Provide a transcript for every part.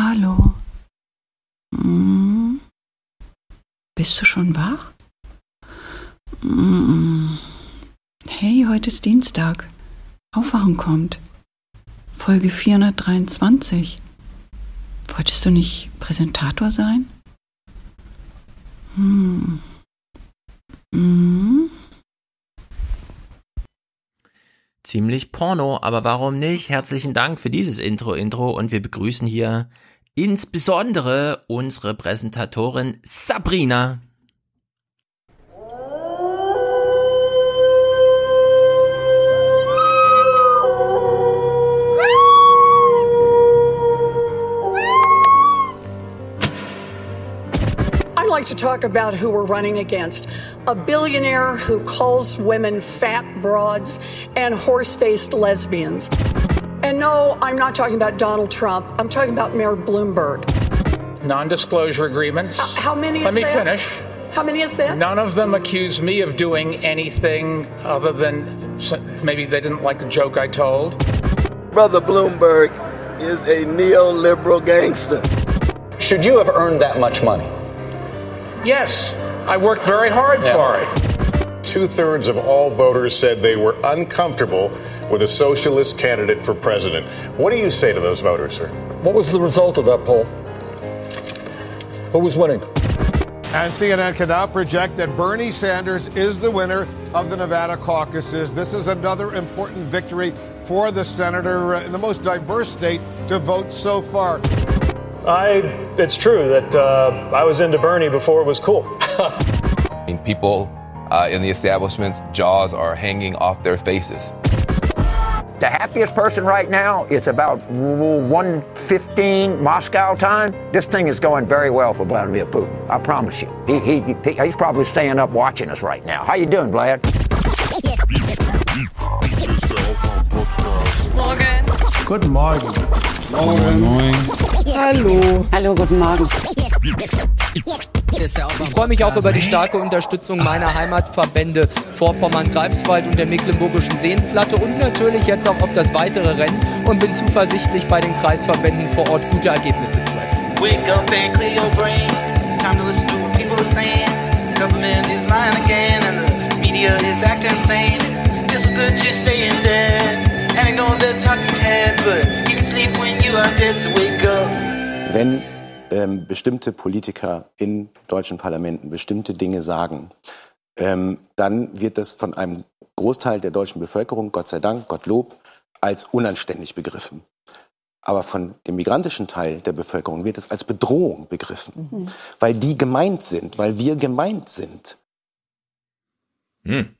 Hallo. Hm. Bist du schon wach? Hm. Hey, heute ist Dienstag. Aufwachen kommt. Folge 423. Wolltest du nicht Präsentator sein? Hm. Hm. Ziemlich Porno, aber warum nicht? Herzlichen Dank für dieses Intro-Intro und wir begrüßen hier insbesondere unsere Präsentatorin Sabrina. I'd like to talk about who we're running against. A billionaire who calls women fat broads and horse faced lesbians. And no, I'm not talking about Donald Trump. I'm talking about Mayor Bloomberg. Non disclosure agreements. Uh, how many is Let me that? finish. How many is that? None of them accuse me of doing anything other than maybe they didn't like the joke I told. Brother Bloomberg is a neoliberal gangster. Should you have earned that much money? Yes, I worked very hard Yeah. for it. Two thirds of all voters said they were uncomfortable with a socialist candidate for president. What do you say to those voters, sir? What was the result of that poll? Who was winning? And CNN can now project that Bernie Sanders is the winner of the Nevada caucuses. This is another important victory for the senator uh, in the most diverse state to vote so far. I, it's true that uh, I was into Bernie before it was cool. I mean, people uh, in the establishment's jaws are hanging off their faces. The happiest person right now, it's about 1.15 Moscow time. This thing is going very well for Vladimir Putin. I promise you. He, he, he- he's probably staying up watching us right now. How you doing, Vlad? Guten Morgen. Hallo. Hallo, guten Morgen. Ich freue mich auch über die starke Unterstützung meiner Heimatverbände Vorpommern, Greifswald und der Mecklenburgischen Seenplatte und natürlich jetzt auch auf das weitere Rennen und bin zuversichtlich, bei den Kreisverbänden vor Ort gute Ergebnisse zu erzielen. Wake up and clear your brain. Time to listen to what people are saying. Government is lying again, and the media is acting insane. Feels so good just stay in bed and ignore the talking heads, but Wenn ähm, bestimmte Politiker in deutschen Parlamenten bestimmte Dinge sagen, ähm, dann wird das von einem Großteil der deutschen Bevölkerung, Gott sei Dank, Gottlob, als unanständig begriffen. Aber von dem migrantischen Teil der Bevölkerung wird es als Bedrohung begriffen, weil die gemeint sind, weil wir gemeint sind. Hm.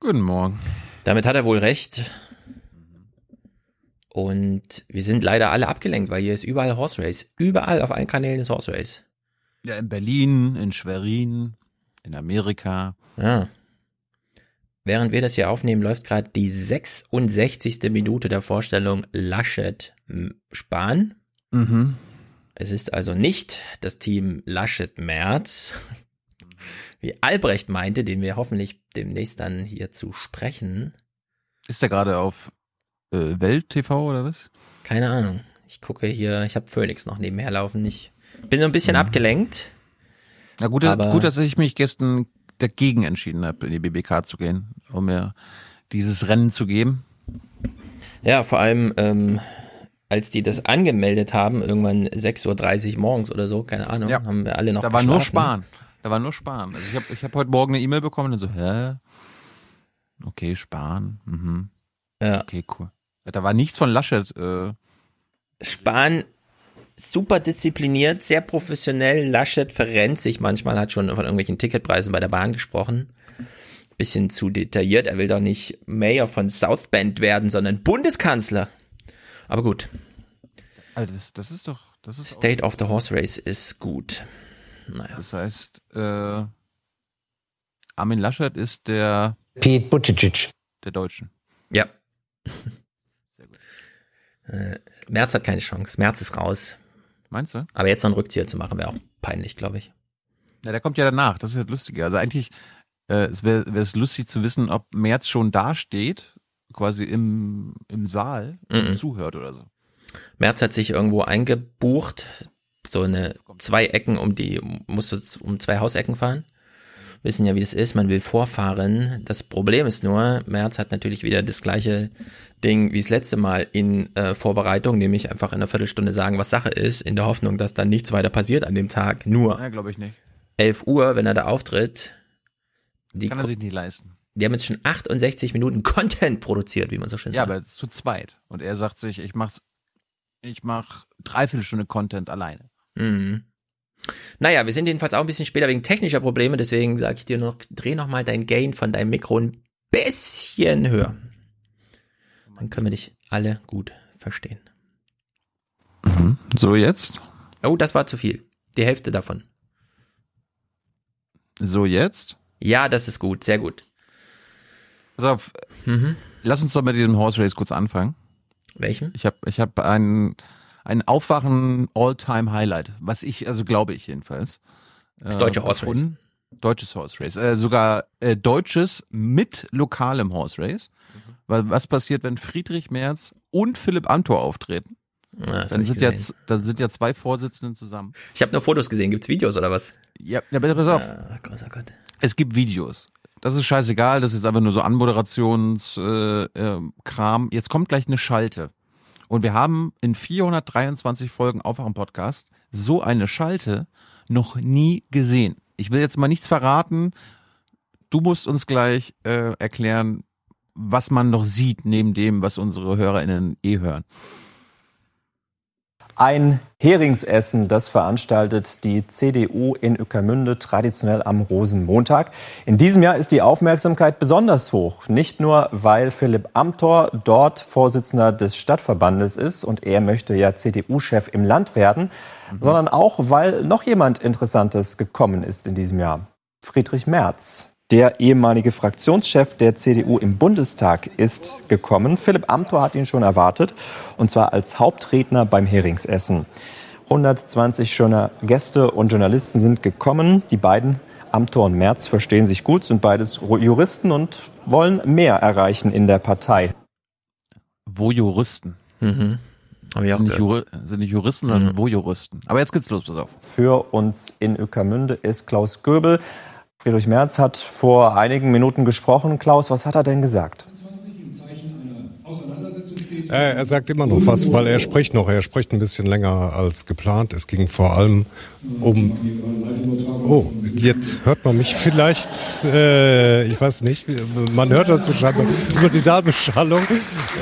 Guten Morgen. Damit hat er wohl recht. Und wir sind leider alle abgelenkt, weil hier ist überall Horse Race. Überall auf allen Kanälen ist Horse Race. Ja, in Berlin, in Schwerin, in Amerika. Ja. Während wir das hier aufnehmen, läuft gerade die 66. Minute der Vorstellung Laschet Spahn. Mhm. Es ist also nicht das Team Laschet Merz, wie Albrecht meinte, den wir hoffentlich demnächst dann hier zu sprechen. Ist der gerade auf äh, Welt TV oder was? Keine Ahnung. Ich gucke hier, ich habe Phoenix noch nebenher laufen. Ich bin so ein bisschen abgelenkt. Na gut, Aber- gut, dass ich mich gestern dagegen entschieden habe, in die BBK zu gehen, um mir dieses Rennen zu geben. Ja, vor allem, ähm, als die das angemeldet haben, irgendwann 6.30 Uhr morgens oder so, keine Ahnung, Ja. haben wir alle noch Da war nur. Spahn. Da war nur Spahn. Also ich habe ich hab heute Morgen eine E-Mail bekommen und so, hä? Okay, Spahn. Mhm. Ja. Okay, cool. Da war nichts von Laschet. Äh, Spahn super diszipliniert, sehr professionell. Laschet verrennt sich manchmal, hat schon von irgendwelchen Ticketpreisen bei der Bahn gesprochen. Bisschen zu detailliert. Er will doch nicht Mayor von South Bend werden, sondern Bundeskanzler. Aber gut, also das, das ist doch. Das ist State of the Horse Race ist gut. Naja. Das heißt, äh, Armin Laschet ist der Pete Buttigieg. der Deutschen. Ja. Äh, Merz hat keine Chance. Merz ist raus. Meinst du? Aber jetzt noch einen Rückzieher zu machen, wäre auch peinlich, glaube ich. Ja, der kommt ja danach. Das ist ja lustig. Also eigentlich äh, wäre es lustig zu wissen, ob Merz schon da steht, quasi im, im Saal und Mhm. zuhört oder so. Merz hat sich irgendwo eingebucht, so eine zwei Ecken um die, musste um zwei Hausecken fahren. Wissen ja, wie es ist, man will vorfahren. Das Problem ist nur, Merz hat natürlich wieder das gleiche Ding wie das letzte Mal in äh, Vorbereitung, nämlich einfach in einer Viertelstunde sagen, was Sache ist, in der Hoffnung, dass dann nichts weiter passiert an dem Tag. Nur Ja, glaube ich nicht. 11 Uhr, wenn er da auftritt, die Kann er sich nicht leisten. die haben jetzt schon 68 Minuten Content produziert, wie man so schön Ja, sagt. aber zu zweit. Und er sagt sich, ich mach's, ich mach dreiviertel Stunde Content alleine. Mhm. Naja, wir sind jedenfalls auch ein bisschen später wegen technischer Probleme, deswegen sage ich dir noch, dreh noch mal dein Gain von deinem Mikro ein bisschen höher. Dann können wir dich alle gut verstehen. So jetzt? Oh, das war zu viel. Die Hälfte davon. So jetzt? Ja, das ist gut, sehr gut. Pass auf, lass uns doch mit diesem Horse Race kurz anfangen. Welchem? Ich habe ich hab ein, ein Aufwachen All-Time-Highlight, was ich, also glaube ich jedenfalls. Das deutsche Horse Race. Deutsches Horse Race. Äh, sogar äh, deutsches mit lokalem Horse Race. Weil was passiert, wenn Friedrich Merz und Philipp Amthor auftreten? Ja, hab dann, sind ja, dann sind ja zwei Vorsitzenden zusammen. Ich habe nur Fotos gesehen. Gibt's Videos oder was? Ja, ja bitte pass auf. Ah, großer Gott. Es gibt Videos. Das ist scheißegal, das ist einfach nur so Anmoderationskram. Äh, äh. Jetzt kommt gleich eine Schalte. Und wir haben in 423 Folgen Aufwachen Podcast so eine Schalte noch nie gesehen. Ich will jetzt mal nichts verraten. Du musst uns gleich äh, erklären, was man noch sieht, neben dem, was unsere HörerInnen eh hören. Ein Heringsessen, das veranstaltet die CDU in Ueckermünde traditionell am Rosenmontag. In diesem Jahr ist die Aufmerksamkeit besonders hoch. Nicht nur, weil Philipp Amthor dort Vorsitzender des Stadtverbandes ist und er möchte ja CDU-Chef im Land werden, sondern auch, weil noch jemand Interessantes gekommen ist in diesem Jahr. Friedrich Merz. Der ehemalige Fraktionschef der CDU im Bundestag ist gekommen. Philipp Amthor hat ihn schon erwartet, und zwar als Hauptredner beim Heringsessen. 120 schöner Gäste und Journalisten sind gekommen. Die beiden, Amthor und Merz, verstehen sich gut, sind beides Juristen und wollen mehr erreichen in der Partei. Wo Juristen? Mhm. Sind, nicht. Juri sind nicht Juristen, sondern Mhm. wo Juristen. Aber jetzt geht's los, pass auf. Für uns in Ueckermünde ist Klaus Göbel. Friedrich Merz hat vor einigen Minuten gesprochen. Klaus, was hat er denn gesagt? Äh, er sagt immer noch was, weil er spricht noch. Er spricht ein bisschen länger als geplant. Es ging vor allem um. Oh, jetzt hört man mich vielleicht. Äh, ich weiß nicht. Man hört dazu scheinbar über die Saalbeschallung.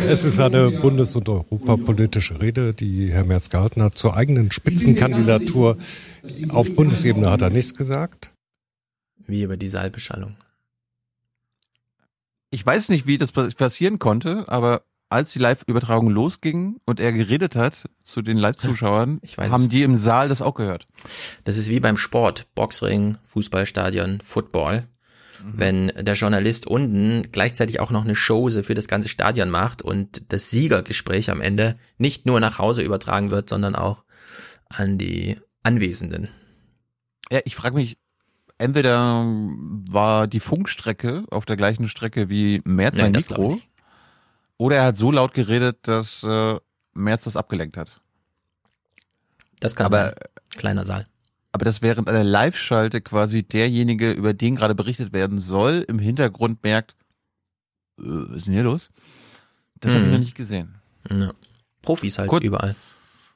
Es ist eine bundes- und europapolitische Rede, die Herr Merz gehalten hat zur eigenen Spitzenkandidatur. Auf Bundesebene hat er nichts gesagt. Wie über die Saalbeschallung. Ich weiß nicht, wie das pa- passieren konnte, aber als die Live-Übertragung losging und er geredet hat zu den Live-Zuschauern, haben die im Saal das auch gehört. Das ist wie beim Sport, Boxring, Fußballstadion, Football. Wenn der Journalist unten gleichzeitig auch noch eine Chose für das ganze Stadion macht und das Siegergespräch am Ende nicht nur nach Hause übertragen wird, sondern auch an die Anwesenden. Ja, ich frage mich, entweder war die Funkstrecke auf der gleichen Strecke wie Merz sein Mikro, oder er hat so laut geredet, dass äh, Merz das abgelenkt hat. Das kann aber sein. kleiner Saal. Aber dass während einer Live-Schalte quasi derjenige, über den gerade berichtet werden soll, im Hintergrund merkt, äh, was ist denn hier los? Das habe ich Hm. noch nicht gesehen. Ja. Profis halt Gut. überall.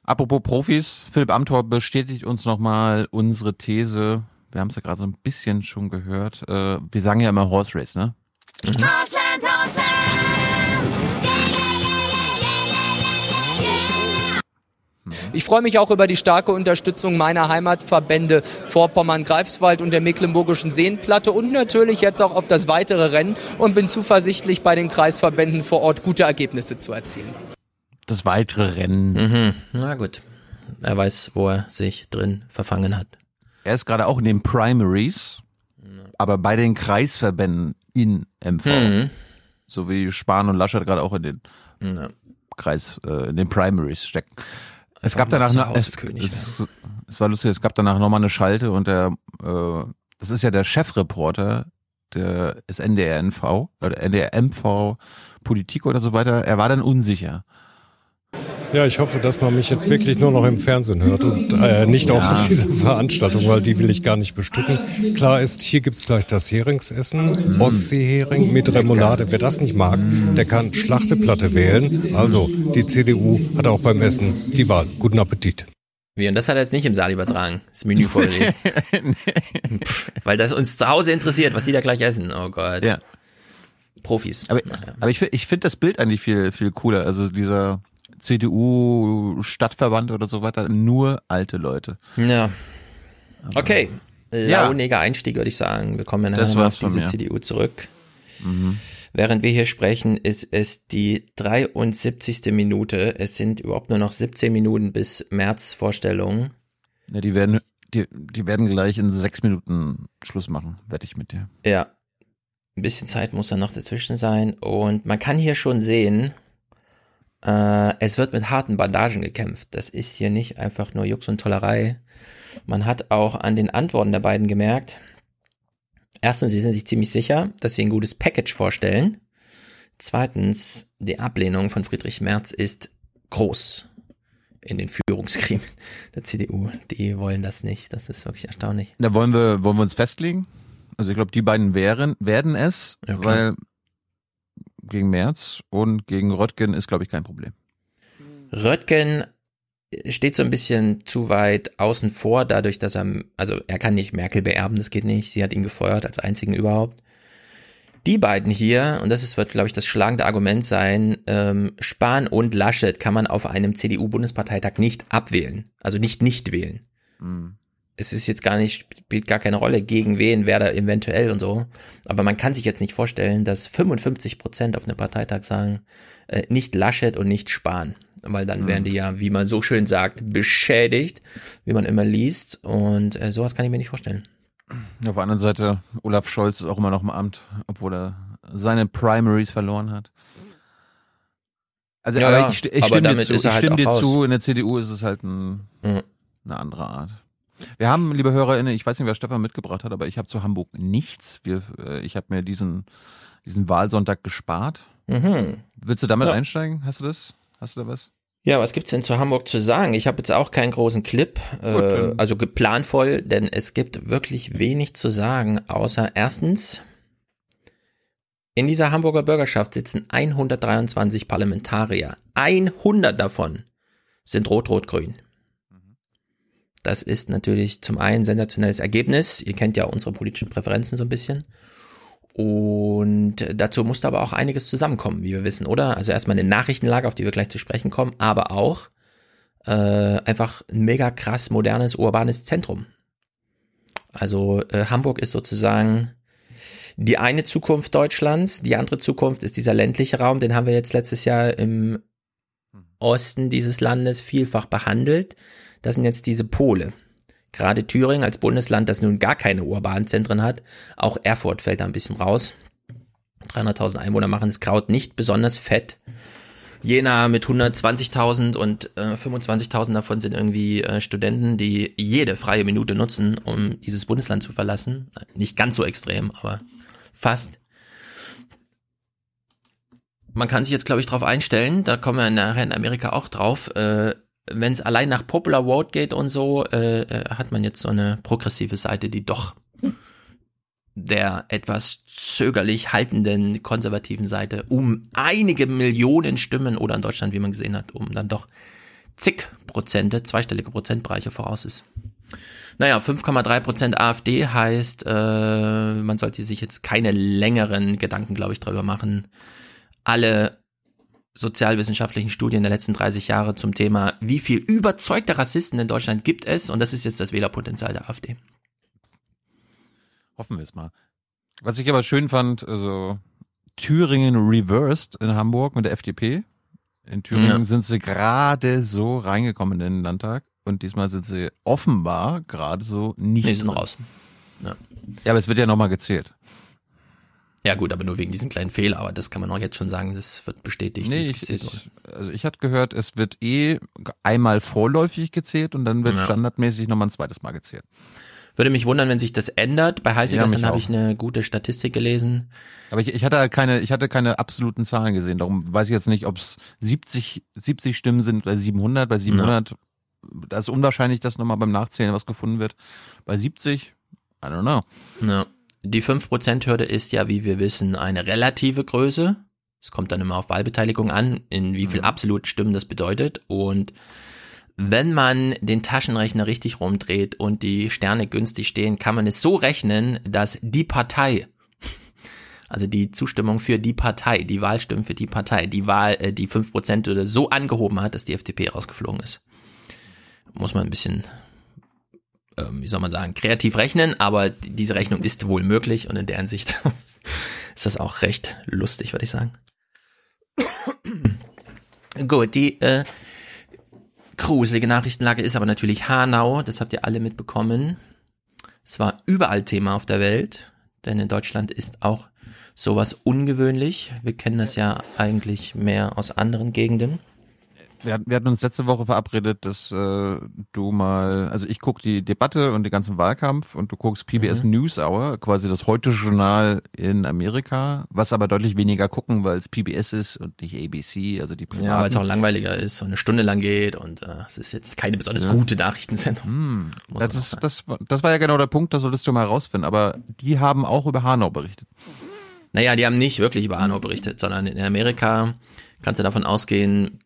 Apropos Profis, Philipp Amthor bestätigt uns nochmal unsere These. Wir haben es ja gerade so ein bisschen schon gehört. Äh, wir sagen ja immer Horse Race, ne? Hausland, Hausland! Ich freue mich auch über die starke Unterstützung meiner Heimatverbände Vorpommern-Greifswald und der Mecklenburgischen Seenplatte und natürlich jetzt auch auf das weitere Rennen und bin zuversichtlich, bei den Kreisverbänden vor Ort gute Ergebnisse zu erzielen. Das weitere Rennen. Mhm. Na gut. Er weiß, wo er sich drin verfangen hat. Er ist gerade auch in den Primaries, aber bei den Kreisverbänden in MV. Mhm. So wie Spahn und Laschet gerade auch in den Ja. Kreis, äh, in den Primaries stecken. Es gab danach noch, es, es, es war lustig, es gab danach nochmal eine Schalte und der, äh, das ist ja der Chefreporter der ist NDR NV oder NDR MV Politik oder so weiter. Er war dann unsicher. Ja, ich hoffe, dass man mich jetzt wirklich nur noch im Fernsehen hört und äh, nicht auch auf dieser Veranstaltung, weil die will ich gar nicht bestücken. Klar ist, hier gibt's gleich das Heringsessen, Ostseehering mit Remoulade. Wer das nicht mag, der kann Schlachteplatte wählen. Also, die CDU hat auch beim Essen die Wahl. Guten Appetit. Wie, und das hat er jetzt nicht im Saal übertragen, das Menü vorgelesen. Pff, Weil das uns zu Hause interessiert, was die da gleich essen. Oh Gott. Ja. Profis. Aber, aber ich, ich finde das Bild eigentlich viel, viel cooler. Also dieser CDU-Stadtverband oder so weiter, nur alte Leute. Ja. Okay. Ja. Launiger Einstieg, würde ich sagen. Wir kommen ja nachher auf diese mir. CDU zurück. Mhm. Während wir hier sprechen, ist es die 73. Minute. Es sind überhaupt nur noch 17 Minuten bis März Vorstellung. Ja, die werden, die, die werden gleich in sechs Minuten Schluss machen, wette ich mit dir. Ja. Ein bisschen Zeit muss dann noch dazwischen sein. Und man kann hier schon sehen, äh, es wird mit harten Bandagen gekämpft. Das ist hier nicht einfach nur Jux und Tollerei. Man hat auch an den Antworten der beiden gemerkt, erstens, sie sind sich ziemlich sicher, dass sie ein gutes Package vorstellen. Zweitens, die Ablehnung von Friedrich Merz ist groß in den Führungsgremien der CDU. Die wollen das nicht. Das ist wirklich erstaunlich. Da wollen wir, wollen wir uns festlegen? Also ich glaube, die beiden wären, werden es, Ja, weil gegen Merz und gegen Röttgen ist, glaube ich, kein Problem. Röttgen steht so ein bisschen zu weit außen vor, dadurch, dass er, also er kann nicht Merkel beerben, das geht nicht. Sie hat ihn gefeuert als einzigen überhaupt. Die beiden hier, und das ist, wird, glaube ich, das schlagende Argument sein, ähm, Spahn und Laschet kann man auf einem CDU-Bundesparteitag nicht abwählen. Also nicht nicht wählen. Mhm. Es ist jetzt gar nicht, spielt gar keine Rolle, gegen wen, wer da eventuell und so. Aber man kann sich jetzt nicht vorstellen, dass 55 Prozent auf einem Parteitag sagen, äh, nicht Laschet und nicht Spahn. Weil dann wären die ja, wie man so schön sagt, beschädigt, wie man immer liest. Und äh, sowas kann ich mir nicht vorstellen. Auf der anderen Seite, Olaf Scholz ist auch immer noch im Amt, obwohl er seine Primaries verloren hat. Also Ja, ich, ich stimme dir zu, halt stimme dir raus. zu, in der CDU ist es halt ein, Mhm. eine andere Art. Wir haben, liebe HörerInnen, ich weiß nicht, wer Stefan mitgebracht hat, aber ich habe zu Hamburg nichts. Wir, äh, ich habe mir diesen, diesen Wahlsonntag gespart. Mhm. Willst du damit Ja. einsteigen? Hast du das? Hast du da was? Ja, was gibt's denn zu Hamburg zu sagen? Ich habe jetzt auch keinen großen Clip, äh, also geplanvoll, denn es gibt wirklich wenig zu sagen, außer erstens, in dieser Hamburger Bürgerschaft sitzen 123 Parlamentarier. 100 davon sind rot-rot-grün. Das ist natürlich zum einen ein sensationelles Ergebnis. Ihr kennt ja unsere politischen Präferenzen so ein bisschen. Und dazu musste aber auch einiges zusammenkommen, wie wir wissen, oder? Also erstmal eine Nachrichtenlage, auf die wir gleich zu sprechen kommen, aber auch äh, einfach ein mega krass modernes urbanes Zentrum. Also äh, Hamburg ist sozusagen die eine Zukunft Deutschlands, die andere Zukunft ist dieser ländliche Raum, den haben wir jetzt letztes Jahr im Osten dieses Landes vielfach behandelt. Das sind jetzt diese Pole. Gerade Thüringen als Bundesland, das nun gar keine urbanen Zentren hat, auch Erfurt fällt da ein bisschen raus. 300.000 Einwohner machen das Kraut nicht besonders fett. Jena mit 120.000 und äh, 25.000 davon sind irgendwie äh, Studenten, die jede freie Minute nutzen, um dieses Bundesland zu verlassen. Nicht ganz so extrem, aber fast. Man kann sich jetzt, glaube ich, darauf einstellen, da kommen wir nachher in Amerika auch drauf, äh, wenn es allein nach Popular Vote geht und so, äh, äh, hat man jetzt so eine progressive Seite, die doch der etwas zögerlich haltenden konservativen Seite um einige Millionen Stimmen oder in Deutschland, wie man gesehen hat, um dann doch zig Prozente, zweistellige Prozentbereiche voraus ist. Naja, 5,3 Prozent AfD heißt, äh, man sollte sich jetzt keine längeren Gedanken, glaube ich, darüber machen. Alle sozialwissenschaftlichen Studien der letzten 30 Jahre zum Thema, wie viel überzeugte Rassisten in Deutschland gibt es, und das ist jetzt das Wählerpotenzial der AfD. Hoffen wir es mal. Was ich aber schön fand, also Thüringen reversed in Hamburg mit der FDP. In Thüringen Ja. sind sie gerade so reingekommen in den Landtag und diesmal sind sie offenbar gerade so nicht. Nee, sind raus. Ja. Ja, aber es wird ja nochmal gezählt. Ja gut, aber nur wegen diesem kleinen Fehler, aber das kann man auch jetzt schon sagen, das wird bestätigt, Nee, ich, ich, also ich hatte gehört, es wird eh einmal vorläufig gezählt und dann wird Ja. standardmäßig nochmal ein zweites Mal gezählt. Würde mich wundern, wenn sich das ändert. Bei Heiße Ja, gestern habe ich eine gute Statistik gelesen. Aber ich, ich hatte halt keine, ich hatte keine absoluten Zahlen gesehen. Darum weiß ich jetzt nicht, ob es 70, 70 Stimmen sind oder 700. Bei 700, das ist unwahrscheinlich, dass nochmal beim Nachzählen was gefunden wird. Bei 70, I don't know. Ja. Die 5%-Hürde ist ja, wie wir wissen, eine relative Größe. Es kommt dann immer auf Wahlbeteiligung an, in wie viel absolut Stimmen das bedeutet. Und wenn man den Taschenrechner richtig rumdreht und die Sterne günstig stehen, kann man es so rechnen, dass die Partei, also die Zustimmung für die Partei, die Wahlstimmen für die Partei, die Wahl, äh, die 5% oder so angehoben hat, dass die FDP rausgeflogen ist. Muss man ein bisschen ähm, wie soll man sagen, kreativ rechnen, aber die- diese Rechnung ist wohl möglich und in der Hinsicht ist das auch recht lustig, würde ich sagen. Gut, die äh, gruselige Nachrichtenlage ist aber natürlich Hanau, das habt ihr alle mitbekommen. Es war überall Thema auf der Welt, denn in Deutschland ist auch sowas ungewöhnlich. Wir kennen das ja eigentlich mehr aus anderen Gegenden. Wir, hatten- wir hatten uns letzte Woche verabredet, dass äh, du mal, also ich gucke die Debatte und den ganzen Wahlkampf und du guckst PBS Mhm. News Hour, quasi das Heute-Journal in Amerika, was aber deutlich weniger gucken, weil es PBS ist und nicht ABC, also die privaten. Ja, weil es auch langweiliger ist und eine Stunde lang geht und äh, es ist jetzt keine besonders Ja. gute Nachrichtensendung. Man das, ist, das, war- das war ja genau der Punkt, das solltest du mal herausfinden. Aber die haben auch über Hanau berichtet. Naja, die haben nicht wirklich über Hanau berichtet, sondern in Amerika kannst du davon ausgehen,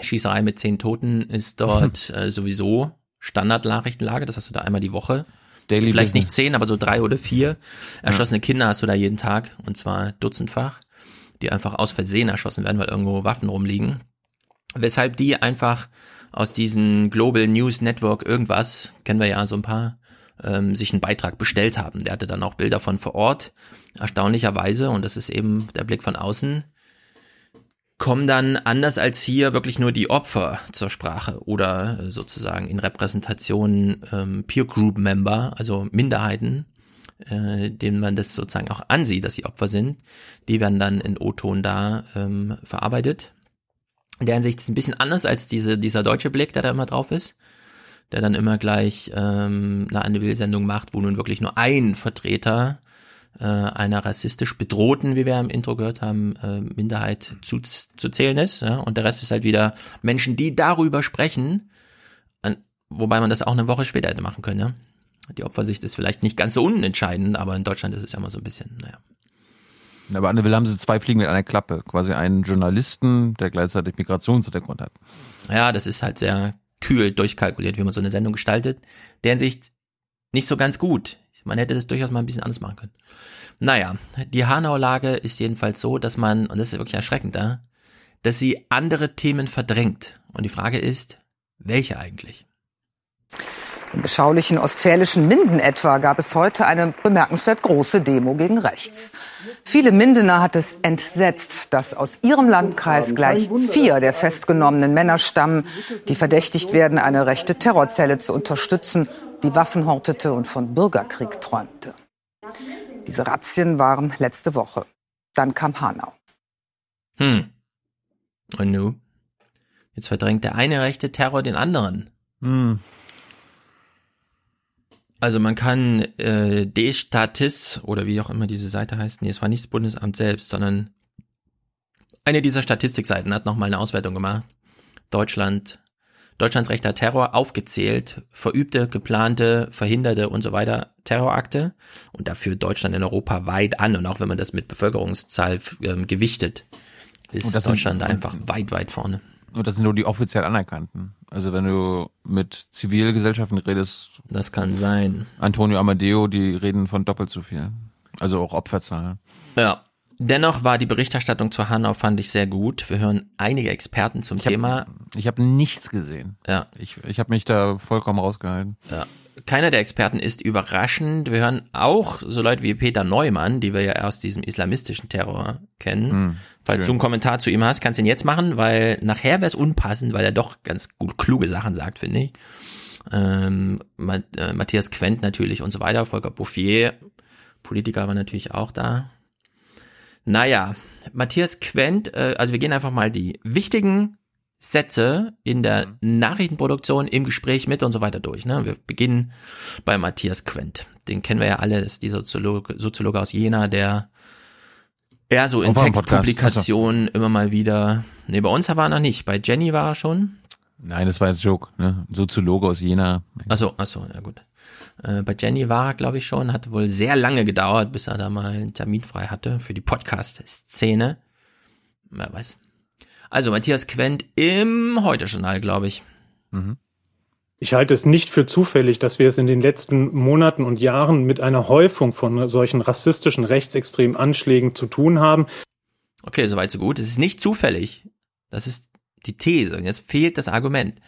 Schießerei mit zehn Toten ist dort äh, sowieso Standardnachrichtenlage, das hast du da einmal die Woche. Daily Vielleicht nicht Business. zehn, aber so drei oder vier. Erschossene Kinder hast du da jeden Tag und zwar dutzendfach, die einfach aus Versehen erschossen werden, weil irgendwo Waffen rumliegen. Weshalb die einfach aus diesem Global News Network irgendwas, kennen wir ja so ein paar, ähm, sich einen Beitrag bestellt haben. Der hatte dann auch Bilder von vor Ort, erstaunlicherweise, und das ist eben der Blick von außen, kommen dann anders als hier wirklich nur die Opfer zur Sprache oder äh, sozusagen in Repräsentation ähm, Peer Group Member, also Minderheiten, äh, denen man das sozusagen auch ansieht, dass sie Opfer sind, die werden dann in O-Ton da ähm, verarbeitet. In der Hinsicht ist es ein bisschen anders als diese, dieser deutsche Blick, der da immer drauf ist, der dann immer gleich ähm, eine Anne-Will-Sendung macht, wo nun wirklich nur ein Vertreter äh, einer rassistisch bedrohten, wie wir im Intro gehört haben, äh, Minderheit zu, zu zählen ist. Ja? Und der Rest ist halt wieder Menschen, die darüber sprechen, an, wobei man das auch eine Woche später hätte machen können. Ja? Die Opfersicht ist vielleicht nicht ganz so unentscheidend, aber in Deutschland ist es ja immer so ein bisschen, naja. Aber Anne Will haben sie zwei Fliegen mit einer Klappe. Quasi einen Journalisten, der gleichzeitig Migrationshintergrund hat. Ja, das ist halt sehr kühl durchkalkuliert, wie man so eine Sendung gestaltet. Der Hinsicht nicht so ganz gut. Man hätte das durchaus mal ein bisschen anders machen können. Naja, die Hanau-Lage ist jedenfalls so, dass man, und das ist wirklich erschreckend, dass sie andere Themen verdrängt. Und die Frage ist, welche eigentlich? Im beschaulichen ostfälischen Minden etwa gab es heute eine bemerkenswert große Demo gegen rechts. Viele Mindener hat es entsetzt, dass aus ihrem Landkreis gleich vier der festgenommenen Männer stammen, die verdächtigt werden, eine rechte Terrorzelle zu unterstützen, die Waffen hortete und von Bürgerkrieg träumte. Diese Razzien waren letzte Woche. Dann kam Hanau. Hm. Und nu? Jetzt verdrängt der eine rechte Terror den anderen. Hm. Also man kann äh, D-Statis oder wie auch immer diese Seite heißt, nee, es war nicht das Bundesamt selbst, sondern eine dieser Statistikseiten hat nochmal eine Auswertung gemacht. Deutschland, Deutschlands rechter Terror aufgezählt, verübte, geplante, verhinderte und so weiter Terrorakte und dafür Deutschland in Europa weit an und auch wenn man das mit Bevölkerungszahl ähm, gewichtet, ist sind- Deutschland da einfach weit, weit vorne. Und das sind nur die offiziell anerkannten. Also wenn du mit Zivilgesellschaften redest. Das kann sein. Antonio Amadeo, die reden von doppelt so viel. Also auch Opferzahlen. Ja. Dennoch war die Berichterstattung zu Hanau, fand ich sehr gut. Wir hören einige Experten zum Ich hab- Thema. Ich habe nichts gesehen. Ja. Ich, ich habe mich da vollkommen rausgehalten. Ja. Keiner der Experten ist überraschend. Wir hören auch so Leute wie Peter Neumann, die wir ja aus diesem islamistischen Terror kennen. Hm, Falls schön. du einen Kommentar zu ihm hast, kannst du ihn jetzt machen, weil nachher wäre es unpassend, weil er doch ganz gut kluge Sachen sagt, finde ich. Ähm, äh, Matthias Quent natürlich und so weiter, Volker Bouffier, Politiker war natürlich auch da. Naja, Matthias Quent, äh, also wir gehen einfach mal die wichtigen Sätze in der Nachrichtenproduktion im Gespräch mit und so weiter durch. Ne? Wir beginnen bei Matthias Quent. Den kennen wir ja alle, das ist dieser Soziologe, Soziologe aus Jena, der eher so in. Textpublikationen immer mal wieder. Nee, bei uns war er noch nicht. Bei Jenny war er schon. Nein, das war jetzt Joke, ne? Soziologe aus Jena. Achso, achso, ja gut. Äh, bei Jenny war er, glaube ich, schon, hat wohl sehr lange gedauert, bis er da mal einen Termin frei hatte für die Podcast-Szene. Wer weiß. Also Matthias Quent im Heute-Journal, glaube ich. Ich halte es nicht für zufällig, dass wir es in den letzten Monaten und Jahren mit einer Häufung von solchen rassistischen, rechtsextremen Anschlägen zu tun haben. Okay, soweit so gut. Es ist nicht zufällig. Das ist die These. Und jetzt fehlt das Argument.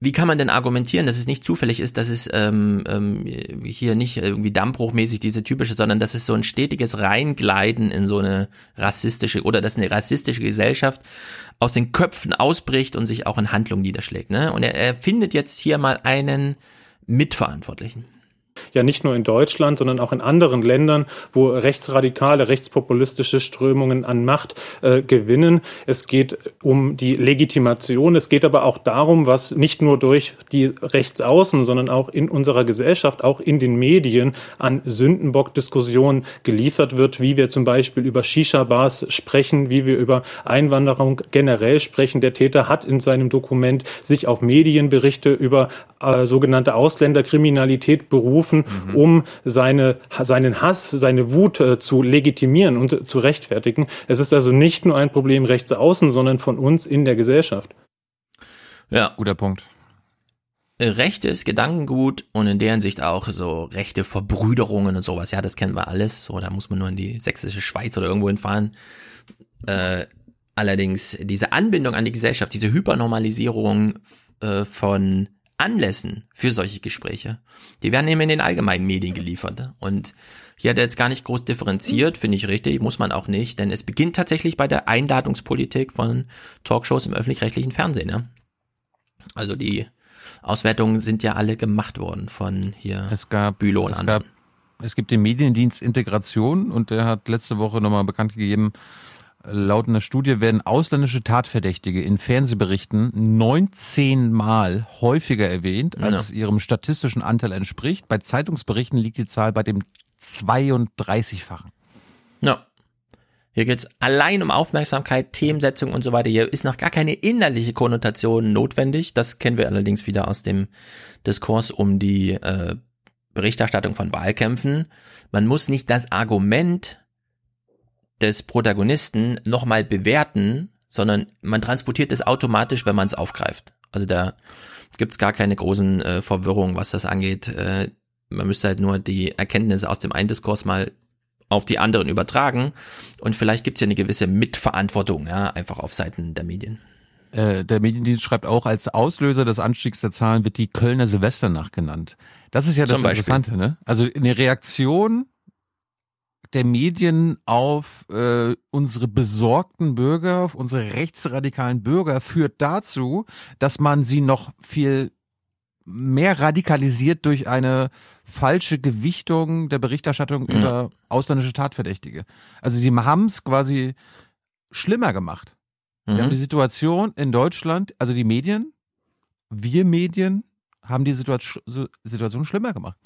Wie kann man denn argumentieren, dass es nicht zufällig ist, dass es ähm, ähm, hier nicht irgendwie dammbruchmäßig diese typische, sondern dass es so ein stetiges Reingleiten in so eine rassistische oder dass eine rassistische Gesellschaft aus den Köpfen ausbricht und sich auch in Handlung niederschlägt. Ne? Und er, er findet jetzt hier mal einen Mitverantwortlichen. Ja nicht nur in Deutschland, sondern auch in anderen Ländern, wo rechtsradikale, rechtspopulistische Strömungen an Macht äh, gewinnen. Es geht um die Legitimation. Es geht aber auch darum, was nicht nur durch die Rechtsaußen, sondern auch in unserer Gesellschaft, auch in den Medien an Sündenbock-Diskussionen geliefert wird, wie wir zum Beispiel über Shisha-Bars sprechen, wie wir über Einwanderung generell sprechen. Der Täter hat in seinem Dokument sich auf Medienberichte über äh, sogenannte Ausländerkriminalität berufen, um seine, seinen Hass, seine Wut äh, zu legitimieren und äh, zu rechtfertigen. Es ist also nicht nur ein Problem rechts außen, sondern von uns in der Gesellschaft. Ja. Guter Punkt. rechtes Gedankengut und in deren Sicht auch so rechte Verbrüderungen und sowas. Ja, das kennen wir alles. So, da muss man nur in die sächsische Schweiz oder irgendwo hinfahren. Äh, allerdings diese Anbindung an die Gesellschaft, diese Hypernormalisierung äh, von Anlässen für solche Gespräche, die werden eben in den allgemeinen Medien geliefert. Und hier hat er jetzt gar nicht groß differenziert, finde ich richtig, muss man auch nicht, denn es beginnt tatsächlich bei der Einladungspolitik von Talkshows im öffentlich-rechtlichen Fernsehen. Ja? Also die Auswertungen sind ja alle gemacht worden von hier Es gab, Bülow und es anderen. gab, es gibt den Mediendienst Integration und der hat letzte Woche nochmal bekannt gegeben, laut einer Studie werden ausländische Tatverdächtige in Fernsehberichten 19 Mal häufiger erwähnt, als Ja. es ihrem statistischen Anteil entspricht. Bei Zeitungsberichten liegt die Zahl bei dem 32-fachen. Ja. Hier geht's allein um Aufmerksamkeit, Themensetzung und so weiter. Hier ist noch gar keine innerliche Konnotation notwendig. Das kennen wir allerdings wieder aus dem Diskurs um die äh, Berichterstattung von Wahlkämpfen. Man muss nicht das Argument des Protagonisten nochmal bewerten, sondern man transportiert es automatisch, wenn man es aufgreift. Also da gibt's gar keine großen äh, Verwirrungen, was das angeht. Äh, man müsste halt nur die Erkenntnisse aus dem einen Diskurs mal auf die anderen übertragen und vielleicht gibt's ja eine gewisse Mitverantwortung, ja, einfach auf Seiten der Medien. Äh, der Mediendienst schreibt auch, als Auslöser des Anstiegs der Zahlen wird die Kölner Silvesternacht genannt. Das ist ja das. Interessante, ne? Also eine Reaktion der Medien auf äh, unsere besorgten Bürger, auf unsere rechtsradikalen Bürger führt dazu, dass man sie noch viel mehr radikalisiert durch eine falsche Gewichtung der Berichterstattung Ja. über ausländische Tatverdächtige. Also sie haben es quasi schlimmer gemacht. Wir Mhm. haben die Situation in Deutschland, also die Medien, wir Medien haben die Situation schlimmer gemacht.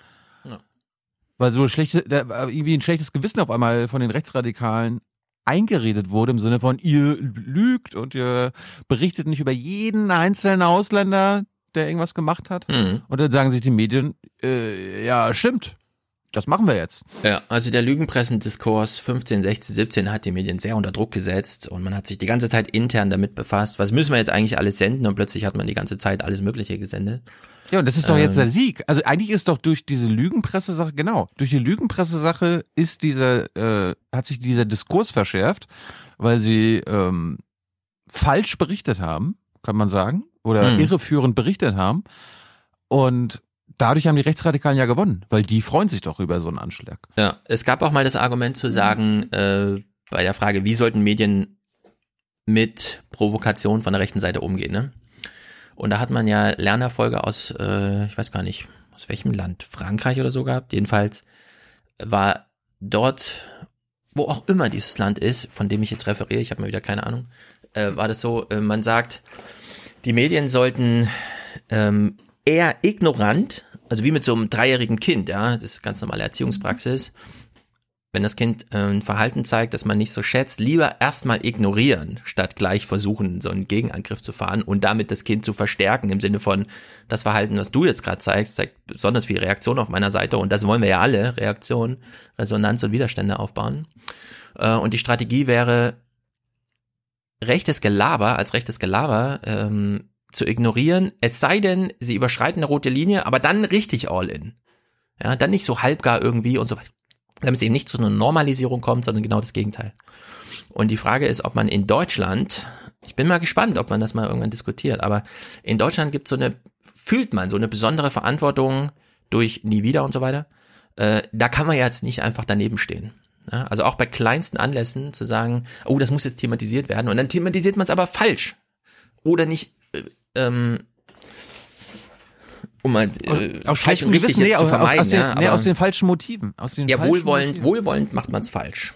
Weil so schlechte, da, irgendwie ein schlechtes Gewissen auf einmal von den Rechtsradikalen eingeredet wurde im Sinne von, ihr lügt und ihr berichtet nicht über jeden einzelnen Ausländer, der irgendwas gemacht hat. Mhm. Und dann sagen sich die Medien, äh, ja, stimmt, das machen wir jetzt. Ja, also der Lügenpressendiskurs 15, 16, 17 hat die Medien sehr unter Druck gesetzt und man hat sich die ganze Zeit intern damit befasst, was müssen wir jetzt eigentlich alles senden und plötzlich hat man die ganze Zeit alles Mögliche gesendet. Ja, und das ist doch jetzt Ähm. der Sieg. Also eigentlich ist doch durch diese Lügenpresse-Sache, genau, durch die Lügenpresse-Sache ist dieser, äh, hat sich dieser Diskurs verschärft, weil sie ähm, falsch berichtet haben, kann man sagen, oder Hm. irreführend berichtet haben. Und dadurch haben die Rechtsradikalen ja gewonnen, weil die freuen sich doch über so einen Anschlag. Ja, es gab auch mal das Argument zu sagen, äh, bei der Frage, wie sollten Medien mit Provokation von der rechten Seite umgehen, ne? Und da hat man ja Lernerfolge aus, äh, ich weiß gar nicht, aus welchem Land, Frankreich oder so gehabt. Jedenfalls war dort, wo auch immer dieses Land ist, von dem ich jetzt referiere, ich habe mal wieder keine Ahnung, äh, war das so, äh, man sagt, die Medien sollten ähm, eher ignorant, also wie mit so einem dreijährigen Kind, ja, das ist ganz normale Erziehungspraxis, wenn das Kind äh, ein Verhalten zeigt, das man nicht so schätzt, lieber erstmal ignorieren, statt gleich versuchen, so einen Gegenangriff zu fahren und damit das Kind zu verstärken, im Sinne von, das Verhalten, was du jetzt gerade zeigst, zeigt besonders viel Reaktion auf meiner Seite und das wollen wir ja alle, Reaktion, Resonanz und Widerstände aufbauen. Äh, und die Strategie wäre, rechtes Gelaber als rechtes Gelaber ähm, zu ignorieren, es sei denn, sie überschreiten eine rote Linie, aber dann richtig all in. Ja, dann nicht so halbgar irgendwie und so weiter damit es eben nicht zu einer Normalisierung kommt, sondern genau das Gegenteil. Und die Frage ist, ob man in Deutschland, ich bin mal gespannt, ob man das mal irgendwann diskutiert, aber in Deutschland gibt so eine, fühlt man so eine besondere Verantwortung durch nie wieder und so weiter. Äh, da kann man ja jetzt nicht einfach daneben stehen. Ja, also auch bei kleinsten Anlässen zu sagen, oh, das muss jetzt thematisiert werden und dann thematisiert man es aber falsch oder nicht äh, ähm, um mal äh, aus falsch und richtig Gewissen, nee, zu aus, vermeiden. aus, den, ja, nee, aber- aus den falschen Motiven. Aus den ja, wohlwollend, Motiven. wohlwollend macht man es falsch.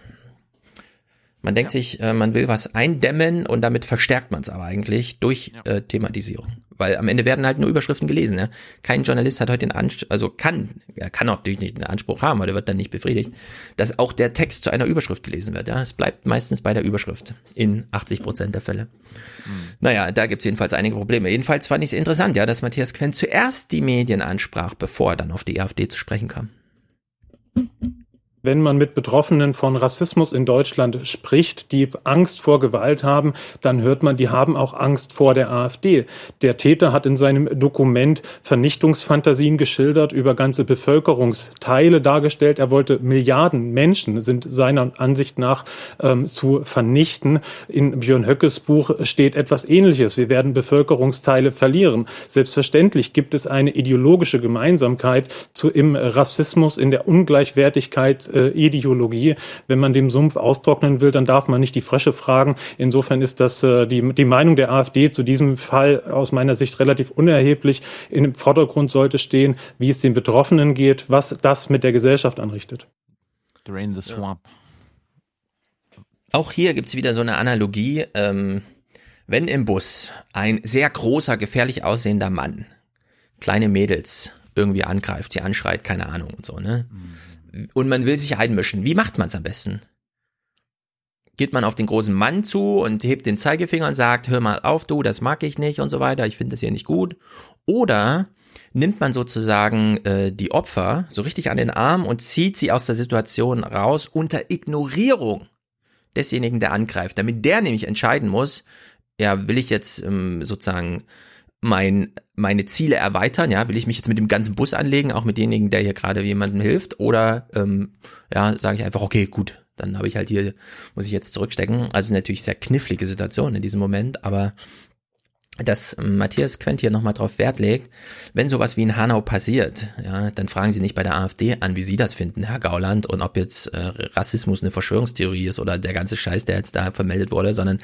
Man denkt sich, äh, man will was eindämmen und damit verstärkt man es aber eigentlich durch äh, Thematisierung. Weil am Ende werden halt nur Überschriften gelesen. Ja? Kein Journalist hat heute den Anspruch, also kann, er kann natürlich nicht den Anspruch haben, aber der wird dann nicht befriedigt, dass auch der Text zu einer Überschrift gelesen wird. Ja? Es bleibt meistens bei der Überschrift in 80 Prozent der Fälle. Naja, da gibt's jedenfalls einige Probleme. Jedenfalls fand ich es interessant, ja, dass Matthias Quent zuerst die Medien ansprach, bevor er dann auf die AfD zu sprechen kam. Wenn man mit Betroffenen von Rassismus in Deutschland spricht, die Angst vor Gewalt haben, dann hört man, die haben auch Angst vor der AfD. Der Täter hat in seinem Dokument Vernichtungsfantasien geschildert, über ganze Bevölkerungsteile dargestellt. Er wollte Milliarden Menschen, sind seiner Ansicht nach ähm, zu vernichten. In Björn Höckes Buch steht etwas Ähnliches. Wir werden Bevölkerungsteile verlieren. Selbstverständlich gibt es eine ideologische Gemeinsamkeit zu, im Rassismus, in der Ungleichwertigkeit äh, Ideologie. Wenn man dem Sumpf austrocknen will, dann darf man nicht die Frösche fragen. Insofern ist das äh, die, die Meinung der AfD zu diesem Fall aus meiner Sicht relativ unerheblich. Im Vordergrund sollte stehen, wie es den Betroffenen geht, was das mit der Gesellschaft anrichtet. Drain the swamp. Auch hier gibt's wieder so eine Analogie. Ähm, wenn im Bus ein sehr großer, gefährlich aussehender Mann kleine Mädels irgendwie angreift, sie anschreit, keine Ahnung und so, ne? Und man will sich einmischen. Wie macht man's am besten? Geht man auf den großen Mann zu und hebt den Zeigefinger und sagt, hör mal auf, du, das mag ich nicht und so weiter, ich finde das hier nicht gut. Oder nimmt man sozusagen äh, die Opfer so richtig an den Arm und zieht sie aus der Situation raus unter Ignorierung desjenigen, der angreift, damit der nämlich entscheiden muss, ja, will ich jetzt ähm, sozusagen mein, meine Ziele erweitern, ja, will ich mich jetzt mit dem ganzen Bus anlegen, auch mit demjenigen, der hier gerade jemandem hilft, oder ähm, ja, sage ich einfach, okay, gut, dann habe ich halt hier, muss ich jetzt zurückstecken. Also natürlich sehr knifflige Situation in diesem Moment, aber dass Matthias Quent hier nochmal drauf Wert legt, wenn sowas wie in Hanau passiert, ja, dann fragen Sie nicht bei der AfD an, wie Sie das finden, Herr Gauland, und ob jetzt äh, Rassismus eine Verschwörungstheorie ist oder der ganze Scheiß, der jetzt da vermeldet wurde, sondern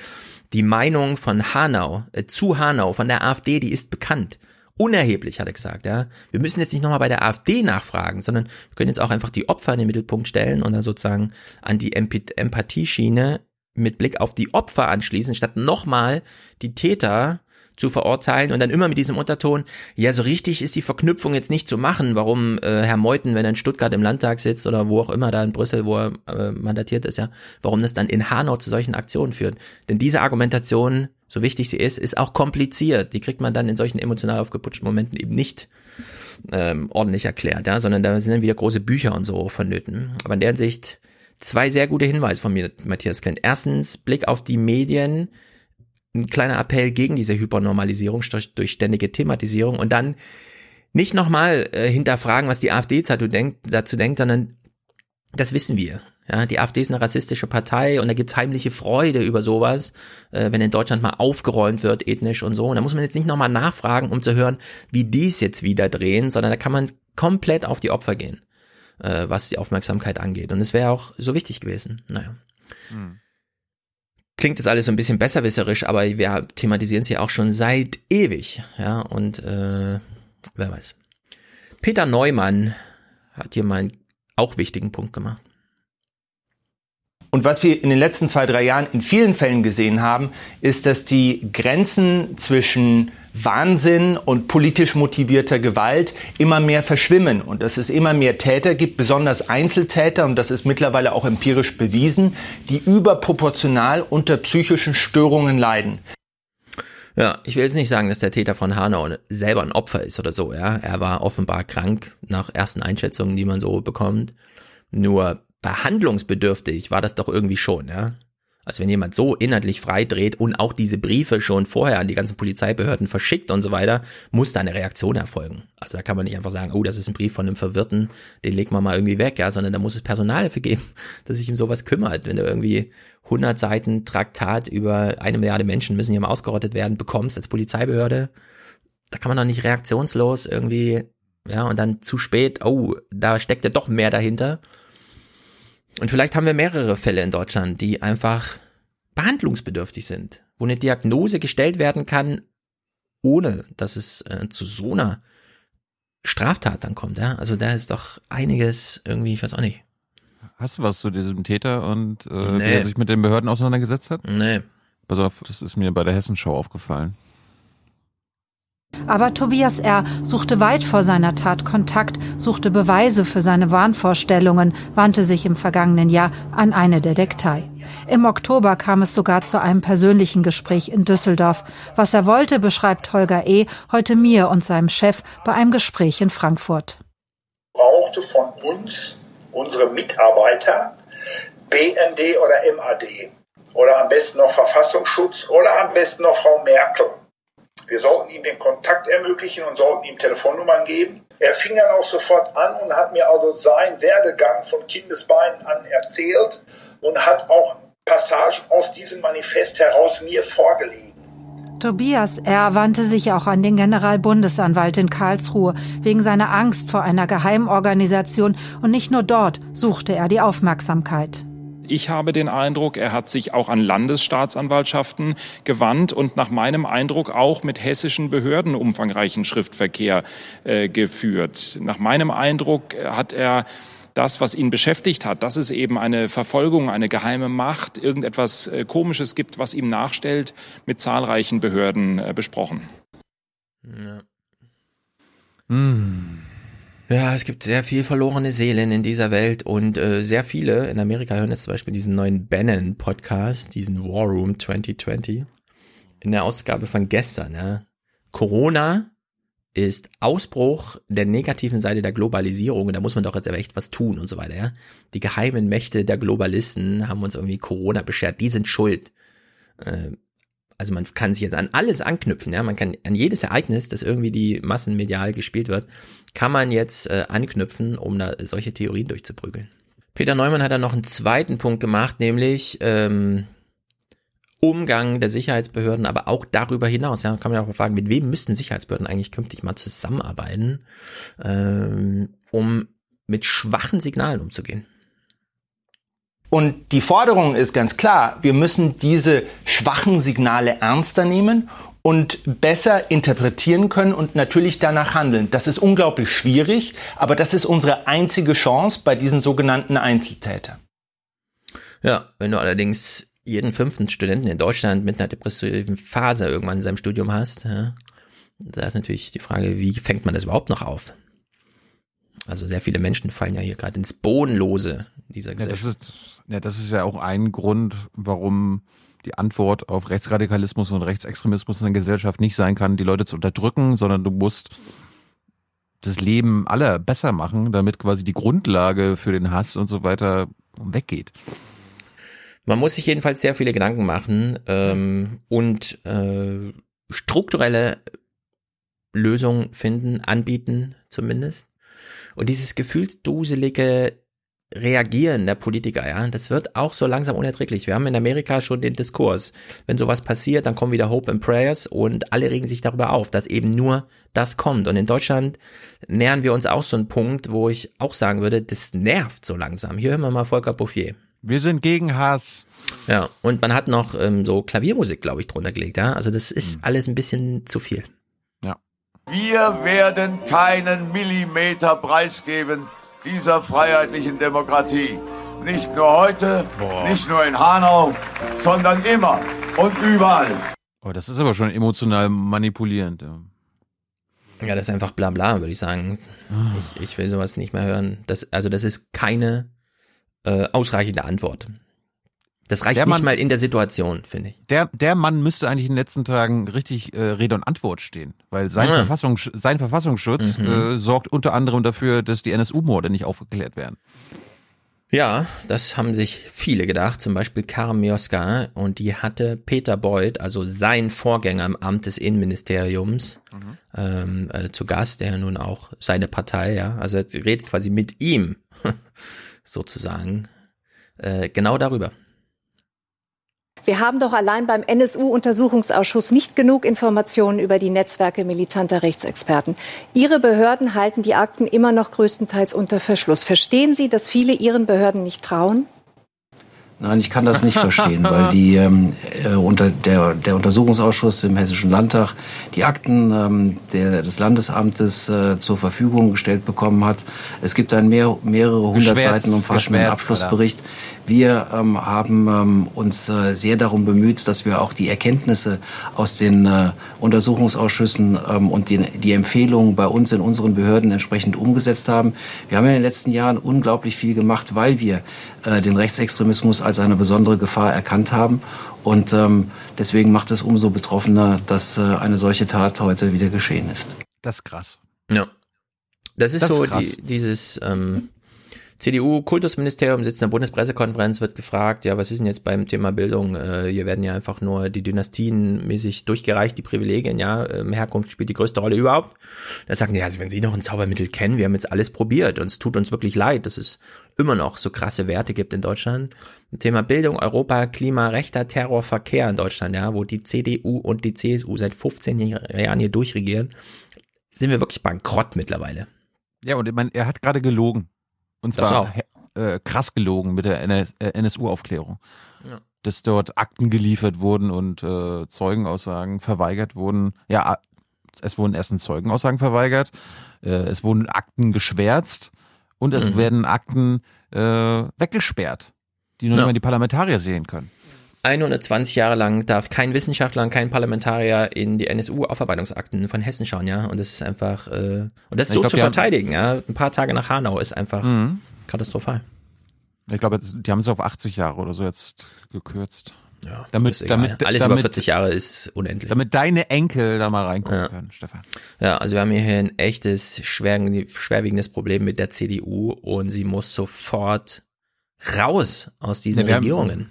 die Meinung von Hanau, äh, zu Hanau, von der AfD, die ist bekannt. Unerheblich, hat er gesagt, ja. Wir müssen jetzt nicht nochmal bei der AfD nachfragen, sondern wir können jetzt auch einfach die Opfer in den Mittelpunkt stellen und dann sozusagen an die Emp- Empathieschiene mit Blick auf die Opfer anschließen, statt nochmal die Täter zu verurteilen und dann immer mit diesem Unterton, ja, so richtig ist die Verknüpfung jetzt nicht zu machen, warum äh, Herr Meuthen, wenn er in Stuttgart im Landtag sitzt oder wo auch immer da in Brüssel, wo er äh, mandatiert ist, ja, warum das dann in Hanau zu solchen Aktionen führt. Denn diese Argumentation, so wichtig sie ist, ist auch kompliziert. Die kriegt man dann in solchen emotional aufgeputschten Momenten eben nicht ähm, ordentlich erklärt, ja, sondern da sind dann wieder große Bücher und so vonnöten. Aber in der Hinsicht zwei sehr gute Hinweise von mir, Matthias Kent. Erstens, Blick auf die Medien, ein kleiner Appell gegen diese Hypernormalisierung durch, ständige Thematisierung und dann nicht nochmal äh, hinterfragen, was die AfD dazu denkt, dazu denkt, sondern das wissen wir. Ja, die AfD ist eine rassistische Partei und da gibt's heimliche Freude über sowas, äh, wenn in Deutschland mal aufgeräumt wird, ethnisch und so. Und da muss man jetzt nicht nochmal nachfragen, um zu hören, wie die es jetzt wieder drehen, sondern da kann man komplett auf die Opfer gehen, äh, was die Aufmerksamkeit angeht. Und es wäre auch so wichtig gewesen. Naja. Klingt das alles so ein bisschen besserwisserisch, aber wir thematisieren es ja auch schon seit ewig. Ja, und äh, wer weiß. Peter Neumann hat hier mal einen auch wichtigen Punkt gemacht. Und was wir in den letzten zwei, drei Jahren in vielen Fällen gesehen haben, ist, dass die Grenzen zwischen Wahnsinn und politisch motivierter Gewalt immer mehr verschwimmen und dass es immer mehr Täter gibt, besonders Einzeltäter, und das ist mittlerweile auch empirisch bewiesen, die überproportional unter psychischen Störungen leiden. Ja, ich will jetzt nicht sagen, dass der Täter von Hanau selber ein Opfer ist oder so, ja. Er war offenbar krank nach ersten Einschätzungen, die man so bekommt. Nur behandlungsbedürftig war das doch irgendwie schon, ja. Also wenn jemand so inhaltlich frei dreht und auch diese Briefe schon vorher an die ganzen Polizeibehörden verschickt und so weiter, muss da eine Reaktion erfolgen. Also da kann man nicht einfach sagen, oh, das ist ein Brief von einem Verwirrten, den legt man mal irgendwie weg, ja, sondern da muss es Personal dafür geben, dass sich um sowas kümmert. Wenn du irgendwie 100 Seiten Traktat über eine Milliarde Menschen müssen hier mal ausgerottet werden, bekommst als Polizeibehörde, da kann man doch nicht reaktionslos irgendwie, ja, und dann zu spät, oh, da steckt ja doch mehr dahinter und vielleicht haben wir mehrere Fälle in Deutschland, die einfach behandlungsbedürftig sind, wo eine Diagnose gestellt werden kann, ohne dass es äh, zu so einer Straftat dann kommt. Ja? Also da ist doch einiges irgendwie, ich weiß auch nicht. Hast du was zu diesem Täter und äh, nee. wie er sich mit den Behörden auseinandergesetzt hat? Nee. Pass auf, das ist mir bei der Hessenschau aufgefallen. Aber Tobias R. suchte weit vor seiner Tat Kontakt, suchte Beweise für seine Wahnvorstellungen, wandte sich im vergangenen Jahr an eine Detektei. Im Oktober kam es sogar zu einem persönlichen Gespräch in Düsseldorf. Was er wollte, beschreibt Holger E. heute mir und seinem Chef bei einem Gespräch in Frankfurt. Brauchte von uns unsere Mitarbeiter BND oder MAD oder am besten noch Verfassungsschutz oder am besten noch Frau Merkel wir sollten ihm den Kontakt ermöglichen und sollten ihm Telefonnummern geben. Er fing dann auch sofort an und hat mir also seinen Werdegang von Kindesbeinen an erzählt und hat auch Passagen aus diesem Manifest heraus mir vorgelegt. Tobias R. wandte sich auch an den Generalbundesanwalt in Karlsruhe wegen seiner Angst vor einer Geheimorganisation und nicht nur dort suchte er die Aufmerksamkeit. Ich habe den Eindruck, er hat sich auch an Landesstaatsanwaltschaften gewandt und nach meinem Eindruck auch mit hessischen Behörden umfangreichen Schriftverkehr äh, geführt. Nach meinem Eindruck hat er das, was ihn beschäftigt hat, dass es eben eine Verfolgung, eine geheime Macht, irgendetwas äh, Komisches gibt, was ihm nachstellt, mit zahlreichen Behörden äh, besprochen. Ja. Hm. Ja, es gibt sehr viel verlorene Seelen in dieser Welt und äh, sehr viele in Amerika hören jetzt zum Beispiel diesen neuen Bannon-Podcast, diesen War Room 2020. In der Ausgabe von gestern, ja. Corona ist Ausbruch der negativen Seite der Globalisierung und da muss man doch jetzt aber echt was tun und so weiter, ja. Die geheimen Mächte der Globalisten haben uns irgendwie Corona beschert, die sind schuld. Äh, also man kann sich jetzt an alles anknüpfen, ja, man kann an jedes Ereignis, das irgendwie die massenmedial gespielt wird, kann man jetzt äh, anknüpfen, um da solche Theorien durchzuprügeln. Peter Neumann hat dann noch einen zweiten Punkt gemacht, nämlich ähm, Umgang der Sicherheitsbehörden, aber auch darüber hinaus. Ja, kann man ja auch fragen, mit wem müssten Sicherheitsbehörden eigentlich künftig mal zusammenarbeiten, ähm, um mit schwachen Signalen umzugehen. Und die Forderung ist ganz klar, wir müssen diese schwachen Signale ernster nehmen und besser interpretieren können und natürlich danach handeln. Das ist unglaublich schwierig, aber das ist unsere einzige Chance bei diesen sogenannten Einzeltätern. Ja, wenn du allerdings jeden fünften Studenten in Deutschland mit einer depressiven Phase irgendwann in seinem Studium hast, ja, da ist natürlich die Frage, wie fängt man das überhaupt noch auf? Also sehr viele Menschen fallen ja hier gerade ins Bodenlose dieser Gesellschaft. Ja, das ist ja, das ist ja auch ein Grund, warum die Antwort auf Rechtsradikalismus und Rechtsextremismus in der Gesellschaft nicht sein kann, die Leute zu unterdrücken, sondern du musst das Leben aller besser machen, damit quasi die Grundlage für den Hass und so weiter weggeht. Man muss sich jedenfalls sehr viele Gedanken machen ähm, und äh, strukturelle Lösungen finden, anbieten zumindest. Und dieses gefühlsduselige Reagieren der Politiker, ja, das wird auch so langsam unerträglich. Wir haben in Amerika schon den Diskurs. Wenn sowas passiert, dann kommen wieder Hope and Prayers und alle regen sich darüber auf, dass eben nur das kommt. Und in Deutschland nähern wir uns auch so einen Punkt, wo ich auch sagen würde, das nervt so langsam. Hier hören wir mal Volker Bouffier. Wir sind gegen Hass. Ja, und man hat noch ähm, so Klaviermusik, glaube ich, drunter gelegt, ja. Also das ist mhm. alles ein bisschen zu viel. Ja. Wir werden keinen Millimeter preisgeben dieser freiheitlichen Demokratie. Nicht nur heute, nicht nur in Hanau, sondern immer und überall. Oh, das ist aber schon emotional manipulierend. Ja. Ja, das ist einfach bla bla, würde ich sagen. Ich, ich will sowas nicht mehr hören. Das, also das ist keine äh, ausreichende Antwort. Das reicht Der nicht Mann- mal in der Situation, finde ich. Der, der Mann müsste eigentlich in den letzten Tagen richtig äh, Rede und Antwort stehen, weil sein, Ja. Verfassung, sein Verfassungsschutz Mhm. äh, sorgt unter anderem dafür, dass die NSU-Morde nicht aufgeklärt werden. Ja, das haben sich viele gedacht, zum Beispiel Karin Mioska und die hatte Peter Beuth, also sein Vorgänger im Amt des Innenministeriums, ähm, äh, zu Gast, der nun auch seine Partei, ja, also redet quasi mit ihm sozusagen äh, genau darüber. Wir haben doch allein beim NSU-Untersuchungsausschuss nicht genug Informationen über die Netzwerke militanter Rechtsexperten. Ihre Behörden halten die Akten immer noch größtenteils unter Verschluss. Verstehen Sie, dass viele Ihren Behörden nicht trauen? Nein, ich kann das nicht verstehen, weil die ähm, äh, unter der, der Untersuchungsausschuss im Hessischen Landtag die Akten ähm, der, des Landesamtes äh, zur Verfügung gestellt bekommen hat. Es gibt einen mehr, mehrere hundert Seiten umfassenden Abschlussbericht. Wir ähm, haben ähm, uns äh, sehr darum bemüht, dass wir auch die Erkenntnisse aus den äh, Untersuchungsausschüssen ähm, und die, die Empfehlungen bei uns in unseren Behörden entsprechend umgesetzt haben. Wir haben in den letzten Jahren unglaublich viel gemacht, weil wir äh, den Rechtsextremismus als eine besondere Gefahr erkannt haben. Und ähm, deswegen macht es umso betroffener, dass äh, eine solche Tat heute wieder geschehen ist. Das ist krass. Ja. Das ist Das ist so die, dieses ähm, CDU-Kultusministerium sitzt in der Bundespressekonferenz, wird gefragt, ja, was ist denn jetzt beim Thema Bildung? Äh, hier werden ja einfach nur die Dynastien mäßig durchgereicht, die Privilegien, ja, ähm, Herkunft spielt die größte Rolle überhaupt. Dann sagen die, also wenn Sie noch ein Zaubermittel kennen, wir haben jetzt alles probiert und es tut uns wirklich leid, dass es immer noch so krasse Werte gibt in Deutschland. Thema Bildung, Europa, Klima, rechter Terror, Verkehr in Deutschland, ja, wo die CDU und die CSU seit 15 Jahren hier durchregieren, sind wir wirklich bankrott mittlerweile. Ja, und ich meine, er hat gerade gelogen. Und Das zwar äh, krass gelogen mit der NS, äh, NSU-Aufklärung. Ja. Dass dort Akten geliefert wurden und äh, Zeugenaussagen verweigert wurden. Ja, es wurden erstens Zeugenaussagen verweigert, äh, es wurden Akten geschwärzt und es Mhm. werden Akten äh, weggesperrt, die nur Ja. nicht mal die Parlamentarier sehen können. 120 Jahre lang darf kein Wissenschaftler und kein Parlamentarier in die NSU-Aufarbeitungsakten von Hessen schauen, ja. Und das ist einfach, äh, und das Ich so glaub, zu die haben- verteidigen, ja. Ein paar Tage nach Hanau ist einfach Mhm. katastrophal. Ich glaube, die haben es auf 80 Jahre oder so jetzt gekürzt. Ja, damit, damit, Alles damit, über 40 Jahre ist unendlich. Damit deine Enkel da mal reingucken Ja. können, Stefan. Ja, also wir haben hier ein echtes, schwer, schwerwiegendes Problem mit der CDU und sie muss sofort raus aus diesen Ja, haben- Regierungen. Ja,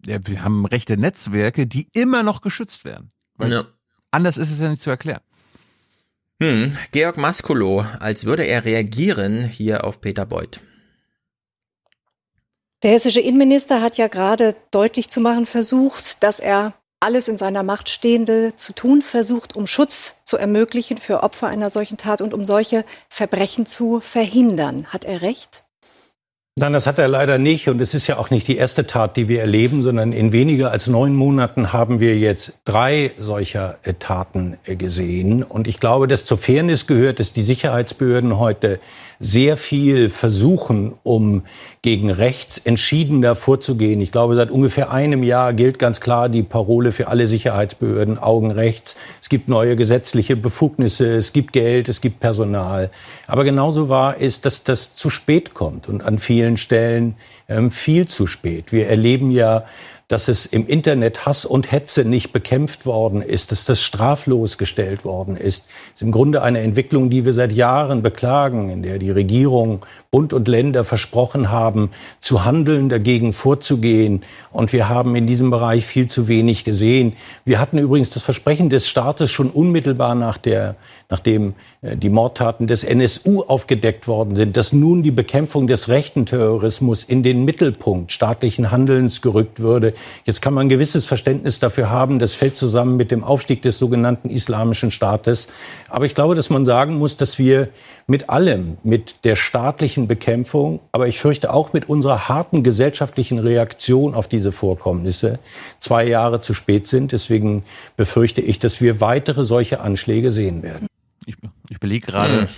wir haben rechte Netzwerke, die immer noch geschützt werden. Weil Ja. Anders ist es ja nicht zu erklären. Hm, Georg Maskulo, als würde er reagieren hier auf Peter Beuth. Der hessische Innenminister hat ja gerade deutlich zu machen versucht, dass er alles in seiner Macht Stehende zu tun versucht, um Schutz zu ermöglichen für Opfer einer solchen Tat und um solche Verbrechen zu verhindern. Hat er recht? Nein, das hat er leider nicht. Und es ist ja auch nicht die erste Tat, die wir erleben, sondern in weniger als neun Monaten haben wir jetzt drei solcher äh, Taten äh, gesehen. Und ich glaube, dass zur Fairness gehört, dass die Sicherheitsbehörden heute sehr viel versuchen, um gegen rechts entschiedener vorzugehen. Ich glaube, seit ungefähr einem Jahr gilt ganz klar die Parole für alle Sicherheitsbehörden, Augen rechts. Es gibt neue gesetzliche Befugnisse, es gibt Geld, es gibt Personal. Aber genauso wahr ist, dass das zu spät kommt und an vielen Stellen ähm, viel zu spät. Wir erleben ja, dass es im Internet Hass und Hetze nicht bekämpft worden ist, dass das straflos gestellt worden ist. Das ist im Grunde eine Entwicklung, die wir seit Jahren beklagen, in der die Regierung, Bund und Länder versprochen haben, zu handeln, dagegen vorzugehen. Und wir haben in diesem Bereich viel zu wenig gesehen. Wir hatten übrigens das Versprechen des Staates schon unmittelbar nach der, nachdem äh, die Mordtaten des NSU aufgedeckt worden sind, dass nun die Bekämpfung des rechten Terrorismus in den Mittelpunkt staatlichen Handelns gerückt würde. Jetzt kann man ein gewisses Verständnis dafür haben. Das fällt zusammen mit dem Aufstieg des sogenannten Islamischen Staates. Aber ich glaube, dass man sagen muss, dass wir mit allem, mit der staatlichen Bekämpfung, aber ich fürchte auch mit unserer harten gesellschaftlichen Reaktion auf diese Vorkommnisse zwei Jahre zu spät sind. Deswegen befürchte ich, dass wir weitere solche Anschläge sehen werden. Ich, ich belege gerade, Hm.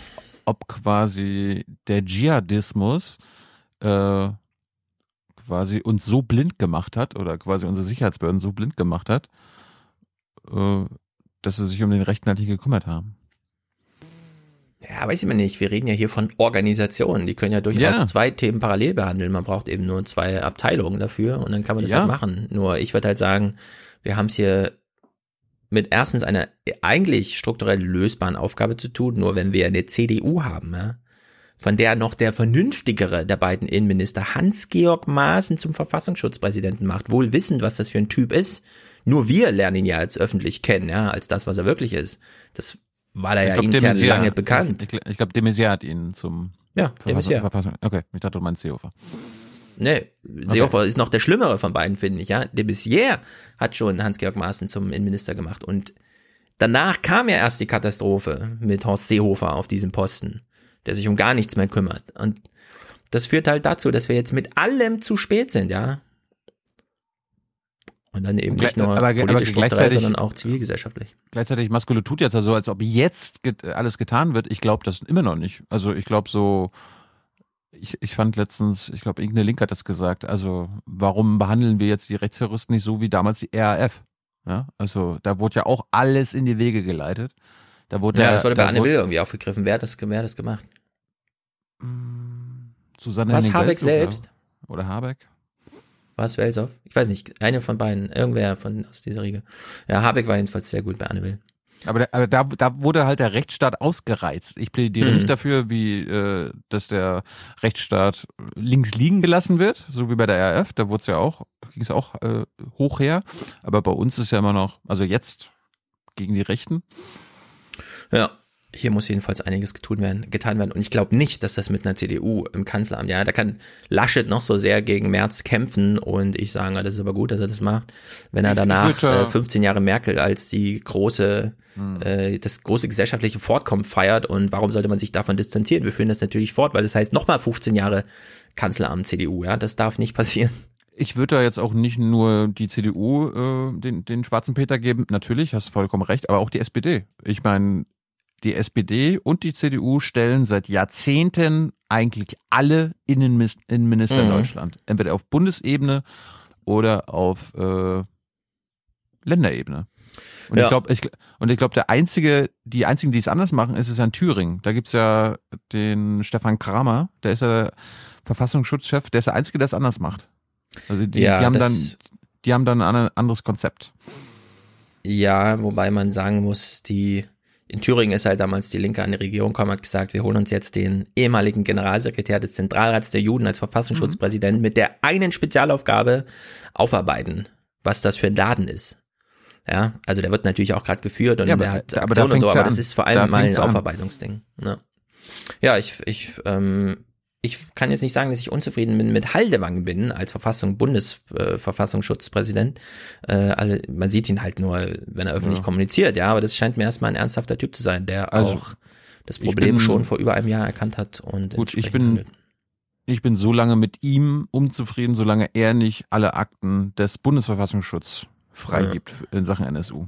ob quasi der Dschihadismus äh, quasi uns so blind gemacht hat oder quasi unsere Sicherheitsbehörden so blind gemacht hat, äh, dass sie sich um den Rechten halt nicht gekümmert haben. Ja, weiß ich mal nicht. Wir reden ja hier von Organisationen. Die können ja durchaus Ja. zwei Themen parallel behandeln. Man braucht eben nur zwei Abteilungen dafür und dann kann man das Ja. halt machen. Nur ich würde halt sagen, wir haben es hier mit erstens einer eigentlich strukturell lösbaren Aufgabe zu tun. Nur wenn wir eine CDU haben, ja, von der noch der vernünftigere der beiden Innenminister Hans-Georg Maaßen zum Verfassungsschutzpräsidenten macht, wohl wissend, was das für ein Typ ist. Nur wir lernen ihn ja als öffentlich kennen, ja, als das, was er wirklich ist. Das war da ja glaub, intern Maizière- lange bekannt. Ich, ich glaube, de Maizière hat ihn zum Ja. Verfassung- Okay, ich dachte, du meinst Seehofer. Nee, Seehofer ist noch der schlimmere von beiden, finde ich, ja. De Maizière hat schon Hans-Georg Maaßen zum Innenminister gemacht und danach kam ja erst die Katastrophe mit Horst Seehofer auf diesem Posten, der sich um gar nichts mehr kümmert. Und das führt halt dazu, dass wir jetzt mit allem zu spät sind, ja. Und dann eben nicht nur aber- aber politisch strukturell, gleichzeitig- sondern auch zivilgesellschaftlich. Gleichzeitig Maskele tut jetzt ja so, als ob jetzt alles getan wird. Ich glaube das immer noch nicht. Also ich glaube so, ich, ich fand letztens, ich glaube, irgendeine Link hat das gesagt. Also warum behandeln wir jetzt die Rechtsterroristen nicht so wie damals die RAF? Ja, also da wurde ja auch alles in die Wege geleitet. Da wurde Ja, das wurde bei Anne Will irgendwie aufgegriffen. Wer hat das, wer hat das gemacht? Susanne Was, Habeck selbst? Oder Habeck? War es Welsow? Ich weiß nicht, eine von beiden, irgendwer von aus dieser Riege. Ja, Habeck war jedenfalls sehr gut bei Anne Will. Aber, da, aber da, da wurde halt der Rechtsstaat ausgereizt. Ich plädiere Mhm. nicht dafür, wie äh, dass der Rechtsstaat links liegen gelassen wird, so wie bei der RAF. Da wurde es ja auch, ging es auch äh, hoch her. Aber bei uns ist ja immer noch, also jetzt gegen die Rechten. Ja, hier muss jedenfalls einiges getun werden, getan werden. Und ich glaube nicht, dass das mit einer CDU im Kanzleramt, ja, da kann Laschet noch so sehr gegen Merz kämpfen und ich sage, das ist aber gut, dass er das macht. Wenn er danach äh, äh, 15 Jahre Merkel als die große, Hm. äh, das große gesellschaftliche Fortkommen feiert und warum sollte man sich davon distanzieren? Wir führen das natürlich fort, weil das heißt nochmal 15 Jahre Kanzleramt CDU, ja, das darf nicht passieren. Ich würde da jetzt auch nicht nur die CDU äh, den, den schwarzen Peter geben. Natürlich, hast du vollkommen recht, aber auch die SPD. Ich meine, die SPD und die CDU stellen seit Jahrzehnten eigentlich alle Innenminister in Mhm. Deutschland. Entweder auf Bundesebene oder auf äh, Länderebene. Und Ja. ich glaube, ich, und ich glaube, der einzige, die einzigen, die es anders machen, ist es ja in Thüringen. Da gibt's ja den Stefan Kramer, der ist ja der Verfassungsschutzchef, der ist der Einzige, der es anders macht. Also die, Ja, die haben dann, die haben dann ein anderes Konzept. Ja, wobei man sagen muss, die in Thüringen ist halt damals die Linke an die Regierung gekommen, hat gesagt, wir holen uns jetzt den ehemaligen Generalsekretär des Zentralrats der Juden als Verfassungsschutzpräsident mit der einen Spezialaufgabe aufarbeiten, was das für ein Laden ist. Ja, also der wird natürlich auch gerade geführt und Ja, der hat aber da Aktionen und so, aber das an. ist vor Da allem mal ein. Aufarbeitungsding. Ja, ja ich, ich, ähm, ich kann jetzt nicht sagen, dass ich unzufrieden bin mit Haldewang bin als Verfassung Bundesverfassungsschutzpräsident. Äh, äh, alle, man sieht ihn halt nur, wenn er öffentlich Ja. kommuniziert, ja, aber das scheint mir erstmal ein ernsthafter Typ zu sein, der Also, auch das Problem bin- schon vor über einem Jahr erkannt hat und Gut, ich bin, handelt. ich bin so lange mit ihm unzufrieden, solange er nicht alle Akten des Bundesverfassungsschutzes freigibt in Sachen NSU.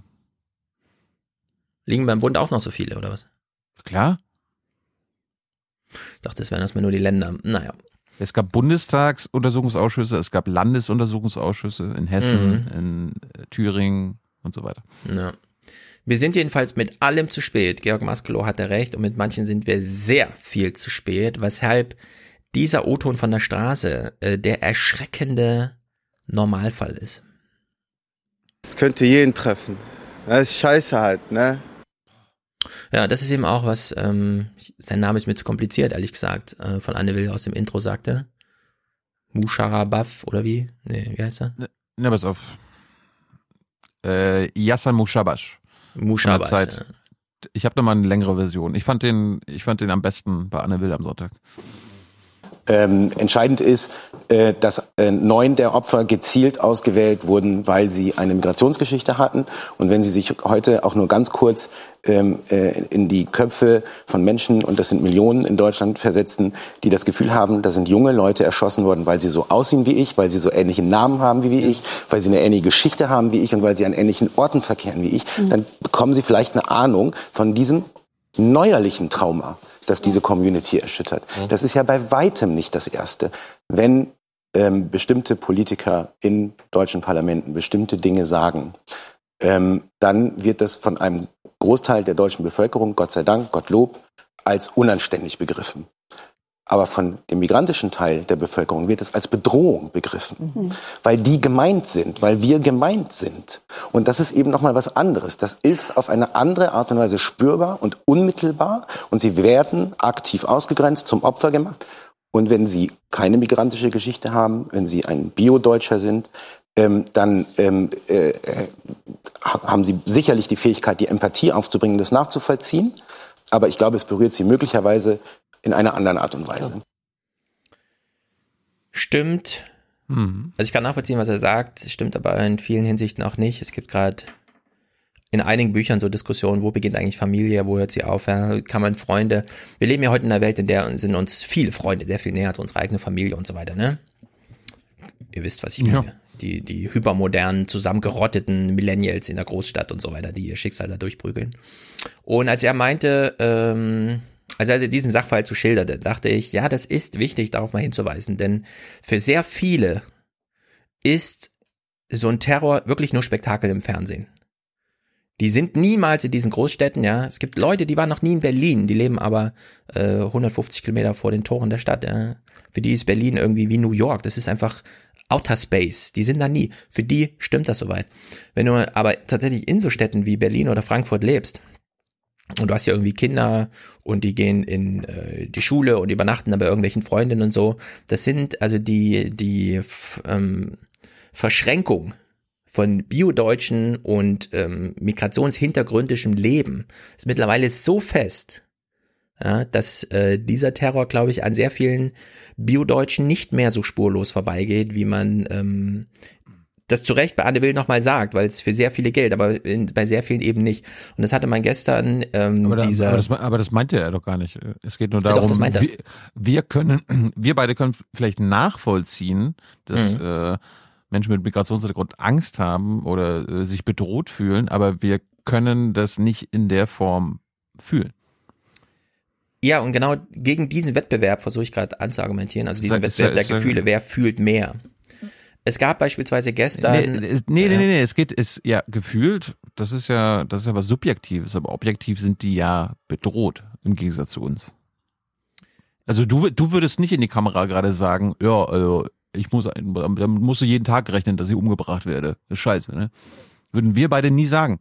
Liegen beim Bund auch noch so viele, oder was? Klar. Ich dachte, das wären erstmal nur die Länder. Naja. Es gab Bundestagsuntersuchungsausschüsse, es gab Landesuntersuchungsausschüsse in Hessen, in äh, Thüringen und so weiter. Ja. Wir sind jedenfalls mit allem zu spät. Georg Maskelow hatte recht und mit manchen sind wir sehr viel zu spät, weshalb dieser O-Ton von der Straße äh, der erschreckende Normalfall ist. Es könnte jeden treffen. Das ist scheiße halt, ne? Ja, das ist eben auch was, ähm, sein Name ist mir zu kompliziert, ehrlich gesagt, äh, von Anne Will aus dem Intro sagte. Musharabaf oder wie? Nee, wie heißt er? Na, pass auf. Äh, Yassan Mushabash. Mushabash. Ich habe da mal eine längere Version. Ich fand den, ich fand den am besten bei Anne Will am Sonntag. Ähm, entscheidend ist, äh, dass äh, neun der Opfer gezielt ausgewählt wurden, weil sie eine Migrationsgeschichte hatten. Und wenn Sie sich heute auch nur ganz kurz ähm, äh, in die Köpfe von Menschen, und das sind Millionen in Deutschland, versetzen, die das Gefühl haben, da sind junge Leute erschossen worden, weil sie so aussehen wie ich, weil sie so ähnliche Namen haben wie ich, weil sie eine ähnliche Geschichte haben wie ich und weil sie an ähnlichen Orten verkehren wie ich, dann bekommen Sie vielleicht eine Ahnung von diesem neuerlichen Trauma, das diese Community erschüttert. Das ist ja bei weitem nicht das Erste. Wenn ähm, bestimmte Politiker in deutschen Parlamenten bestimmte Dinge sagen, ähm, dann wird das von einem Großteil der deutschen Bevölkerung, Gott sei Dank, Gottlob, als unanständig begriffen. Aber von dem migrantischen Teil der Bevölkerung wird es als Bedrohung begriffen, mhm. weil die gemeint sind, weil wir gemeint sind. Und das ist eben noch mal was anderes. Das ist auf eine andere Art und Weise spürbar und unmittelbar und sie werden aktiv ausgegrenzt, zum Opfer gemacht. Und wenn sie keine migrantische Geschichte haben, wenn sie ein Bio-Deutscher sind, ähm, dann ähm, äh, äh haben sie sicherlich die Fähigkeit, die Empathie aufzubringen, das nachzuvollziehen. Aber ich glaube, es berührt sie möglicherweise in einer anderen Art und Weise. Stimmt. Mhm. Also ich kann nachvollziehen, was er sagt, stimmt aber in vielen Hinsichten auch nicht. Es gibt gerade in einigen Büchern so Diskussionen, wo beginnt eigentlich Familie, wo hört sie auf, ja, kann man Freunde, wir leben ja heute in einer Welt, in der sind uns viele Freunde sehr viel näher als unsere eigene Familie und so weiter, ne? Ihr wisst, was ich meine. Ja. Die, die hypermodernen, zusammengerotteten Millennials in der Großstadt und so weiter, die ihr Schicksal da durchprügeln. Und als er meinte, ähm, also als er diesen Sachverhalt zu schilderte, dachte ich, ja, das ist wichtig, darauf mal hinzuweisen, denn für sehr viele ist so ein Terror wirklich nur Spektakel im Fernsehen. Die sind niemals in diesen Großstädten, ja. Es gibt Leute, die waren noch nie in Berlin, die leben aber äh, 150 Kilometer vor den Toren der Stadt. Ja. Für die ist Berlin irgendwie wie New York. Das ist einfach Outer Space. Die sind da nie. Für die stimmt das soweit. Wenn du aber tatsächlich in so Städten wie Berlin oder Frankfurt lebst, und du hast ja irgendwie Kinder und die gehen in äh, die Schule und übernachten dann bei irgendwelchen Freundinnen und so. Das sind also die, die ähm, Verschränkung von biodeutschen und ähm, migrationshintergründischem Leben ist mittlerweile so fest, ja, dass äh, dieser Terror, glaube ich, an sehr vielen Biodeutschen nicht mehr so spurlos vorbeigeht, wie man ähm, das zu Recht bei Anne Will nochmal sagt, weil es für sehr viele Geld, aber in, bei sehr vielen eben nicht. Und das hatte man gestern ähm, aber, da, dieser. Aber das, aber das meinte er doch gar nicht. Es geht nur darum, ja, doch, wir, wir, können, wir beide können vielleicht nachvollziehen, dass mhm. äh, Menschen mit Migrationshintergrund Angst haben oder äh, sich bedroht fühlen, aber wir können das nicht in der Form fühlen. Ja, und genau gegen diesen Wettbewerb versuche ich gerade anzuargumentieren, also diesen Wettbewerb der Gefühle, wer fühlt mehr. Es gab beispielsweise gestern. Nee, nee, nee, nee, nee, es geht, ist ja gefühlt, das ist ja, das ist ja was Subjektives, aber objektiv sind die ja bedroht im Gegensatz zu uns. Also du, du würdest nicht in die Kamera gerade sagen, ja, also ich muss, damit musst du jeden Tag rechnen, dass ich umgebracht werde. Das ist scheiße, ne? Würden wir beide nie sagen.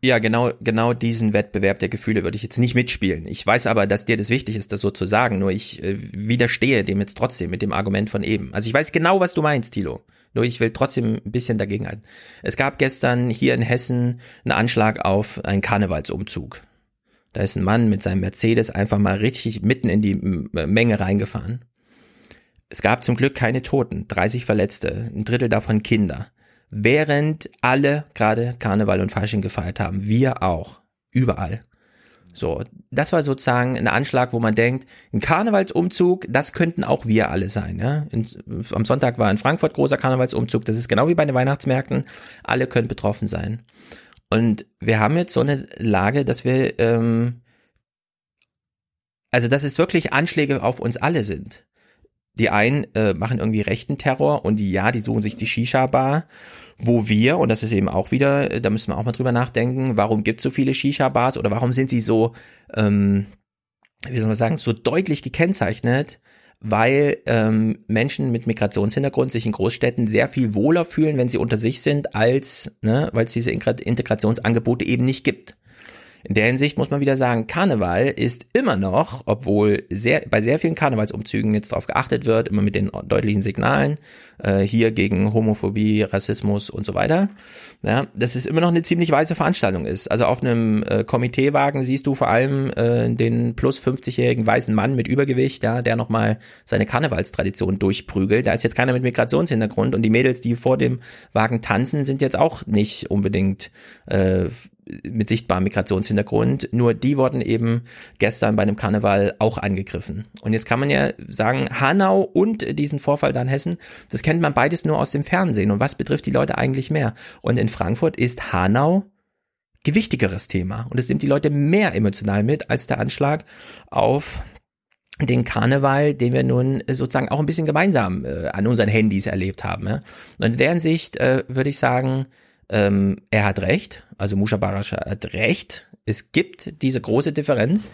Ja, genau, genau diesen Wettbewerb der Gefühle würde ich jetzt nicht mitspielen. Ich weiß aber, dass dir das wichtig ist, das so zu sagen. Nur ich äh, widerstehe dem jetzt trotzdem mit dem Argument von eben. Also ich weiß genau, was du meinst, Tilo. Nur ich will trotzdem ein bisschen dagegen halten. Es gab gestern hier in Hessen einen Anschlag auf einen Karnevalsumzug. Da ist ein Mann mit seinem Mercedes einfach mal richtig mitten in die Menge reingefahren. Es gab zum Glück keine Toten, 30 Verletzte, ein Drittel davon Kinder während alle gerade Karneval und Fasching gefeiert haben. Wir auch. Überall. So, das war sozusagen ein Anschlag, wo man denkt, ein Karnevalsumzug, das könnten auch wir alle sein. Ja? In, am Sonntag war in Frankfurt großer Karnevalsumzug, das ist genau wie bei den Weihnachtsmärkten, alle können betroffen sein. Und wir haben jetzt so eine Lage, dass wir, ähm, also dass es wirklich Anschläge auf uns alle sind. Die einen äh, machen irgendwie rechten Terror und die, ja, die suchen sich die Shisha-Bar, wo wir, und das ist eben auch wieder, äh, da müssen wir auch mal drüber nachdenken, warum gibt es so viele Shisha-Bars oder warum sind sie so, ähm, wie soll man sagen, so deutlich gekennzeichnet, weil ähm, Menschen mit Migrationshintergrund sich in Großstädten sehr viel wohler fühlen, wenn sie unter sich sind, als, ne, weil es diese Integrationsangebote eben nicht gibt. In der Hinsicht muss man wieder sagen, Karneval ist immer noch, obwohl sehr, bei sehr vielen Karnevalsumzügen jetzt darauf geachtet wird, immer mit den deutlichen Signalen, äh, hier gegen Homophobie, Rassismus und so weiter, ja, dass es immer noch eine ziemlich weise Veranstaltung ist. Also auf einem äh, Komiteewagen siehst du vor allem äh, den plus 50-jährigen weißen Mann mit Übergewicht, ja, der nochmal seine Karnevalstradition durchprügelt. Da ist jetzt keiner mit Migrationshintergrund und die Mädels, die vor dem Wagen tanzen, sind jetzt auch nicht unbedingt äh, mit sichtbarem Migrationshintergrund. Nur die wurden eben gestern bei einem Karneval auch angegriffen. Und jetzt kann man ja sagen, Hanau und diesen Vorfall da in Hessen, das kennt man beides nur aus dem Fernsehen. Und was betrifft die Leute eigentlich mehr? Und in Frankfurt ist Hanau gewichtigeres Thema. Und es nimmt die Leute mehr emotional mit als der Anschlag auf den Karneval, den wir nun sozusagen auch ein bisschen gemeinsam äh, an unseren Handys erlebt haben. Ja? Und in deren Sicht äh, würde ich sagen, ähm, er hat recht, also Musha Barasch hat recht. Es gibt diese große Differenz.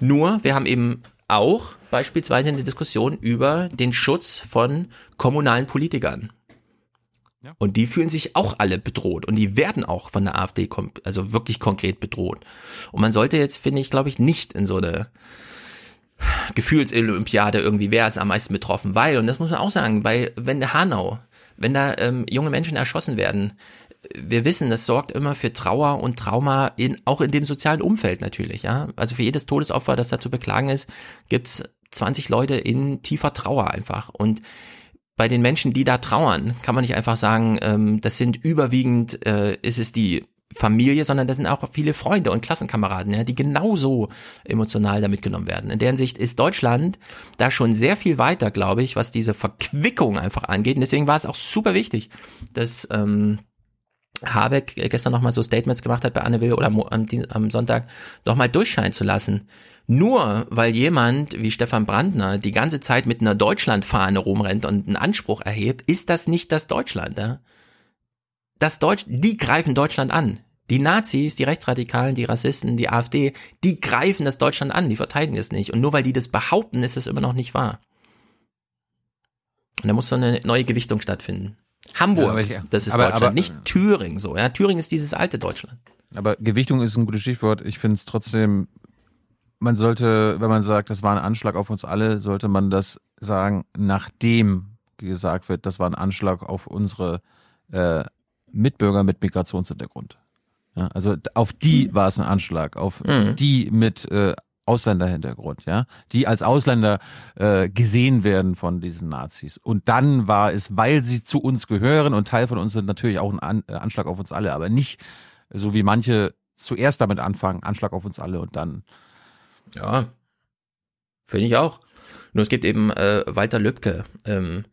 Nur, wir haben eben auch beispielsweise eine Diskussion über den Schutz von kommunalen Politikern. Und die fühlen sich auch alle bedroht und die werden auch von der AfD also wirklich konkret bedroht. Und man sollte jetzt, finde ich, glaube ich, nicht in so eine Gefühlsolympiade irgendwie, wer ist am meisten betroffen, weil, und das muss man auch sagen, bei, wenn Hanau, wenn da ähm, junge Menschen erschossen werden, wir wissen, das sorgt immer für Trauer und Trauma in, auch in dem sozialen Umfeld natürlich, ja. Also für jedes Todesopfer, das da zu beklagen ist, gibt's 20 Leute in tiefer Trauer einfach. Und bei den Menschen, die da trauern, kann man nicht einfach sagen, ähm, das sind überwiegend, äh, ist es die Familie, sondern das sind auch viele Freunde und Klassenkameraden, ja, die genauso emotional damit genommen werden. In deren Sicht ist Deutschland da schon sehr viel weiter, glaube ich, was diese Verquickung einfach angeht. Und deswegen war es auch super wichtig, dass ähm, Habeck gestern nochmal so Statements gemacht hat bei Anne Will oder am, am Sonntag nochmal durchscheinen zu lassen. Nur weil jemand wie Stefan Brandner die ganze Zeit mit einer Deutschlandfahne rumrennt und einen Anspruch erhebt, ist das nicht das Deutschland. Ja? Das Deutsch, die greifen Deutschland an. Die Nazis, die Rechtsradikalen, die Rassisten, die AfD, die greifen das Deutschland an, die verteidigen es nicht. Und nur weil die das behaupten, ist es immer noch nicht wahr. Und da muss so eine neue Gewichtung stattfinden. Hamburg, ja, das ist aber, Deutschland, aber, nicht Thüringen so. Ja, Thüringen ist dieses alte Deutschland. Aber Gewichtung ist ein gutes Stichwort. Ich finde es trotzdem, man sollte, wenn man sagt, das war ein Anschlag auf uns alle, sollte man das sagen, nachdem gesagt wird, das war ein Anschlag auf unsere äh, Mitbürger mit Migrationshintergrund. Ja, also auf die war es ein Anschlag, auf mhm. die mit äh, Ausländerhintergrund, ja, die als Ausländer äh, gesehen werden von diesen Nazis. Und dann war es, weil sie zu uns gehören und Teil von uns sind, natürlich auch ein An äh, Anschlag auf uns alle, aber nicht so wie manche zuerst damit anfangen, Anschlag auf uns alle und dann. Ja, finde ich auch. Nur es gibt eben äh, Walter Lübcke, ähm,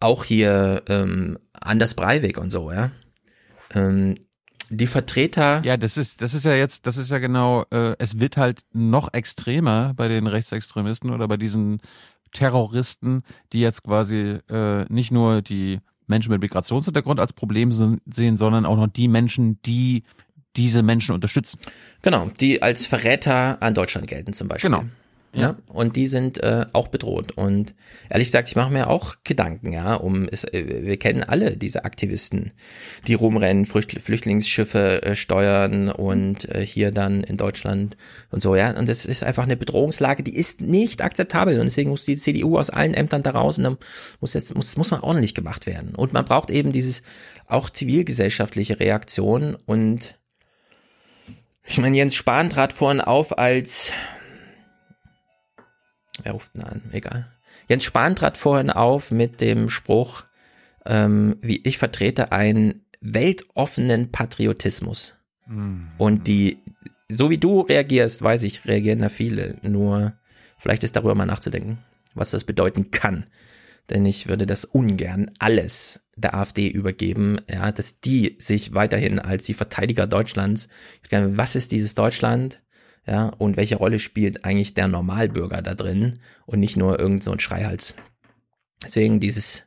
auch hier ähm, Anders Breivik und so, ja. Ähm, die Vertreter. Ja, das ist, das ist ja jetzt, das ist ja genau, äh, es wird halt noch extremer bei den Rechtsextremisten oder bei diesen Terroristen, die jetzt quasi äh, nicht nur die Menschen mit Migrationshintergrund als Problem sehen, sondern auch noch die Menschen, die diese Menschen unterstützen. Genau, die als Verräter an Deutschland gelten zum Beispiel. Genau. Ja, und die sind äh, auch bedroht. Und ehrlich gesagt, ich mache mir auch Gedanken, ja, um es, äh, wir kennen alle diese Aktivisten, die rumrennen, Flücht, Flüchtlingsschiffe äh, steuern und äh, hier dann in Deutschland und so, ja. Und das ist einfach eine Bedrohungslage, die ist nicht akzeptabel. Und deswegen muss die CDU aus allen Ämtern da raus und dann muss jetzt, muss, muss man ordentlich gemacht werden. Und man braucht eben dieses auch zivilgesellschaftliche Reaktion und ich meine, Jens Spahn trat vorhin auf als Wer ruft denn an? Egal. Jens Spahn trat vorhin auf mit dem Spruch, ähm, wie ich vertrete einen weltoffenen Patriotismus. Mhm. Und die, so wie du reagierst, weiß ich, reagieren da viele. Nur vielleicht ist darüber mal nachzudenken, was das bedeuten kann. Denn ich würde das ungern alles der AfD übergeben, ja, dass die sich weiterhin als die Verteidiger Deutschlands, was ist dieses Deutschland? Ja, und welche Rolle spielt eigentlich der Normalbürger da drin und nicht nur irgend so ein Schreihals. Deswegen dieses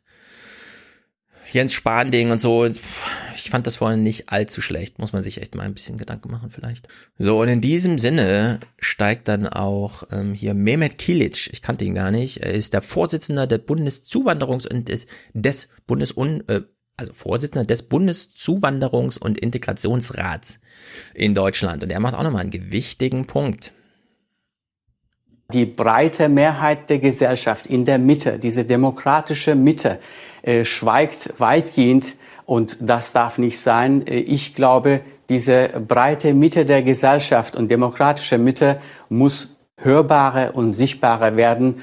Jens Spahn-Ding und so, ich fand das vorhin nicht allzu schlecht, muss man sich echt mal ein bisschen Gedanken machen vielleicht. So, und in diesem Sinne steigt dann auch ähm, hier Mehmet Kilic, ich kannte ihn gar nicht, er ist der Vorsitzender der Bundeszuwanderungs- und des, des Bundesun, äh, also Vorsitzender des Bundeszuwanderungs- und Integrationsrats in Deutschland. Und er macht auch nochmal einen gewichtigen Punkt. Die breite Mehrheit der Gesellschaft in der Mitte, diese demokratische Mitte, äh, schweigt weitgehend und das darf nicht sein. Äh, ich glaube, diese breite Mitte der Gesellschaft und demokratische Mitte muss hörbarer und sichtbarer werden.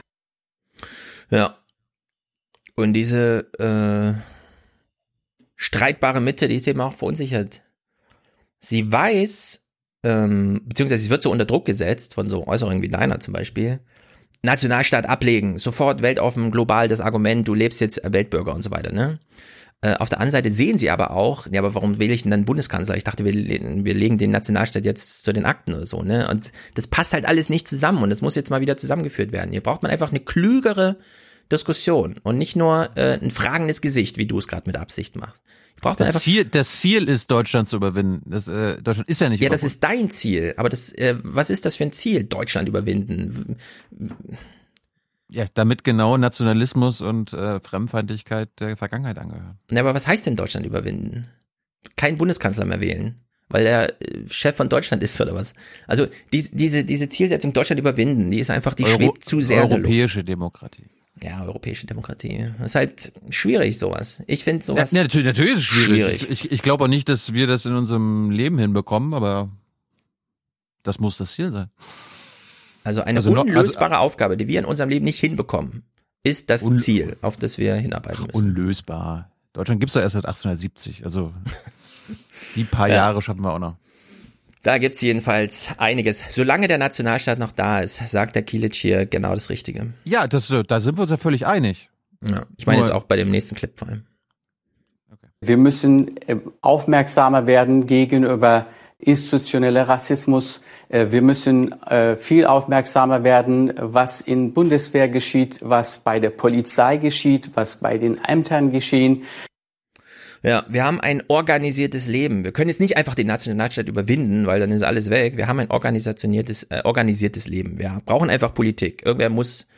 Ja. Und diese äh streitbare Mitte, die ist eben auch verunsichert. Sie weiß, ähm, beziehungsweise sie wird so unter Druck gesetzt von so Äußerungen wie deiner zum Beispiel. Nationalstaat ablegen, sofort weltoffen, global das Argument, du lebst jetzt Weltbürger und so weiter, ne? Äh, auf der anderen Seite sehen sie aber auch, ja, aber warum wähle ich denn dann Bundeskanzler? Ich dachte, wir, wir legen den Nationalstaat jetzt zu den Akten oder so, ne? Und das passt halt alles nicht zusammen und das muss jetzt mal wieder zusammengeführt werden. Hier braucht man einfach eine klügere Diskussion und nicht nur äh, ein fragendes Gesicht, wie du es gerade mit Absicht machst. Ich brauche Das Ziel, das Ziel ist, Deutschland zu überwinden. Das, äh, Deutschland ist ja nicht ja, das ist dein Ziel, aber das, äh, was ist das für ein Ziel? Deutschland überwinden. Ja, damit genau Nationalismus und äh, Fremdfeindlichkeit der Vergangenheit angehören. Na, aber was heißt denn Deutschland überwinden? Kein Bundeskanzler mehr wählen, weil er äh, Chef von Deutschland ist oder was? Also die, diese diese Zielsetzung Deutschland überwinden, die ist einfach, die Euro- schwebt zu sehr. Europäische Demokratie. Ja, europäische Demokratie. Das ist halt schwierig sowas. Ich finde sowas Ja, natürlich, natürlich ist es schwierig. schwierig. Ich, ich glaube auch nicht, dass wir das in unserem Leben hinbekommen, aber das muss das Ziel sein. Also eine Also noch- also- unlösbare Aufgabe, die wir in unserem Leben nicht hinbekommen, ist das Ziel, auf das wir hinarbeiten müssen. Unlösbar. Deutschland gibt's doch erst seit 1870. Also die paar Ja. Jahre schaffen wir auch noch. Da gibt's jedenfalls einiges. Solange der Nationalstaat noch da ist, sagt der Kilic hier genau das Richtige. Ja, das, äh, da sind wir uns ja völlig einig. Ja, ich meine jetzt auch bei dem nächsten Clip vor allem. Wir müssen äh, aufmerksamer werden gegenüber institutioneller Rassismus. Äh, Wir müssen viel aufmerksamer werden, was in Bundeswehr geschieht, was bei der Polizei geschieht, was bei den Ämtern geschehen. Ja, wir haben ein organisiertes Leben. Wir können jetzt nicht einfach den Nationalstaat überwinden, weil dann ist alles weg. Wir haben ein organisationiertes, äh, organisiertes Leben. Wir brauchen einfach Politik. Irgendwer muss,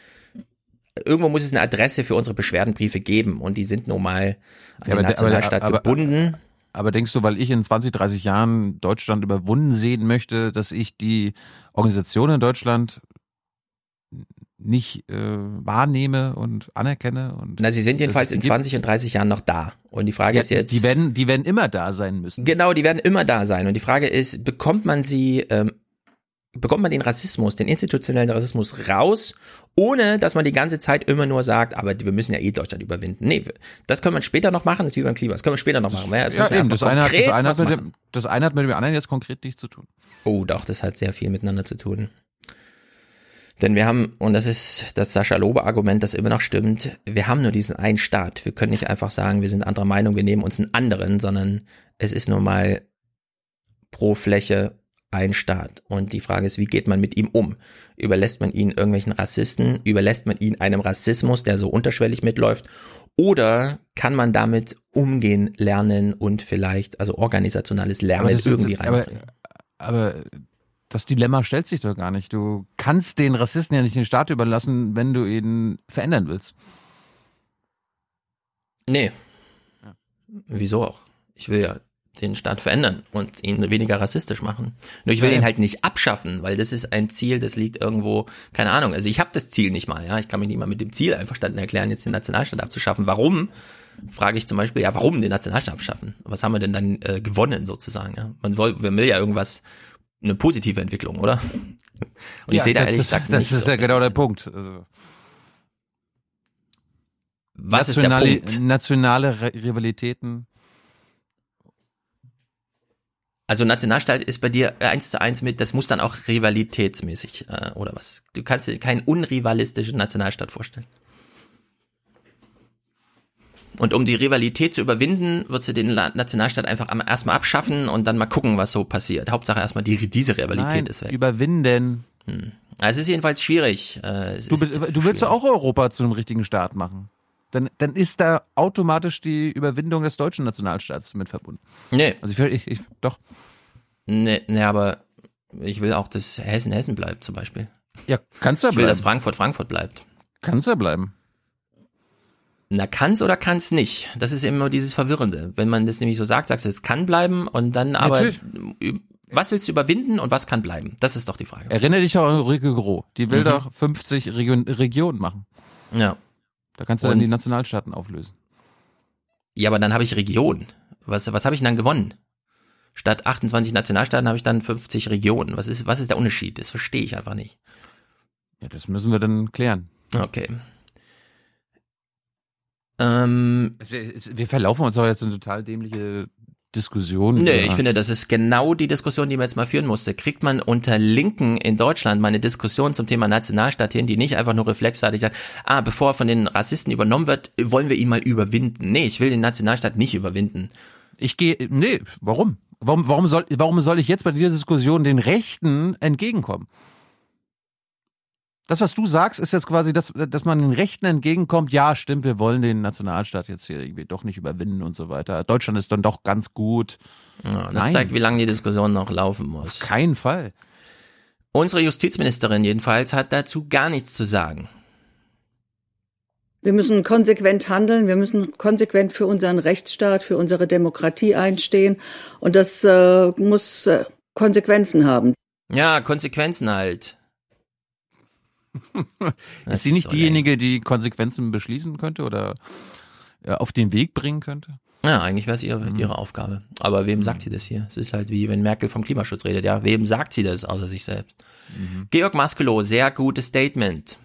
irgendwo muss es eine Adresse für unsere Beschwerdenbriefe geben und die sind nun mal an den Nationalstaat gebunden. Aber denkst du, weil ich in 20, 30 Jahren Deutschland überwunden sehen möchte, dass ich die Organisation in Deutschland nicht äh, wahrnehme und anerkenne? Und Na, sie sind jedenfalls in gibt- 20 und 30 Jahren noch da. Und die Frage Ja, ist jetzt. die werden, die werden immer da sein müssen. Genau, die werden immer da sein. Und die Frage ist, bekommt man sie, ähm, bekommt man den Rassismus, den institutionellen Rassismus raus, ohne dass man die ganze Zeit immer nur sagt, aber wir müssen ja eh Deutschland überwinden. Nee, das können wir später noch machen, das ist wie beim Klima, das können wir später noch machen. Ja, eben, das eine, hat, konkret das, eine was hat mit dem, das eine hat mit dem anderen jetzt konkret nichts zu tun. Oh, doch, das hat sehr viel miteinander zu tun. Denn wir haben, und das ist das Sascha Lobe-Argument, das immer noch stimmt, wir haben nur diesen einen Staat. Wir können nicht einfach sagen, wir sind anderer Meinung, wir nehmen uns einen anderen, sondern es ist nun mal pro Fläche ein Staat. Und die Frage ist, wie geht man mit ihm um? Überlässt man ihn irgendwelchen Rassisten? Überlässt man ihn einem Rassismus, der so unterschwellig mitläuft? Oder kann man damit umgehen lernen und vielleicht, also organisationales Lernen irgendwie aber, reinbringen? aber das Dilemma stellt sich doch gar nicht. Du kannst den Rassisten ja nicht den Staat überlassen, wenn du ihn verändern willst. Nee. Wieso auch? Ich will ja den Staat verändern und ihn weniger rassistisch machen. Nur ich will Ja, ihn ja. halt nicht abschaffen, weil das ist ein Ziel, das liegt irgendwo, keine Ahnung. Also ich habe das Ziel nicht mal, ja. Ich kann mich nicht mal mit dem Ziel einverstanden erklären, jetzt den Nationalstaat abzuschaffen. Warum? Frage ich zum Beispiel, ja, warum den Nationalstaat abschaffen? Was haben wir denn dann äh, gewonnen sozusagen? Ja? Man will, man will ja irgendwas, eine positive Entwicklung, oder? Und ich Ja, sehe da das- ehrlich das, gesagt Das nicht ist so ja genau der. Punkt. Also, Was ist der nationale- Punkt? Nationale Rivalitäten. Also Nationalstaat ist bei dir eins zu eins mit, das muss dann auch rivalitätsmäßig, äh, oder was? Du kannst dir keinen unrivalistischen Nationalstaat vorstellen. Und um die Rivalität zu überwinden, würdest du den Nationalstaat einfach erstmal abschaffen und dann mal gucken, was so passiert. Hauptsache erstmal die, diese Rivalität Nein, ist weg. überwinden. Hm. Also es ist jedenfalls schwierig. Äh, es Du, ist bist- du willst ja auch Europa zu einem richtigen Staat machen. Dann, dann ist da automatisch die Überwindung des deutschen Nationalstaats mit verbunden. Nee. Also ich, will- ich, ich doch. Nee, nee, aber ich will auch, dass Hessen Hessen bleibt zum Beispiel. Ja, kannst du ja Ich will, bleiben. dass Frankfurt Frankfurt bleibt. Kannst ja bleiben. Na, kann's oder kann's nicht? Das ist nur dieses Verwirrende. Wenn man das nämlich so sagt, sagst du, es kann bleiben und dann aber, Natürlich. was willst du überwinden und was kann bleiben? Das ist doch die Frage. Erinnere dich auch an Ulrike Gros. Die will Mhm. doch 50 Region, Regionen machen. Ja. Da kannst du Und- dann die Nationalstaaten auflösen. Ja, aber dann habe ich Regionen. Was, was habe ich denn dann gewonnen? Statt 28 Nationalstaaten habe ich dann 50 Regionen. Was ist, was ist der Unterschied? Das verstehe ich einfach nicht. Ja, das müssen wir dann klären. Okay. Ähm, Wir verlaufen uns doch jetzt in total dämliche Diskussion. Nee, über- ich finde, das ist genau die Diskussion, die man jetzt mal führen musste. Kriegt man unter Linken in Deutschland mal eine Diskussion zum Thema Nationalstaat hin, die nicht einfach nur reflexartig sagt, ah, bevor er von den Rassisten übernommen wird, wollen wir ihn mal überwinden. Nee, ich will den Nationalstaat nicht überwinden. Ich gehe, nee, warum? Warum, warum, soll, warum soll ich jetzt bei dieser Diskussion den Rechten entgegenkommen? Das, was du sagst, ist jetzt quasi, dass, dass man den Rechten entgegenkommt, ja, stimmt, wir wollen den Nationalstaat jetzt hier irgendwie doch nicht überwinden und so weiter. Deutschland ist dann doch ganz gut. Ja, das Nein. zeigt, wie lange die Diskussion noch laufen muss. Auf keinen Fall. Unsere Justizministerin jedenfalls hat dazu gar nichts zu sagen. Wir müssen konsequent handeln, wir müssen konsequent für unseren Rechtsstaat, für unsere Demokratie einstehen. Und das äh, muss äh, Konsequenzen haben. Ja, Konsequenzen halt. Ist sie nicht so diejenige, die Konsequenzen beschließen könnte oder äh, auf den Weg bringen könnte? Ja, eigentlich wäre es ihre, Mhm. ihre Aufgabe. Aber wem sagt sie das hier? Es ist halt wie wenn Merkel vom Klimaschutz redet. Ja, wem sagt sie das außer sich selbst? Mhm. Georg Maskelow, sehr gutes Statement.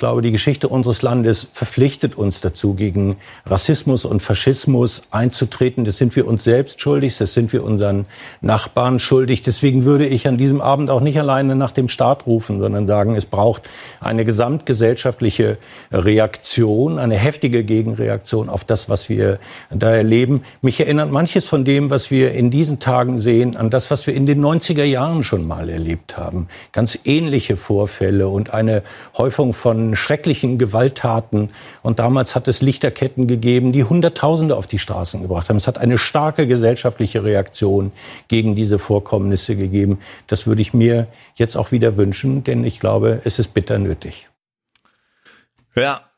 Ich glaube, die Geschichte unseres Landes verpflichtet uns dazu, gegen Rassismus und Faschismus einzutreten. Das sind wir uns selbst schuldig, das sind wir unseren Nachbarn schuldig. Deswegen würde ich an diesem Abend auch nicht alleine nach dem Staat rufen, sondern sagen, es braucht eine gesamtgesellschaftliche Reaktion, eine heftige Gegenreaktion auf das, was wir da erleben. Mich erinnert manches von dem, was wir in diesen Tagen sehen, an das, was wir in den 90er Jahren schon mal erlebt haben. Ganz ähnliche Vorfälle und eine Häufung von schrecklichen Gewalttaten. Und damals hat es Lichterketten gegeben, die Hunderttausende auf die Straßen gebracht haben. Es hat eine starke gesellschaftliche Reaktion gegen diese Vorkommnisse gegeben. Das würde ich mir jetzt auch wieder wünschen, denn ich glaube, es ist bitter nötig. Ja.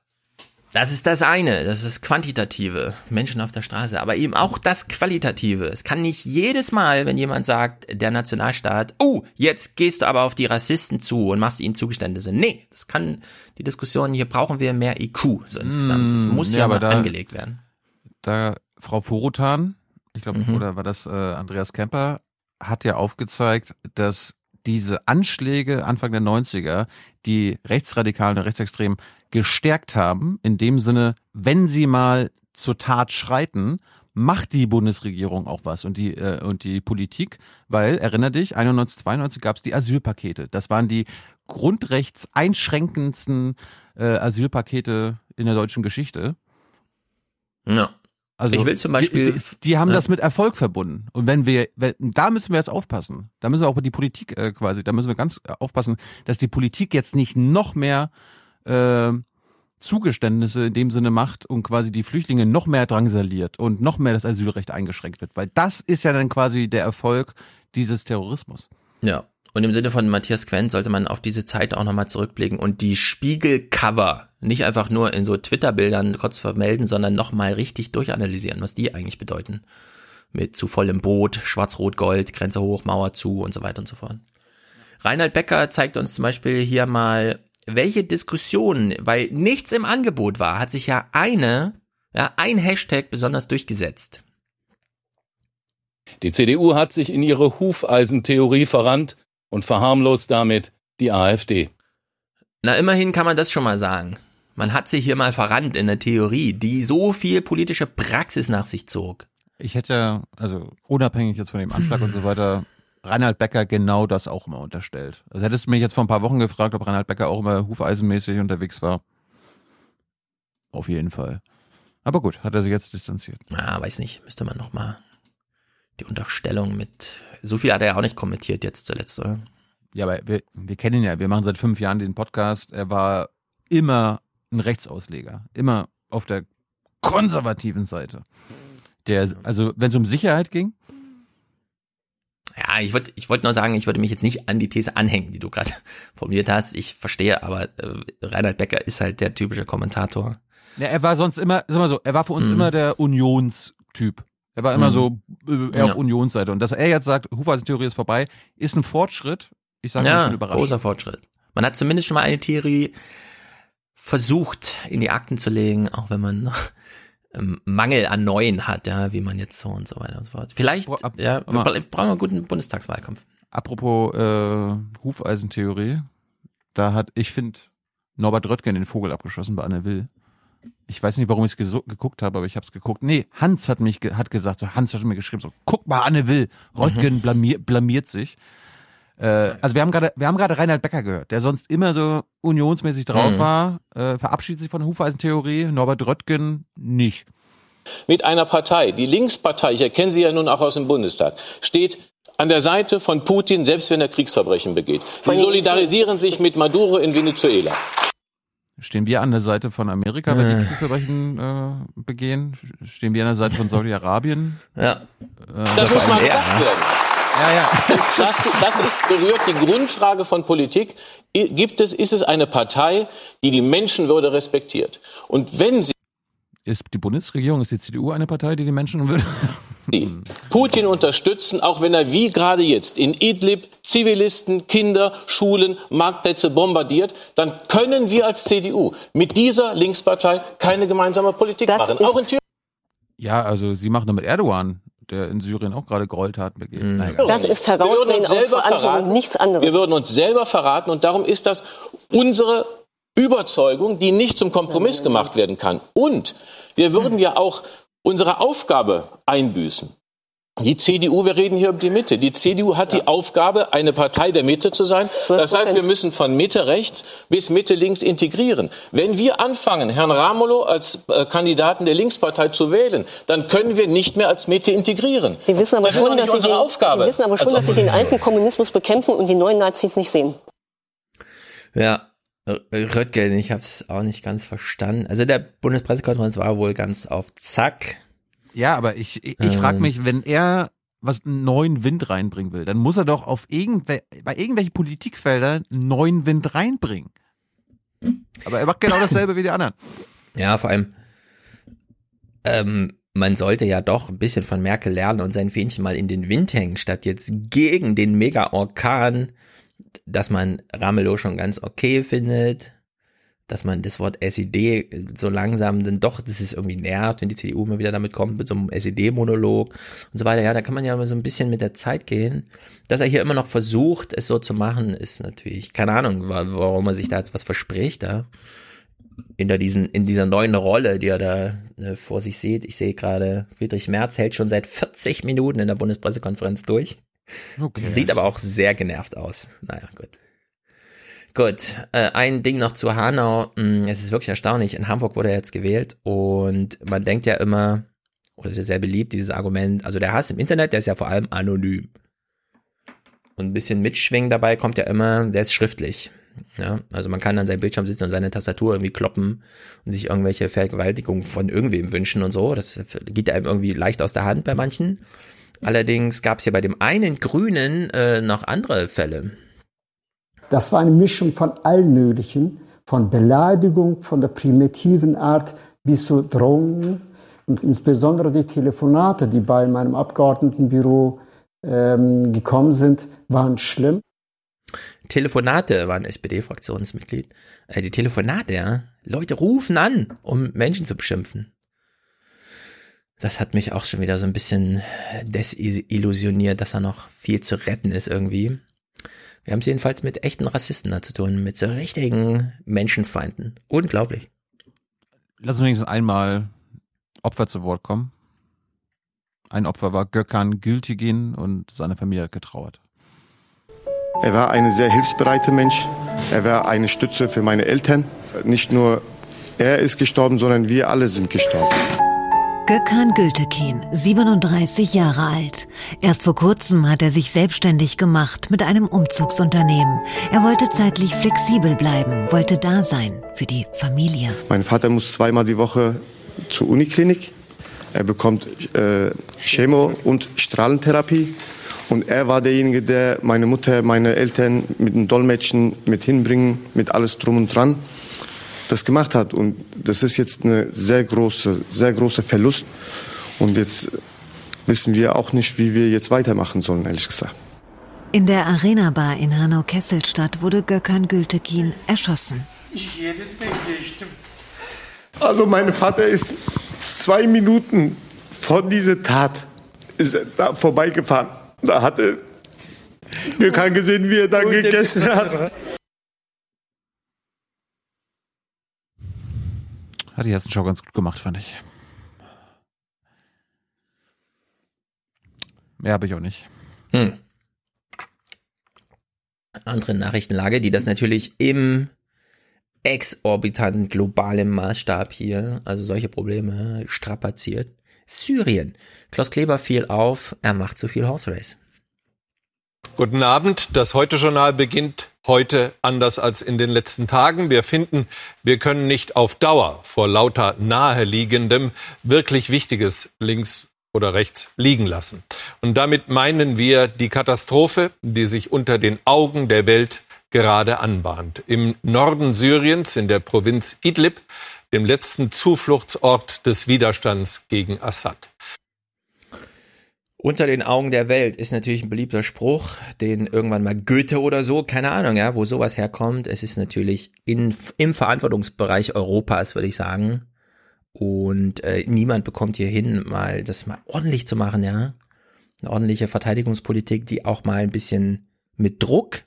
Das ist das eine, das ist das Quantitative, Menschen auf der Straße, aber eben auch das Qualitative. Es kann nicht jedes Mal, wenn jemand sagt, der Nationalstaat, oh, jetzt gehst du aber auf die Rassisten zu und machst ihnen Zugeständnisse. Nee, das kann die Diskussion, hier brauchen wir mehr IQ so insgesamt. Das Mm, muss nee, ja aber da- angelegt werden. Da Frau Vorotan, ich glaube, Mhm. oder war das äh, Andreas Kemper, hat ja aufgezeigt, dass diese Anschläge Anfang der 90er die Rechtsradikalen und Rechtsextremen gestärkt haben, in dem Sinne, wenn sie mal zur Tat schreiten, macht die Bundesregierung auch was und die äh, und die Politik, weil erinner dich, 91 92 gab es die Asylpakete. Das waren die grundrechtseinschränkendsten äh, Asylpakete in der deutschen Geschichte. Ja. Also Ich will zum Beispiel- die, die, die haben Ja. das mit Erfolg verbunden. Und wenn wir, wenn, da müssen wir jetzt aufpassen. Da müssen wir auch bei die Politik äh, quasi, da müssen wir ganz äh, aufpassen, dass die Politik jetzt nicht noch mehr äh, Zugeständnisse in dem Sinne macht und quasi die Flüchtlinge noch mehr drangsaliert und noch mehr das Asylrecht eingeschränkt wird. Weil das ist ja dann quasi der Erfolg dieses Terrorismus. Ja. Und im Sinne von Matthias Quent sollte man auf diese Zeit auch nochmal zurückblicken und die Spiegelcover nicht einfach nur in so Twitter-Bildern kurz vermelden, sondern nochmal richtig durchanalysieren, was die eigentlich bedeuten. Mit zu vollem Boot, Schwarz-Rot-Gold, Grenze hoch, Mauer zu und so weiter und so fort. Reinhard Becker zeigt uns zum Beispiel hier mal, welche Diskussionen, weil nichts im Angebot war, hat sich ja eine, ja, ein Hashtag besonders durchgesetzt. Die CDU hat sich in ihre Hufeisentheorie verrannt und verharmlost damit die AfD. Na, immerhin kann man das schon mal sagen. Man hat sich hier mal verrannt in der Theorie, die so viel politische Praxis nach sich zog. Ich hätte, also unabhängig jetzt von dem Anschlag und so weiter, Reinhard Becker genau das auch immer unterstellt. Also hättest du mich jetzt vor ein paar Wochen gefragt, ob Reinhard Becker auch immer hufeisenmäßig unterwegs war. Auf jeden Fall. Aber gut, hat er sich jetzt distanziert. Ah, weiß nicht, müsste man noch mal die Unterstellung mit, so viel hat er ja auch nicht kommentiert jetzt zuletzt, oder? Ja, aber wir, wir kennen ihn ja. Wir machen seit fünf Jahren den Podcast. Er war immer ein Rechtsausleger. Immer auf der konservativen Seite. Der, also, wenn es um Sicherheit ging, Ja, ich wollte ich wollte nur sagen, ich würde mich jetzt nicht an die These anhängen, die du gerade formuliert hast. Ich verstehe, aber äh, Reinhard Becker ist halt der typische Kommentator. Ja, er war sonst immer, sag mal so, er war für uns Mhm. immer der Unionstyp. Er war immer Mhm. so äh, eher Ja. auf Unionsseite. Und dass er jetzt sagt, Hufeisentheorie ist vorbei, ist ein Fortschritt. Ich sage, ich Ja, bin überrascht. großer Fortschritt. Man hat zumindest schon mal eine Theorie versucht in die Akten zu legen, auch wenn man noch ähm, Mangel an Neuen hat, ja, wie man jetzt so und so weiter und so fort. Vielleicht, Boah, ab- ja, wir bra- brauchen wir einen guten Bundestagswahlkampf. Apropos äh, Hufeisentheorie, da hat, ich finde, Norbert Röttgen den Vogel abgeschossen bei Anne Will. Ich weiß nicht, warum ich es geguckt habe, aber ich habe es geguckt. Nee, Hans hat mich ge hat gesagt, so, Hans hat mir geschrieben, so, guck mal, Anne Will, Röttgen mhm. blamier blamiert sich. Äh, also wir haben gerade, wir haben gerade Reinhard Becker gehört, der sonst immer so unionsmäßig drauf mhm. war, äh, verabschiedet sich von der Hufeisentheorie, Norbert Röttgen nicht. Mit einer Partei, die Linkspartei, ich erkenne sie ja nun auch aus dem Bundestag, steht an der Seite von Putin, selbst wenn er Kriegsverbrechen begeht. Sie solidarisieren sich mit Maduro in Venezuela. Stehen wir an der Seite von Amerika, wenn die Kriegsverbrechen äh, begehen? Stehen wir an der Seite von Saudi-Arabien? Ja. Äh, das muss mal gesagt werden. Ja, ja. Das, das ist, berührt die Grundfrage von Politik. Gibt es, ist es eine Partei, die die Menschenwürde respektiert? Und wenn sie ist die Bundesregierung, ist die CDU eine Partei, die die Menschen Putin unterstützen, auch wenn er wie gerade jetzt in Idlib Zivilisten, Kinder, Schulen, Marktplätze bombardiert, dann können wir als CDU mit dieser Linkspartei keine gemeinsame Politik das machen. Auch in Thüringen. Ja, also sie machen damit Erdogan der in Syrien auch gerade Gräueltaten begeht. Mhm. Das ist aus Verantwortung, nichts anderes. Wir würden uns selber verraten und darum ist das unsere Überzeugung, die nicht zum Kompromiss gemacht werden kann. Und wir würden ja auch unsere Aufgabe einbüßen. Die CDU, wir reden hier über die Mitte. Die CDU hat ja. die Aufgabe, eine Partei der Mitte zu sein. Das heißt, wir müssen von Mitte rechts bis Mitte links integrieren. Wenn wir anfangen, Herrn Ramolo als äh, Kandidaten der Linkspartei zu wählen, dann können wir nicht mehr als Mitte integrieren. Sie wissen aber das schon, ist nicht dass unsere Sie den, Aufgabe. Sie wissen aber schon, dass Sie den alten Kommunismus bekämpfen und die neuen Nazis nicht sehen. Ja, Röttgen, ich habe es auch nicht ganz verstanden. Also der Bundespressekonferenz war wohl ganz auf Zack. Ja, aber ich, ich, ich frage ähm. mich, wenn er was einen neuen Wind reinbringen will, dann muss er doch auf irgendwel bei irgendwelchen Politikfeldern einen neuen Wind reinbringen. Aber er macht genau dasselbe wie die anderen. Ja, vor allem, ähm, man sollte ja doch ein bisschen von Merkel lernen und sein Fähnchen mal in den Wind hängen, statt jetzt gegen den Mega-Orkan dass man Ramelow schon ganz okay findet, dass man das Wort SED so langsam dann doch, das ist irgendwie nervt, wenn die CDU immer wieder damit kommt mit so einem SED-Monolog und so weiter. Ja, da kann man ja mal so ein bisschen mit der Zeit gehen. Dass er hier immer noch versucht, es so zu machen, ist natürlich, keine Ahnung, warum er sich da jetzt was verspricht, da. Hinter diesen, in dieser neuen Rolle, die er da äh, vor sich sieht. Ich sehe gerade, Friedrich Merz hält schon seit 40 Minuten in der Bundespressekonferenz durch. Okay. Sieht aber auch sehr genervt aus. Naja, gut. Gut, äh, ein Ding noch zu Hanau. Hm, es ist wirklich erstaunlich. In Hamburg wurde er jetzt gewählt und man denkt ja immer, oder ist ja sehr beliebt, dieses Argument, also der Hass im Internet, der ist ja vor allem anonym. Und ein bisschen Mitschwingen dabei kommt ja immer, der ist schriftlich. Ja, also man kann an seinem Bildschirm sitzen und seine Tastatur irgendwie kloppen und sich irgendwelche Vergewaltigungen von irgendwem wünschen und so. Das geht einem irgendwie leicht aus der Hand bei manchen. Allerdings gab es ja bei dem einen Grünen äh, noch andere Fälle. Das war eine Mischung von allen möglichen, von Beleidigung, von der primitiven Art bis zu Drohungen und insbesondere die Telefonate, die bei meinem Abgeordnetenbüro ähm, gekommen sind, waren schlimm. Telefonate waren SPD-Fraktionsmitglied. Äh, die Telefonate, ja. Leute rufen an, um Menschen zu beschimpfen das hat mich auch schon wieder so ein bisschen desillusioniert, dass da noch viel zu retten ist irgendwie. Wir haben es jedenfalls mit echten Rassisten da zu tun, mit so richtigen Menschenfeinden. Unglaublich. Lass uns wenigstens einmal Opfer zu Wort kommen. Ein Opfer war Gökhan Gültigin und seine Familie hat getrauert. Er war ein sehr hilfsbereiter Mensch. Er war eine Stütze für meine Eltern. Nicht nur er ist gestorben, sondern wir alle sind gestorben. Gökhan Gültekin, 37 Jahre alt. Erst vor kurzem hat er sich selbstständig gemacht mit einem Umzugsunternehmen. Er wollte zeitlich flexibel bleiben, wollte da sein für die Familie. Mein Vater muss zweimal die Woche zur Uniklinik. Er bekommt äh, Chemo- und Strahlentherapie. Und er war derjenige, der meine Mutter, meine Eltern mit dem Dolmetschen mit hinbringen, mit alles drum und dran das gemacht hat. Und das ist jetzt eine sehr große, sehr große Verlust. Und jetzt wissen wir auch nicht, wie wir jetzt weitermachen sollen, ehrlich gesagt. In der Arena Bar in Hanau-Kesselstadt wurde Gökhan Gültekin erschossen. Also mein Vater ist zwei Minuten vor dieser Tat ist da vorbeigefahren. Da hatte Gökhan gesehen, wie er da gegessen hat. Hat die Hessenschau ganz gut gemacht, fand ich. Mehr habe ich auch nicht. Hm. Andere Nachrichtenlage, die das natürlich im exorbitanten globalen Maßstab hier, also solche Probleme strapaziert. Syrien. Klaus Kleber fiel auf, er macht zu viel Horse Race. Guten Abend. Das Heute-Journal beginnt heute anders als in den letzten Tagen. Wir finden, wir können nicht auf Dauer vor lauter naheliegendem wirklich Wichtiges links oder rechts liegen lassen. Und damit meinen wir die Katastrophe, die sich unter den Augen der Welt gerade anbahnt. Im Norden Syriens, in der Provinz Idlib, dem letzten Zufluchtsort des Widerstands gegen Assad. Unter den Augen der Welt ist natürlich ein beliebter Spruch, den irgendwann mal Goethe oder so, keine Ahnung, ja, wo sowas herkommt. Es ist natürlich in, im Verantwortungsbereich Europas, würde ich sagen. Und äh, niemand bekommt hier hin, mal das mal ordentlich zu machen, ja. Eine ordentliche Verteidigungspolitik, die auch mal ein bisschen mit Druck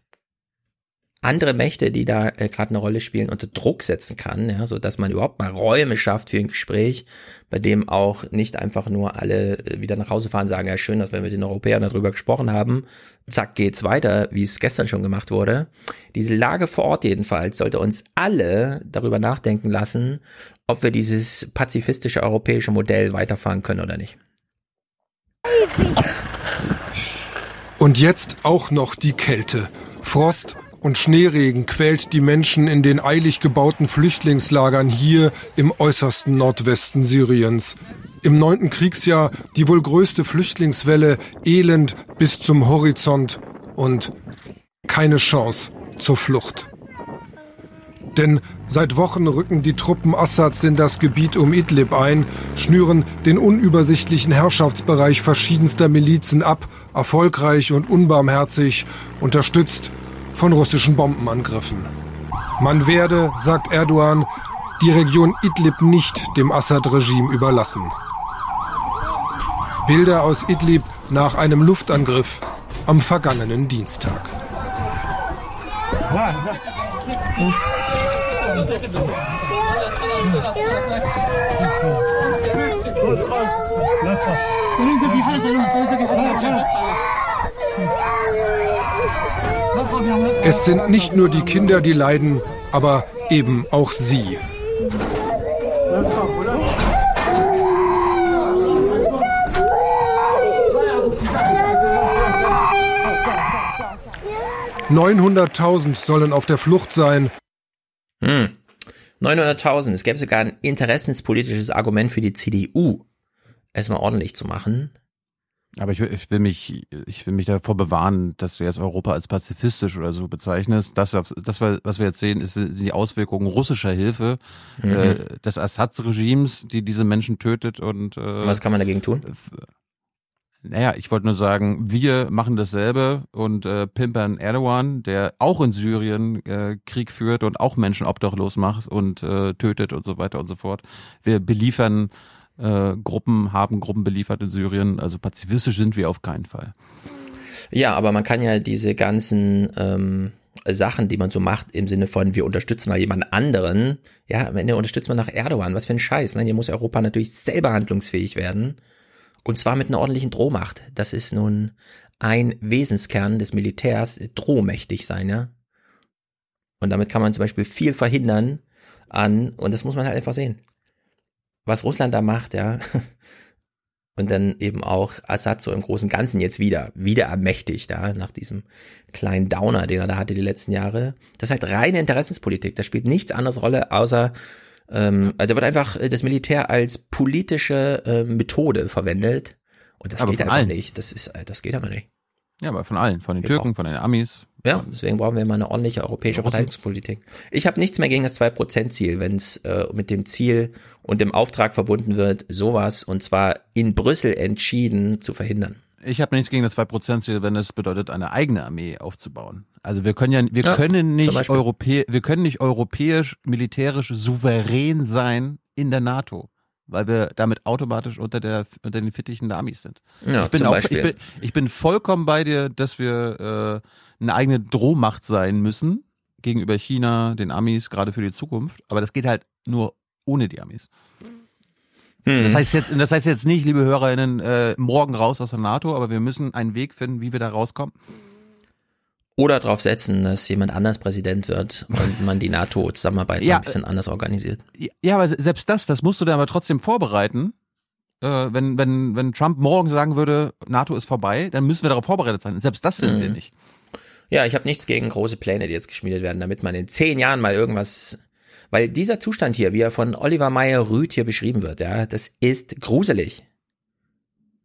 andere Mächte, die da äh, gerade eine Rolle spielen, unter Druck setzen kann, ja, so dass man überhaupt mal Räume schafft für ein Gespräch, bei dem auch nicht einfach nur alle äh, wieder nach Hause fahren, sagen, ja schön, dass wir mit den Europäern darüber gesprochen haben, zack geht's weiter, wie es gestern schon gemacht wurde. Diese Lage vor Ort jedenfalls sollte uns alle darüber nachdenken lassen, ob wir dieses pazifistische europäische Modell weiterfahren können oder nicht. Und jetzt auch noch die Kälte. Frost und Schneeregen quält die Menschen in den eilig gebauten Flüchtlingslagern hier im äußersten Nordwesten Syriens. Im neunten Kriegsjahr die wohl größte Flüchtlingswelle, Elend bis zum Horizont und keine Chance zur Flucht. Denn seit Wochen rücken die Truppen Assads in das Gebiet um Idlib ein, schnüren den unübersichtlichen Herrschaftsbereich verschiedenster Milizen ab, erfolgreich und unbarmherzig, unterstützt von russischen Bombenangriffen. Man werde, sagt Erdogan, die Region Idlib nicht dem Assad-Regime überlassen. Bilder aus Idlib nach einem Luftangriff am vergangenen Dienstag. Es sind nicht nur die Kinder, die leiden, aber eben auch sie. Neunhunderttausend sollen auf der Flucht sein. Hm. 900.000. Es gäbe sogar ein interessenspolitisches Argument für die CDU, es mal ordentlich zu machen. Aber ich will, ich will mich, ich will mich davor bewahren, dass du jetzt Europa als pazifistisch oder so bezeichnest. Das, das was wir jetzt sehen, ist, sind die Auswirkungen russischer Hilfe mhm. äh, des Assad-Regimes, die diese Menschen tötet und. Äh, was kann man dagegen tun? Naja, ich wollte nur sagen, wir machen dasselbe und äh, pimpern Erdogan, der auch in Syrien äh, Krieg führt und auch Menschen obdachlos macht und äh, tötet und so weiter und so fort. Wir beliefern äh, Gruppen, haben Gruppen beliefert in Syrien. Also pazifistisch sind wir auf keinen Fall. Ja, aber man kann ja diese ganzen ähm, Sachen, die man so macht, im Sinne von, wir unterstützen mal jemand anderen, ja, am Ende unterstützt man nach Erdogan, was für ein Scheiß. Ne? Hier muss Europa natürlich selber handlungsfähig werden. Und zwar mit einer ordentlichen Drohmacht. Das ist nun ein Wesenskern des Militärs, drohmächtig sein, ja. Und damit kann man zum Beispiel viel verhindern an, und das muss man halt einfach sehen. Was Russland da macht, ja. Und dann eben auch Assad so im großen Ganzen jetzt wieder, wieder ermächtigt, ja, nach diesem kleinen Downer, den er da hatte die letzten Jahre. Das ist halt reine Interessenspolitik. Da spielt nichts anderes Rolle, außer ähm, also wird einfach äh, das Militär als politische äh, Methode verwendet. Und das aber geht einfach allen. nicht. Das ist, äh, das geht aber nicht. Ja, aber von allen, von den Türken, von den Amis. Ja, deswegen brauchen wir mal eine ordentliche europäische Verteidigungspolitik. Ich habe nichts mehr gegen das 2%-Ziel, wenn es äh, mit dem Ziel und dem Auftrag verbunden wird, sowas und zwar in Brüssel entschieden zu verhindern. Ich habe nichts gegen das 2%-Ziel, wenn es bedeutet, eine eigene Armee aufzubauen. Also wir können ja, wir ja, können nicht europäisch, wir können nicht europäisch militärisch souverän sein in der NATO, weil wir damit automatisch unter der unter den Fittichen der Amis sind. Ja, ich bin zum auch, Beispiel. Ich bin, ich bin vollkommen bei dir, dass wir äh, eine eigene Drohmacht sein müssen gegenüber China, den Amis, gerade für die Zukunft. Aber das geht halt nur ohne die Amis. Hm. Das heißt jetzt, das heißt jetzt nicht, liebe HörerInnen, äh, morgen raus aus der NATO, aber wir müssen einen Weg finden, wie wir da rauskommen. Oder darauf setzen, dass jemand anders Präsident wird und man die NATO-Zusammenarbeit ja, ein bisschen anders organisiert. Ja, aber selbst das, das musst du dann aber trotzdem vorbereiten. Äh, wenn, wenn, wenn Trump morgen sagen würde, NATO ist vorbei, dann müssen wir darauf vorbereitet sein. Selbst das sind mhm. wir nicht. Ja, ich habe nichts gegen große Pläne, die jetzt geschmiedet werden, damit man in zehn Jahren mal irgendwas weil dieser Zustand hier, wie er von Oliver Meyer-Rüth hier beschrieben wird, ja, das ist gruselig.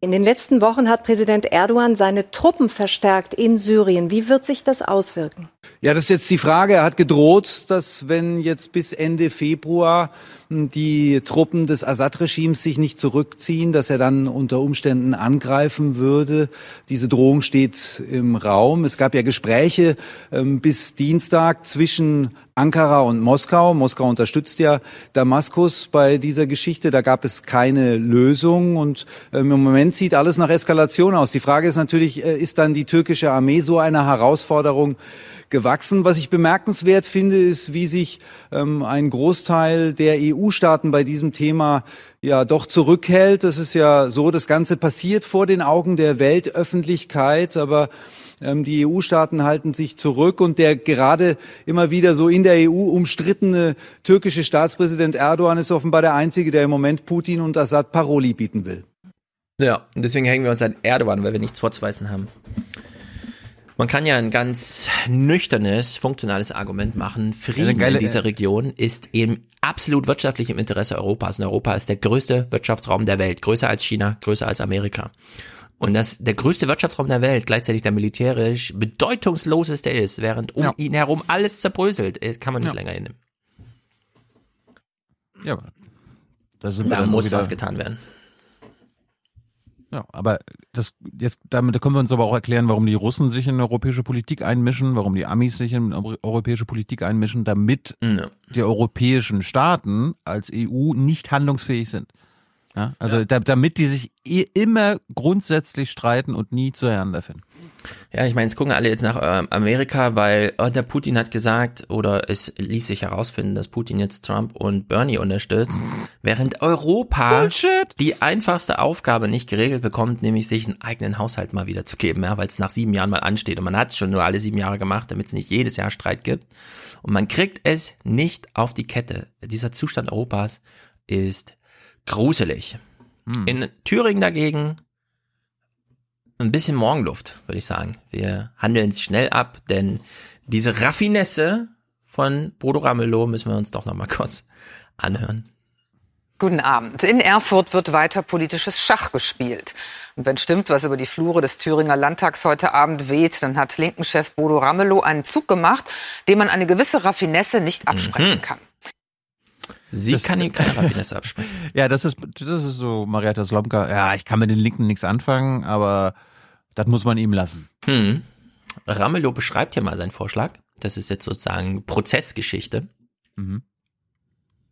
In den letzten Wochen hat Präsident Erdogan seine Truppen verstärkt in Syrien. Wie wird sich das auswirken? Ja, das ist jetzt die Frage. Er hat gedroht, dass wenn jetzt bis Ende Februar die Truppen des Assad-Regimes sich nicht zurückziehen, dass er dann unter Umständen angreifen würde. Diese Drohung steht im Raum. Es gab ja Gespräche ähm, bis Dienstag zwischen Ankara und Moskau. Moskau unterstützt ja Damaskus bei dieser Geschichte. Da gab es keine Lösung und ähm, im Moment sieht alles nach Eskalation aus. Die Frage ist natürlich, äh, ist dann die türkische Armee so eine Herausforderung gewachsen? Was ich bemerkenswert finde, ist, wie sich ähm, ein Großteil der EU-Staaten bei diesem Thema ja doch zurückhält. Das ist ja so, das Ganze passiert vor den Augen der Weltöffentlichkeit, aber ähm, die EU-Staaten halten sich zurück und der gerade immer wieder so in der EU umstrittene türkische Staatspräsident Erdogan ist offenbar der einzige, der im Moment Putin und Assad Paroli bieten will. Ja, und deswegen hängen wir uns an Erdogan, weil wir nichts vorzuweisen haben. Man kann ja ein ganz nüchternes, funktionales Argument machen. Frieden geile, in dieser Region ist im absolut wirtschaftlichem Interesse Europas. Und Europa ist der größte Wirtschaftsraum der Welt. Größer als China, größer als Amerika. Und dass der größte Wirtschaftsraum der Welt gleichzeitig der militärisch bedeutungsloseste ist, während um ja. ihn herum alles zerbröselt, äh, kann man nicht ja. länger hinnehmen. Ja, da, da muss was getan werden. Ja, aber das jetzt damit können wir uns aber auch erklären, warum die Russen sich in europäische Politik einmischen, warum die Amis sich in europäische Politik einmischen, damit ja. die europäischen Staaten als EU nicht handlungsfähig sind. Ja, also ja. Da, damit die sich eh immer grundsätzlich streiten und nie zueinander finden. Ja, ich meine, jetzt gucken alle jetzt nach äh, Amerika, weil oh, der Putin hat gesagt, oder es ließ sich herausfinden, dass Putin jetzt Trump und Bernie unterstützt, während Europa Bullshit. die einfachste Aufgabe nicht geregelt bekommt, nämlich sich einen eigenen Haushalt mal wieder zu geben, ja, weil es nach sieben Jahren mal ansteht. Und man hat es schon nur alle sieben Jahre gemacht, damit es nicht jedes Jahr Streit gibt. Und man kriegt es nicht auf die Kette. Dieser Zustand Europas ist gruselig. Hm. In Thüringen dagegen ein bisschen Morgenluft, würde ich sagen. Wir handeln es schnell ab, denn diese Raffinesse von Bodo Ramelow müssen wir uns doch noch mal kurz anhören. Guten Abend. In Erfurt wird weiter politisches Schach gespielt. Und wenn stimmt, was über die Flure des Thüringer Landtags heute Abend weht, dann hat Linken-Chef Bodo Ramelow einen Zug gemacht, dem man eine gewisse Raffinesse nicht absprechen mhm. kann. Sie das, kann ihm keine Raffinesse absprechen. Ja, das ist, das ist so Marietta Slomka. Ja, ich kann mit den Linken nichts anfangen, aber das muss man ihm lassen. Hm. Ramelow beschreibt ja mal seinen Vorschlag. Das ist jetzt sozusagen Prozessgeschichte. Mhm.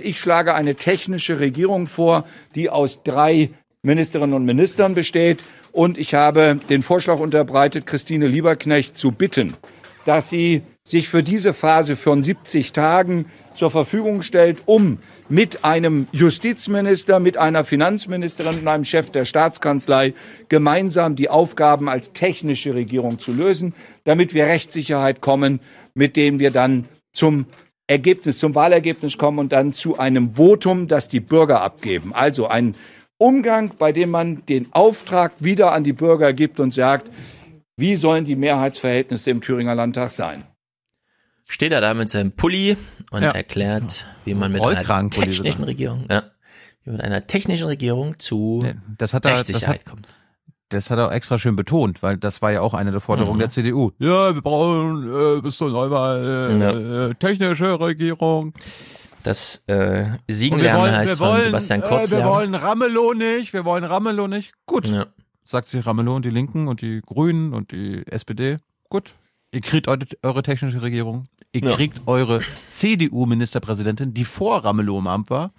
Ich schlage eine technische Regierung vor, die aus drei Ministerinnen und Ministern besteht. Und ich habe den Vorschlag unterbreitet, Christine Lieberknecht zu bitten, dass sie sich für diese Phase von 70 Tagen zur Verfügung stellt, um mit einem Justizminister, mit einer Finanzministerin und einem Chef der Staatskanzlei gemeinsam die Aufgaben als technische Regierung zu lösen, damit wir Rechtssicherheit kommen, mit dem wir dann zum Ergebnis, zum Wahlergebnis kommen und dann zu einem Votum, das die Bürger abgeben. Also ein Umgang, bei dem man den Auftrag wieder an die Bürger gibt und sagt, wie sollen die Mehrheitsverhältnisse im Thüringer Landtag sein? Steht er da mit seinem Pulli und ja. erklärt, wie man mit einer technischen Regierung, ja, wie mit einer technischen Regierung zu das hat er, Rechtssicherheit das hat, kommt. Das hat er extra schön betont, weil das war ja auch eine der Forderungen mhm. der CDU. Ja, wir brauchen äh, bis zur Neuwahl äh, ja. Äh, technische Regierung. Das äh, Siegenlernen heißt wir wollen, von Sebastian Kurz. Äh, wir wollen Ramelow nicht, wir wollen Ramelow nicht. Gut. Ja sagt sich Ramelow und die Linken und die Grünen und die SPD. Gut. Ihr kriegt eure, eure technische Regierung. Ihr ja. kriegt eure CDU-Ministerpräsidentin, die vor Ramelow im Amt war.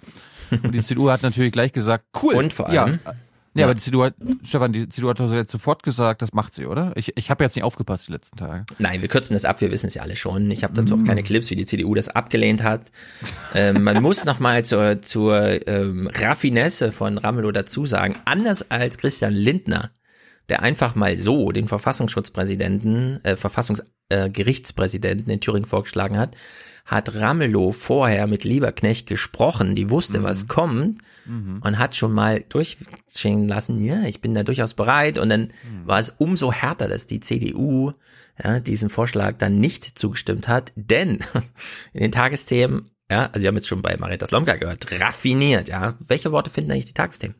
Und die CDU hat natürlich gleich gesagt, cool. Und vor allem, ja, Ja, aber die CDU hat, Stefan, die CDU hat doch jetzt sofort gesagt, das macht sie, oder? Ich, ich habe jetzt nicht aufgepasst die letzten Tage. Nein, wir kürzen das ab, wir wissen es ja alle schon. Ich habe dazu auch keine Clips, wie die CDU das abgelehnt hat. ähm, man muss nochmal zur, zur ähm, Raffinesse von Ramelow dazu sagen, anders als Christian Lindner, der einfach mal so den Verfassungsschutzpräsidenten, äh, Verfassungsgerichtspräsidenten äh, in Thüringen vorgeschlagen hat, hat Ramelow vorher mit Lieberknecht gesprochen, die wusste, mhm. was kommt mhm. und hat schon mal durchschingen lassen, ja, ich bin da durchaus bereit und dann mhm. war es umso härter, dass die CDU ja, diesem Vorschlag dann nicht zugestimmt hat, denn in den Tagesthemen, ja, also wir haben jetzt schon bei Marietta Slomka gehört, raffiniert, ja, welche Worte finden eigentlich die Tagesthemen?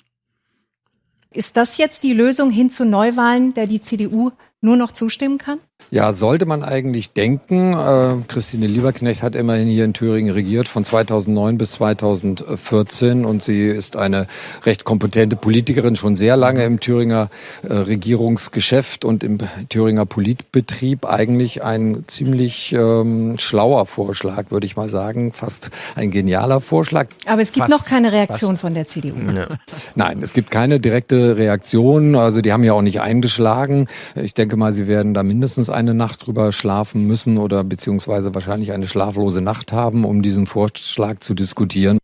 Ist das jetzt die Lösung hin zu Neuwahlen, der die CDU nur noch zustimmen kann? Ja, sollte man eigentlich denken. Äh, Christine Lieberknecht hat immerhin hier in Thüringen regiert von 2009 bis 2014 und sie ist eine recht kompetente Politikerin, schon sehr lange im Thüringer äh, Regierungsgeschäft und im Thüringer Politbetrieb. Eigentlich ein ziemlich ähm, schlauer Vorschlag, würde ich mal sagen, fast ein genialer Vorschlag. Aber es gibt fast, noch keine Reaktion fast. von der CDU. Ja. Nein, es gibt keine direkte Reaktion. Also die haben ja auch nicht eingeschlagen. Ich denke mal, sie werden da mindestens eine Nacht drüber schlafen müssen oder beziehungsweise wahrscheinlich eine schlaflose Nacht haben, um diesen Vorschlag zu diskutieren.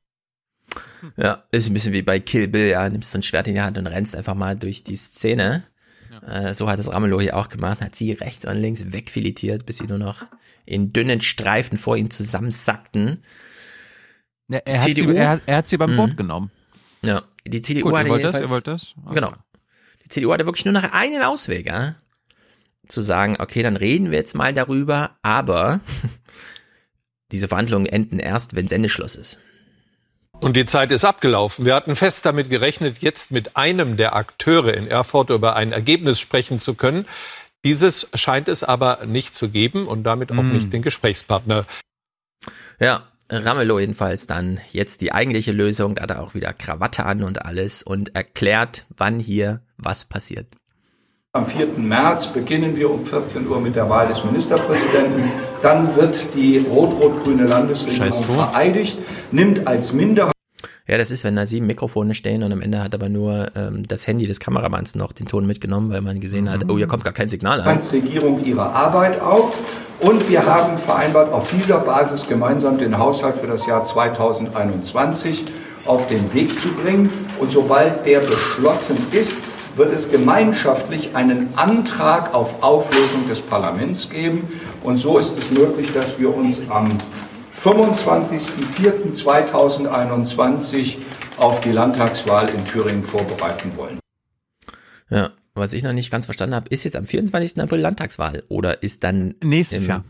Ja, ist ein bisschen wie bei Kill Bill, ja, nimmst so ein Schwert in die Hand und rennst einfach mal durch die Szene. Ja. Äh, so hat es Ramelow hier auch gemacht, hat sie rechts und links wegfiletiert, bis sie nur noch in dünnen Streifen vor ihm zusammensackten. Ja, er, hat CDU, sie, er, er, hat sie beim mhm. Wort genommen. Ja, die CDU Gut, hatte ihr wollt das, ihr wollt das? Okay. Genau. Die CDU hatte wirklich nur noch einen Ausweg, ja zu sagen, okay, dann reden wir jetzt mal darüber, aber diese Verhandlungen enden erst, wenn Sendeschluss ist. Und die Zeit ist abgelaufen. Wir hatten fest damit gerechnet, jetzt mit einem der Akteure in Erfurt über ein Ergebnis sprechen zu können. Dieses scheint es aber nicht zu geben und damit auch mm. nicht den Gesprächspartner. Ja, Ramelow jedenfalls dann jetzt die eigentliche Lösung, da hat er auch wieder Krawatte an und alles und erklärt, wann hier was passiert. Am 4. März beginnen wir um 14 Uhr mit der Wahl des Ministerpräsidenten. Dann wird die rot-rot-grüne Landesregierung vereidigt, nimmt als Minderheit ja, das ist, wenn da sieben Mikrofone stehen und am Ende hat aber nur ähm, das Handy des Kameramanns noch den Ton mitgenommen, weil man gesehen hat, oh, hier kommt gar kein Signal an. Regierung ihre Arbeit auf und wir haben vereinbart, auf dieser Basis gemeinsam den Haushalt für das Jahr 2021 auf den Weg zu bringen. Und sobald der beschlossen ist, wird es gemeinschaftlich einen Antrag auf Auflösung des Parlaments geben. Und so ist es möglich, dass wir uns am 25.04.2021 auf die Landtagswahl in Thüringen vorbereiten wollen. Ja, was ich noch nicht ganz verstanden habe, ist jetzt am 24. April Landtagswahl oder ist dann nächstes Jahr?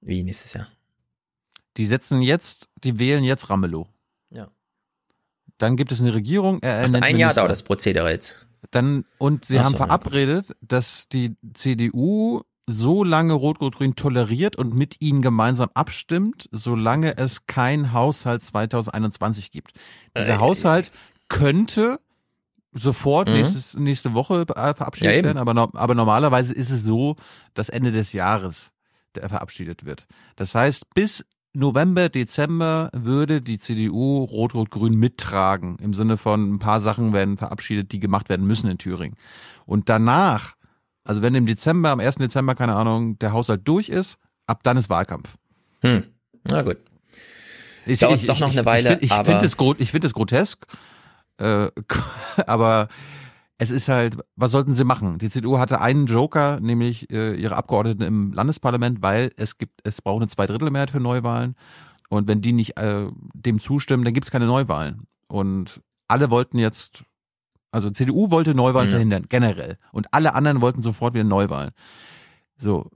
Wie nächstes Jahr? Die setzen jetzt, die wählen jetzt Ramelow. Dann gibt es eine Regierung. Er Ach, ein Jahr dauert das Prozedere jetzt. Dann, und sie Ach haben so, verabredet, dass die CDU so lange Rot-Rot-Grün toleriert und mit ihnen gemeinsam abstimmt, solange es kein Haushalt 2021 gibt. Dieser äh, Haushalt könnte sofort mhm. nächstes, nächste Woche äh, verabschiedet ja, werden, aber, aber normalerweise ist es so, dass Ende des Jahres der verabschiedet wird. Das heißt, bis November, Dezember würde die CDU Rot-Rot-Grün mittragen. Im Sinne von ein paar Sachen werden verabschiedet, die gemacht werden müssen in Thüringen. Und danach, also wenn im Dezember, am 1. Dezember, keine Ahnung, der Haushalt durch ist, ab dann ist Wahlkampf. Hm. Na gut. Ich, Dauert ich, doch noch eine Weile. Ich, ich, ich finde es find grotesk, äh, aber es ist halt, was sollten sie machen? Die CDU hatte einen Joker, nämlich äh, ihre Abgeordneten im Landesparlament, weil es gibt, es braucht eine Zweidrittelmehrheit für Neuwahlen. Und wenn die nicht äh, dem zustimmen, dann gibt es keine Neuwahlen. Und alle wollten jetzt, also CDU wollte Neuwahlen mhm. verhindern, generell. Und alle anderen wollten sofort wieder Neuwahlen. So,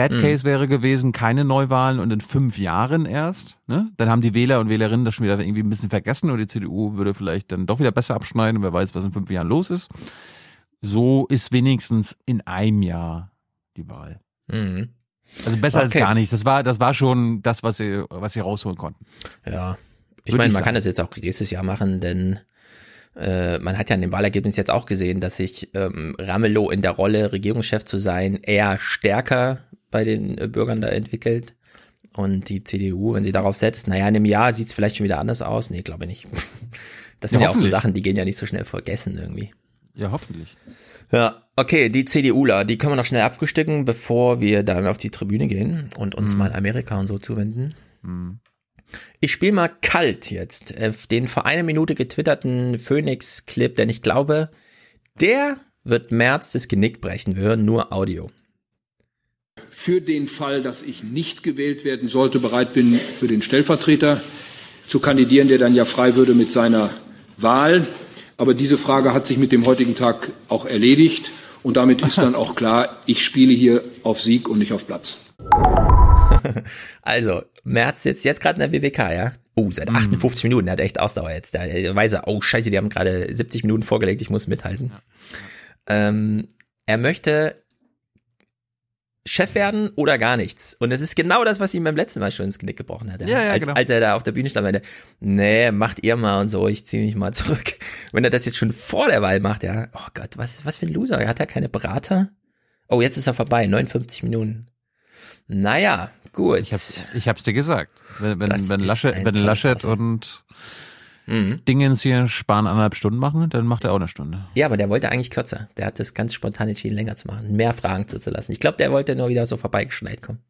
Bad mhm. Case wäre gewesen, keine Neuwahlen und in fünf Jahren erst. Ne? Dann haben die Wähler und Wählerinnen das schon wieder irgendwie ein bisschen vergessen und die CDU würde vielleicht dann doch wieder besser abschneiden. Wer weiß, was in fünf Jahren los ist. So ist wenigstens in einem Jahr die Wahl. Mhm. Also besser okay. als gar nichts. Das war, das war schon das, was sie, was sie rausholen konnten. Ja. Ich meine, man kann das jetzt auch nächstes Jahr machen, denn äh, man hat ja in dem Wahlergebnis jetzt auch gesehen, dass sich ähm, Ramelow in der Rolle, Regierungschef zu sein, eher stärker bei den äh, Bürgern da entwickelt Und die CDU, wenn sie darauf setzt, naja, in einem Jahr sieht es vielleicht schon wieder anders aus. Nee, glaube ich nicht. Das sind ja, ja auch so Sachen, die gehen ja nicht so schnell vergessen irgendwie. Ja, hoffentlich. Ja, okay, die CDUler, die können wir noch schnell abfrühstücken, bevor wir dann auf die Tribüne gehen und uns mhm. mal Amerika und so zuwenden. Mhm. Ich spiele mal kalt jetzt. Äh, den vor einer Minute getwitterten Phoenix-Clip, denn ich glaube, der wird März das Genick brechen. Wir hören nur Audio. Für den Fall, dass ich nicht gewählt werden sollte, bereit bin, für den Stellvertreter zu kandidieren, der dann ja frei würde mit seiner Wahl. Aber diese Frage hat sich mit dem heutigen Tag auch erledigt. Und damit ist dann auch klar, ich spiele hier auf Sieg und nicht auf Platz. Also, Merz sitzt jetzt gerade in der WWK, ja? Oh, seit 58 mm. Minuten, er hat echt Ausdauer jetzt. Da weiß er, oh scheiße, die haben gerade 70 Minuten vorgelegt, ich muss mithalten. Ja. Ähm, er möchte Chef werden oder gar nichts. Und das ist genau das, was ihm beim letzten Mal schon ins Genick gebrochen hat. Ja, ja, als, genau. als er da auf der Bühne stand, meinte, nee, macht ihr mal und so, ich ziehe mich mal zurück. Wenn er das jetzt schon vor der Wahl macht, ja, oh Gott, was, was für ein Loser. Hat er keine Berater? Oh, jetzt ist er vorbei, 59 Minuten. Naja, gut. Ich hab's, ich hab's dir gesagt. Wenn, wenn, wenn Laschet, wenn Laschet und mhm. Dingens hier sparen anderthalb Stunden machen, dann macht er auch eine Stunde. Ja, aber der wollte eigentlich kürzer. Der hat das ganz spontan entschieden, länger zu machen, mehr Fragen zuzulassen. Ich glaube, der wollte nur wieder so vorbeigeschneit kommen.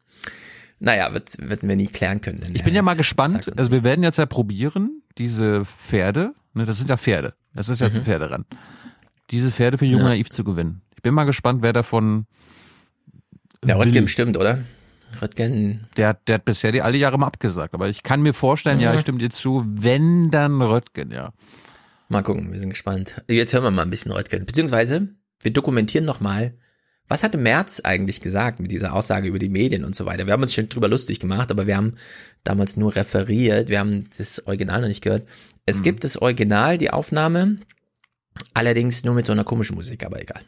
Naja, wird, werden wir nie klären können. Ich bin ja mal gespannt. Also wir werden jetzt ja probieren, diese Pferde, ne, das sind ja Pferde. Das ist ja mhm. Pferde ran. Diese Pferde für Junge ja. Naiv zu gewinnen. Ich bin mal gespannt, wer davon. Der Röttgen stimmt, oder? Röttgen. Der, der hat bisher die alle Jahre mal abgesagt. Aber ich kann mir vorstellen, ja, ja ich stimme dir zu, wenn dann Röttgen, ja. Mal gucken, wir sind gespannt. Jetzt hören wir mal ein bisschen Röttgen. Beziehungsweise, wir dokumentieren nochmal, was hatte Merz eigentlich gesagt mit dieser Aussage über die Medien und so weiter? Wir haben uns schon drüber lustig gemacht, aber wir haben damals nur referiert. Wir haben das Original noch nicht gehört. Es mhm. gibt das Original, die Aufnahme, allerdings nur mit so einer komischen Musik, aber egal.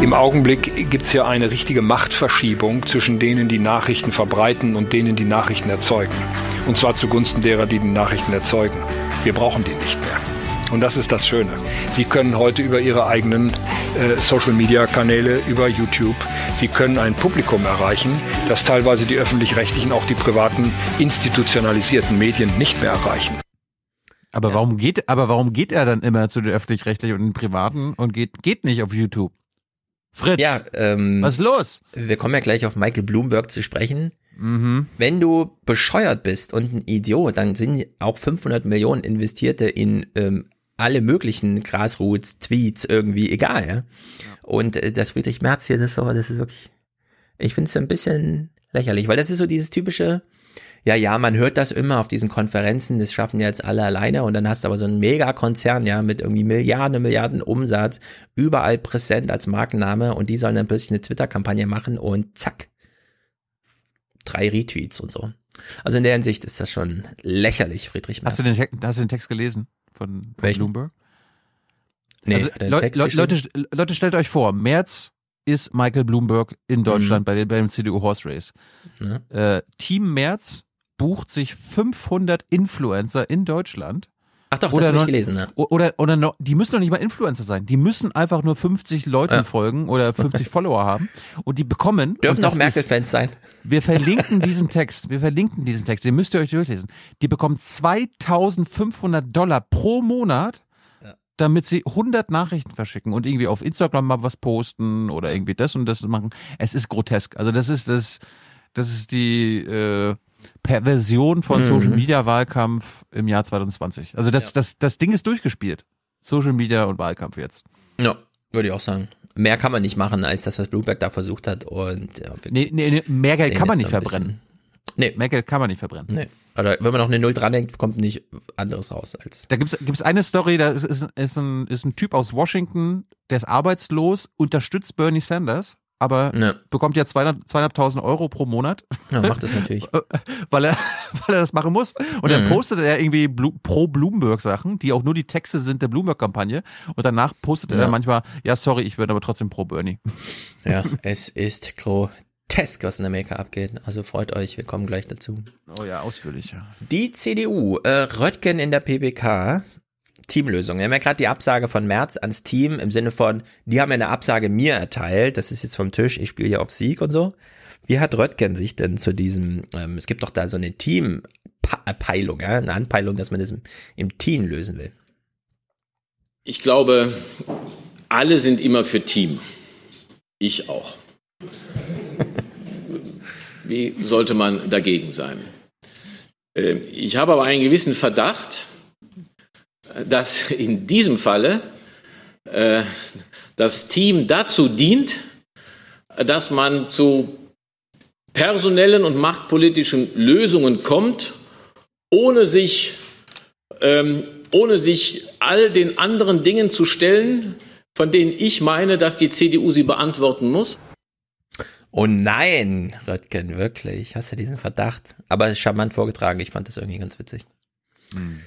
Im Augenblick gibt es ja eine richtige Machtverschiebung zwischen denen, die Nachrichten verbreiten und denen, die Nachrichten erzeugen. Und zwar zugunsten derer, die die Nachrichten erzeugen. Wir brauchen die nicht mehr. Und das ist das Schöne. Sie können heute über Ihre eigenen äh, Social-Media-Kanäle, über YouTube, Sie können ein Publikum erreichen, das teilweise die öffentlich-rechtlichen, auch die privaten, institutionalisierten Medien nicht mehr erreichen. Aber ja. warum geht, aber warum geht er dann immer zu den öffentlich-rechtlichen und den privaten und geht, geht nicht auf YouTube? Fritz, ja, ähm, was ist los? Wir kommen ja gleich auf Michael Bloomberg zu sprechen. Mhm. Wenn du bescheuert bist und ein Idiot, dann sind auch 500 Millionen investierte in ähm, alle möglichen Grassroots, Tweets irgendwie egal. Ja? ja. Und äh, das Friedrich Merz hier, das, so, das ist wirklich, ich finde es ein bisschen lächerlich, weil das ist so dieses typische, ja, ja, man hört das immer auf diesen Konferenzen, das schaffen jetzt alle alleine und dann hast du aber so einen Megakonzern, ja, mit irgendwie Milliarden, Milliarden Umsatz, überall präsent als Markenname und die sollen dann plötzlich eine Twitter-Kampagne machen und zack, drei Retweets und so. Also in der Hinsicht ist das schon lächerlich, Friedrich Merz. Hast du den, hast du den Text gelesen von, von Bloomberg? Nee, also, Le Le Leute, Leute, stellt euch vor, März ist Michael Bloomberg in Deutschland mhm. bei, bei, dem CDU Horse Race. Ja. Äh, Team März bucht sich 500 Influencer in Deutschland. Ach doch, das habe ich gelesen. Ja. Oder, oder noch, die müssen doch nicht mal Influencer sein. Die müssen einfach nur 50 Leuten ja. folgen oder 50 Follower haben. Und die bekommen. Dürfen auch Merkel-Fans sein. Wir verlinken diesen Text. Wir verlinken diesen Text. Den müsst ihr euch durchlesen. Die bekommen 2500 Dollar pro Monat, ja. damit sie 100 Nachrichten verschicken und irgendwie auf Instagram mal was posten oder irgendwie das und das machen. Es ist grotesk. Also das ist das, das ist die, äh, Perversion von mhm. Social Media Wahlkampf im Jahr 2020. Also das, ja. das, das Ding ist durchgespielt. Social Media und Wahlkampf jetzt. Ja, würde ich auch sagen. Mehr kann man nicht machen, als das, was Bloomberg da versucht hat. Und ja, nee, nee, nee, mehr Geld kann man nicht verbrennen. Nee. Mehr Geld kann man nicht verbrennen. Nee. Oder wenn man noch eine Null dranhängt, kommt nicht anderes raus als. Da gibt's gibt's eine Story, da ist, ist, ist, ein, ist ein Typ aus Washington, der ist arbeitslos, unterstützt Bernie Sanders aber ne. bekommt ja 200, 200.000 Euro pro Monat. Ja, macht das natürlich. weil, er, weil er das machen muss. Und dann mhm. postet er irgendwie Blu pro Bloomberg Sachen, die auch nur die Texte sind der Bloomberg-Kampagne. Und danach postet ja. er manchmal, ja, sorry, ich bin aber trotzdem pro Bernie. Ja, es ist grotesk, was in Amerika abgeht. Also freut euch, wir kommen gleich dazu. Oh ja, ausführlich. Ja. Die CDU, äh, Röttgen in der PBK, Teamlösung. Wir haben ja gerade die Absage von Merz ans Team im Sinne von, die haben ja eine Absage mir erteilt, das ist jetzt vom Tisch, ich spiele hier auf Sieg und so. Wie hat Röttgen sich denn zu diesem, ähm, es gibt doch da so eine Teampeilung, ja, eine Anpeilung, dass man das im, im Team lösen will? Ich glaube, alle sind immer für Team. Ich auch. Wie sollte man dagegen sein? Ähm, ich habe aber einen gewissen Verdacht, dass in diesem Falle äh, das Team dazu dient, dass man zu personellen und machtpolitischen Lösungen kommt, ohne sich, ähm, ohne sich all den anderen Dingen zu stellen, von denen ich meine, dass die CDU sie beantworten muss. Oh nein, Röttgen, wirklich. Hast du diesen Verdacht? Aber charmant vorgetragen. Ich fand das irgendwie ganz witzig. Hm.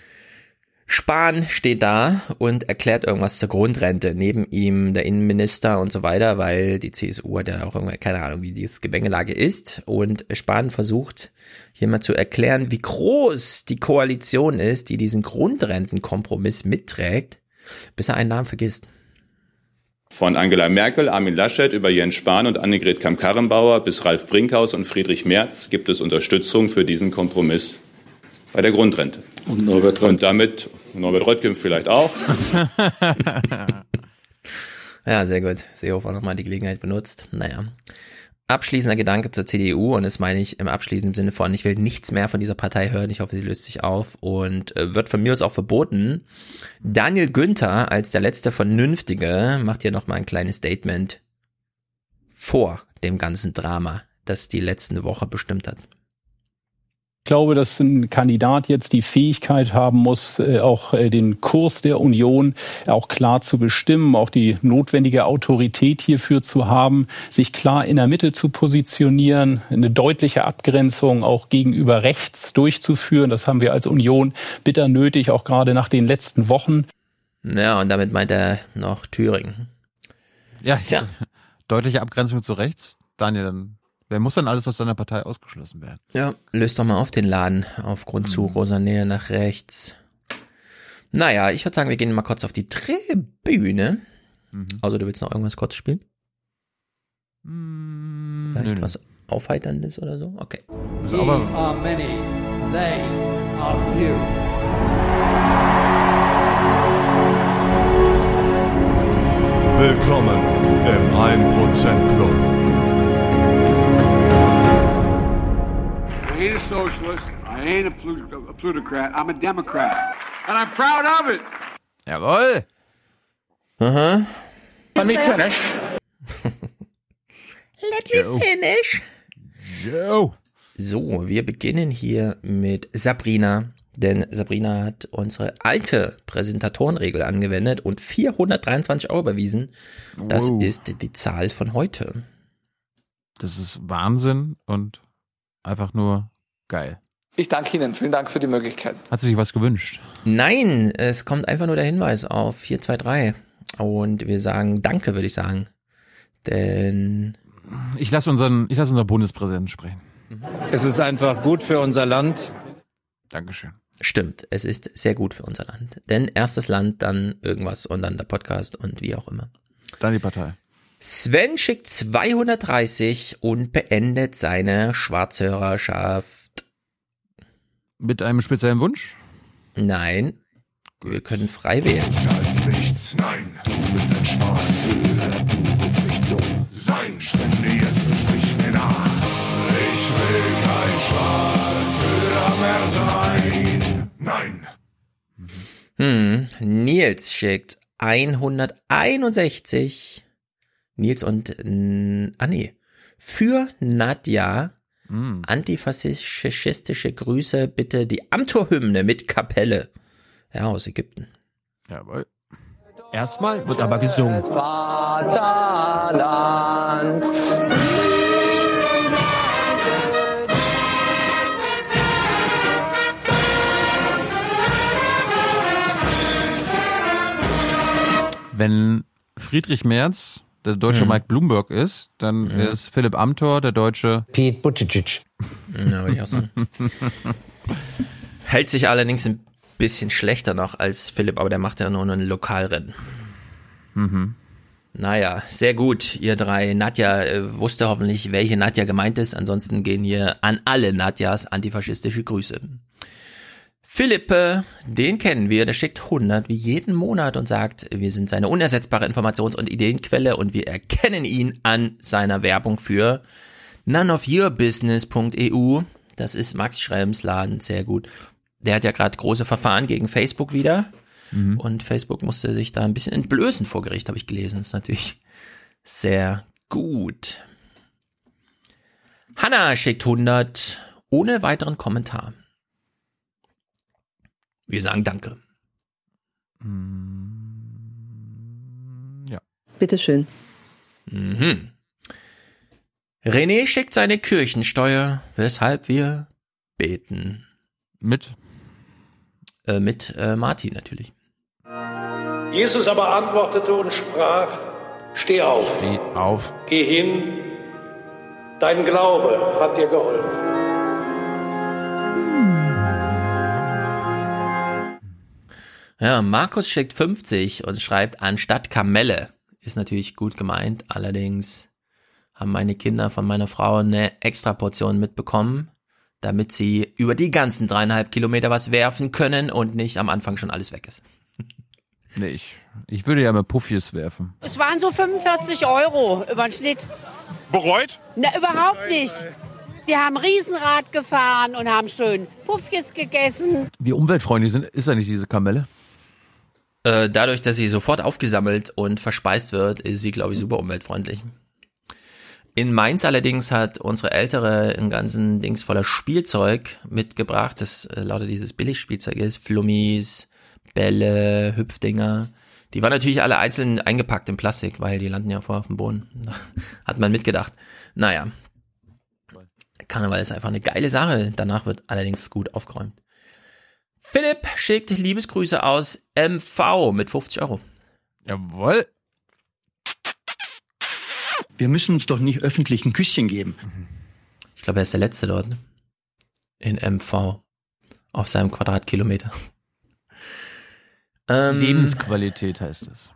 Spahn steht da und erklärt irgendwas zur Grundrente. Neben ihm der Innenminister und so weiter, weil die CSU hat ja auch irgendwie, keine Ahnung, wie diese Gemengelage ist. Und Spahn versucht hier mal zu erklären, wie groß die Koalition ist, die diesen Grundrentenkompromiss mitträgt, bis er einen Namen vergisst. Von Angela Merkel, Armin Laschet über Jens Spahn und Annegret Kamm-Karrenbauer bis Ralf Brinkhaus und Friedrich Merz gibt es Unterstützung für diesen Kompromiss bei der Grundrente. Und Norbert Röttgen. Und damit Norbert Röttgen vielleicht auch. ja, sehr gut. Seehofer nochmal die Gelegenheit benutzt. Naja. Abschließender Gedanke zur CDU und das meine ich im abschließenden Sinne von, ich will nichts mehr von dieser Partei hören. Ich hoffe, sie löst sich auf und äh, wird von mir aus auch verboten. Daniel Günther als der letzte Vernünftige macht hier nochmal ein kleines Statement vor dem ganzen Drama, das die letzte Woche bestimmt hat. Ich glaube, dass ein Kandidat jetzt die Fähigkeit haben muss, äh, auch äh, den Kurs der Union auch klar zu bestimmen, auch die notwendige Autorität hierfür zu haben, sich klar in der Mitte zu positionieren, eine deutliche Abgrenzung auch gegenüber rechts durchzuführen. Das haben wir als Union bitter nötig, auch gerade nach den letzten Wochen. Ja, und damit meint er noch Thüringen. Ja, ja. deutliche Abgrenzung zu rechts. Daniel, dann Wer muss dann alles aus seiner Partei ausgeschlossen werden? Ja, löst doch mal auf den Laden aufgrund mhm. zu großer Nähe nach rechts. Naja, ich würde sagen, wir gehen mal kurz auf die Tribüne. Mhm. Also du willst noch irgendwas kurz spielen? Mhm, Vielleicht nö, was nö. Aufheiterndes oder so? Okay. Ye are many, they are few. Willkommen im 1% Club. Ain't a socialist. I ain't a, plut a plutocrat. I'm a Democrat. And I'm proud of it. Jawohl. Aha. Let me finish. Let me finish. Joe. So, wir beginnen hier mit Sabrina, denn Sabrina hat unsere alte Präsentatorenregel angewendet und 423 Euro überwiesen. Das wow. ist die Zahl von heute. Das ist Wahnsinn und einfach nur Geil. Ich danke Ihnen. Vielen Dank für die Möglichkeit. Hat sich was gewünscht? Nein, es kommt einfach nur der Hinweis auf 423. Und wir sagen Danke, würde ich sagen. Denn. Ich lasse unseren, ich lasse unseren Bundespräsidenten sprechen. Es ist einfach gut für unser Land. Dankeschön. Stimmt, es ist sehr gut für unser Land. Denn erstes Land, dann irgendwas und dann der Podcast und wie auch immer. Dann die Partei. Sven schickt 230 und beendet seine Schwarzhörerschaft mit einem speziellen Wunsch? Nein. Wir können frei wählen. Das heißt nichts, nein. Du bist ein Schwarzhörer, du willst nicht so sein. Spende jetzt und sprich mir nach. Ich will kein Schwarzhörer mehr sein. Nein. Hm, Nils schickt 161. Nils und, ah nee, für Nadja Mm. Antifaschistische Grüße, bitte die Amtorhymne mit Kapelle. Ja, aus Ägypten. Jawohl. Erstmal wird aber gesungen. Vaterland. Wenn Friedrich Merz der deutsche hm. Mike Bloomberg ist, dann ja. ist Philipp Amthor der deutsche Pete Buttigieg. Ja, würde ich auch sagen. Hält sich allerdings ein bisschen schlechter noch als Philipp, aber der macht ja nur ein Lokalrennen. Mhm. Naja, sehr gut, ihr drei. Nadja äh, wusste hoffentlich, welche Nadja gemeint ist. Ansonsten gehen hier an alle Nadjas antifaschistische Grüße. Philippe, den kennen wir, der schickt 100 wie jeden Monat und sagt, wir sind seine unersetzbare Informations- und Ideenquelle und wir erkennen ihn an seiner Werbung für noneofyourbusiness.eu. Das ist Max Schrems Laden, sehr gut. Der hat ja gerade große Verfahren gegen Facebook wieder. Mhm. Und Facebook musste sich da ein bisschen entblößen vor Gericht, habe ich gelesen. Das ist natürlich sehr gut. Hanna schickt 100 ohne weiteren Kommentar. Wir sagen Danke. Ja. Bitteschön. Mhm. René schickt seine Kirchensteuer, weshalb wir beten. Mit? Äh, mit äh, Martin natürlich. Jesus aber antwortete und sprach, steh auf. Steh auf. Geh hin, dein Glaube hat dir geholfen. Ja, Markus schickt 50 und schreibt anstatt Kamelle. Ist natürlich gut gemeint, allerdings haben meine Kinder von meiner Frau eine extra Portion mitbekommen, damit sie über die ganzen dreieinhalb Kilometer was werfen können und nicht am Anfang schon alles weg ist. Nee, ich, ich würde ja mal Puffies werfen. Es waren so 45 Euro über den Schnitt. Bereut? Na, überhaupt nicht. Wir haben Riesenrad gefahren und haben schön Puffies gegessen. Wie umweltfreundlich sind, ist eigentlich diese Kamelle? Äh, dadurch, dass sie sofort aufgesammelt und verspeist wird, ist sie, glaube ich, super umweltfreundlich. In Mainz allerdings hat unsere Ältere einen ganzen Dings voller Spielzeug mitgebracht, das äh, lauter dieses Billigspielzeug ist, Flummis, Bälle, Hüpfdinger. Die waren natürlich alle einzeln eingepackt in Plastik, weil die landen ja vorher auf dem Boden. Hat man mitgedacht. Naja. Karneval ist einfach eine geile Sache. Danach wird allerdings gut aufgeräumt. Philipp schickt Liebesgrüße aus MV mit 50 Euro. Jawohl. Wir müssen uns doch nicht öffentlich ein Küsschen geben. Ich glaube, er ist der Letzte dort. Ne? In MV. Auf seinem Quadratkilometer. Ähm, Lebensqualität heißt es.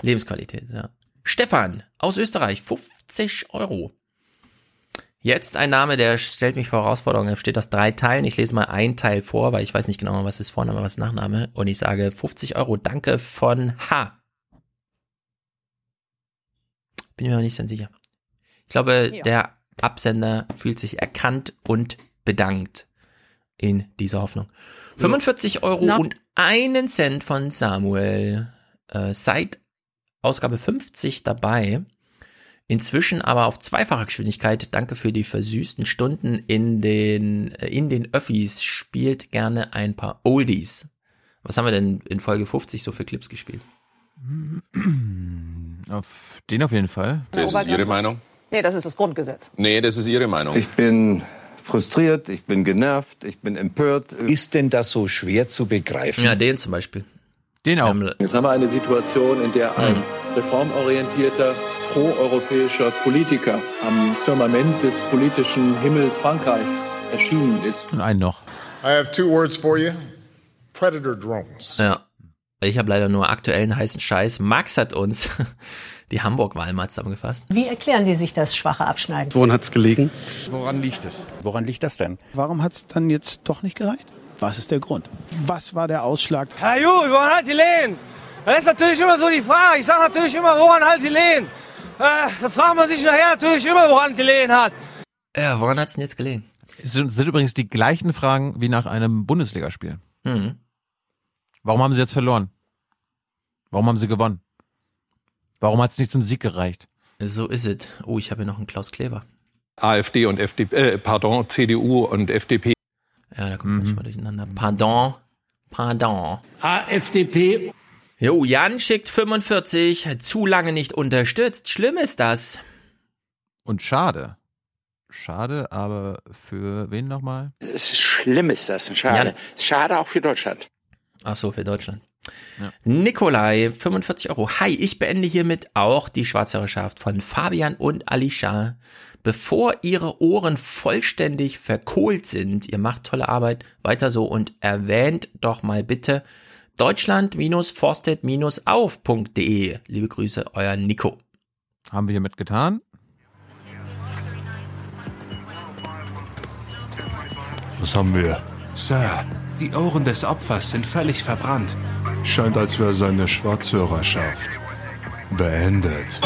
Lebensqualität, ja. Stefan aus Österreich, 50 Euro. Jetzt ein Name, der stellt mich vor Herausforderungen. Er besteht aus drei Teilen. Ich lese mal einen Teil vor, weil ich weiß nicht genau, was ist Vorname, was ist Nachname. Und ich sage 50 Euro. Danke von H. Bin mir noch nicht ganz sicher. Ich glaube, ja. der Absender fühlt sich erkannt und bedankt in dieser Hoffnung. 45 Euro Na. und einen Cent von Samuel. Äh, seit Ausgabe 50 dabei. Inzwischen aber auf zweifacher Geschwindigkeit. Danke für die versüßten Stunden in den, äh, in den Öffis. Spielt gerne ein paar Oldies. Was haben wir denn in Folge 50 so für Clips gespielt? Auf den auf jeden Fall. Das ist Ihre Meinung? Nee, das ist das Grundgesetz. Nee, das ist Ihre Meinung. Ich bin frustriert, ich bin genervt, ich bin empört. Ist denn das so schwer zu begreifen? Ja, den zum Beispiel. Den auch. Jetzt haben wir eine Situation, in der ein reformorientierter, proeuropäischer Politiker am Firmament des politischen Himmels Frankreichs erschienen ist. Und einen noch. I have two words for you. Predator drones. Ja. Ich habe leider nur aktuellen heißen Scheiß. Max hat uns die Hamburg-Wahl mal zusammengefasst. Wie erklären Sie sich das schwache Abschneiden? Woran hat es gelegen? Woran liegt es? Woran liegt das denn? Warum hat es dann jetzt doch nicht gereicht? Was ist der Grund? Was war der Ausschlag? Herr Ju, woran halt die Lehen? Das ist natürlich immer so die Frage. Ich sage natürlich immer, woran halt die Lehen? Äh, da fragt man sich nachher natürlich immer, woran die Lehen hat. Ja, woran hat es denn jetzt gelegen? Es sind, sind übrigens die gleichen Fragen wie nach einem Bundesligaspiel. Mhm. Warum haben sie jetzt verloren? Warum haben sie gewonnen? Warum hat es nicht zum Sieg gereicht? So ist es. Oh, ich habe hier noch einen Klaus Kleber. AfD und FDP, äh, pardon, CDU und FDP. Ja, da kommt mhm. manchmal durcheinander. Pardon, pardon. AfDP. Jo, Jan schickt 45, zu lange nicht unterstützt. Schlimm ist das. Und schade. Schade, aber für wen nochmal? Es ist schlimm ist das, schade. Jan. Schade auch für Deutschland. Ach so, für Deutschland. Ja. Nikolai, 45 Euro. Hi, ich beende hiermit auch die Schwarzhörerschaft von Fabian und Alicia. Bevor ihre Ohren vollständig verkohlt sind, ihr macht tolle Arbeit, weiter so und erwähnt doch mal bitte, deutschland-forstet-auf.de. Liebe Grüße, euer Nico. Haben wir hiermit getan. Was haben wir? Sir, die Ohren des Opfers sind völlig verbrannt. Scheint, als wäre seine Schwarzhörerschaft beendet.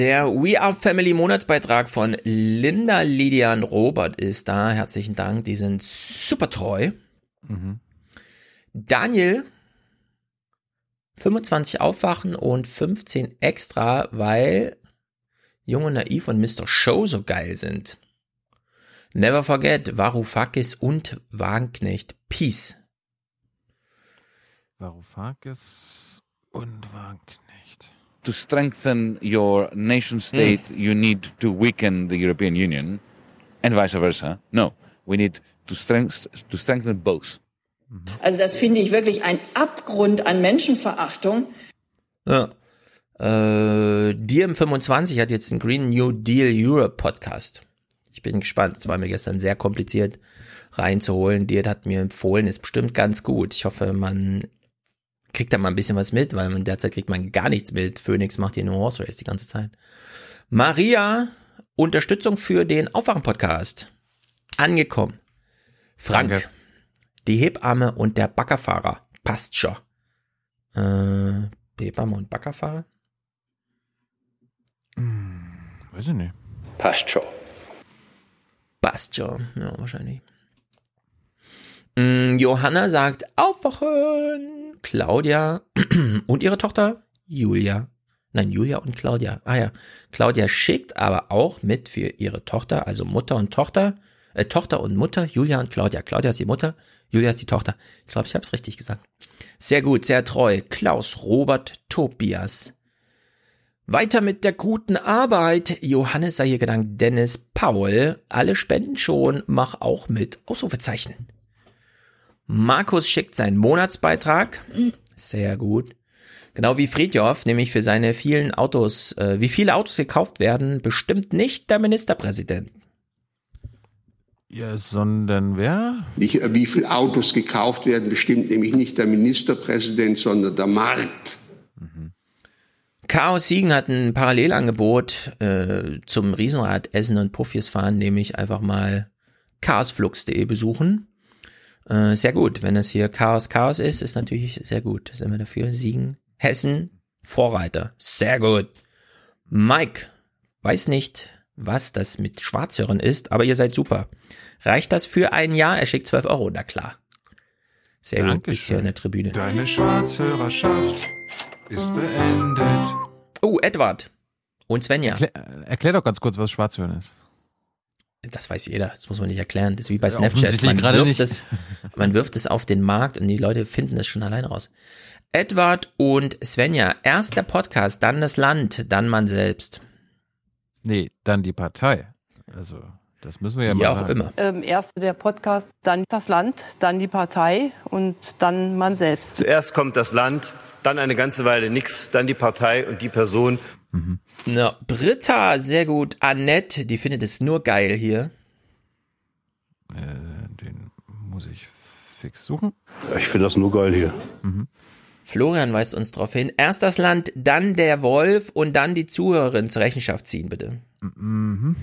Der We Are Family Monatsbeitrag von Linda Lydian Robert ist da. Herzlichen Dank, die sind super treu. Mhm. Daniel, 25 Aufwachen und 15 extra, weil Jung und Naiv und Mr. Show so geil sind. Never forget, Varoufakis und Wagenknecht. Peace. Varoufakis und Wagenknecht. To strengthen your nation state, you need to weaken the European Union, and vice versa. No, we need to, strength, to strengthen both. Also das finde ich wirklich ein Abgrund an Menschenverachtung. Ja. Äh, Diem25 hat jetzt einen Green New Deal Europe Podcast. Ich bin gespannt. Es war mir gestern sehr kompliziert reinzuholen. Diet hat mir empfohlen, ist bestimmt ganz gut. Ich hoffe, man kriegt da mal ein bisschen was mit, weil man derzeit kriegt man gar nichts mit. Phoenix macht hier nur Horse Race die ganze Zeit. Maria, Unterstützung für den Aufwachen-Podcast. Angekommen. Frank, Danke. die Hebamme und der Baggerfahrer. Passt schon. Äh, Hebamme und Baggerfahrer? Weiß ich nicht. Passt schon. Passt schon. Ja, wahrscheinlich. Mm, Johanna sagt aufwachen. Claudia und ihre Tochter Julia. Nein, Julia und Claudia. Ah ja. Claudia schickt aber auch mit für ihre Tochter, also Mutter und Tochter, äh, Tochter und Mutter, Julia und Claudia. Claudia ist die Mutter, Julia ist die Tochter. Ich glaube, ich habe es richtig gesagt. Sehr gut, sehr treu. Klaus, Robert, Tobias. Weiter mit der guten Arbeit. Johannes sei hier gedankt, Dennis, Paul. Alle spenden schon, mach auch mit. Ausrufezeichen. Markus schickt seinen Monatsbeitrag. Sehr gut. Genau wie Friedjof, nämlich für seine vielen Autos, äh, wie viele Autos gekauft werden, bestimmt nicht der Ministerpräsident. Ja, sondern wer? Nicht, äh, wie viele Autos gekauft werden, bestimmt nämlich nicht der Ministerpräsident, sondern der Markt. Chaos Siegen hat ein Parallelangebot äh, zum Riesenrad Essen und Puffies fahren, nämlich einfach mal chaosflux.de besuchen. Äh, sehr gut, wenn das hier Chaos Chaos ist, ist natürlich sehr gut. Sind wir dafür? Siegen, Hessen, Vorreiter. Sehr gut. Mike, weiß nicht, was das mit Schwarzhörern ist, aber ihr seid super. Reicht das für ein Jahr? Er schickt 12 Euro, na klar. Sehr gut, bis hier in der Tribüne. Deine Schwarzhörerschaft ist beendet. Oh, Edward und Svenja. Erklär, erklär doch ganz kurz, was Schwarzhören ist. Das weiß jeder, das muss man nicht erklären. Das ist wie bei Ja, Snapchat. Man wirft, es, man wirft es auf den Markt und die Leute finden das schon alleine raus. Edward und Svenja. Erst der Podcast, dann das Land, dann man selbst. Nee, dann die Partei. Also, das müssen wir ja Wie mal auch sagen. immer. Ähm, erst der Podcast, dann das Land, dann die Partei und dann man selbst. Zuerst kommt das Land, dann eine ganze Weile nix, dann die Partei und die Person. Na, Britta, sehr gut. Annette, die findet es nur geil hier. Äh, den muss ich fix suchen. Ich finde das nur geil hier. Florian weist uns darauf hin. Erst das Land, dann der Wolf und dann die Zuhörerin zur Rechenschaft ziehen, bitte. Mhm.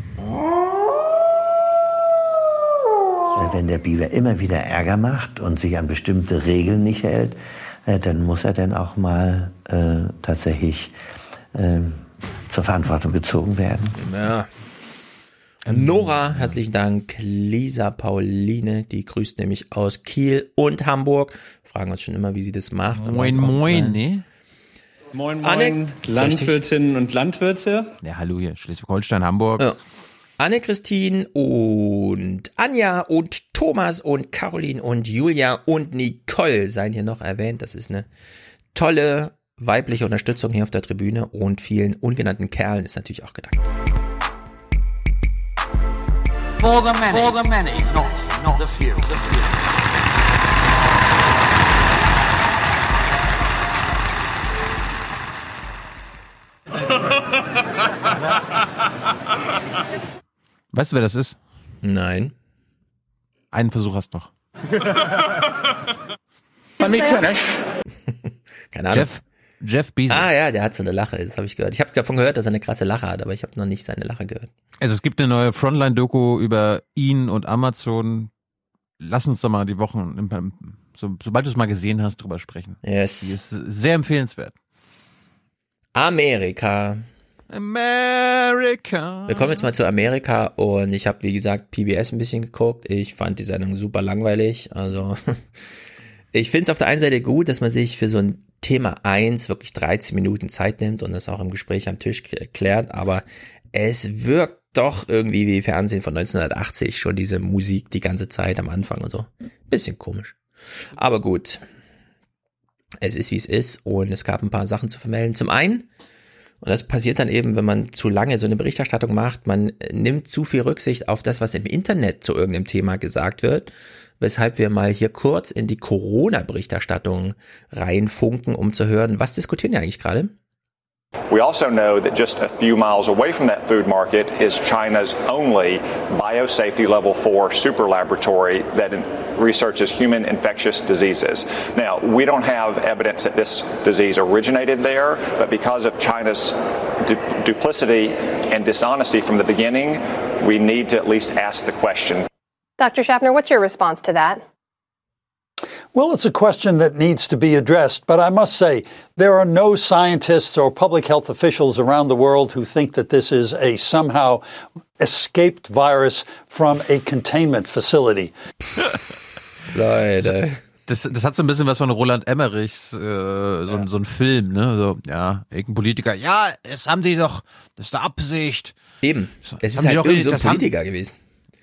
Wenn der Biber immer wieder Ärger macht und sich an bestimmte Regeln nicht hält, äh, dann muss er dann auch mal äh, tatsächlich ähm, zur Verantwortung gezogen werden. Ja. Nora, herzlichen Dank. Lisa Pauline, die grüßt nämlich aus Kiel und Hamburg. Fragen uns schon immer, wie sie das macht. Moin, moin, ne? Moin, Anne- moin, Landwirtinnen und Landwirte. Ja, hallo hier, Schleswig-Holstein, Hamburg. Ja. Anne-Christine und Anja und Thomas und Caroline und Julia und Nicole seien hier noch erwähnt. Das ist eine tolle weibliche Unterstützung hier auf der Tribüne und vielen ungenannten Kerlen ist natürlich auch gedankt. For the many. For the many, not, not the few. The few. Weißt du, wer das ist? Nein. Einen Versuch hast du noch. Let me finish. Keine Ahnung. Jeff, Jeff Bezos. Ah ja, der hat so eine Lache, das habe ich gehört. Ich habe davon gehört, dass er eine krasse Lache hat, aber ich habe noch nicht seine Lache gehört. Also es gibt eine neue Frontline-Doku über ihn und Amazon. Lass uns doch mal die Wochen, so, sobald du es mal gesehen hast, drüber sprechen. Yes. Die ist sehr empfehlenswert. Amerika. America. Wir kommen jetzt mal zu Amerika und ich habe, wie gesagt, PBS ein bisschen geguckt. Ich fand die Sendung super langweilig. Also ich finde es auf der einen Seite gut, dass man sich für so ein Thema 1 wirklich 13 Minuten Zeit nimmt und das auch im Gespräch am Tisch klärt, aber es wirkt doch irgendwie wie Fernsehen von 1980, schon diese Musik die ganze Zeit am Anfang und so. Bisschen komisch. Aber gut. Es ist wie es ist und es gab ein paar Sachen zu vermelden. Zum einen, und das passiert dann eben, wenn man zu lange so eine Berichterstattung macht, man nimmt zu viel Rücksicht auf das, was im Internet zu irgendeinem Thema gesagt wird, weshalb wir mal hier kurz in die Corona-Berichterstattung reinfunken, um zu hören, was diskutieren wir eigentlich gerade? We also know that just a few miles away from that food market is China's only biosafety level 4 super laboratory that researches human infectious diseases. Now, we don't have evidence that this disease originated there, but because of China's du duplicity and dishonesty from the beginning, we need to at least ask the question. Dr. Schaffner, what's your response to that? Well, it's a question that needs to be addressed, but I must say there are no scientists or public health officials around the world who think that this is a somehow escaped virus from a containment facility. Leute. Das, das hat so ein bisschen was von Roland Emmerichs, äh, so, ja. so ein Film, ne? So, ja, irgendein Politiker, ja, das haben die doch, das ist der Absicht. Eben. Es ist halt irgend so ein Politiker haben, gewesen.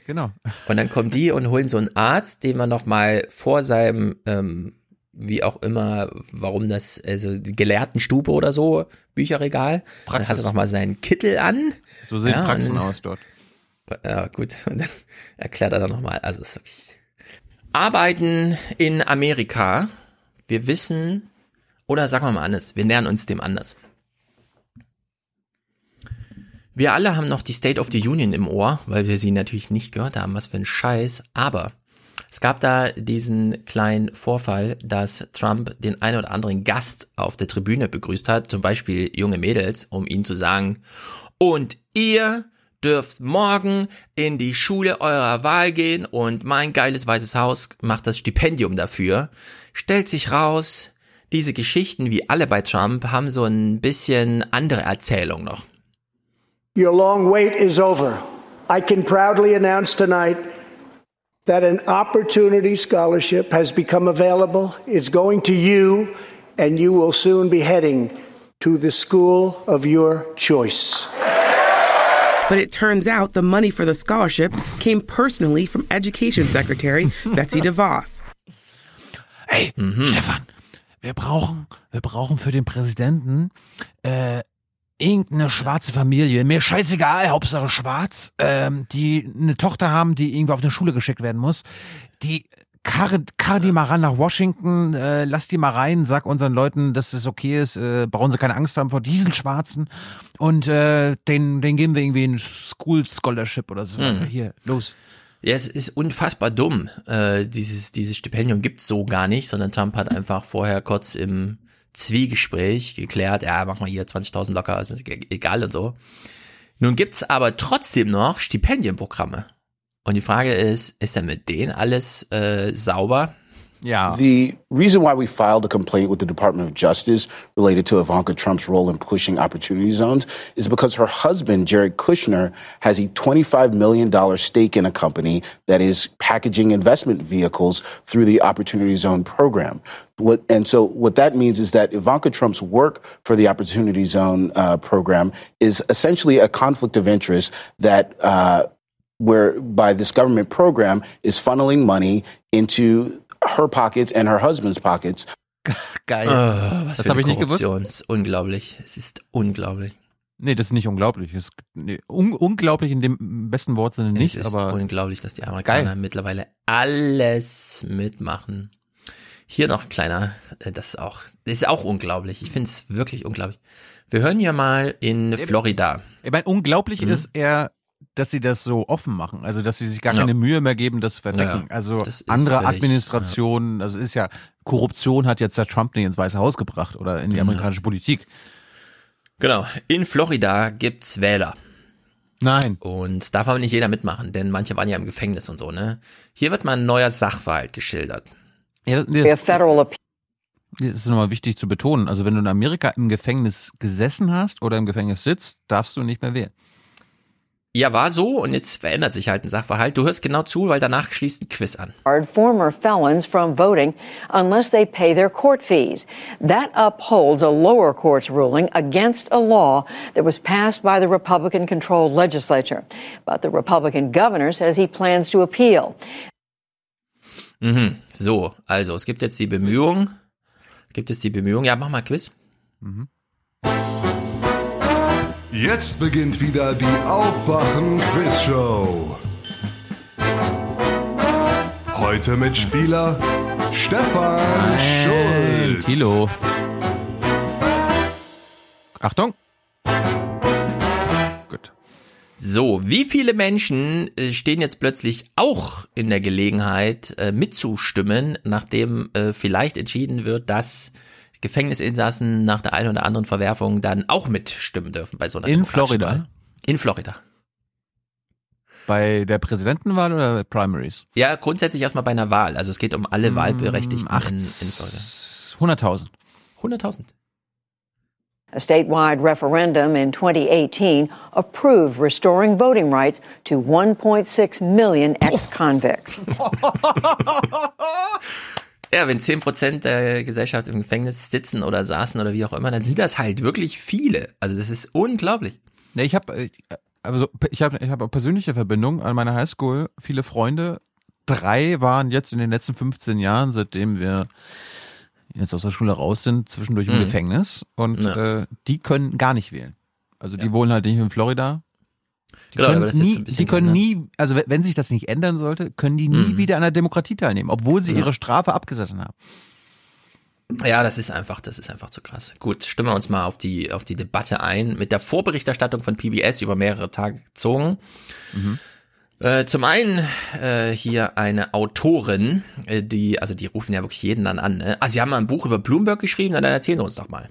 Genau. Und dann kommen die und holen so einen Arzt, den man noch mal vor seinem, ähm, wie auch immer, warum das, also Gelehrtenstube oder so, Bücherregal. Praxis. Dann hat er noch mal seinen Kittel an. So sehen ja, Praxen und, aus dort. Ja, gut. Und dann erklärt er dann noch mal, also ist wirklich Arbeiten in Amerika. Wir wissen, oder sagen wir mal anders, wir nähern uns dem anders. Wir alle haben noch die State of the Union im Ohr, weil wir sie natürlich nicht gehört haben, was für ein Scheiß. Aber es gab da diesen kleinen Vorfall, dass Trump den einen oder anderen Gast auf der Tribüne begrüßt hat, zum Beispiel junge Mädels, um ihnen zu sagen, und ihr dürft morgen in die Schule eurer Wahl gehen und mein geiles weißes Haus macht das Stipendium dafür. Stellt sich raus, diese Geschichten, wie alle bei Trump, haben so ein bisschen andere Erzählung noch. Your long wait is over. I can proudly announce tonight that an opportunity scholarship has become available. It's going to you, and you will soon be heading to the school of your choice. But it turns out the money for the scholarship came personally from Education Secretary Betsy DeVos. Hey, mhm. Stefan, wir brauchen, wir brauchen für den Präsidenten äh, irgendeine schwarze Familie, mir scheißegal, Hauptsache schwarz, ähm, die eine Tochter haben, die irgendwie auf eine Schule geschickt werden muss, die karre, karre die mal ran nach Washington, äh, lass die mal rein, sag unseren Leuten, dass es okay ist, äh, brauchen sie keine Angst haben vor diesen Schwarzen und äh, den, den geben wir irgendwie ein School Scholarship oder so. Mhm. Hier, los. Ja, es ist unfassbar dumm. Äh, dieses, dieses Stipendium gibt's so gar nicht, sondern Trump hat einfach vorher kurz im Zwiegespräch geklärt, ja, mach mal hier 20.000 locker, ist egal und so. Nun gibt's aber trotzdem noch Stipendienprogramme. Und die Frage ist, ist denn mit denen alles äh, sauber? Yeah. The reason why we filed a complaint with the Department of Justice related to Ivanka Trump's role in pushing opportunity zones is because her husband, Jared Kushner, has a $25 million stake in a company that is packaging investment vehicles through the Opportunity Zone program. What, and so what that means is that Ivanka Trump's work for the Opportunity Zone uh, program is essentially a conflict of interest that uh, where by this government program is funneling money into her pockets and her husband's pockets. Geil. Oh, was das habe ich nicht gewusst. Es ist unglaublich. Es ist unglaublich. Nee, das ist nicht unglaublich. Es, nee, un unglaublich in dem besten Wortsinne nicht. Es ist aber unglaublich, dass die Amerikaner geil. mittlerweile alles mitmachen. Hier noch ein kleiner, äh, das ist auch, das ist auch unglaublich. Ich finde es wirklich unglaublich. Wir hören ja mal in Florida. Ich meine, unglaublich mhm. ist eher dass sie das so offen machen. Also, dass sie sich gar Ja. keine Mühe mehr geben, das zu verdecken. Ja, also, andere völlig, Administrationen, also ist ja, Korruption hat jetzt der Trump nicht ins Weiße Haus gebracht oder in die Ja. amerikanische Politik. Genau. In Florida gibt's Wähler. Nein. Und darf aber nicht jeder mitmachen, denn manche waren ja im Gefängnis und so, ne? Hier wird mal ein neuer Sachverhalt geschildert. Ja, das, federal appeal. das ist nochmal wichtig zu betonen. Also, wenn du in Amerika im Gefängnis gesessen hast oder im Gefängnis sitzt, darfst du nicht mehr wählen. Ja, war so und jetzt verändert sich halt ein Sachverhalt. Du hörst genau zu, weil danach schließt ein Quiz an. barred former felons from voting unless they pay their court fees. That upholds a lower court's ruling against a law that was passed by the Republican controlled legislature. But the Republican governor says he plans to appeal. Mhm. So, also es gibt jetzt die Bemühung. Gibt es die Bemühung? Ja, mach mal Quiz. Jetzt beginnt wieder die Aufwachen-Quiz-Show. Heute mit Spieler Stefan Schulz. Kilo. Achtung. So, wie viele Menschen äh, stehen jetzt plötzlich auch in der Gelegenheit äh, mitzustimmen, nachdem äh, vielleicht entschieden wird, dass Gefängnisinsassen nach der einen oder anderen Verwerfung dann auch mitstimmen dürfen bei so einer In Florida? Wahl? In Florida. Bei der Präsidentenwahl oder bei Primaries? Ja, grundsätzlich erstmal bei einer Wahl. Also es geht um alle Wahlberechtigten acht- in, in Florida. 100.000. 100.000. A statewide referendum in 2018 approved restoring voting rights to 1.6 million ex-convicts. Ja, wenn 10% der Gesellschaft im Gefängnis sitzen oder saßen oder wie auch immer, dann sind das halt wirklich viele. Also das ist unglaublich. Ne, ich habe also ich habe ich habe persönliche Verbindung an meiner Highschool, viele Freunde. Drei waren jetzt in den letzten 15 Jahren, seitdem wir jetzt aus der Schule raus sind, zwischendurch im Mhm. Gefängnis und Ja. äh, die können gar nicht wählen. Also die wohnen halt nicht in Florida. Die Genau, können, aber das ist jetzt nie, so ein bisschen die können nie, also wenn- sich das nicht ändern sollte, können die nie Mhm. wieder an der Demokratie teilnehmen, obwohl sie Ja. ihre Strafe abgesessen haben. Ja, das ist einfach, das ist einfach zu krass. Gut, stimmen wir uns mal auf die, auf die Debatte ein. Mit der Vorberichterstattung von PBS über mehrere Tage gezogen. Äh, zum einen äh, hier eine Autorin, äh, die, also die rufen ja wirklich jeden dann an. Ne? Ah, sie haben mal ein Buch über Bloomberg geschrieben, dann erzählen Sie uns doch mal.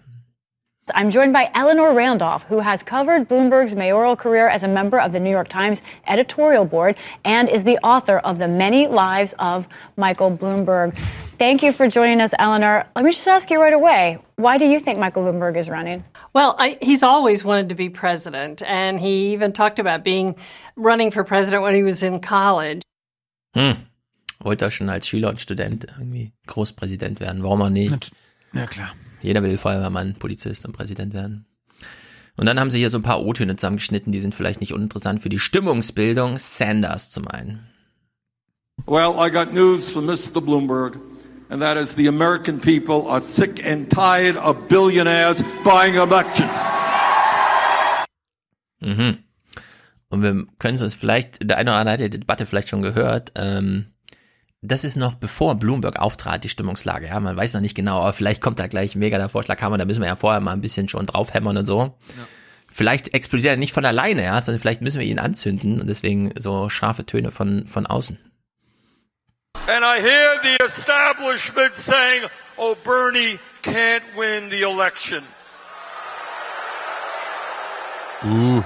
I'm joined by Eleanor Randolph, who has covered Bloomberg's mayoral career as a member of the New York Times editorial board and is the author of The Many Lives of Michael Bloomberg. Thank you for joining us, Eleanor. Let me just ask you right away why do you think Michael Bloomberg is running? Well, I, he's always wanted to be president, and he even talked about being running for president when he was in college. Hm. Wollte er schon als Schüler und Student irgendwie Großpräsident werden. Warum auch nicht? Ja, klar. Jeder will Feuerwehrmann, Polizist und Präsident werden. Und dann haben sie hier so ein paar O-Töne zusammengeschnitten, die sind vielleicht nicht uninteressant für die Stimmungsbildung. Sanders zum einen. Well, I got news from Mr. Bloomberg, and that is the American people are sick and tired of billionaires buying elections. Mhm. Und wir können uns vielleicht, der eine oder andere hat ja die Debatte vielleicht schon gehört, ähm, das ist noch bevor Bloomberg auftrat, die Stimmungslage. Ja, man weiß noch nicht genau, aber vielleicht kommt da gleich mega der Vorschlaghammer, da müssen wir ja vorher mal ein bisschen schon draufhämmern und so. Vielleicht explodiert er nicht von alleine, ja, sondern vielleicht müssen wir ihn anzünden und deswegen so scharfe Töne von, von außen. And I hear the establishment saying, oh, Bernie can't win the election. Uh.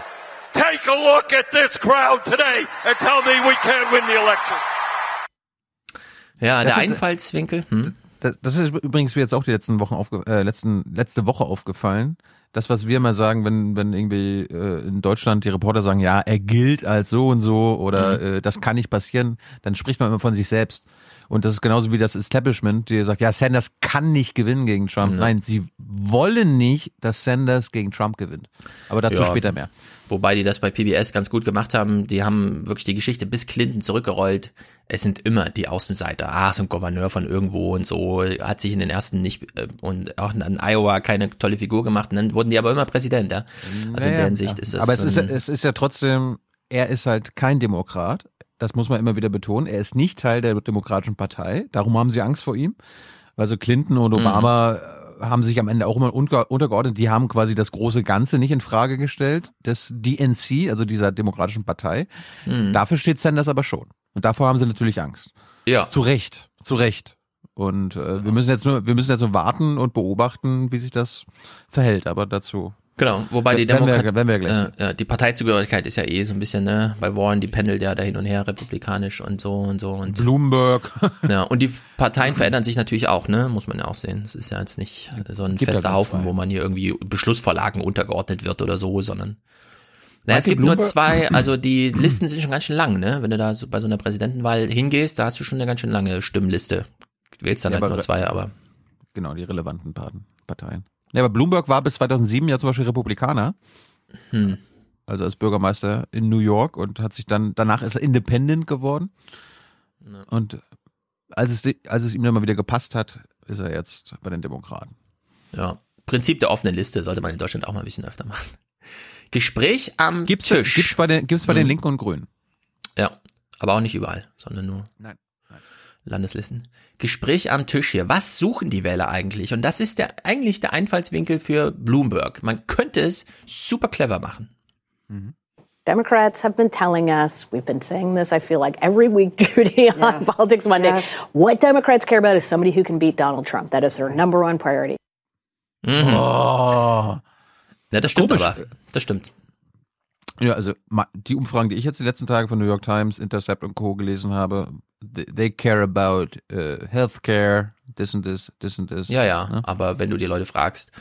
Take a look at this crowd today and tell me we can't win the election. Ja, Das der Einfallswinkel. Hm? Das, das ist übrigens mir jetzt auch die letzten Wochen aufge äh, letzten, letzte Woche aufgefallen. Das, was wir immer sagen, wenn, wenn irgendwie äh, in Deutschland die Reporter sagen, ja, er gilt als so und so oder Mhm. äh, das kann nicht passieren, dann spricht man immer von sich selbst. Und das ist genauso wie das Establishment, die sagt, ja, Sanders kann nicht gewinnen gegen Trump. Ja. Nein, sie wollen nicht, dass Sanders gegen Trump gewinnt. Aber dazu Ja. später mehr. Wobei die das bei PBS ganz gut gemacht haben. Die haben wirklich die Geschichte bis Clinton zurückgerollt. Es sind immer die Außenseiter. Ah, so ein Gouverneur von irgendwo und so. Hat sich in den ersten nicht äh, und auch in Iowa keine tolle Figur gemacht. Und dann wurden die aber immer Präsident, ja. Also in Naja, der Hinsicht ja. ist es. Aber es ist, ja- es ist ja trotzdem, er ist halt kein Demokrat. Das muss man immer wieder betonen. Er ist nicht Teil der Demokratischen Partei. Darum haben sie Angst vor ihm. Also Clinton und Mhm. Obama äh, haben sich am Ende auch immer unter, untergeordnet. Die haben quasi das große Ganze nicht in Frage gestellt, des DNC, also dieser Demokratischen Partei. Mhm. Dafür steht Sanders aber schon. Und davor haben sie natürlich Angst. Ja. Zu Recht, zu Recht. Und äh, wir müssen jetzt nur, wir müssen jetzt nur warten und beobachten, wie sich das verhält. Aber dazu Genau, wobei die Werden wir- Demokrat werden wir gleich äh, ja, die Parteizugehörigkeit ist ja eh so ein bisschen, ne, bei Warren, die pendelt ja da hin und her, republikanisch und so und so und Bloomberg. ja, und die Parteien verändern sich natürlich auch, ne, muss man ja auch sehen. Das ist ja jetzt nicht so ein Gibt fester nur Haufen, zwei. wo man hier irgendwie Beschlussvorlagen untergeordnet wird oder so, sondern na, es Michael gibt nur Bloomberg- zwei, also die Listen sind schon ganz schön lang, ne? Wenn du da so bei so einer Präsidentenwahl hingehst, da hast du schon eine ganz schön lange Stimmenliste. Du wählst dann Ja, halt nur zwei, aber Genau, die relevanten Parteien. Ja, aber Bloomberg war bis 2007 ja zum Beispiel Republikaner. Hm. Also als Bürgermeister in New York und hat sich dann, danach ist er Independent geworden. Und als es, als es ihm dann mal wieder gepasst hat, ist er jetzt bei den Demokraten. Ja. Prinzip der offenen Liste sollte man in Deutschland auch mal ein bisschen öfter machen. Gespräch am Gibt's, Tisch. gibt's bei den, gibt's bei den Hm. Linken und Grünen? Ja, aber auch nicht überall, sondern nur Nein. Landeslisten. Gespräch am Tisch hier. Was suchen die Wähler eigentlich? Und das ist der eigentlich der Einfallswinkel für Bloomberg. Man könnte es super clever machen. Democrats have been telling us, we've been saying this, I feel like every week, Judy, on Politics Monday. What Democrats care about is somebody who can beat Donald Trump. That is their number one priority. Mhm. Oh. Ja, das stimmt Komisch. aber. Das stimmt. Ja, also die Umfragen, die ich jetzt die letzten Tage von New York Times, Intercept und Co. gelesen habe, they, they care about uh, healthcare, this and this, this and this. Ja, ja, Ne? aber wenn du die Leute fragst,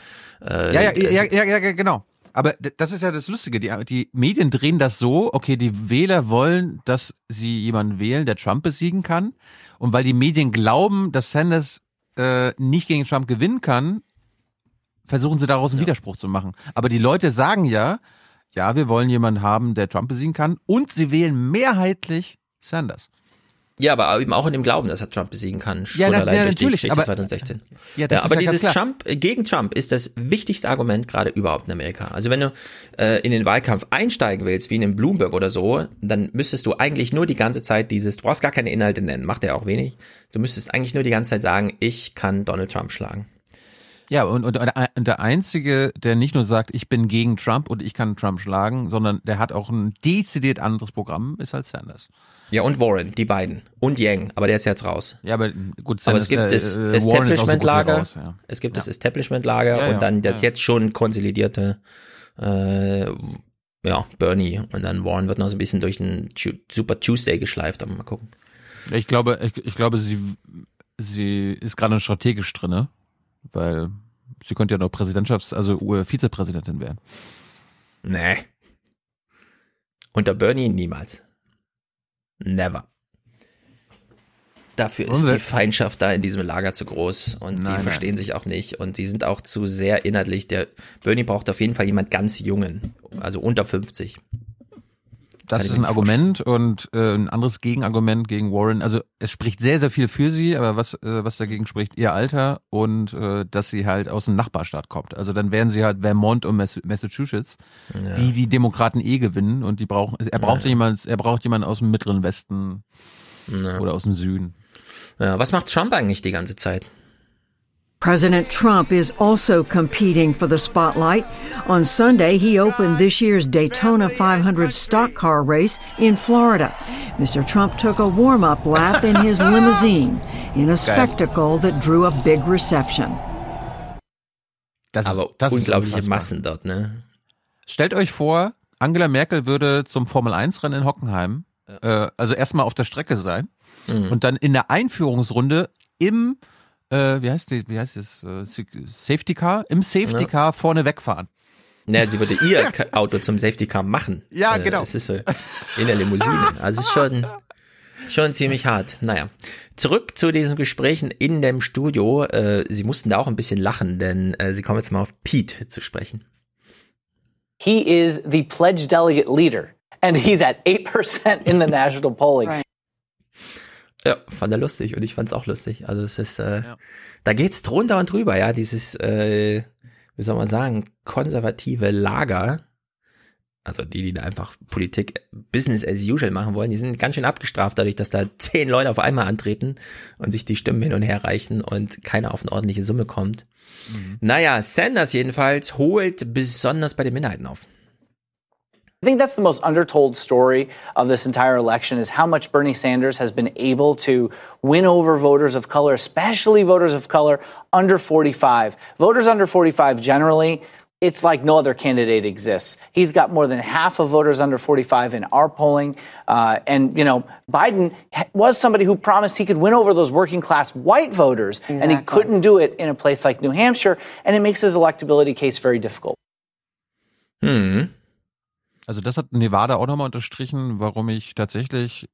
äh, Ja, ja, ja, ja, ja, ja, genau. Aber das ist ja das Lustige. Die, die Medien drehen das so, okay, die Wähler wollen, dass sie jemanden wählen, der Trump besiegen kann. Und weil die Medien glauben, dass Sanders äh, nicht gegen Trump gewinnen kann, versuchen sie daraus einen Widerspruch zu machen. Aber die Leute sagen ja, ja, wir wollen jemanden haben, der Trump besiegen kann. Und sie wählen mehrheitlich Sanders. Ja, aber eben auch in dem Glauben, dass er Trump besiegen kann. Schon Ja, allein ja, durch die natürlich, Geschichte aber- 2016. Ja, ist aber ja dieses. Trump, äh, gegen Trump ist das wichtigste Argument gerade überhaupt in Amerika. Also wenn du äh, in den Wahlkampf einsteigen willst, wie in einem Bloomberg oder so, dann müsstest du eigentlich nur die ganze Zeit dieses, du brauchst gar keine Inhalte nennen, macht er auch wenig. Du müsstest eigentlich nur die ganze Zeit sagen, ich kann Donald Trump schlagen. Ja, und, und, und der Einzige, der nicht nur sagt, ich bin gegen Trump und ich kann Trump schlagen, sondern der hat auch ein dezidiert anderes Programm, ist halt Sanders. Ja, und Warren, die beiden. Und Yang, aber der ist jetzt raus. Ja, aber gut, Aber Sanders, es gibt äh, das äh, so Establishment-Lager, raus, ja. es gibt das Ja. Establishment-Lager Ja, und dann das jetzt schon konsolidierte äh, ja, Bernie und dann Warren wird noch so ein bisschen durch den Super Tuesday geschleift, aber mal gucken. Ich glaube, ich, ich glaube, sie, sie ist gerade strategisch drinne, weil sie könnte ja noch Präsidentschafts-, also Vizepräsidentin werden. Nee. Unter Bernie niemals. Never. Dafür ist die Feindschaft da in diesem Lager zu groß und Nein, die verstehen sich auch nicht und die sind auch zu sehr inhaltlich. Der Bernie braucht auf jeden Fall jemand ganz Jungen, also unter 50. Das ist ein Argument und äh, ein anderes Gegenargument gegen Warren. Also es spricht sehr, sehr viel für sie, aber was, äh, was dagegen spricht, ihr Alter und äh, dass sie halt aus dem Nachbarstaat kommt. Also dann wären sie halt Vermont und Mass- Massachusetts, Ja. die die Demokraten eh gewinnen und die brauchen, er braucht Ja. jemand, er braucht jemanden aus dem mittleren Westen Ja. oder aus dem Süden. Ja, was macht Trump eigentlich die ganze Zeit? President Trump is also competing for the spotlight. On Sunday, he opened this year's Daytona 500 stock car race in Florida. Mr. Trump took a warm up lap in his limousine in a spectacle that drew a big reception. Das Aber das ist unglaubliche unfassbar. Massen dort, ne? Stellt euch vor, Angela Merkel würde zum Formel 1 Rennen in Hockenheim, äh, also erstmal auf der Strecke sein Mhm. und dann in der Einführungsrunde im, äh, wie heißt die, wie heißt es, äh, Safety Car, im Safety Ja. Car vorne wegfahren. Naja, sie würde ihr Auto zum Safety Car machen. Ja, Äh, genau. Es ist so in der Limousine. Also es ist schon, schon ziemlich hart. Naja, zurück zu diesen Gesprächen in dem Studio. Äh, sie mussten da auch ein bisschen lachen, denn äh, sie kommen jetzt mal auf Pete zu sprechen. He is the pledged delegate leader, and he's at 8% in the national polling. Ja, fand er lustig und ich fand's auch lustig. Also es ist, äh, da geht's drunter und drüber, ja, dieses, äh, wie soll man sagen, konservative Lager also die, die da einfach Politik Business as usual machen wollen, die sind ganz schön abgestraft dadurch, dass da zehn Leute auf einmal antreten und sich die Stimmen hin und her reichen und keiner auf eine ordentliche Summe kommt. Mhm. Naja, Sanders jedenfalls holt besonders bei den Minderheiten auf. I think that's the most undertold story of this entire election is how much Bernie Sanders has been able to win over voters of color, especially voters of color under 45. Voters under 45 generally it's like no other candidate exists. He's got more than half of voters under 45 in our polling. Uh, and, you know, Biden was somebody who promised he could win over those working class white voters, exactly. and he couldn't do it in a place like New Hampshire. And it makes his electability case very difficult. Hm. Also, das hat Nevada auch nochmal unterstrichen, warum ich tatsächlich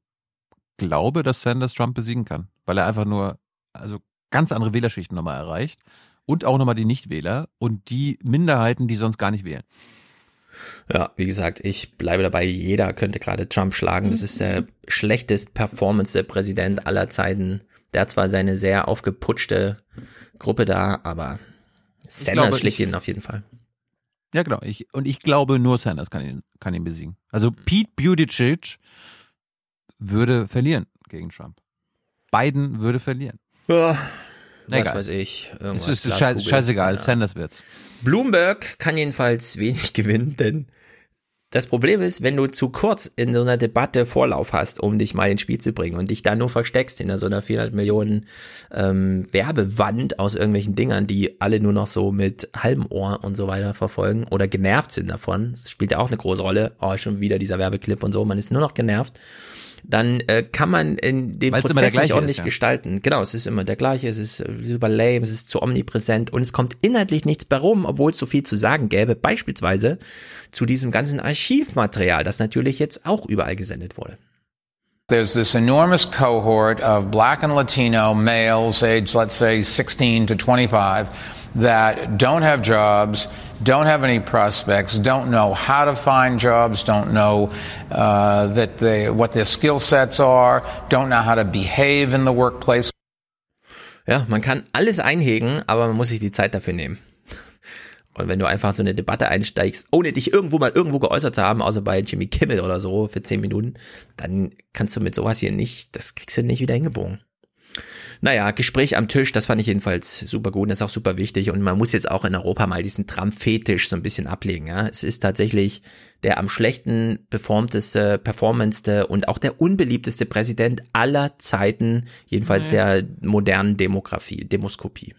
glaube, dass Sanders Trump besiegen kann. Weil er einfach nur, also ganz andere Wählerschichten nochmal erreicht und auch nochmal die Nichtwähler und die Minderheiten, die sonst gar nicht wählen. Ja, wie gesagt, ich bleibe dabei, jeder könnte gerade Trump schlagen. Das ist der schlechtest performance Präsident aller Zeiten. Der hat zwar seine sehr aufgeputschte Gruppe da, aber Sanders schlägt ihn auf jeden Fall. Ja, genau. Ich, und ich glaube, nur Sanders kann ihn, kann ihn besiegen. Also Pete Buttigieg würde verlieren gegen Trump. Biden würde verlieren. Ja, was weiß ich. Es ist scheiß, scheißegal, ja. Sanders wird's. Bloomberg kann jedenfalls wenig gewinnen, denn das Problem ist, wenn du zu kurz in so einer Debatte Vorlauf hast, um dich mal ins Spiel zu bringen und dich da nur versteckst hinter so einer 400 Millionen ähm, Werbewand aus irgendwelchen Dingern, die alle nur noch so mit halbem Ohr und so weiter verfolgen oder genervt sind davon. Das spielt ja auch eine große Rolle. Oh, schon wieder dieser Werbeclip und so. Man ist nur noch genervt dann äh, kann man in dem Weil's Prozess nicht ordentlich ist, ja. gestalten. Genau, es ist immer der gleiche, es ist super lame, es ist zu omnipräsent und es kommt inhaltlich nichts bei rum, obwohl es so viel zu sagen gäbe, beispielsweise zu diesem ganzen Archivmaterial, das natürlich jetzt auch überall gesendet wurde. There's this enormous cohort of black and Latino males aged, let's say, 16 to 25 that don't have jobs, don't have any prospects, don't know how to find jobs, don't know uh, that they, what their skill sets are, don't know how to behave in the workplace. Ja, man kann alles einhegen, aber man muss sich die Zeit dafür nehmen. Und wenn du einfach so eine Debatte einsteigst, ohne dich irgendwo mal irgendwo geäußert zu haben, außer bei Jimmy Kimmel oder so für zehn Minuten, dann kannst du mit sowas hier nicht, das kriegst du nicht wieder hingebogen. Naja, Gespräch am Tisch, das fand ich jedenfalls super gut und ist auch super wichtig. Und man muss jetzt auch in Europa mal diesen Trump-Fetisch so ein bisschen ablegen. Ja? Es ist tatsächlich der am schlechten performteste, performanteste und auch der unbeliebteste Präsident aller Zeiten, jedenfalls mhm. der modernen Demografie, Demoskopie.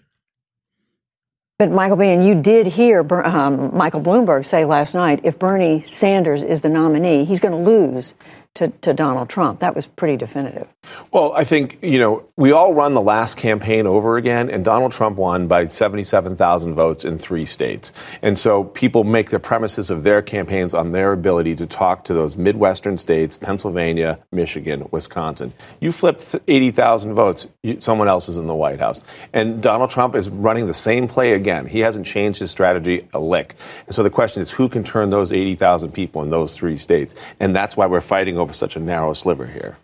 But Michael Bean, you did hear um, Michael Bloomberg say last night, if Bernie Sanders is the nominee, he's going to lose to, to Donald Trump. That was pretty definitive. Well, I think, you know, we all run the last campaign over again, and Donald Trump won by 77,000 votes in three states. And so people make the premises of their campaigns on their ability to talk to those Midwestern states, Pennsylvania, Michigan, Wisconsin. You flipped 80,000 votes, someone else is in the White House. And Donald Trump is running the same play again. He hasn't changed his strategy a lick. And so the question is who can turn those 80,000 people in those three states? And that's why we're fighting over such a narrow sliver here.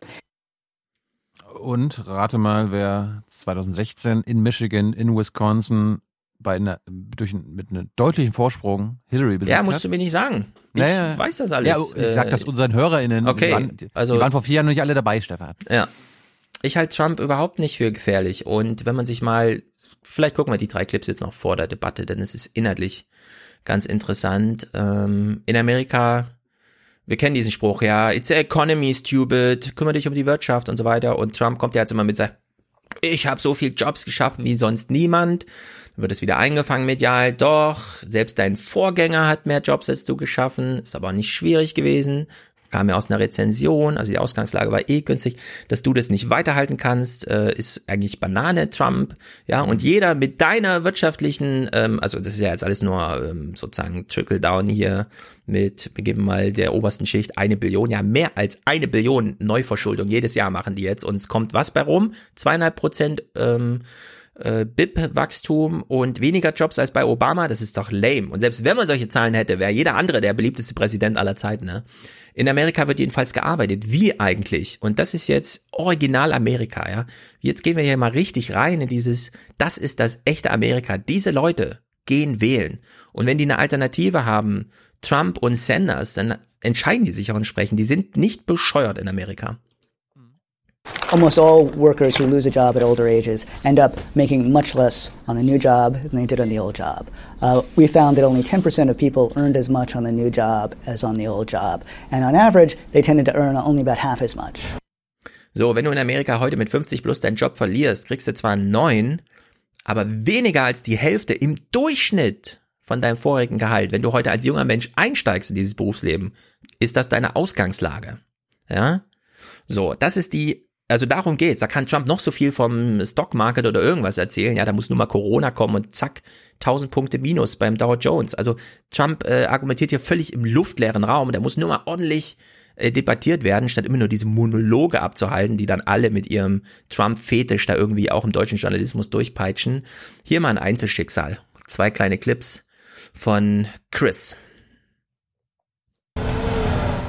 Und rate mal, wer 2016 in Michigan, in Wisconsin bei einer, durch, mit einem deutlichen Vorsprung Hillary besiegt Ja, musst hat. du mir nicht sagen. Ich naja. weiß das alles. Ja, ich sag das unseren HörerInnen. Okay. Die waren, also, die waren vor vier Jahren noch nicht alle dabei, Stefan. Ja. Ich halte Trump überhaupt nicht für gefährlich. Und wenn man sich mal, vielleicht gucken wir die drei Clips jetzt noch vor der Debatte, denn es ist inhaltlich ganz interessant. Ähm, in Amerika wir kennen diesen Spruch, ja, it's a economy, stupid, kümmere dich um die Wirtschaft und so weiter. Und Trump kommt ja jetzt immer mit seinem, ich habe so viel Jobs geschaffen wie sonst niemand. Dann wird es wieder eingefangen medial, doch, selbst dein Vorgänger hat mehr Jobs als du geschaffen, ist aber nicht schwierig gewesen kam ja aus einer Rezension, also die Ausgangslage war eh günstig, dass du das nicht weiterhalten kannst, äh, ist eigentlich Banane, Trump, ja, und jeder mit deiner wirtschaftlichen, ähm, also das ist ja jetzt alles nur ähm, sozusagen Trickle-Down hier mit, wir geben mal der obersten Schicht eine Billion, ja, mehr als eine Billion Neuverschuldung jedes Jahr machen die jetzt und es kommt was bei rum? Zweieinhalb Prozent, ähm, äh, BIP-Wachstum und weniger Jobs als bei Obama, das ist doch lame. Und selbst wenn man solche Zahlen hätte, wäre jeder andere der beliebteste Präsident aller Zeiten. Ne? In Amerika wird jedenfalls gearbeitet. Wie eigentlich? Und das ist jetzt original Amerika, ja. Jetzt gehen wir hier mal richtig rein in dieses, das ist das echte Amerika. Diese Leute gehen wählen. Und wenn die eine Alternative haben Trump und Sanders, dann entscheiden die sich auch entsprechend. Die sind nicht bescheuert in Amerika. Almost all workers who lose a job at older ages end up making much less on the new job than they did on the old job. Uh, we found that only 10% of people earned as much on the new job as on the old job. And on average, they tended to earn only about half as much. So, wenn du in Amerika heute mit 50 plus deinen Job verlierst, kriegst du zwar neuen, aber weniger als die Hälfte im Durchschnitt von deinem vorigen Gehalt. Wenn du heute als junger Mensch einsteigst in dieses Berufsleben, ist das deine Ausgangslage. Ja? So, das ist die also darum geht's. Da kann Trump noch so viel vom Stock Market oder irgendwas erzählen. Ja, da muss nur mal Corona kommen und zack, 1000 Punkte Minus beim Dow Jones. Also Trump äh, argumentiert hier völlig im luftleeren Raum. Da muss nur mal ordentlich äh, debattiert werden, statt immer nur diese Monologe abzuhalten, die dann alle mit ihrem Trump-Fetisch da irgendwie auch im deutschen Journalismus durchpeitschen. Hier mal ein Einzelschicksal. Zwei kleine Clips von Chris.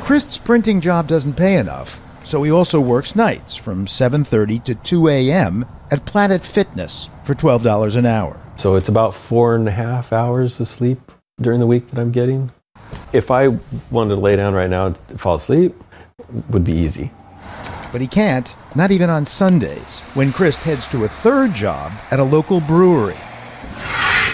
Chris' printing job doesn't pay enough. So he also works nights from 7:30 to 2 a.m. at Planet Fitness for $12 an hour. So it's about four and a half hours of sleep during the week that I'm getting. If I wanted to lay down right now and fall asleep, would be easy. But he can't, not even on Sundays, when Chris heads to a third job at a local brewery.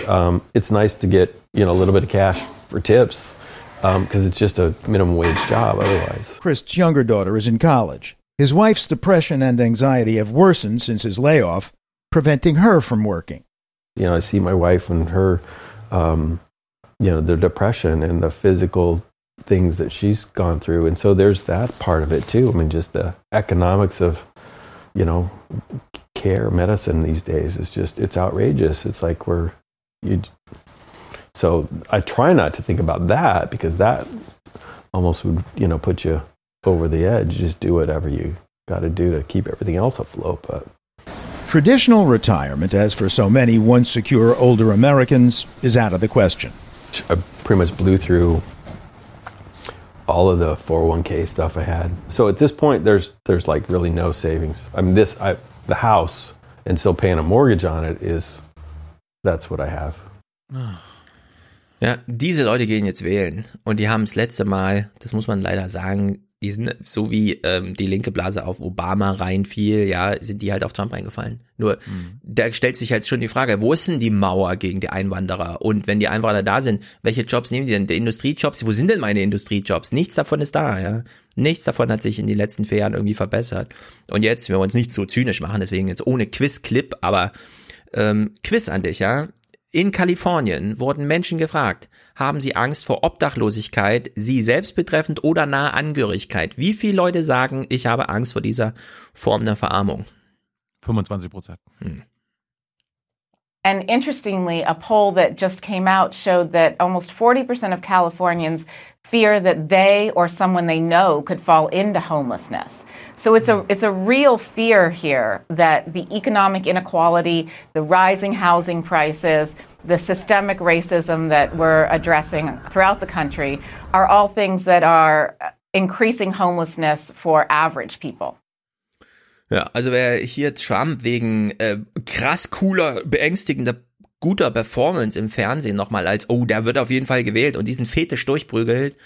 Um, it's nice to get you know a little bit of cash for tips because um, it's just a minimum wage job otherwise. Chris's younger daughter is in college. His wife's depression and anxiety have worsened since his layoff, preventing her from working. You know, I see my wife and her, um, you know, the depression and the physical things that she's gone through. And so there's that part of it too. I mean, just the economics of, you know, care, medicine these days is just, it's outrageous. It's like we're, you, so I try not to think about that because that almost would, you know, put you over the edge. Just do whatever you got to do to keep everything else afloat. But traditional retirement, as for so many once secure older Americans, is out of the question. I pretty much blew through all of the 401k stuff I had. So at this point, there's there's like really no savings. I mean, this I the house and still paying a mortgage on it is that's what I have. Ah. Ja, diese Leute gehen jetzt wählen und die haben das letzte Mal, das muss man leider sagen, die sind so wie ähm, die linke Blase auf Obama reinfiel, ja, sind die halt auf Trump reingefallen. Nur mhm. da stellt sich halt schon die Frage, wo ist denn die Mauer gegen die Einwanderer? Und wenn die Einwanderer da sind, welche Jobs nehmen die denn? Die Industriejobs, wo sind denn meine Industriejobs? Nichts davon ist da, ja. Nichts davon hat sich in den letzten vier Jahren irgendwie verbessert. Und jetzt, wir wollen uns nicht so zynisch machen, deswegen jetzt ohne Quiz-Clip, aber ähm, Quiz an dich, ja. In Kalifornien wurden Menschen gefragt, haben sie Angst vor Obdachlosigkeit, sie selbst betreffend oder nahe Angehörigkeit? Wie viele Leute sagen, ich habe Angst vor dieser Form der Verarmung? 25 Prozent. Hm. And interestingly, a poll that just came out showed that almost 40% of Californians fear that they or someone they know could fall into homelessness. So it's a hmm. it's a real fear here that the economic inequality, the rising housing prices, the systemic racism that we're addressing throughout the country are all things that are uh, increasing homelessness for average people. Ja, also wer hier Trump wegen äh, krass cooler, beängstigender, guter Performance im Fernsehen nochmal als, oh, der wird auf jeden Fall gewählt und diesen Fetisch durchprügelt,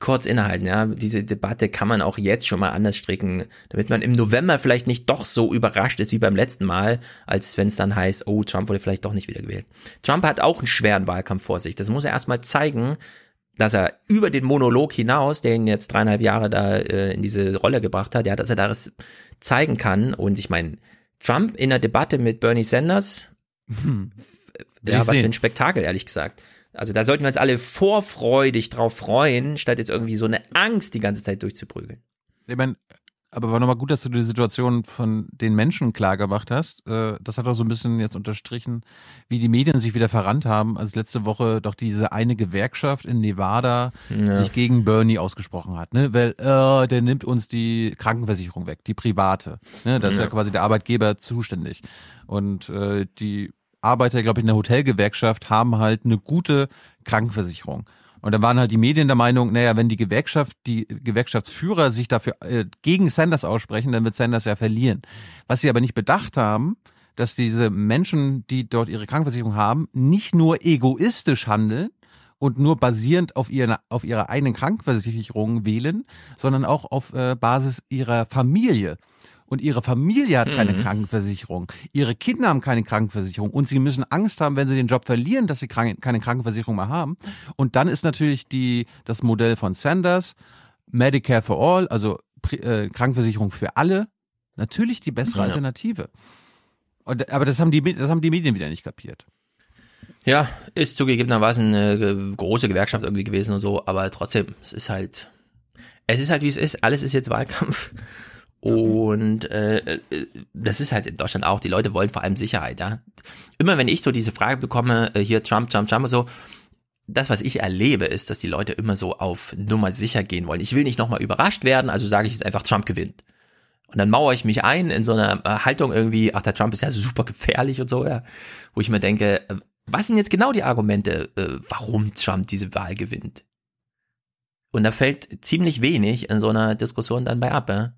kurz innehalten, ja. Diese Debatte kann man auch jetzt schon mal anders stricken, damit man im November vielleicht nicht doch so überrascht ist wie beim letzten Mal, als wenn es dann heißt, oh, Trump wurde vielleicht doch nicht wieder gewählt. Trump hat auch einen schweren Wahlkampf vor sich. Das muss er erstmal zeigen, dass er über den Monolog hinaus, der ihn jetzt dreieinhalb Jahre da äh, in diese Rolle gebracht hat, ja, dass er das zeigen kann. Und ich meine, Trump in der Debatte mit Bernie Sanders, hm. ja, was für ein Spektakel, ehrlich gesagt. Also da sollten wir uns alle vorfreudig drauf freuen, statt jetzt irgendwie so eine Angst die ganze Zeit durchzuprügeln. Ich meine, aber war nochmal gut, dass du die Situation von den Menschen klar gemacht hast. Äh, das hat auch so ein bisschen jetzt unterstrichen, wie die Medien sich wieder verrannt haben, als letzte Woche doch diese eine Gewerkschaft in Nevada ja. sich gegen Bernie ausgesprochen hat. Ne? Weil äh, der nimmt uns die Krankenversicherung weg, die private. Ne? Da ist ja. ja quasi der Arbeitgeber zuständig. Und äh, die Arbeiter, glaube ich, in der Hotelgewerkschaft haben halt eine gute Krankenversicherung. Und dann waren halt die Medien der Meinung, naja, wenn die Gewerkschaft, die Gewerkschaftsführer sich dafür äh, gegen Sanders aussprechen, dann wird Sanders ja verlieren. Was sie aber nicht bedacht haben, dass diese Menschen, die dort ihre Krankenversicherung haben, nicht nur egoistisch handeln und nur basierend auf, ihre, auf ihrer eigenen Krankenversicherung wählen, sondern auch auf äh, Basis ihrer Familie. Und ihre Familie hat keine Mhm. Krankenversicherung. Ihre Kinder haben keine Krankenversicherung. Und sie müssen Angst haben, wenn sie den Job verlieren, dass sie krank, keine Krankenversicherung mehr haben. Und dann ist natürlich die, das Modell von Sanders, Medicare for All, also äh, Krankenversicherung für alle, natürlich die bessere Ja. Alternative. Und, aber das haben, die, das haben die Medien wieder nicht kapiert. Ja, ist zugegebenermaßen eine ge- große Gewerkschaft irgendwie gewesen und so, aber trotzdem, es ist halt, es ist halt wie es ist, alles ist jetzt Wahlkampf. Und äh, äh, das ist halt in Deutschland auch, die Leute wollen vor allem Sicherheit, ja. Immer wenn ich so diese Frage bekomme, äh, hier Trump, Trump, Trump und so, das, was ich erlebe, ist, dass die Leute immer so auf Nummer sicher gehen wollen. Ich will nicht nochmal überrascht werden, also sage ich jetzt einfach, Trump gewinnt. Und dann mauere ich mich ein in so einer äh, Haltung irgendwie, ach, der Trump ist ja super gefährlich und so, ja. Wo ich mir denke, was sind jetzt genau die Argumente, äh, warum Trump diese Wahl gewinnt? Und da fällt ziemlich wenig in so einer Diskussion dann bei ab, ja.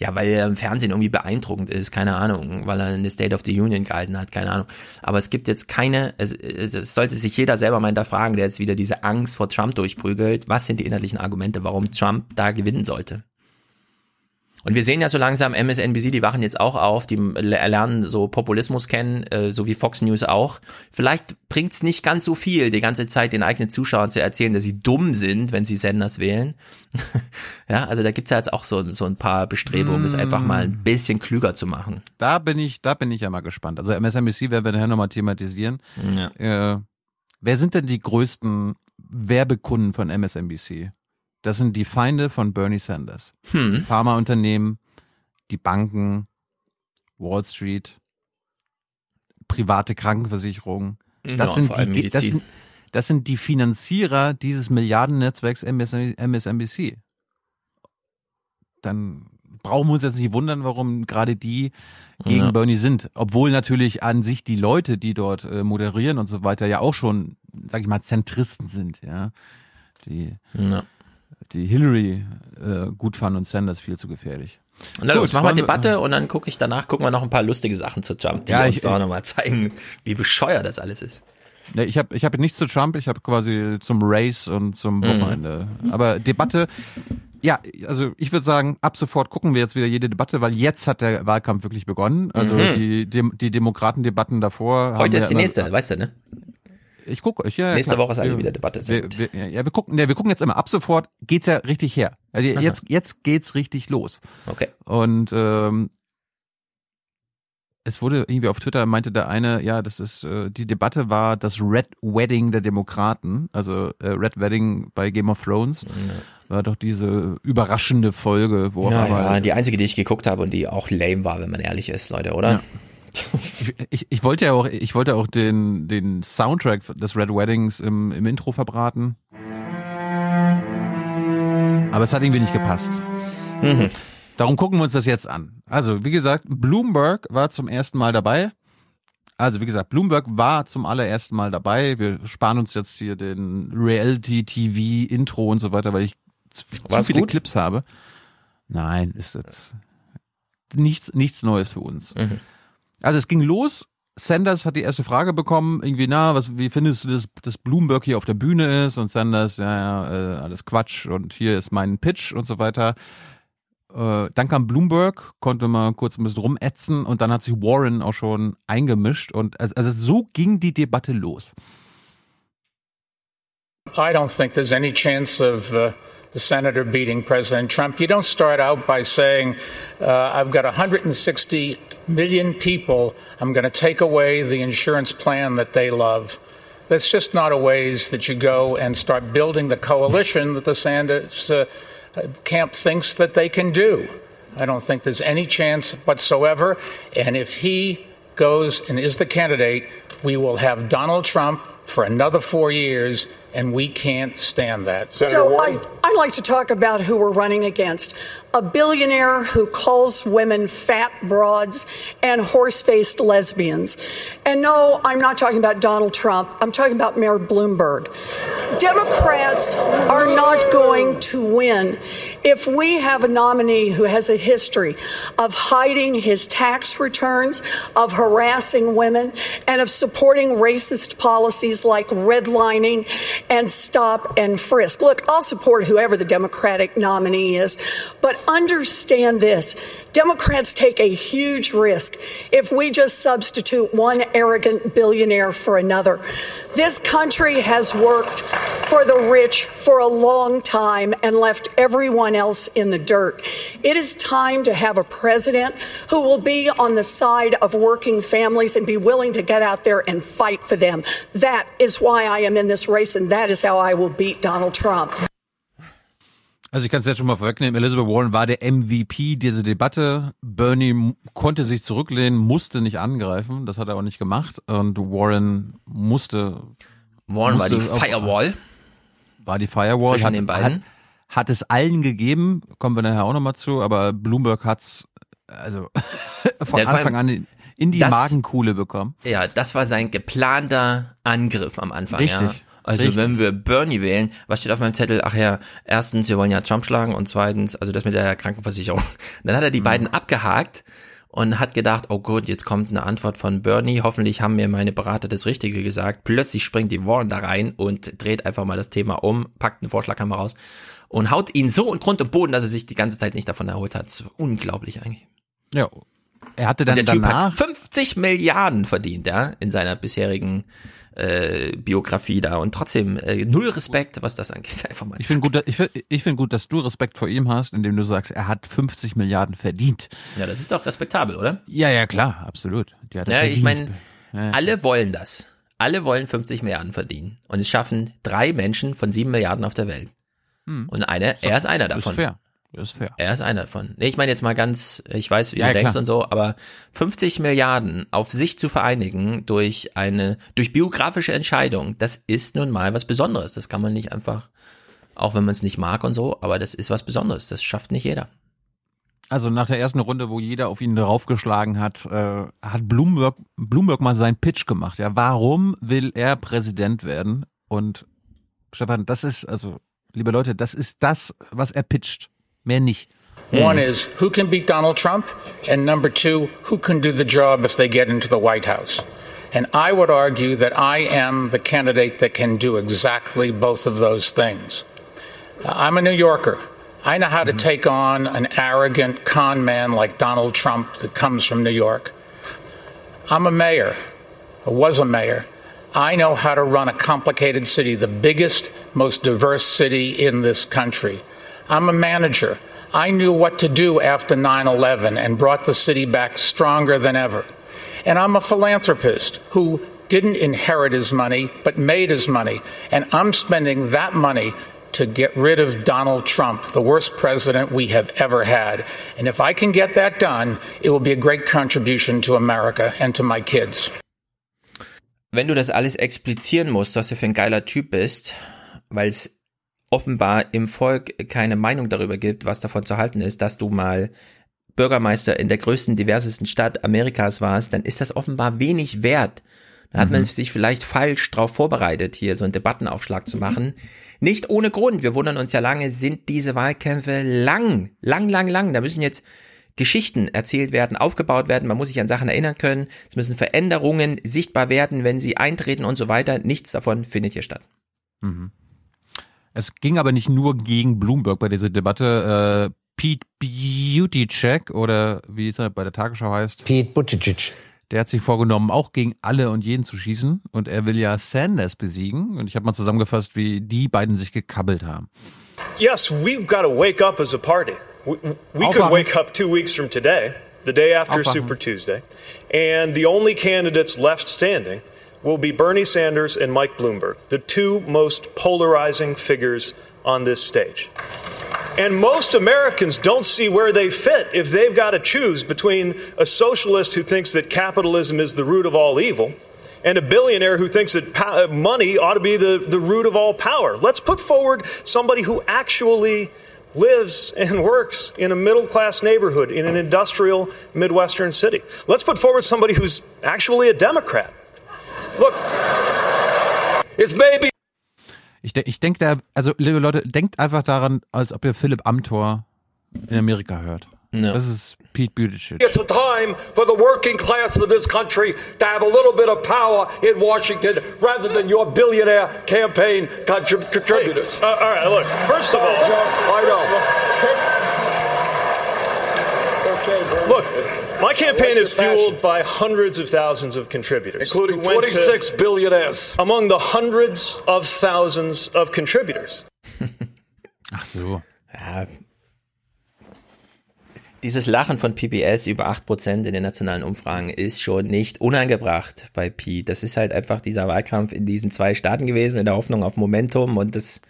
Ja, weil er im Fernsehen irgendwie beeindruckend ist, keine Ahnung, weil er eine State of the Union gehalten hat, keine Ahnung. Aber es gibt jetzt keine, es, es, sollte sich jeder selber mal hinterfragen, der jetzt wieder diese Angst vor Trump durchprügelt. Was sind die inhaltlichen Argumente, warum Trump da gewinnen sollte? Und wir sehen ja so langsam MSNBC, die wachen jetzt auch auf, die lernen so Populismus kennen, äh, so wie Fox News auch. Vielleicht bringt's nicht ganz so viel, die ganze Zeit den eigenen Zuschauern zu erzählen, dass sie dumm sind, wenn sie Senders wählen. ja, also da gibt's ja jetzt auch so, so ein paar Bestrebungen, das einfach mal ein bisschen klüger zu machen. Da bin ich, da bin ich ja mal gespannt. Also MSNBC werden wir nachher nochmal thematisieren. Ja. Äh, wer sind denn die größten Werbekunden von MSNBC? Das sind die Feinde von Bernie Sanders. Hm. Pharmaunternehmen, die Banken, Wall Street, private Krankenversicherungen. Das, Ja, sind die, das, sind, das sind die Finanzierer dieses Milliardennetzwerks MS- MSNBC. Dann brauchen wir uns jetzt nicht wundern, warum gerade die gegen Ja. Bernie sind. Obwohl natürlich an sich die Leute, die dort äh, moderieren und so weiter, ja auch schon, sag ich mal, Zentristen sind, ja. Die, Ja. Die Hillary äh, gut fanden und Sanders viel zu gefährlich. Und dann los, Gut, machen wir Debatte und dann gucke ich danach, gucken wir noch ein paar lustige Sachen zu Trump, die Ja, uns ich- auch nochmal zeigen, wie bescheuert das alles ist. Ne, ich habe ich hab nichts zu Trump, ich habe quasi zum Race und zum Mhm. Wochenende. Aber Debatte, ja, also ich würde sagen, ab sofort gucken wir jetzt wieder jede Debatte, weil jetzt hat der Wahlkampf wirklich begonnen. Also Mhm. die, die Demokratendebatten davor. Heute ist die nächste, weißt du, ne? Ich gucke, ich, ja, Nächste klar. Woche ist also wieder Debatte. Wir, wir, ja, wir gucken, ne, wir gucken jetzt immer. Ab sofort geht's ja richtig her. Also jetzt, jetzt geht's richtig los. Okay. Und ähm, es wurde irgendwie auf Twitter meinte der eine, ja, das ist äh, die Debatte war das Red Wedding der Demokraten, also äh, Red Wedding bei Game of Thrones. War doch diese überraschende Folge, wo Ja, aber ja, die einzige, die ich geguckt habe und die auch lame war, wenn man ehrlich ist, Leute, oder? Ja. ich, ich, wollte ja auch, ich wollte auch den, den Soundtrack des Red Weddings im, im Intro verbraten. Aber es hat irgendwie nicht gepasst. Mhm. Darum gucken wir uns das jetzt an. Also, wie gesagt, Bloomberg war zum ersten Mal dabei. Also, wie gesagt, Bloomberg war zum allerersten Mal dabei. Wir sparen uns jetzt hier den Reality-TV-Intro und so weiter, weil ich zu, zu War's viele gut? Clips habe. Nein, ist jetzt nichts, nichts Neues für uns. Mhm. Also es ging los. Sanders hat die erste Frage bekommen, irgendwie, na, was, wie findest du, dass, dass Bloomberg hier auf der Bühne ist? Und Sanders, ja, ja, äh, alles Quatsch und hier ist mein Pitch und so weiter. Äh, dann kam Bloomberg, konnte mal kurz ein bisschen rumätzen und dann hat sich Warren auch schon eingemischt und also, also so ging die Debatte los. I don't think there's any chance of uh, the senator beating President Trump. You don't start out by saying, uh, I've got 160 million people, I'm going to take away the insurance plan that they love. That's just not a ways that you go and start building the coalition that the Sanders uh, camp thinks that they can do. I don't think there's any chance whatsoever. And if he goes and is the candidate, we will have Donald Trump for another four years, and we can't stand that. so I, I'd like to talk about who we're running against. A billionaire who calls women fat broads and horse-faced lesbians. And no, I'm not talking about Donald Trump. I'm talking about Mayor Bloomberg. Democrats are not going to win if we have a nominee who has a history of hiding his tax returns, of harassing women, and of supporting racist policies like redlining and stop and frisk. Look, I'll support whoever the Democratic nominee is, but understand this. Democrats take a huge risk if we just substitute one arrogant billionaire for another. This country has worked for the rich for a long time and left everyone else in the dirt. It is time to have a president who will be on the side of working families and be willing to get out there and fight for them. That is why I am in this race, and that is how I will beat Donald Trump. Also ich kann es jetzt schon mal vorwegnehmen, Elizabeth Warren war der MVP dieser Debatte. Bernie konnte sich zurücklehnen, musste nicht angreifen, das hat er auch nicht gemacht. Und Warren musste. Warren musste war die Firewall. War die Firewall. Zwischen hat, den beiden. Hat, hat es allen gegeben, kommen wir nachher auch nochmal zu, aber Bloomberg hat's also von vor Anfang an in die das- Magenkuhle bekommen. Ja, das war sein geplanter Angriff am Anfang. Ja. Also Richtig. wenn wir Bernie wählen, was steht auf meinem Zettel? Ach ja, erstens, wir wollen ja Trump schlagen und zweitens, also das mit der Krankenversicherung. Dann hat er Mhm. die beiden abgehakt und hat gedacht, oh gut, jetzt kommt eine Antwort von Bernie, hoffentlich haben mir meine Berater das Richtige gesagt. Plötzlich springt die Warren da rein und dreht einfach mal das Thema um, packt einen Vorschlaghammer raus und haut ihn so in Grund und Boden, dass er sich die ganze Zeit nicht davon erholt hat. Das ist unglaublich eigentlich. Ja. Er hatte dann Und der Typ danach hat 50 Milliarden verdient, ja, in seiner bisherigen äh, Biografie da und trotzdem äh, null Respekt, was das angeht. Einfach mal. Ich finde gut, dass- ich find, ich find gut, dass du Respekt vor ihm hast, indem du sagst, er hat 50 Milliarden verdient. Ja, das ist doch respektabel, oder? Ja, ja, klar, absolut. Ja, ich meine, Ja. alle wollen das. Alle wollen 50 Milliarden verdienen. Und es schaffen drei Menschen von sieben Milliarden auf der Welt. Hm. Und einer, er ist einer davon. Ist fair. Ist fair. Er ist einer davon. Nee, ich meine jetzt mal ganz, ich weiß, wie Ja, du denkst klar. und so, aber 50 Milliarden auf sich zu vereinigen durch eine, durch biografische Entscheidung, das ist nun mal was Besonderes. Das kann man nicht einfach, auch wenn man es nicht mag und so, aber das ist was Besonderes. Das schafft nicht jeder. Also nach der ersten Runde, wo jeder auf ihn draufgeschlagen hat, äh, hat Bloomberg, Bloomberg mal seinen Pitch gemacht. Ja, warum will er Präsident werden? Und Stefan, das ist, also, liebe Leute, das ist das, was er pitcht. Mehr nicht. One is who can beat Donald Trump? And number two, who can do the job if they get into the White House? And I would argue that I am the candidate that can do exactly both of those things. Uh, I'm a New Yorker. I know how to take on an arrogant con man like Donald Trump that comes from New York. I'm a mayor, or was a mayor. I know how to run a complicated city, the biggest, most diverse city in this country. I'm a manager. I knew what to do after 9 11 and brought the city back stronger than ever. And I'm a philanthropist who didn't inherit his money, but made his money. And I'm spending that money to get rid of Donald Trump, the worst president we have ever had. And if I can get that done, it will be a great contribution to America and to my kids. wenn du das alles explizieren musst, was du für ein geiler Typ bist, weil es offenbar im Volk keine Meinung darüber gibt, was davon zu halten ist, dass du mal Bürgermeister in der größten, diversesten Stadt Amerikas warst, dann ist das offenbar wenig wert. Da hat man Mhm. sich vielleicht falsch drauf vorbereitet, hier so einen Debattenaufschlag zu machen. Nicht ohne Grund. Wir wundern uns ja lange, sind diese Wahlkämpfe lang, lang, lang, lang. Da müssen jetzt Geschichten erzählt werden, aufgebaut werden. Man muss sich an Sachen erinnern können. Es müssen Veränderungen sichtbar werden, wenn sie eintreten und so weiter. Nichts davon findet hier statt. Mhm. Es ging aber nicht nur gegen Bloomberg bei dieser Debatte. Äh, Pete Buttigieg oder wie es bei der Tagesschau heißt. Pete Buttigieg. Der hat sich vorgenommen, auch gegen alle und jeden zu schießen. Und er will ja Sanders besiegen. Und ich habe mal zusammengefasst, wie die beiden sich gekabbelt haben. Yes, we've got to wake up as a party. We, we could wake up two weeks from today, the day after Aufwachen. Super Tuesday, and the only candidates left standing will be Bernie Sanders and Mike Bloomberg, the two most polarizing figures on this stage. And most Americans don't see where they fit if they've got to choose between a socialist who thinks that capitalism is the root of all evil and a billionaire who thinks that pa- uh, money ought to be the, the root of all power. Let's put forward somebody who actually lives and works in a middle class neighborhood in an industrial Midwestern city. Let's put forward somebody who's actually a Democrat. Look, it's maybe Ich, de ich denke da, also liebe Leute, denkt einfach daran, als ob ihr Philipp Amthor in Amerika hört. Ja. Das ist Pete Buttigieg. It's a time for the working class of this country to have a little bit of power in Washington rather than your billionaire campaign contrib- contributors. Uh, all right, look, first of all, I know. Look, my campaign is fueled by hundreds of thousands of contributors, Including who went to- 26 billionaires. among the hundreds of thousands of contributors. Ach so. Ja. Dieses Lachen von PBS über 8% in den nationalen Umfragen ist schon nicht unangebracht bei Pi. Das ist halt einfach dieser Wahlkampf in diesen zwei Staaten gewesen, in der Hoffnung auf Momentum und das,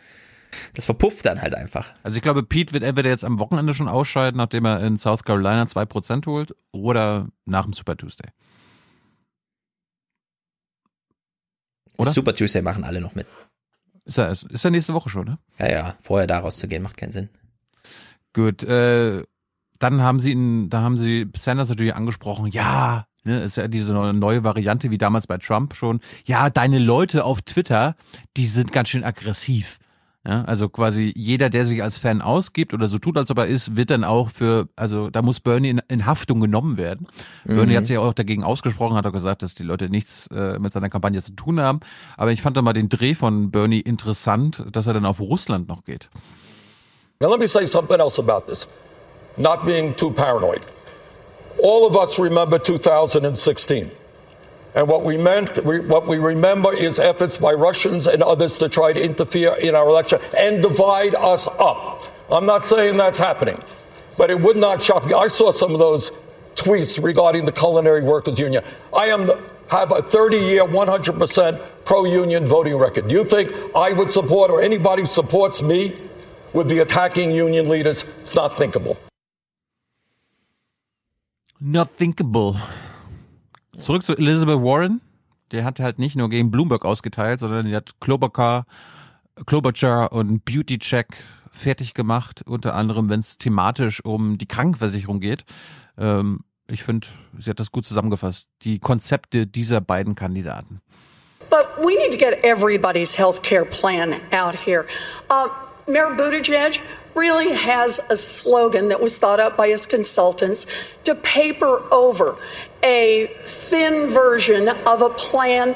das verpufft dann halt einfach. Also ich glaube, Pete wird entweder jetzt am Wochenende schon ausscheiden, nachdem er in South Carolina 2% holt, oder nach dem Super Tuesday. Oder? Super Tuesday machen alle noch mit. Ist er, ist er nächste Woche schon, ne? Ja, ja, vorher da rauszugehen macht keinen Sinn. Gut, äh, dann haben sie ihn, da haben sie Sanders natürlich angesprochen, ja, ne, ist ja diese neue, neue Variante wie damals bei Trump schon. Ja, deine Leute auf Twitter, die sind ganz schön aggressiv. Ja, also quasi jeder, der sich als Fan ausgibt oder so tut, als ob er ist, wird dann auch für, also da muss Bernie in, in Haftung genommen werden. Mhm. Bernie hat sich auch dagegen ausgesprochen, hat auch gesagt, dass die Leute nichts äh, mit seiner Kampagne zu tun haben. Aber ich fand da mal den Dreh von Bernie interessant, dass er dann auf Russland noch geht. Now, let me say something else about this, not being too paranoid. All of us remember 2016. And what we meant, what we remember is efforts by Russians and others to try to interfere in our election and divide us up. I'm not saying that's happening, but it would not shock me. I saw some of those tweets regarding the Culinary Workers Union. I am the, have a 30 year, 100% pro union voting record. Do you think I would support or anybody who supports me would be attacking union leaders? It's not thinkable. Not thinkable. Zurück zu Elizabeth Warren. Der hat halt nicht nur gegen Bloomberg ausgeteilt, sondern die hat Klobuchar, Klobuchar und Beauty Check fertig gemacht. Unter anderem, wenn es thematisch um die Krankenversicherung geht. Ähm, ich finde, sie hat das gut zusammengefasst. Die Konzepte dieser beiden Kandidaten. But we need to get everybody's health care plan out here. Uh, Mayor Buttigieg really has a slogan that was thought up by his consultants to paper over a thin version of a plan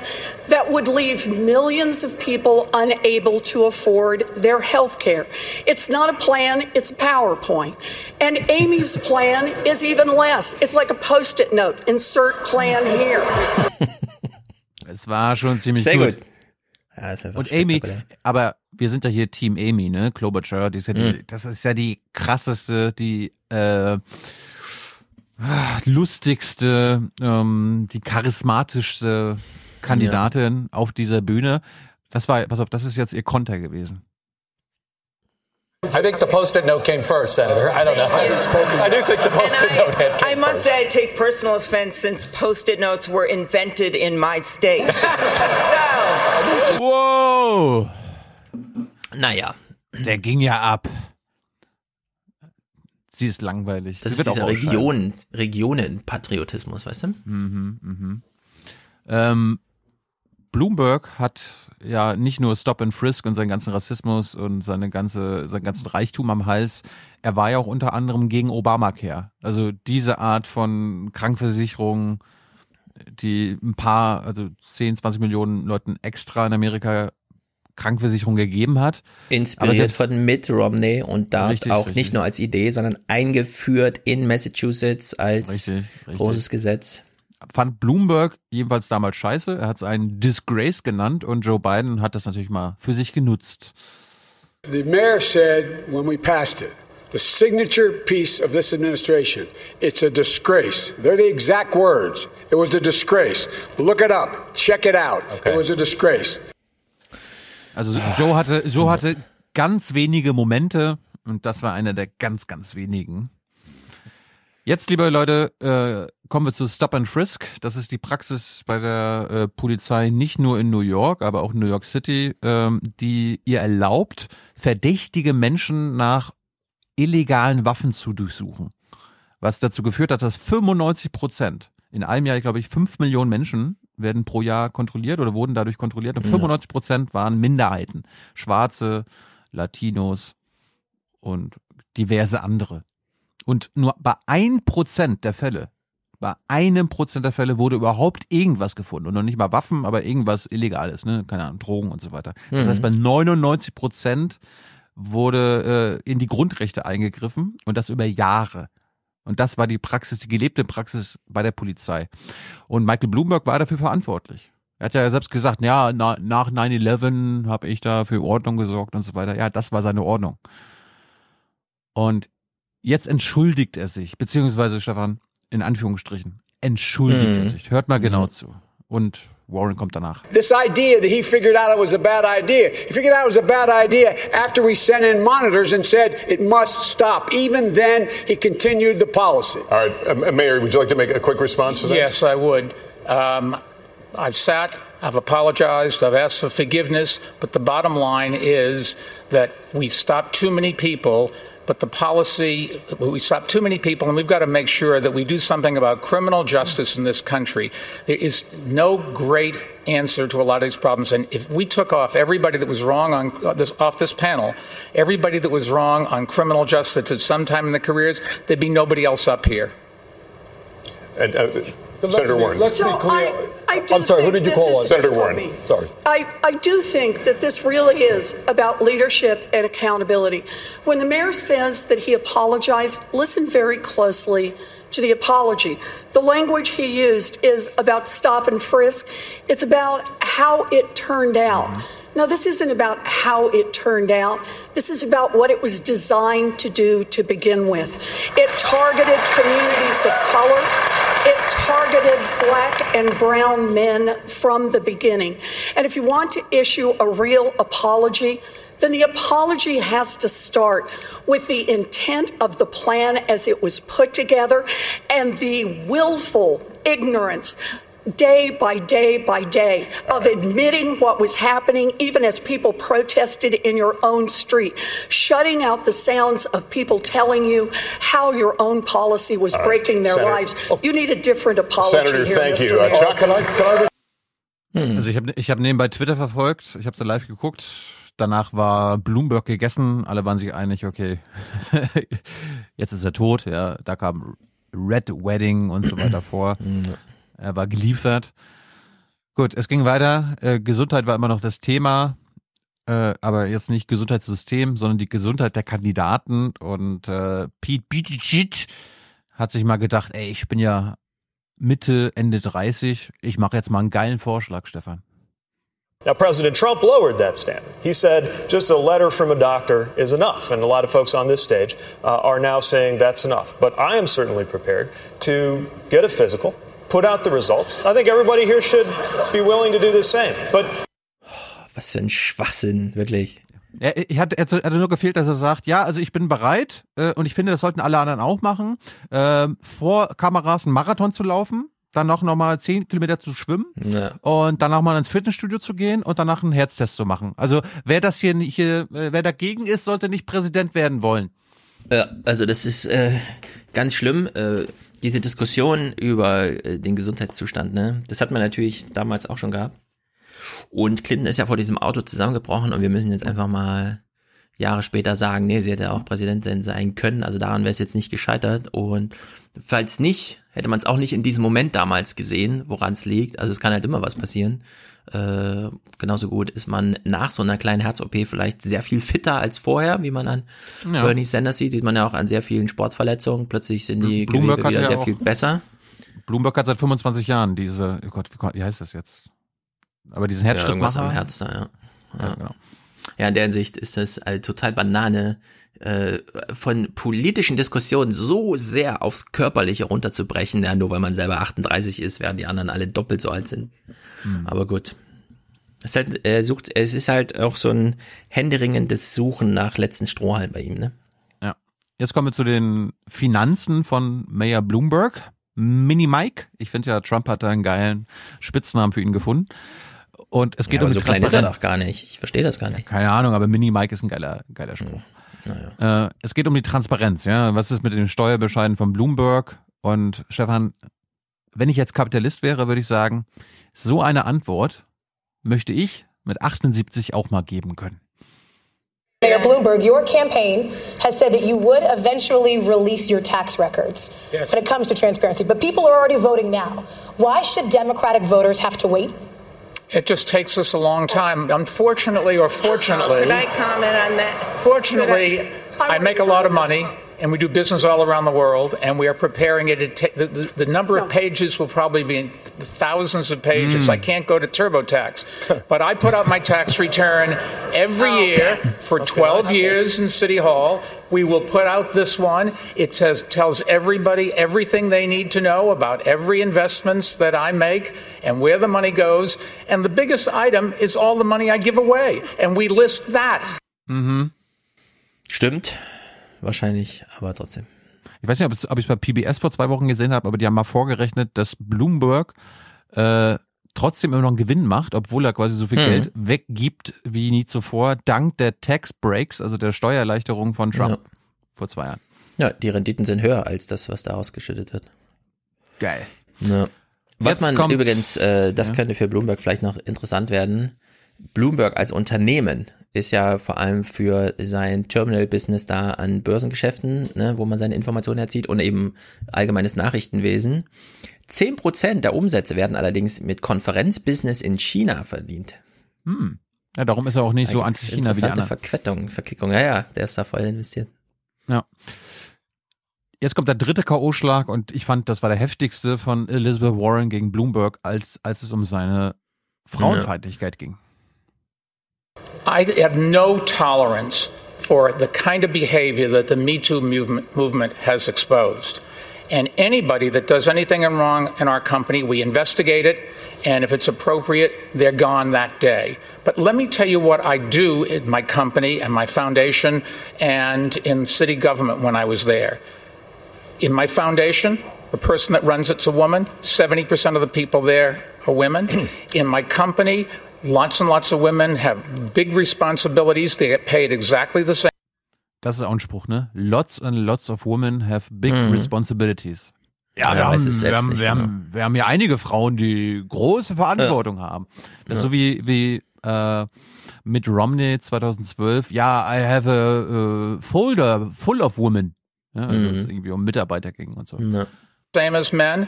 that would leave millions of people unable to afford their health care. It's not a plan, it's a PowerPoint. And Amy's plan is even less. It's like a post it note insert plan here. Es war schon ziemlich Sehr gut. gut. Ja, ist Und Amy, spektakulär. aber wir sind ja hier Team Amy, ne? Klobuchar, die ist ja die, Mhm. das ist ja die krasseste, die äh, lustigste, ähm, die charismatischste Kandidatin auf dieser Bühne. Das war, pass auf, das ist jetzt ihr Konter gewesen. I think the post-it note came first, Senator. I don't know. I, I do think the post-it I- note had came I must first. say, I take personal offense since post-it notes were invented in my state. so, Wow! Naja. Der ging ja ab. Sie ist langweilig. Das Sie ist dieser. Regionen, Regionenpatriotismus, weißt du? Mhm, mhm. Ähm, Bloomberg hat ja nicht nur Stop and Frisk und seinen ganzen Rassismus und seine ganze, seinen ganzen Reichtum am Hals. Er war ja auch unter anderem gegen Obamacare. Also diese Art von Krankenversicherung, die ein paar, also 10, 20 Millionen Leuten extra in Amerika Krankenversicherung gegeben hat. Inspiriert selbst- von Mitt Romney und da Richtig, auch richtig. nicht nur als Idee, sondern eingeführt in Massachusetts als Richtig, richtig. großes Gesetz. fand Bloomberg jedenfalls damals scheiße. Er hat es einen Disgrace genannt und Joe Biden hat das natürlich mal für sich genutzt. The mayor said when we passed it, the signature piece of this administration, it's a disgrace. They're the exact words. It was a disgrace. Look it up. Check it out. It was a disgrace. Also Joe hatte, Joe hatte ganz wenige Momente und das war einer der ganz, ganz wenigen. Jetzt, liebe Leute, äh, kommen wir zu Stop and Frisk. Das ist die Praxis bei der äh, Polizei nicht nur in New York, aber auch in New York City, ähm, die ihr erlaubt, verdächtige Menschen nach illegalen Waffen zu durchsuchen. Was dazu geführt hat, dass 95 Prozent in einem Jahr, glaube ich, 5 Millionen Menschen werden pro Jahr kontrolliert oder wurden dadurch kontrolliert und 95 Prozent waren Minderheiten. Schwarze, Latinos und diverse andere. Und nur bei ein Prozent der Fälle, bei einem Prozent der Fälle wurde überhaupt irgendwas gefunden. Und noch nicht mal Waffen, aber irgendwas Illegales, ne? Keine Ahnung, Drogen und so weiter. Das Mhm. heißt, bei 99 Prozent wurde äh, in die Grundrechte eingegriffen und das über Jahre. Und das war die Praxis, die gelebte Praxis bei der Polizei. Und Michael Bloomberg war dafür verantwortlich. Er hat ja selbst gesagt, ja, na, nach 9-11 habe ich da für Ordnung gesorgt und so weiter. Ja, das war seine Ordnung. Und jetzt entschuldigt er sich, beziehungsweise Stefan, in Anführungsstrichen, entschuldigt Mhm. er sich. Hört mal genau zu. Und Warren kommt danach. This idea that he figured out it was a bad idea. He figured out it was a bad idea after we sent in monitors and said it must stop. Even then, he continued the policy. All right, um, Mayor, would you like to make a quick response to that? Yes, I would. Um, I've sat, I've apologized, I've asked for forgiveness, but the bottom line is that we stopped too many people. But the policy, we stop too many people, and we've got to make sure that we do something about criminal justice in this country. There is no great answer to a lot of these problems. And if we took off everybody that was wrong on uh, this, off this panel, everybody that was wrong on criminal justice at some time in their careers, there'd be nobody else up here. And, uh, Senator Warren. Let's be clear. I, I I'm sorry, who did you call on? Senator Warren. Sorry. I, I do think that this really is about leadership and accountability. When the mayor says that he apologized, listen very closely to the apology. The language he used is about stop and frisk, it's about how it turned out. Mm-hmm. Now, this isn't about how it turned out. This is about what it was designed to do to begin with. It targeted communities of color. It targeted black and brown men from the beginning. And if you want to issue a real apology, then the apology has to start with the intent of the plan as it was put together and the willful ignorance day by day by day of admitting what was happening, even as people protested in your own street, shutting out the sounds of people telling you how your own policy was right. breaking their Senator- lives. You need a different apology Senator, here, thank Mr. you. Uh. Chuck, can I, can I Also ich habe ich hab nebenbei Twitter verfolgt, ich habe sie live geguckt. Danach war Bloomberg gegessen, alle waren sich einig, okay, jetzt ist er tot, ja. Da kam Red Wedding und so weiter vor. Er war geliefert. Gut, es ging weiter. Äh, Gesundheit war immer noch das Thema, äh, aber jetzt nicht Gesundheitssystem, sondern die Gesundheit der Kandidaten. Und äh, Pete Buttigieg hat sich mal gedacht, ey, ich bin ja Mitte, Ende 30, ich mache jetzt mal einen geilen Vorschlag, Stefan. Now, President Trump lowered that standard. He said just a letter from a doctor is enough. And a lot of folks on this stage uh, are now saying that's enough. But I am certainly prepared to get a physical, put out the results. I think everybody here should be willing to do the same. But Was für ein Schwachsinn, wirklich. Er, er, hat, er hatte nur gefehlt, dass er sagt, ja, also ich bin bereit äh, und ich finde, das sollten alle anderen auch machen, ähm, vor Kameras einen Marathon zu laufen, dann noch, noch mal zehn Kilometer zu schwimmen Ja. und danach mal ins Fitnessstudio zu gehen und danach einen Herztest zu machen. Also wer das hier, nicht- hier äh, wer dagegen ist, sollte nicht Präsident werden wollen. Ja, also das ist äh, ganz schlimm. Äh, diese Diskussion über äh, den Gesundheitszustand, ne, das hat man natürlich damals auch schon gehabt. Und Clinton ist ja vor diesem Auto zusammengebrochen und wir müssen jetzt einfach mal Jahre später sagen, nee, sie hätte auch Präsidentin sein können. Also daran wäre es jetzt nicht gescheitert. Und falls nicht, hätte man es auch nicht in diesem Moment damals gesehen, woran es liegt. Also es kann halt immer was passieren. Äh, genauso gut ist man nach so einer kleinen Herz-OP vielleicht sehr viel fitter als vorher, wie man an Ja. Bernie Sanders sieht, sieht man ja auch an sehr vielen Sportverletzungen. Plötzlich sind die Bloomberg Gewebe wieder ja sehr viel besser. Bloomberg hat seit 25 Jahren diese, oh Gott, wie, heißt das jetzt? Aber diesen Ja, Herzschritt irgendwas am Herz da, ja. Ja, genau. Ja, in der Hinsicht ist es halt total Banane, äh, von politischen Diskussionen so sehr aufs Körperliche runterzubrechen, ja, nur weil man selber 38 ist, während die anderen alle doppelt so alt sind. Hm. Aber gut. Es ist, halt, er sucht, es ist halt auch so ein händeringendes Suchen nach letzten Strohhalm bei ihm, ne? Ja. Jetzt kommen wir zu den Finanzen von Mayor Bloomberg. Mini Mike. Ich finde ja, Trump hat da einen geilen Spitznamen für ihn gefunden. Und es geht Ja, aber um so klein ist er doch gar nicht. Ich verstehe das gar nicht. Keine Ahnung, aber Mini Mike ist ein geiler, geiler Spruch. Äh, es geht um die Transparenz, ja. Was ist mit den Steuerbescheiden von Bloomberg? Und Stefan, wenn ich jetzt Kapitalist wäre, würde ich sagen, so eine Antwort möchte ich mit 78 auch mal geben können. Mayor Bloomberg, your campaign has said that you would eventually release your tax records Yes. when it comes to transparency, but people are already voting now. Why should Democratic voters have to wait? It just takes us a long time. Unfortunately or fortunately, Could I comment on that? fortunately, I make a lot of money. And we do business all around the world, and we are preparing it. ta- the, the, the number of pages will probably be in thousands of pages. Mm. I can't go to TurboTax, but I put out my tax return every year for 12 years in City Hall. We will put out this one. It says, tells everybody everything they need to know about every investments that I make and where the money goes. And the biggest item is all the money I give away, and we list that. Mhm. Stimmt. Wahrscheinlich, aber trotzdem. Ich weiß nicht, ob es- ob ich es bei PBS vor zwei Wochen gesehen habe, aber die haben mal vorgerechnet, dass Bloomberg äh, trotzdem immer noch einen Gewinn macht, obwohl er quasi so viel Mhm. Geld weggibt wie nie zuvor, dank der Tax Breaks, also der Steuererleichterung von Trump Ja. vor zwei Jahren. Ja, die Renditen sind höher als das, was da ausgeschüttet wird. Geil. Ja. Was Jetzt man kommt- übrigens, äh, das Ja. könnte für Bloomberg vielleicht noch interessant werden. Bloomberg als Unternehmen ist ja vor allem für sein Terminal-Business da an Börsengeschäften, ne, wo man seine Informationen erzieht und eben allgemeines Nachrichtenwesen. Zehn Prozent der Umsätze werden allerdings mit Konferenzbusiness in China verdient. Hm. Ja, darum ist er auch nicht Da so anti-China wie die anderen. Verquettung, Verkickung. Ja, ja, der ist da voll investiert. Ja. Jetzt kommt der dritte K.O.-Schlag und ich fand, das war der heftigste von Elizabeth Warren gegen Bloomberg, als, als es um seine Frauenfeindlichkeit ging. I have no tolerance for the kind of behavior that the Me Too movement, movement has exposed. And anybody that does anything wrong in our company, we investigate it, and if it's appropriate, they're gone that day. But let me tell you what I do in my company and my foundation and in city government when I was there. In my foundation, the person that runs it's a woman. 70% of the people there are women. In my company, lots and lots of women have big responsibilities. They get paid exactly the same. Das ist auch ein Spruch, ne? Lots and lots of women have big Mhm. responsibilities. Ja, Ja, wir, haben, es wir, selbst haben, nicht, wir, haben, wir haben ja einige Frauen, die große Verantwortung haben. Das ist so wie, wie äh, mit Romney 2012. Ja, I have a, äh, folder full of women. Ja, also Mhm. es irgendwie um Mitarbeiter ging und so. Same as men,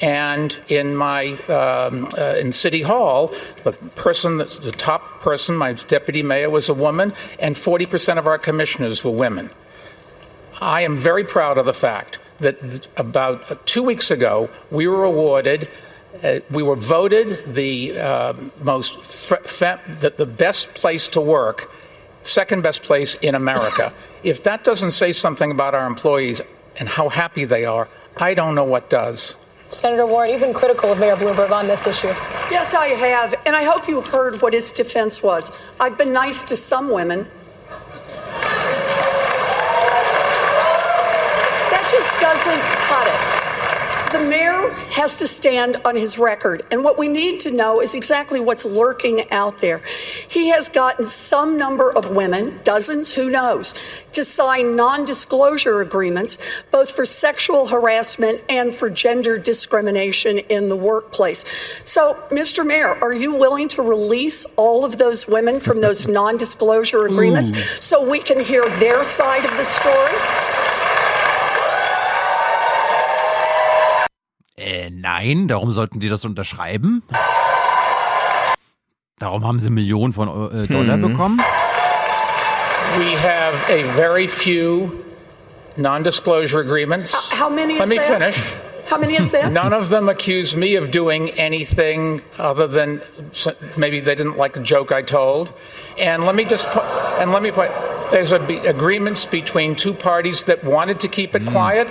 and in my um, uh, in City Hall, the person that's the top person, my deputy mayor, was a woman, and 40% of our commissioners were women. I am very proud of the fact that th- about uh, two weeks ago we were awarded, uh, we were voted the uh, most the, the best place to work, second best place in America. if that doesn't say something about our employees and how happy they are, I don't know what does. Senator Warren, you've been critical of Mayor Bloomberg on this issue. Yes, I have. And I hope you heard what his defense was. I've been nice to some women. That just doesn't cut it. The mayor has to stand on his record. And what we need to know is exactly what's lurking out there. He has gotten some number of women, dozens, who knows, to sign non disclosure agreements, both for sexual harassment and for gender discrimination in the workplace. So, Mr. Mayor, are you willing to release all of those women from those non disclosure agreements Ooh. so we can hear their side of the story? Äh, nein, darum sollten die das unterschreiben. Darum haben sie Millionen von äh, Dollar Hm. bekommen. We have a very few non-disclosure agreements. How many Let is me there? finish. How many is there? None of them accuse me of doing anything other than maybe they didn't like a joke I told. And let me just put, and let me put, there's a be- agreements between two parties that wanted to keep it hmm. quiet,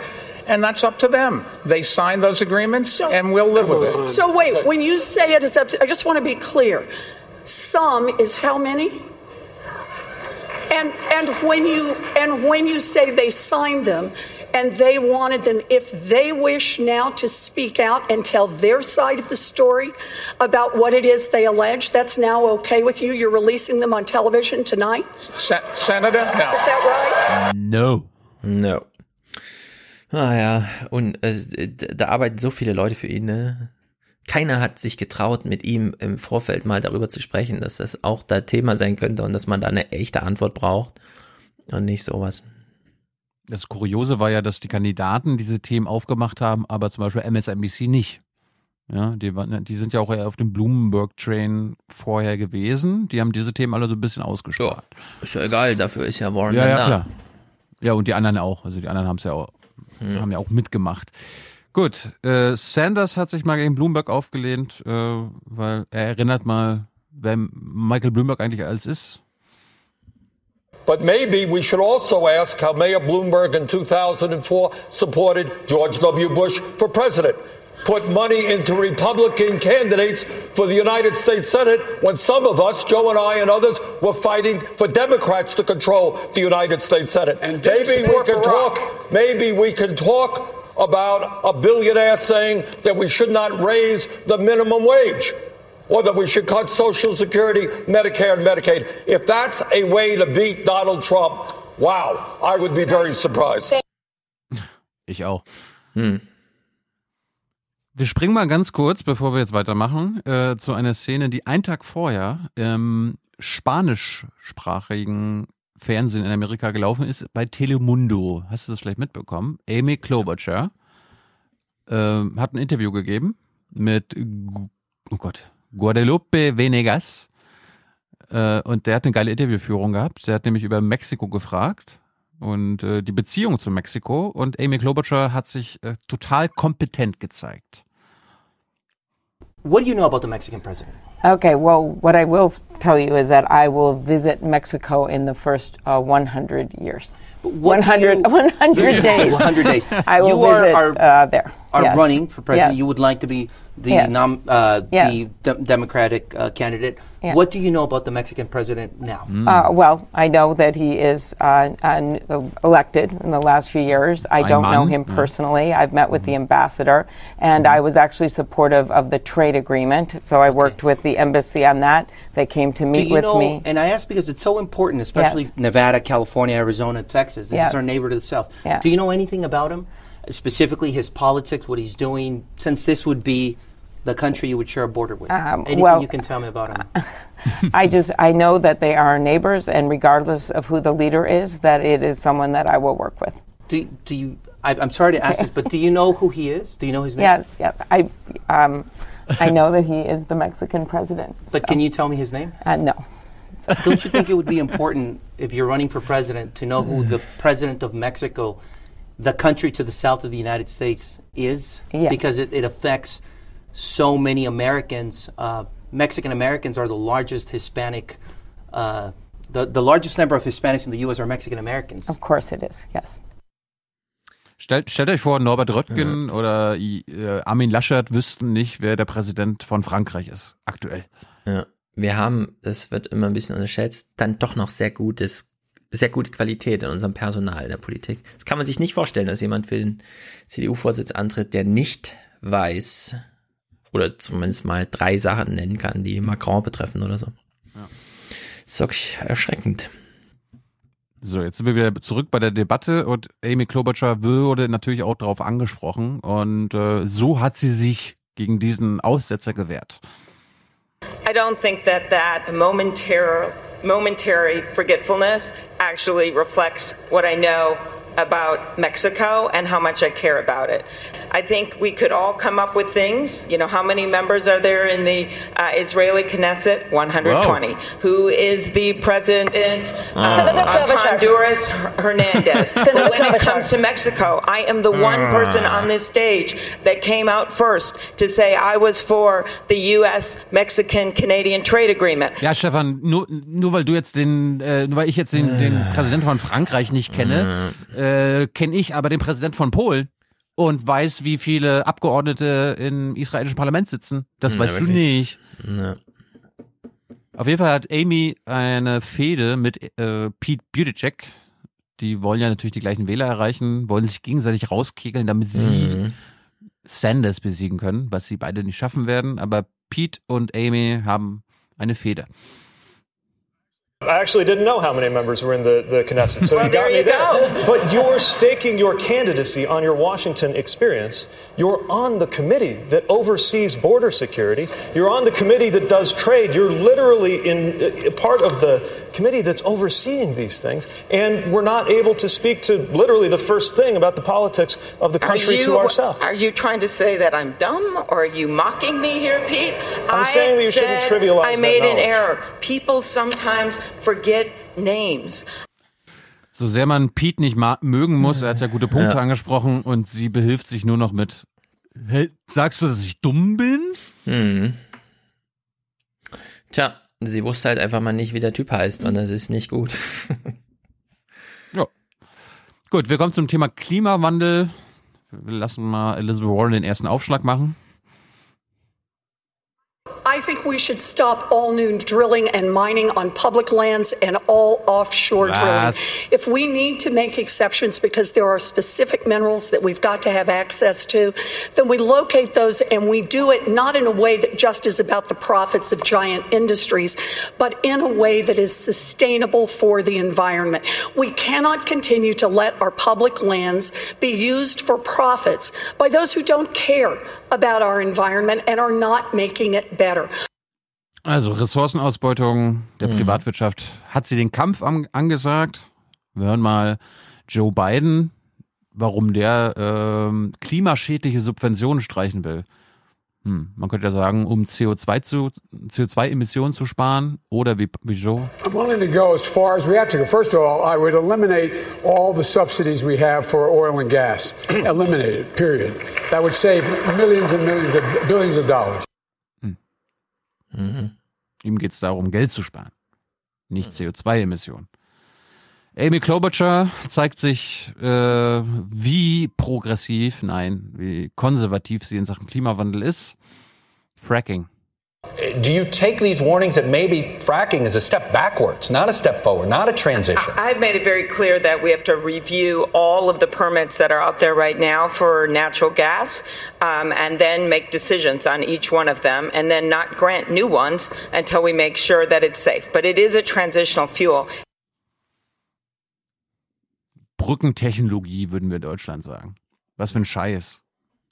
and that's up to them. They signed those agreements, and we'll live with it. So wait, when you say it is up to, I just want to be clear. Some is how many? And and when you and when you say they signed them and they wanted them, if they wish now to speak out and tell their side of the story about what it is they allege, that's now okay with you. You're releasing them on television tonight. Se- Senator, no. Is that right? No. No. Ah ja, und äh, da arbeiten so viele Leute für ihn, ne? Keiner hat sich getraut, mit ihm im Vorfeld mal darüber zu sprechen, dass das auch da Thema sein könnte und dass man da eine echte Antwort braucht und nicht sowas. Das Kuriose war ja, dass die Kandidaten diese Themen aufgemacht haben, aber zum Beispiel MSNBC nicht. Ja, die, waren, die sind ja auch eher auf dem Bloomberg-Train vorher gewesen. Die haben diese Themen alle so ein bisschen ausgespart. Ja, ist ja egal, dafür ist ja Warren ja, ja, da. klar. Ja, und die anderen auch. Also die anderen haben es ja auch, Ja. haben ja auch mitgemacht. Gut, äh, Sanders hat sich mal gegen Bloomberg aufgelehnt, äh, weil er erinnert mal, wer Michael Bloomberg eigentlich alles ist. But maybe we should also ask how Mayor Bloomberg in 2004 supported George W. Bush for president. Put money into Republican candidates for the United States Senate when some of us, Joe and I and others, were fighting for Democrats to control the United States Senate. And maybe we can Barack. talk. Maybe we can talk about a billionaire saying that we should not raise the minimum wage or that we should cut Social Security, Medicare, and Medicaid. If that's a way to beat Donald Trump, wow, I would be very surprised. Ich auch. Hm. Wir springen mal ganz kurz, bevor wir jetzt weitermachen, äh, zu einer Szene, die einen Tag vorher im spanischsprachigen Fernsehen in Amerika gelaufen ist, bei Telemundo. Hast du das vielleicht mitbekommen? Amy Klobuchar äh, hat ein Interview gegeben mit, oh Gott, Guadalupe Venegas. Äh, und der hat eine geile Interviewführung gehabt. Der hat nämlich über Mexiko gefragt und äh, die Beziehung zu Mexiko. Und Amy Klobuchar hat sich äh, total kompetent gezeigt. What do you know about the Mexican president? Okay, well, what I will tell you is that I will visit Mexico in the first uh, 100 years. what 100, you- 100 days. 100 days. I will You are- visit are- uh, there. Are yes. running for president. Yes. You would like to be the Yes. nom, uh, Yes. the de- Democratic uh, candidate. Yes. What do you know about the Mexican president now? Uh, well, I know that he is uh, an, uh, elected in the last few years. I Ein don't know him yeah. personally. I've met with the ambassador, and I was actually supportive of the trade agreement. So I worked with the embassy on that. They came to Do meet you with know, me. and I ask because it's so important, especially Nevada, California, Arizona, Texas. This Yes. is our neighbor to the south. Yeah. Do you know anything about him? Specifically his politics, what he's doing, since this would be the country you would share a border with. Um, Anything well, you can tell me about him? I just I know that they are neighbors, and regardless of who the leader is, that it is someone that I will work with. Do, do you? I, I'm sorry to ask this, but do you know who he is? Do you know his name? Yeah, yeah. I um, I know that he is the Mexican president. But can you tell me his name? Uh, no. Don't you think it would be important if you're running for president to know who the president of Mexico, the country to the south of the United States, is? Yes. Because it, it affects so many Americans. Uh, Mexican Americans are the largest Hispanic. Uh, the, the largest number of Hispanics in the U.S. are Mexican Americans. Of course it is. Yes. Stellt, stellt euch vor, Norbert Röttgen oder äh, Armin Laschet wüssten nicht, wer der Präsident von Frankreich ist, aktuell. Ja. Wir haben, das wird immer ein bisschen unterschätzt, dann doch noch sehr gutes, sehr gute Qualität in unserem Personal in der Politik. Das kann man sich nicht vorstellen, dass jemand für den CDU-Vorsitz antritt, der nicht weiß oder zumindest mal drei Sachen nennen kann, die Macron betreffen oder so. Ja. Ist wirklich erschreckend. So, jetzt sind wir wieder zurück bei der Debatte und Amy Klobuchar wurde natürlich auch darauf angesprochen und äh, so hat sie sich gegen diesen Aussetzer gewehrt. I don't think that that momentary, momentary forgetfulness actually reflects what I know about Mexico and how much I care about it. I think we could all come up with things. You know, how many members are there in the uh, Israeli Knesset? 120. Who is the president uh, of Klobuchar. Honduras? Hernandez. Senator but when it comes to Mexico, I am the one person on this stage that came out first to say I was for the U.S. Mexican Canadian trade agreement. Ja, Stefan, nur, nur weil du jetzt den, äh, nur weil ich jetzt den, den Präsidenten von Frankreich nicht kenne, äh, kenne ich aber den Präsidenten von Polen und weiß, wie viele Abgeordnete im israelischen Parlament sitzen. Das Ja, weißt du wirklich. nicht. Ja. Auf jeden Fall hat Amy eine Fehde mit äh, Pete Buttigieg. Die wollen ja natürlich die gleichen Wähler erreichen, wollen sich gegenseitig rauskegeln, damit sie Mhm. Sanders besiegen können, was sie beide nicht schaffen werden. Aber Pete und Amy haben eine Fehde. I actually didn't know how many members were in the, the Knesset, so Well, you got me you there. But you're staking your candidacy on your Washington experience. You're on the committee that oversees border security. You're on the committee that does trade. You're literally in uh, part of the committee that's overseeing these things, and we're not able to speak to literally the first thing about the politics of the country you, to ourselves. Are you trying to say that I'm dumb, or are you mocking me here, Pete? I'm I saying that you shouldn't trivialize I made an error. People sometimes forget names. So sehr man Pete nicht ma- mögen muss, er hat ja gute Punkte Ja. angesprochen und sie behilft sich nur noch mit. Hey, sagst du, dass ich dumm bin? Hm. Tja, sie wusste halt einfach mal nicht, wie der Typ heißt und das ist nicht gut. Ja. Gut, wir kommen zum Thema Klimawandel. Wir lassen mal Elizabeth Warren den ersten Aufschlag machen. I think we should stop all new drilling and mining on public lands and all offshore drilling. If we need to make exceptions because there are specific minerals that we've got to have access to, then we locate those and we do it not in a way that just is about the profits of giant industries, but in a way that is sustainable for the environment. We cannot continue to let our public lands be used for profits by those who don't care about our environment and are not making it better. Also Ressourcenausbeutung der Privatwirtschaft. Hat sie den Kampf am, angesagt? Wir hören mal Joe Biden, warum der ähm, klimaschädliche Subventionen streichen will. Hm, man könnte ja sagen, um CO2 zu CO2-Emissionen zu sparen oder wie, wie Joe. I'm willing to go as far as we have to go. First of all, I would eliminate all the subsidies we have for oil and gas. eliminate it, period. That would save millions and millions of billions of dollars. Mhm. Ihm geht es darum, Geld zu sparen, nicht CO2-Emissionen. Amy Klobuchar zeigt sich, äh, wie progressiv, nein, wie konservativ sie in Sachen Klimawandel ist. Fracking. Do you take these warnings that maybe fracking is a step backwards, not a step forward, not a transition? I've made it very clear that we have to review all of the permits that are out there right now for natural gas um, and then make decisions on each one of them and then not grant new ones until we make sure that it's safe. But it is a transitional fuel. Brückentechnologie, würden wir in Deutschland sagen. Was für ein Scheiß.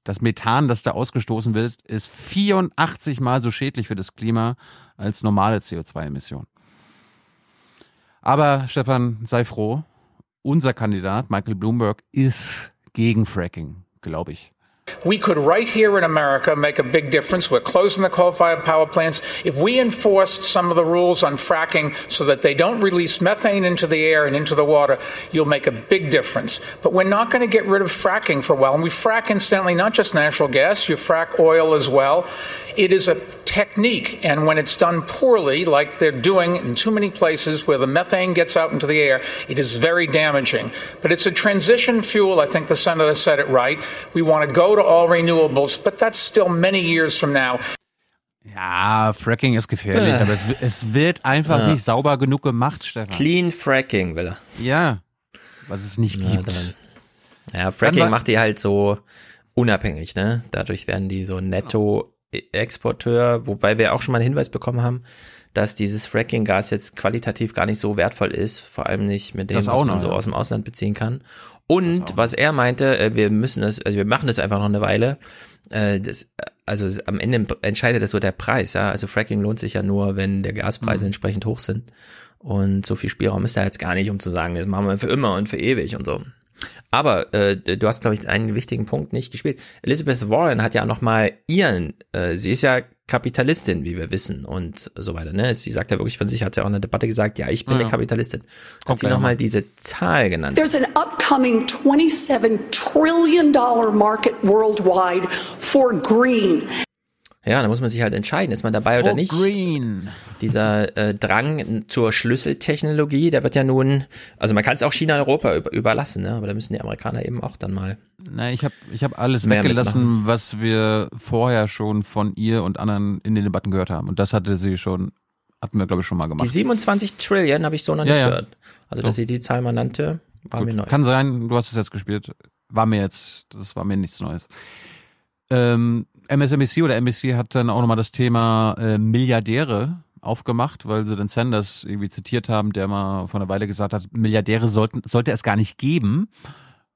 Das Methan, das da ausgestoßen wird, ist 84 mal so schädlich für das Klima als normale CO2-Emissionen. Aber Stefan, sei froh, unser Kandidat Michael Bloomberg ist gegen Fracking, glaube ich. We could, right here in America, make a big difference. We're closing the coal fired power plants. If we enforce some of the rules on fracking so that they don't release methane into the air and into the water, you'll make a big difference. But we're not going to get rid of fracking for a while. And we frack, incidentally, not just natural gas, you frack oil as well. It is a technique, and when it's done poorly, like they're doing in too many places where the methane gets out into the air, it is very damaging. But it's a transition fuel. I think the senator said it right. We want to go to all renewables, but that's still many years from now. Ja, Fracking ist gefährlich, Äh. aber es, es wird einfach Ja. nicht sauber genug gemacht, Stefan. Clean Fracking will er. Ja, was es nicht Ja, gibt. dann- Ja, Fracking war- macht die halt so unabhängig, ne? Dadurch werden die so Netto-Exporteur, wobei wir auch schon mal einen Hinweis bekommen haben, dass dieses Fracking-Gas jetzt qualitativ gar nicht so wertvoll ist, vor allem nicht mit dem, was man noch, so aus dem Ausland beziehen kann. Und was er meinte, äh, wir müssen das, also wir machen das einfach noch eine Weile. Äh, Das, also am Ende entscheidet das so der Preis, ja. Also Fracking lohnt sich ja nur, wenn der Gaspreise Mhm. entsprechend hoch sind. Und so viel Spielraum ist da jetzt gar nicht, um zu sagen, das machen wir für immer und für ewig und so. Aber äh, du hast, glaube ich, einen wichtigen Punkt nicht gespielt. Elizabeth Warren hat ja noch mal ihren, äh, sie ist ja Kapitalistin, wie wir wissen und so weiter. Ne? Sie sagt ja wirklich von sich, hat ja auch in der Debatte gesagt, ja, ich bin Ja. eine Kapitalistin. Hat Kommt sie gleich noch mal mal. diese Zahl genannt. There's an upcoming $27 trillion market worldwide for green. Ja, da muss man sich halt entscheiden, ist man dabei oder For nicht. Green. Dieser äh, Drang zur Schlüsseltechnologie, der wird ja nun, also man kann es auch China und Europa über, überlassen, ne? aber da müssen die Amerikaner eben auch dann mal. Na, ich habe ich hab alles weggelassen, was wir vorher schon von ihr und anderen in den Debatten gehört haben. Und das hatte sie schon, hatten wir, glaube ich, schon mal gemacht. Die 27 Trillion habe ich so noch Ja, nicht ja. gehört. Also, So. dass sie die Zahl mal nannte, war Gut. mir neu. Kann sein, du hast es jetzt gespielt. War mir jetzt, das war mir nichts Neues. Ähm, MSNBC oder NBC hat dann auch nochmal das Thema äh, Milliardäre aufgemacht, weil sie den Sanders irgendwie zitiert haben, der mal vor einer Weile gesagt hat, Milliardäre sollten, sollte es gar nicht geben.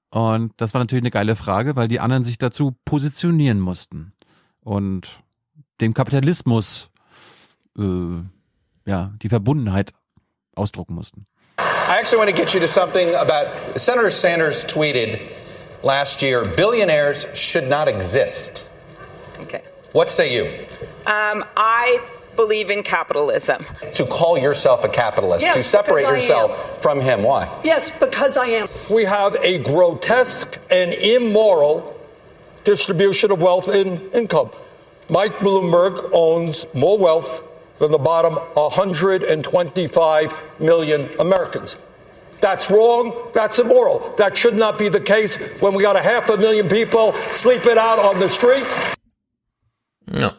Und das war natürlich eine geile Frage, weil die anderen sich dazu positionieren mussten und dem Kapitalismus äh, ja die Verbundenheit ausdrucken mussten. I actually want to get you to something about Senator Sanders tweeted last year billionaires should not exist. Okay. What say you? Um, I believe in capitalism. To call yourself a capitalist, Yes, to separate yourself from him. Why? Yes, because I am. We have a grotesque and immoral distribution of wealth and income. Mike Bloomberg owns more wealth than the bottom 125 million Americans. That's wrong. That's immoral. That should not be the case when we got a half a million people sleeping out on the street. Ja.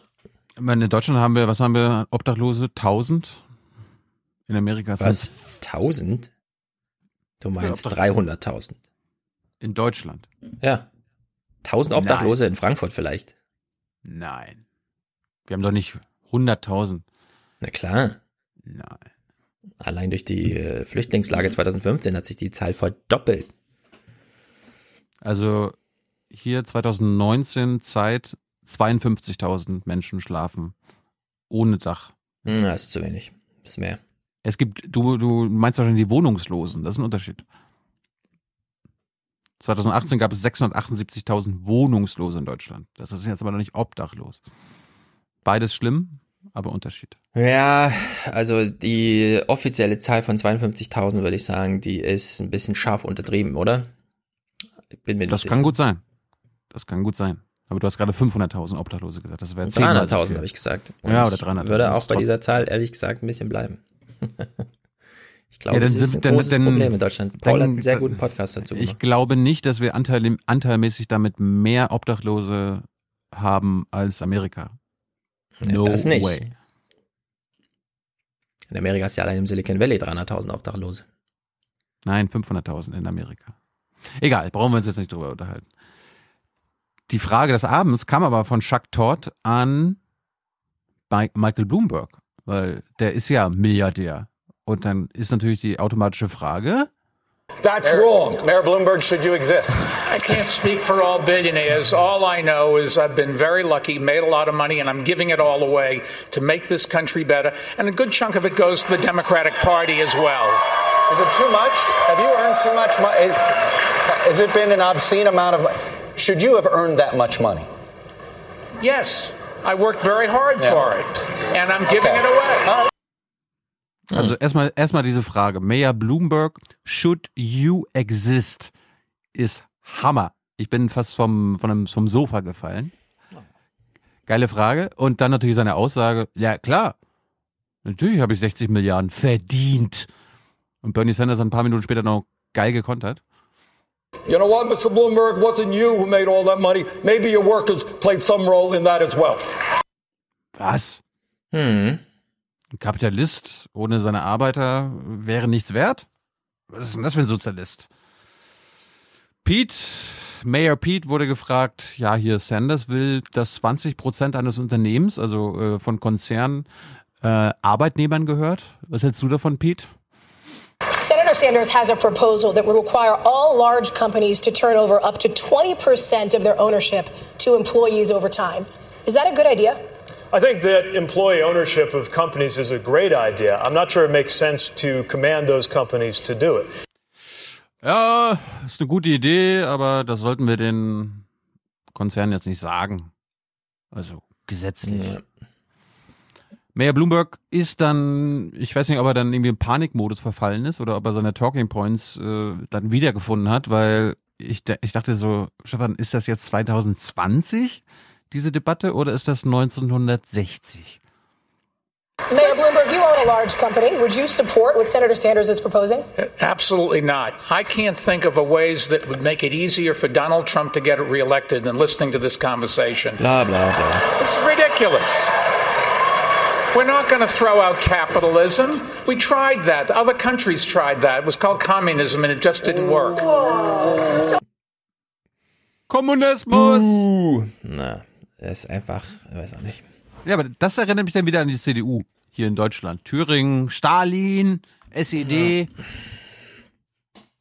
Ich meine, in Deutschland haben wir, was haben wir, Obdachlose? 1000? In Amerika sind Was? 1000? Du meinst Ja, 300.000. In Deutschland? Ja. 1000 Obdachlose in Frankfurt vielleicht. Nein. Wir haben doch nicht 100.000. Na klar. Nein. Allein durch die äh, Flüchtlingslage 2015 hat sich die Zahl verdoppelt. Also hier 2019 Zeit 52.000 Menschen schlafen ohne Dach. Hm, Das ist zu wenig. Das ist mehr. Es gibt, du, du meinst wahrscheinlich die Wohnungslosen, das ist ein Unterschied. 2018 gab es 678.000 Wohnungslose in Deutschland. Das ist jetzt aber noch nicht obdachlos. Beides schlimm, aber Unterschied. Ja, also die offizielle Zahl von 52.000 würde ich sagen, die ist ein bisschen scharf untertrieben, oder? Ich bin mir nicht Das sicher. kann gut sein. Das kann gut sein. Aber du hast gerade 500.000 Obdachlose gesagt. Das wäre zehnmal so 300.000 viel. habe ich gesagt. Ja, Und oder 300. Ich würde Das auch bei dieser Zahl ehrlich gesagt ein bisschen bleiben. ich glaube, Ja, das ist ein dann- großes dann- Problem in Deutschland. Paul dann- hat einen sehr guten Podcast dazu Ich gemacht. glaube nicht, dass wir anteil, anteilmäßig damit mehr Obdachlose haben als Amerika. No das nicht. way. In Amerika ist ja allein im Silicon Valley 300.000 Obdachlose. Nein, 500.000 in Amerika. Egal, brauchen wir uns jetzt nicht drüber unterhalten. Die Frage des Abends kam aber von Chuck Todd an bei Michael Bloomberg, weil der ist ja Milliardär. Und dann ist natürlich die automatische Frage, That's Mayor, wrong. Mayor Bloomberg, should you exist? I can't speak for all billionaires. All I know is I've been very lucky, made a lot of money, and I'm giving it all away to make this country better. And a good chunk of it goes to the Democratic Party as well. Is it too much? Have you earned too much money? Has it been an obscene amount of money? Should you have earned that much money? Yes, I worked very hard Yeah. for it, and I'm giving it away. also erstmal erstmal diese Frage, Mayor Bloomberg, should you exist, ist Hammer. Ich bin fast vom, von einem, vom Sofa gefallen. Geile Frage. Und dann natürlich seine Aussage, ja klar, natürlich habe ich 60 Milliarden verdient. Und Bernie Sanders ein paar Minuten später noch geil gekontert. You know what, Mr. Bloomberg? It wasn't you who made all that money. Maybe your workers played some role in that as well. Was? Hm. Ein Kapitalist ohne seine Arbeiter wäre nichts wert? Was ist denn das für ein Sozialist? Pete, Mayor Pete wurde gefragt, ja, hier Sanders will, dass 20 Prozent eines Unternehmens, also äh, von Konzernen, äh, Arbeitnehmern gehört. Was hältst du davon, Pete? Senator Sanders has a proposal that would require all large companies to turn over up to 20% of their ownership to employees over time. Is that a good idea? I think that employee ownership of companies is a great idea. I'm not sure it makes sense to command those companies to do it. Ja, ist eine gute Idee, aber das sollten wir den Konzernen jetzt nicht sagen. Also gesetzlich. Ja. Mayor Bloomberg ist dann, ich weiß nicht, ob er dann irgendwie im Panikmodus verfallen ist oder ob er seine Talking Points äh, dann wiedergefunden hat, weil ich, ich dachte so, Stefan, ist das jetzt 2020, diese Debatte, oder ist das 1960? Mayor Bloomberg, you own a large company. Would you support what Senator Sanders is proposing? Absolutely not. I can't think of a ways that would make it easier for Donald Trump to get reelected than listening to this conversation. Bla bla bla. It's ridiculous. We're not going to throw out capitalism. We tried that. Other countries tried that. It was called communism and it just didn't work. Kommunismus! Uh, na, er ist einfach, ich weiß auch nicht. Ja, aber das erinnert mich dann wieder an die CDU. hier in Deutschland. Thüringen, Stalin, SED.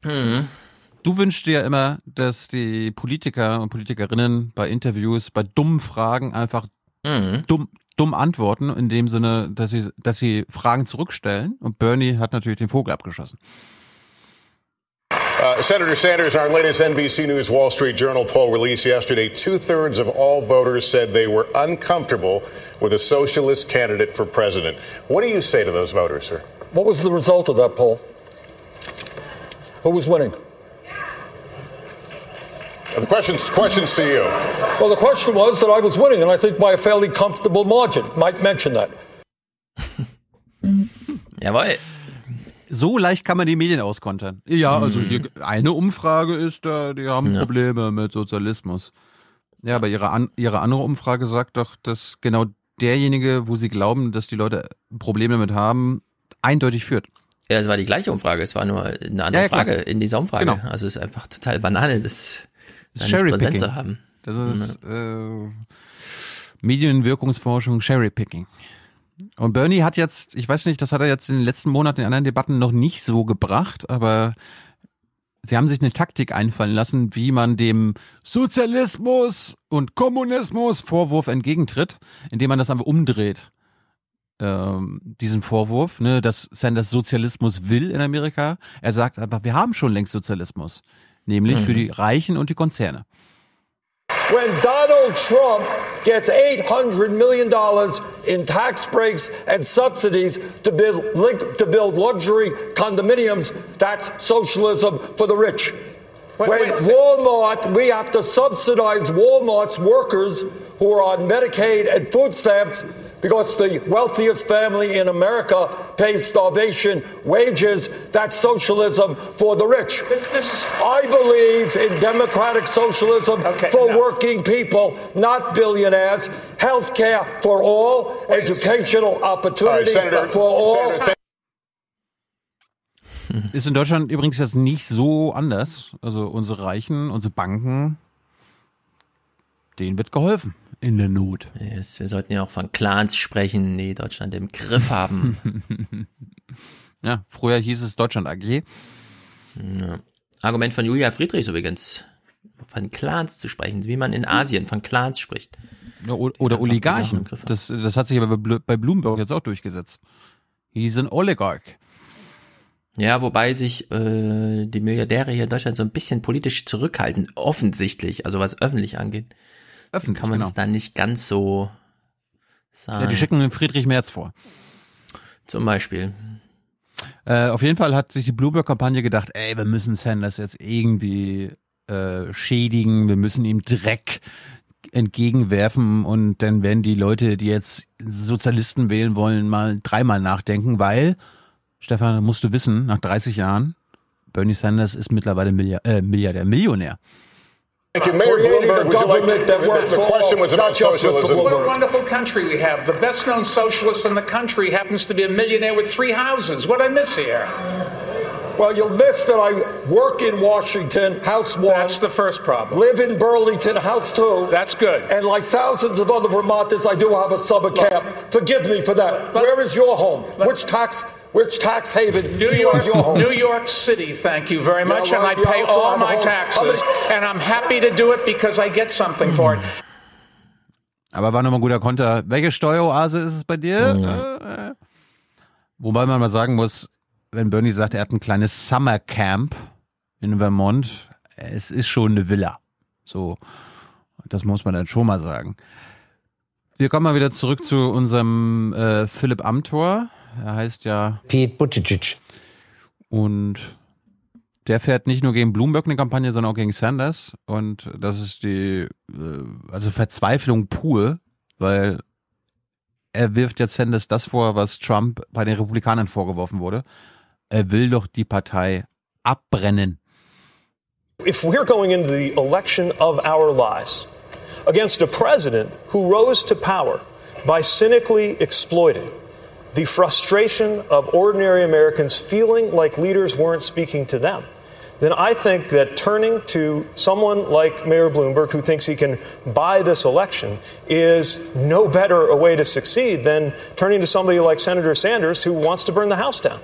Ja. Mhm. Du wünschst dir ja immer, dass die Politiker und Politikerinnen bei Interviews, bei dummen Fragen einfach mhm. dumm, dumm antworten, in dem Sinne, dass sie, dass sie Fragen zurückstellen. Und Bernie hat natürlich den Vogel abgeschossen. Uh, Senator Sanders, our latest NBC News Wall Street Journal poll released yesterday, two thirds of all voters said they were uncomfortable with a socialist candidate for president. What do you say to those voters, sir? What was the result of that poll? Who was winning? The question's, question's to you. Well, the question was that I was winning, and I think by a fairly comfortable margin. Mike mentioned that. Jawohl. So leicht kann man die Medien auskontern. Ja, also hier eine Umfrage ist da, die haben ja. Probleme mit Sozialismus. Ja, aber ihre, an, ihre andere Umfrage sagt doch, dass genau derjenige, wo sie glauben, dass die Leute Probleme damit haben, eindeutig führt. Ja, es war die gleiche Umfrage, es war nur eine andere ja, ja, Frage in dieser Umfrage. Genau. Also es ist einfach total Banane, das Cherry präsent zu haben. Das ist äh, Medienwirkungsforschung, Cherry-Picking. Und Bernie hat jetzt, ich weiß nicht, das hat er jetzt in den letzten Monaten in anderen Debatten noch nicht so gebracht, aber sie haben sich eine Taktik einfallen lassen, wie man dem Sozialismus und Kommunismus Vorwurf entgegentritt, indem man das einfach umdreht. Ähm, diesen Vorwurf, ne, dass Sanders Sozialismus will in Amerika. Er sagt einfach, wir haben schon längst Sozialismus, nämlich mhm. für die Reichen und die Konzerne. when Donald Trump gets $800 million in tax breaks and subsidies to build, to build luxury condominiums, that's socialism for the rich. Wait, when wait Walmart, we have to subsidize Walmart's workers who are on Medicaid and food stamps because the wealthiest family in America pays starvation wages. That's socialism for the rich. This, this is... I believe in democratic socialism okay, for working people, not billionaires. Health care for all, Wait, educational opportunity right, Senator, for all. Senator, Ist in Deutschland übrigens jetzt nicht so anders. Also unsere Reichen, unsere Banken, denen wird geholfen in der Not. Yes, wir sollten ja auch von Clans sprechen, die Deutschland im Griff haben. ja, früher hieß es Deutschland AG. Ja. Argument von Julia Friedrichs übrigens, von Clans zu sprechen, wie man in Asien von Clans spricht. Ja, oder Oligarchen. Das, das hat sich aber bei Bloomberg jetzt auch durchgesetzt. He's an Oligarch. Ja, wobei sich äh, die Milliardäre hier in Deutschland so ein bisschen politisch zurückhalten, offensichtlich, also was öffentlich angeht. Öffentlich, kann man genau. das dann nicht ganz so sagen. Ja, die schicken den Friedrich Merz vor. Zum Beispiel. Äh, auf jeden Fall hat sich die Bloomberg-Kampagne gedacht, ey, wir müssen Sanders jetzt irgendwie äh, schädigen, wir müssen ihm Dreck entgegenwerfen und dann werden die Leute, die jetzt Sozialisten wählen wollen, mal dreimal nachdenken, weil, Stefan, musst du wissen, nach 30 Jahren, Bernie Sanders ist mittlerweile Milliard, äh, Milliardär, Millionär. Thank you. Mayor Bloomberg, would you like, to, that works the, the question was about socialism. What a wonderful country we have. The best known socialist in the country happens to be a millionaire with three houses. What I miss here? Well, you'll miss that I work in Washington, House 1. That's the first problem. Live in Burlington, House 2. That's good. And like thousands of other Vermonters, I do have a summer camp. Forgive me for that. But, Where is your home? Which tax which tax haven New York, New York City, thank you very much. Yeah, well, and I pay all my taxes. And I'm happy to do it because I get something for it. Aber war nochmal ein guter Konter. Welche Steueroase ist es bei dir? Mhm. Äh, wobei man mal sagen muss, wenn Bernie sagt, er hat ein kleines Summer Camp in Vermont, es ist schon eine Villa. So, das muss man dann schon mal sagen. Wir kommen mal wieder zurück zu unserem äh, Philipp Amthor. Er heißt ja Pete Buttigieg. Und der fährt nicht nur gegen Bloomberg eine Kampagne, sondern auch gegen Sanders. Und das ist die, äh, also Verzweiflung pur, weil er wirft jetzt Sanders das vor, was Trump bei den Republikanern vorgeworfen wurde. Er will doch die Partei abbrennen. If we're going into the election of our lives against a president who rose to power by cynically exploiting the frustration of ordinary Americans feeling like leaders weren't speaking to them, then I think that turning to someone like Mayor Bloomberg, who thinks he can buy this election, is no better a way to succeed than turning to somebody like Senator Sanders, who wants to burn the House down.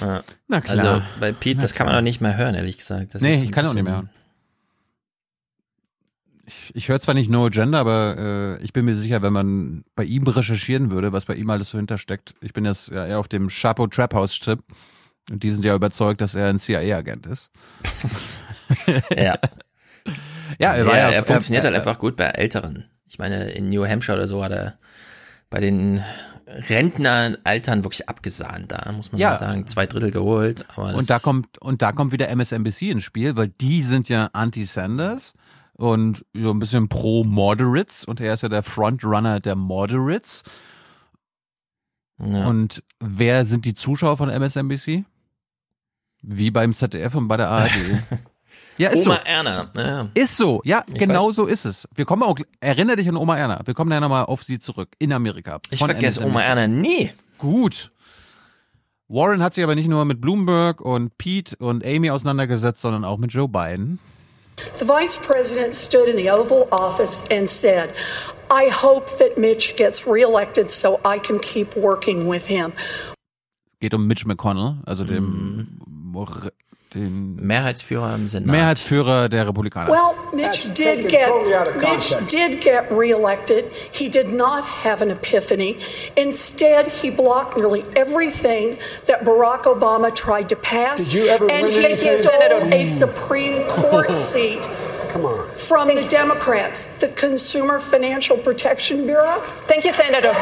Ja. Na klar. Also bei Pete, Na das kann man klar. auch nicht mehr hören, ehrlich gesagt. Das nee, ist ich kann er auch nicht mehr hören. Ich, ich höre zwar nicht No Agenda, aber äh, ich bin mir sicher, wenn man bei ihm recherchieren würde, was bei ihm alles so hintersteckt. Ich bin jetzt ja eher auf dem Chapo Trap House Trip und die sind ja überzeugt, dass er ein CIA-Agent ist. Ja. Ja, er war ja- er funktioniert er- halt einfach gut bei Älteren. Ich meine, in New Hampshire oder so hat er bei den Rentnern Altern wirklich abgesahnt. Da muss man Ja. mal sagen, zwei Drittel geholt. Und da kommt und da kommt wieder MSNBC ins Spiel, weil die sind ja Anti-Sanders und so ein bisschen pro Moderates und er ist ja der Frontrunner der Moderates. Ja. Und wer sind die Zuschauer von MSNBC? Wie beim ZDF und bei der ARD. ja, ist Oma so. Erna. Ja. Ist so, ja, Ich genau weiß. so ist es. Wir kommen auch, erinnere dich an Oma Erna. Wir kommen ja nochmal auf sie zurück in Amerika. Ich vergesse MSNBC. Oma Erna nie. Gut. Warren hat sich aber nicht nur mit Bloomberg und Pete und Amy auseinandergesetzt, sondern auch mit Joe Biden. The vice president stood in the Oval Office and said, I hope that Mitch gets reelected so I can keep working with him. Geht um Mitch McConnell, also dem, den Mehrheitsführer im Senat. Mehrheitsführer der Republikaner. Well, Mitch did get Mitch did get reelected. He did not have an epiphany. Instead, he blocked nearly everything that Barack Obama tried to pass. Did you ever and win he stole a Supreme Court seat Come on. from the Democrats, the Consumer Financial Protection Bureau. Thank you, Senator.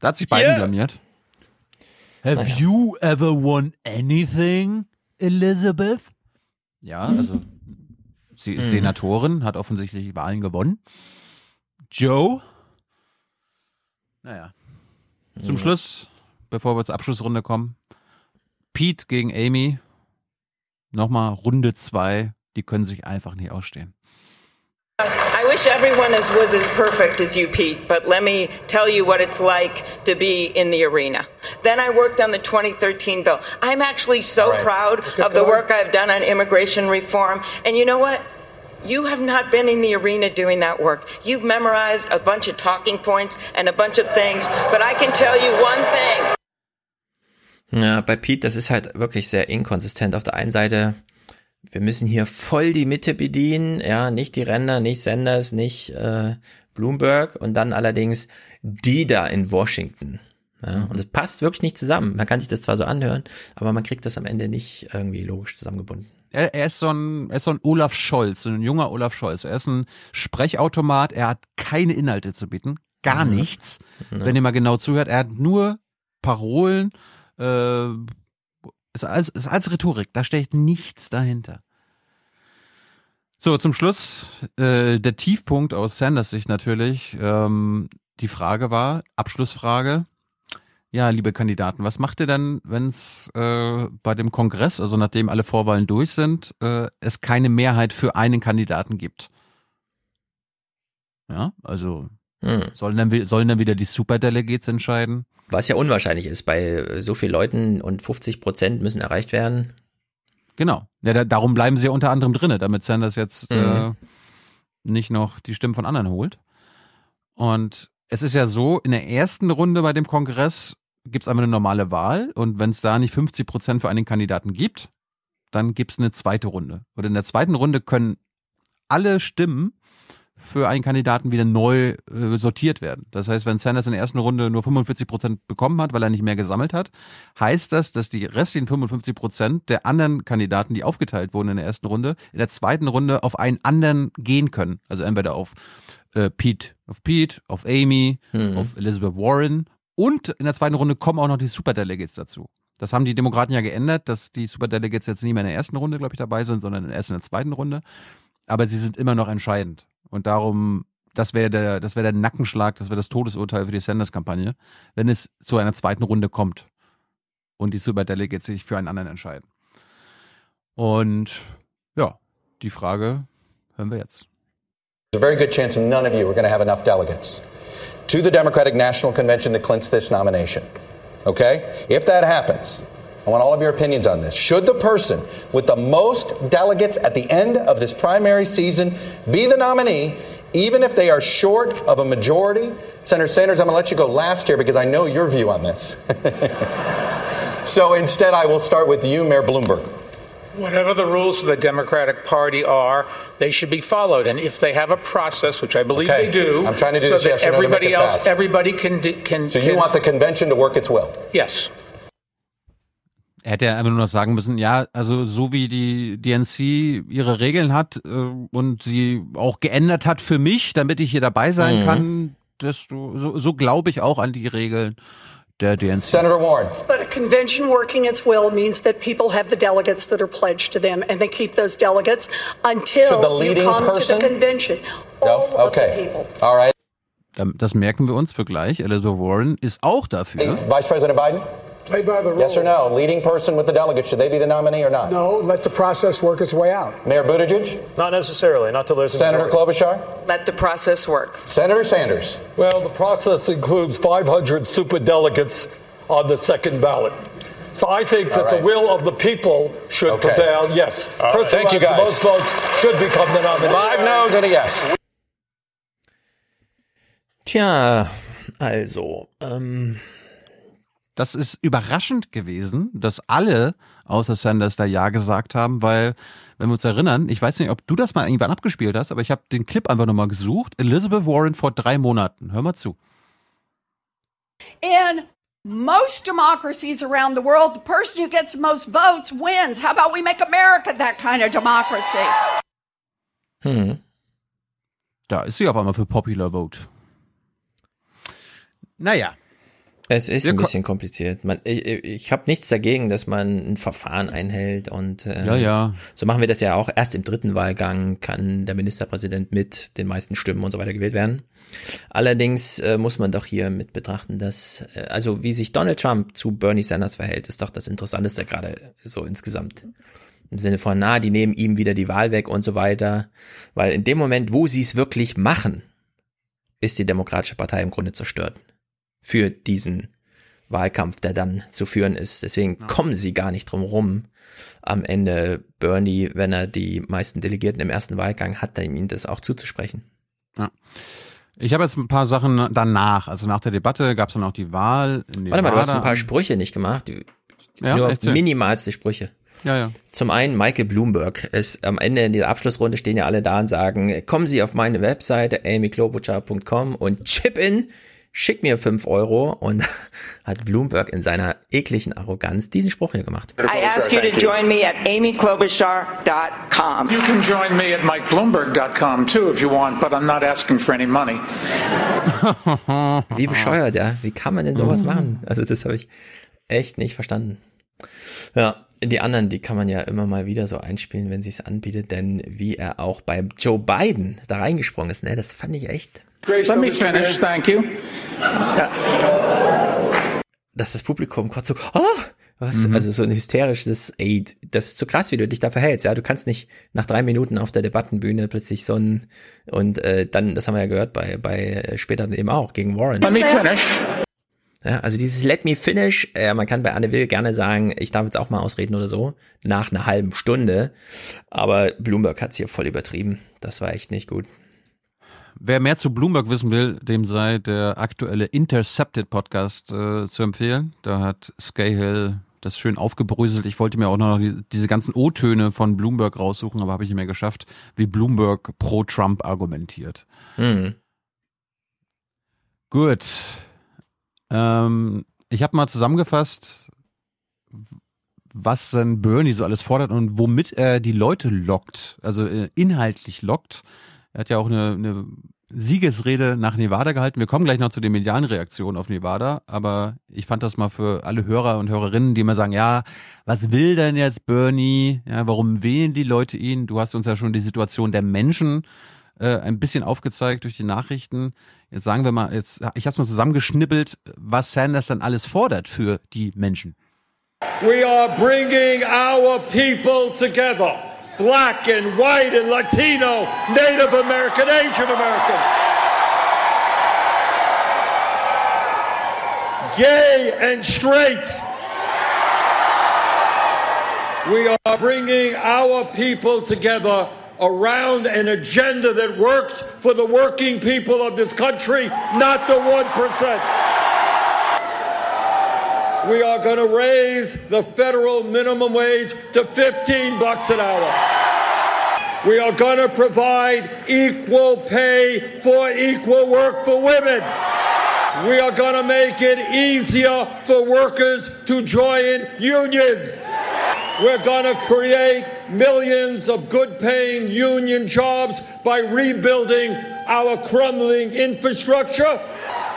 da hat sich Biden Yeah. blamiert. Have you ever won anything, Elizabeth? Ja, also sie ist Mhm. Senatorin, hat offensichtlich die Wahlen gewonnen. Joe? Naja. Zum Ja. Schluss, bevor wir zur Abschlussrunde kommen, Pete gegen Amy. Nochmal Runde zwei. Die können sich einfach nicht ausstehen. I wish everyone is, was as perfect as you, Pete, but let me tell you what it's like to be in the arena. Then I worked on the 2013 bill. I'm actually so Right. proud Good of the point. work I've done on immigration reform. And you know what? You have not been in the arena doing that work. You've memorized a bunch of talking points and a bunch of things, but I can tell you one thing. Ja, bei Pete, das ist halt wirklich sehr inkonsistent. Auf der einen Seite, wir müssen hier voll die Mitte bedienen, ja, nicht die Ränder, nicht Sanders, nicht äh, Bloomberg und dann allerdings die da in Washington. Ja, und es passt wirklich nicht zusammen. Man kann sich das zwar so anhören, aber man kriegt das am Ende nicht irgendwie logisch zusammengebunden. Er, er, ist so ein, er ist so ein Olaf Scholz, so ein junger Olaf Scholz. Er ist ein Sprechautomat, er hat keine Inhalte zu bieten, gar Mhm. nichts. Ja. Wenn ihr mal genau zuhört, er hat nur Parolen, äh, ist als, ist als Rhetorik, da steckt nichts dahinter. So, zum Schluss, äh, der Tiefpunkt aus Sanders Sicht natürlich, ähm, die Frage war, Abschlussfrage, ja, liebe Kandidaten, was macht ihr denn, wenn es äh, bei dem Kongress, also nachdem alle Vorwahlen durch sind, äh, es keine Mehrheit für einen Kandidaten gibt? Ja, also Hm. sollen, dann, sollen dann wieder die Superdelegates entscheiden? Was ja unwahrscheinlich ist, bei äh, so vielen Leuten und 50 Prozent müssen erreicht werden. Genau. Ja, da, darum bleiben sie ja unter anderem drinne, damit Sanders jetzt äh, Mhm. nicht noch die Stimmen von anderen holt. Und es ist ja so, in der ersten Runde bei dem Kongress gibt es einfach eine normale Wahl und wenn es da nicht 50 Prozent für einen Kandidaten gibt, dann gibt es eine zweite Runde. Und in der zweiten Runde können alle Stimmen für einen Kandidaten wieder neu äh, sortiert werden. Das heißt, wenn Sanders in der ersten Runde nur 45 Prozent bekommen hat, weil er nicht mehr gesammelt hat, heißt das, dass die restlichen 55 Prozent der anderen Kandidaten, die aufgeteilt wurden in der ersten Runde, in der zweiten Runde auf einen anderen gehen können. Also entweder auf äh, Pete, auf Pete, auf Amy, Mhm. auf Elizabeth Warren und in der zweiten Runde kommen auch noch die Superdelegates dazu. Das haben die Demokraten ja geändert, dass die Superdelegates jetzt nicht mehr in der ersten Runde, glaube ich, dabei sind, sondern erst in der zweiten Runde. Aber sie sind immer noch entscheidend. Und darum, das wäre der, das wäre der Nackenschlag, das wäre das Todesurteil für die Sanders-Kampagne, wenn es zu einer zweiten Runde kommt und die Superdelegates sich für einen anderen entscheiden. Und ja, die Frage hören wir jetzt. There's a very good chance none of you are going to have enough delegates to the Democratic National Convention to clinch this nomination. Okay? If that happens, I want all of your opinions on this. Should the person with the most delegates at the end of this primary season be the nominee, even if they are short of a majority? Senator Sanders, I'm going to let you go last here because I know your view on this. so instead, I will start with you, Mayor Bloomberg. Whatever the rules of the Democratic Party are, they should be followed. And if they have a process, which I believe Okay. they do, I'm trying to do so this that yes everybody else, fast. everybody can do- can. So you can- want the convention to work its will? Yes. Er hätte ja einfach nur noch sagen müssen, ja, also so wie die DNC ihre Regeln hat äh, und sie auch geändert hat für mich, damit ich hier dabei sein Mhm. kann, desto, so, so glaube ich auch an die Regeln der DNC. Senator Warren. But a convention working its will means that people have the delegates that are pledged to them, and they keep those delegates until the you come person- to the convention. All Go? of the Okay. people. All right. Das merken wir uns für gleich. Elizabeth Warren ist auch dafür. Vice President Biden? Play by the rules. Yes or no? Leading person with the delegates, should they be the nominee or not? No, let the process work its way out. Mayor Buttigieg? Not necessarily, not till there's Senator majority. Klobuchar? Let the process work. Senator Sanders? Well, the process includes 500 superdelegates on the second ballot. So I think that All right. the will of the people should Okay. prevail. Yes, right. person Thank you, guys. most votes should become the nominee. Five no's and a yes. Tja, also, ähm, Das ist überraschend gewesen, dass alle außer Sanders da Ja gesagt haben, weil, wenn wir uns erinnern, ich weiß nicht, ob du das mal irgendwann abgespielt hast, aber ich habe den Clip einfach nochmal gesucht. Elizabeth Warren vor drei Monaten. Hör mal zu. In most democracies around the world, the person who gets the most votes wins. How about we make America that kind of democracy? hm. Da ist sie auf einmal für Popular Vote. Naja. Es ist Wir ein bisschen kompliziert. Man, ich ich habe nichts dagegen, dass man ein Verfahren einhält und äh, Ja, ja. so machen wir das ja auch. Erst im dritten Wahlgang kann der Ministerpräsident mit den meisten Stimmen und so weiter gewählt werden. Allerdings äh, muss man doch hier mit betrachten, dass äh, also wie sich Donald Trump zu Bernie Sanders verhält, ist doch das Interessanteste gerade so insgesamt. Im Sinne von, na, die nehmen ihm wieder die Wahl weg und so weiter. Weil in dem Moment, wo sie es wirklich machen, ist die Demokratische Partei im Grunde zerstört für diesen Wahlkampf, der dann zu führen ist. Deswegen kommen sie gar nicht drum rum. Am Ende Bernie, wenn er die meisten Delegierten im ersten Wahlgang hat, dann ihm das auch zuzusprechen. Ja. Ich habe jetzt ein paar Sachen danach. Also nach der Debatte gab es dann auch die Wahl. Warte mal, du hast ein paar Sprüche nicht gemacht. Du- Ja, Nur erzähl. minimalste Sprüche. Ja, ja. Zum einen Michael Bloomberg. Es, am Ende in dieser Abschlussrunde stehen ja alle da und sagen, kommen Sie auf meine Webseite amyklobuchar.com und chip in, schick mir fünf Euro und hat Bloomberg in seiner ekligen Arroganz diesen Spruch hier gemacht. I ask you to join me at amyklobuchar.com. You can join me at MikeBloomberg.com too if you want, but I'm not asking for any money. Wie bescheuert, ja. Wie kann man denn sowas machen? Also das habe ich echt nicht verstanden. Ja, die anderen, die kann man ja immer mal wieder so einspielen, wenn sich's anbietet, denn wie er auch bei Joe Biden da reingesprungen ist, ne, das fand ich echt. Let me finish, thank you. Dass das Publikum kurz so, oh, was, also so ein hysterisches, ey, das ist zu krass, wie du dich da verhältst, ja, du kannst nicht nach drei Minuten auf der Debattenbühne plötzlich so ein, und äh, dann, das haben wir ja gehört bei, bei äh, später eben auch, gegen Warren. Let me finish. Ja, also dieses Let me finish, äh, man kann bei Anne Will gerne sagen, ich darf jetzt auch mal ausreden oder so, nach einer halben Stunde. Aber Bloomberg hat's hier voll übertrieben. Das war echt nicht gut. Wer mehr zu Bloomberg wissen will, dem sei der aktuelle Intercepted Podcast äh, zu empfehlen. Da hat Scahill das schön aufgebröselt. Ich wollte mir auch noch die, diese ganzen O-Töne von Bloomberg raussuchen, aber habe ich nicht mehr geschafft, wie Bloomberg pro Trump argumentiert. Hm. Gut. Ähm, ich habe mal zusammengefasst, was denn Bernie so alles fordert und womit er die Leute lockt, also äh, inhaltlich lockt. Er hat ja auch eine, eine Siegesrede nach Nevada gehalten. Wir kommen gleich noch zu den medialen Reaktionen auf Nevada, aber ich fand das mal für alle Hörer und Hörerinnen, die immer sagen, ja, was will denn jetzt Bernie? Ja, warum wählen die Leute ihn? Du hast uns ja schon die Situation der Menschen äh, ein bisschen aufgezeigt durch die Nachrichten. Jetzt sagen wir mal, jetzt, ich habe es mal zusammengeschnippelt, was Sanders dann alles fordert für die Menschen. We are bringing our people together. Black and white and Latino, Native American, Asian American. gay and straight. We are bringing our people together around an agenda that works for the working people of this country, not the 1%. We are going to raise the federal minimum wage to 15 bucks an hour. We are going to provide equal pay for equal work for women. We are going to make it easier for workers to join unions. We're going to create millions of good paying union jobs by rebuilding our crumbling infrastructure.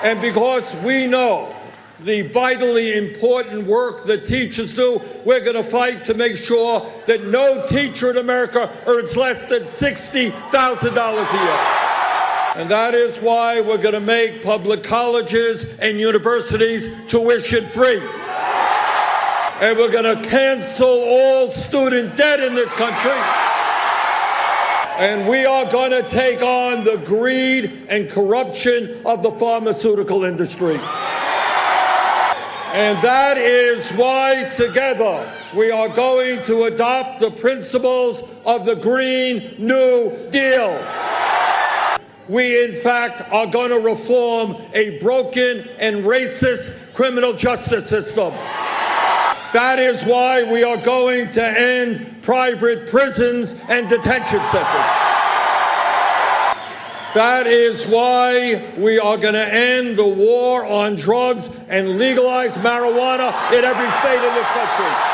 And because we know the vitally important work that teachers do, we're going to fight to make sure that no teacher in America earns less than $60,000 a year. And that is why we're going to make public colleges and universities tuition free and we're going to cancel all student debt in this country. And we are going to take on the greed and corruption of the pharmaceutical industry. And that is why together we are going to adopt the principles of the Green New Deal. We, in fact, are going to reform a broken and racist criminal justice system. That is why we are going to end private prisons and detention centers. That is why we are going to end the war on drugs and legalize marijuana in every state in this country.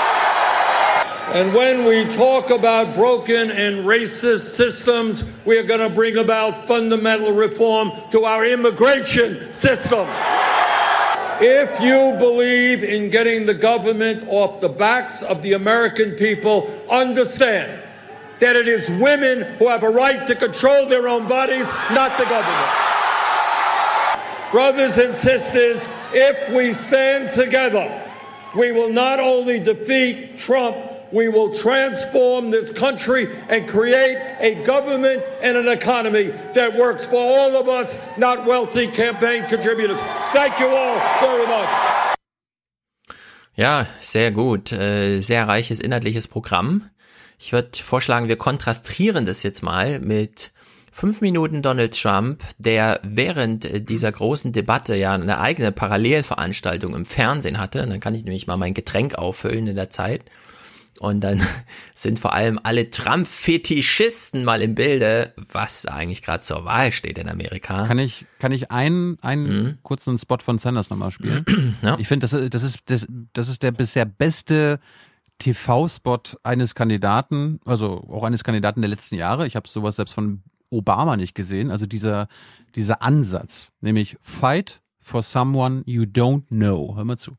And when we talk about broken and racist systems, we are going to bring about fundamental reform to our immigration system. If you believe in getting the government off the backs of the American people, understand that it is women who have a right to control their own bodies, not the government. Brothers and sisters, if we stand together, we will not only defeat Trump, we will transform this country and create a government and an economy that works for all of us, not wealthy campaign contributors. Thank you all very much. Ja, sehr gut. Äh, sehr reiches inhaltliches Programm. Ich würde vorschlagen, wir kontrastieren das jetzt mal mit fünf Minuten Donald Trump, der während dieser großen Debatte ja eine eigene Parallelveranstaltung im Fernsehen hatte. Und dann kann ich nämlich mal mein Getränk auffüllen in der Zeit. Und dann sind vor allem alle Trump-Fetischisten mal im Bilde, was eigentlich gerade zur Wahl steht in Amerika. Kann ich, kann ich einen, einen mhm. kurzen Spot von Sanders nochmal spielen? ja. Ich finde, das, das, ist, das, das ist der bisher beste TV-Spot eines Kandidaten, also auch eines Kandidaten der letzten Jahre. Ich habe sowas selbst von Obama nicht gesehen. Also dieser, dieser Ansatz, nämlich Fight for someone you don't know. Hör mal zu.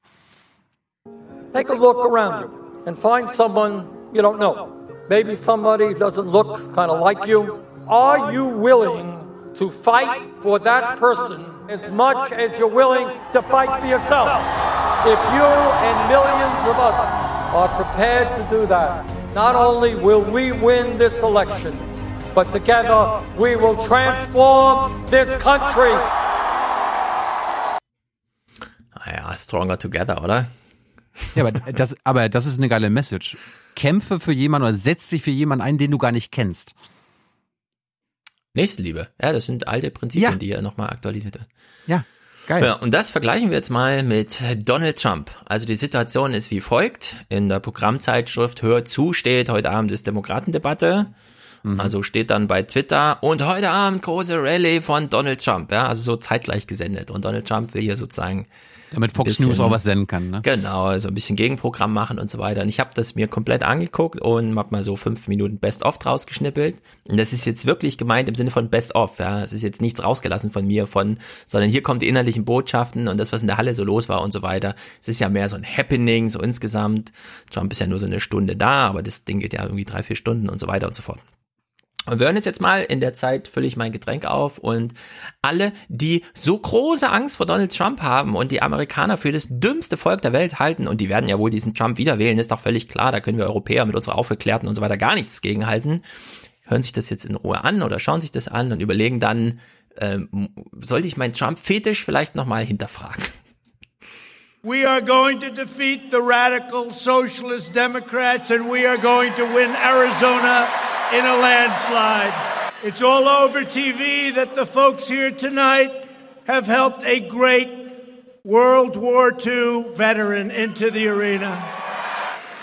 Take a look around you. and find someone you don't know. Maybe somebody doesn't look kind of like you. Are you willing to fight for that person as much as you're willing to fight for yourself? If you and millions of others are prepared to do that, not only will we win this election, but together we will transform this country. Ja, stronger together, oder? Ja, aber das, aber das ist eine geile Message. Kämpfe für jemanden oder setz dich für jemanden ein, den du gar nicht kennst. Nächstenliebe. Ja, das sind alte Prinzipien, ja. die er nochmal aktualisiert hat. Ja, geil. Ja, und das vergleichen wir jetzt mal mit Donald Trump. Also die Situation ist wie folgt. In der Programmzeitschrift Hör zu steht, heute Abend ist Demokratendebatte. Mhm. Also steht dann bei Twitter und heute Abend große Rallye von Donald Trump. Ja, also so zeitgleich gesendet. Und Donald Trump will hier sozusagen damit Fox bisschen, News auch was senden kann, ne? Genau, also ein bisschen Gegenprogramm machen und so weiter. Und ich habe das mir komplett angeguckt und hab mal so fünf Minuten Best-of draus geschnippelt. Und das ist jetzt wirklich gemeint im Sinne von Best-of, ja. Es ist jetzt nichts rausgelassen von mir, von, sondern hier kommen die innerlichen Botschaften und das, was in der Halle so los war und so weiter. Es ist ja mehr so ein Happening, so insgesamt. Trump ist ja nur so eine Stunde da, aber das Ding geht ja irgendwie drei, vier Stunden und so weiter und so fort. Und wir hören jetzt, jetzt mal, in der Zeit fülle ich mein Getränk auf und alle, die so große Angst vor Donald Trump haben und die Amerikaner für das dümmste Volk der Welt halten und die werden ja wohl diesen Trump wieder wählen, ist doch völlig klar, da können wir Europäer mit unserer Aufgeklärten und so weiter gar nichts gegenhalten, hören sich das jetzt in Ruhe an oder schauen sich das an und überlegen dann, ähm, sollte ich meinen Trump-Fetisch vielleicht nochmal hinterfragen? We are going to defeat the radical socialist Democrats and we are going to win Arizona in a landslide. It's all over TV that the folks here tonight have helped a great World War II veteran into the arena.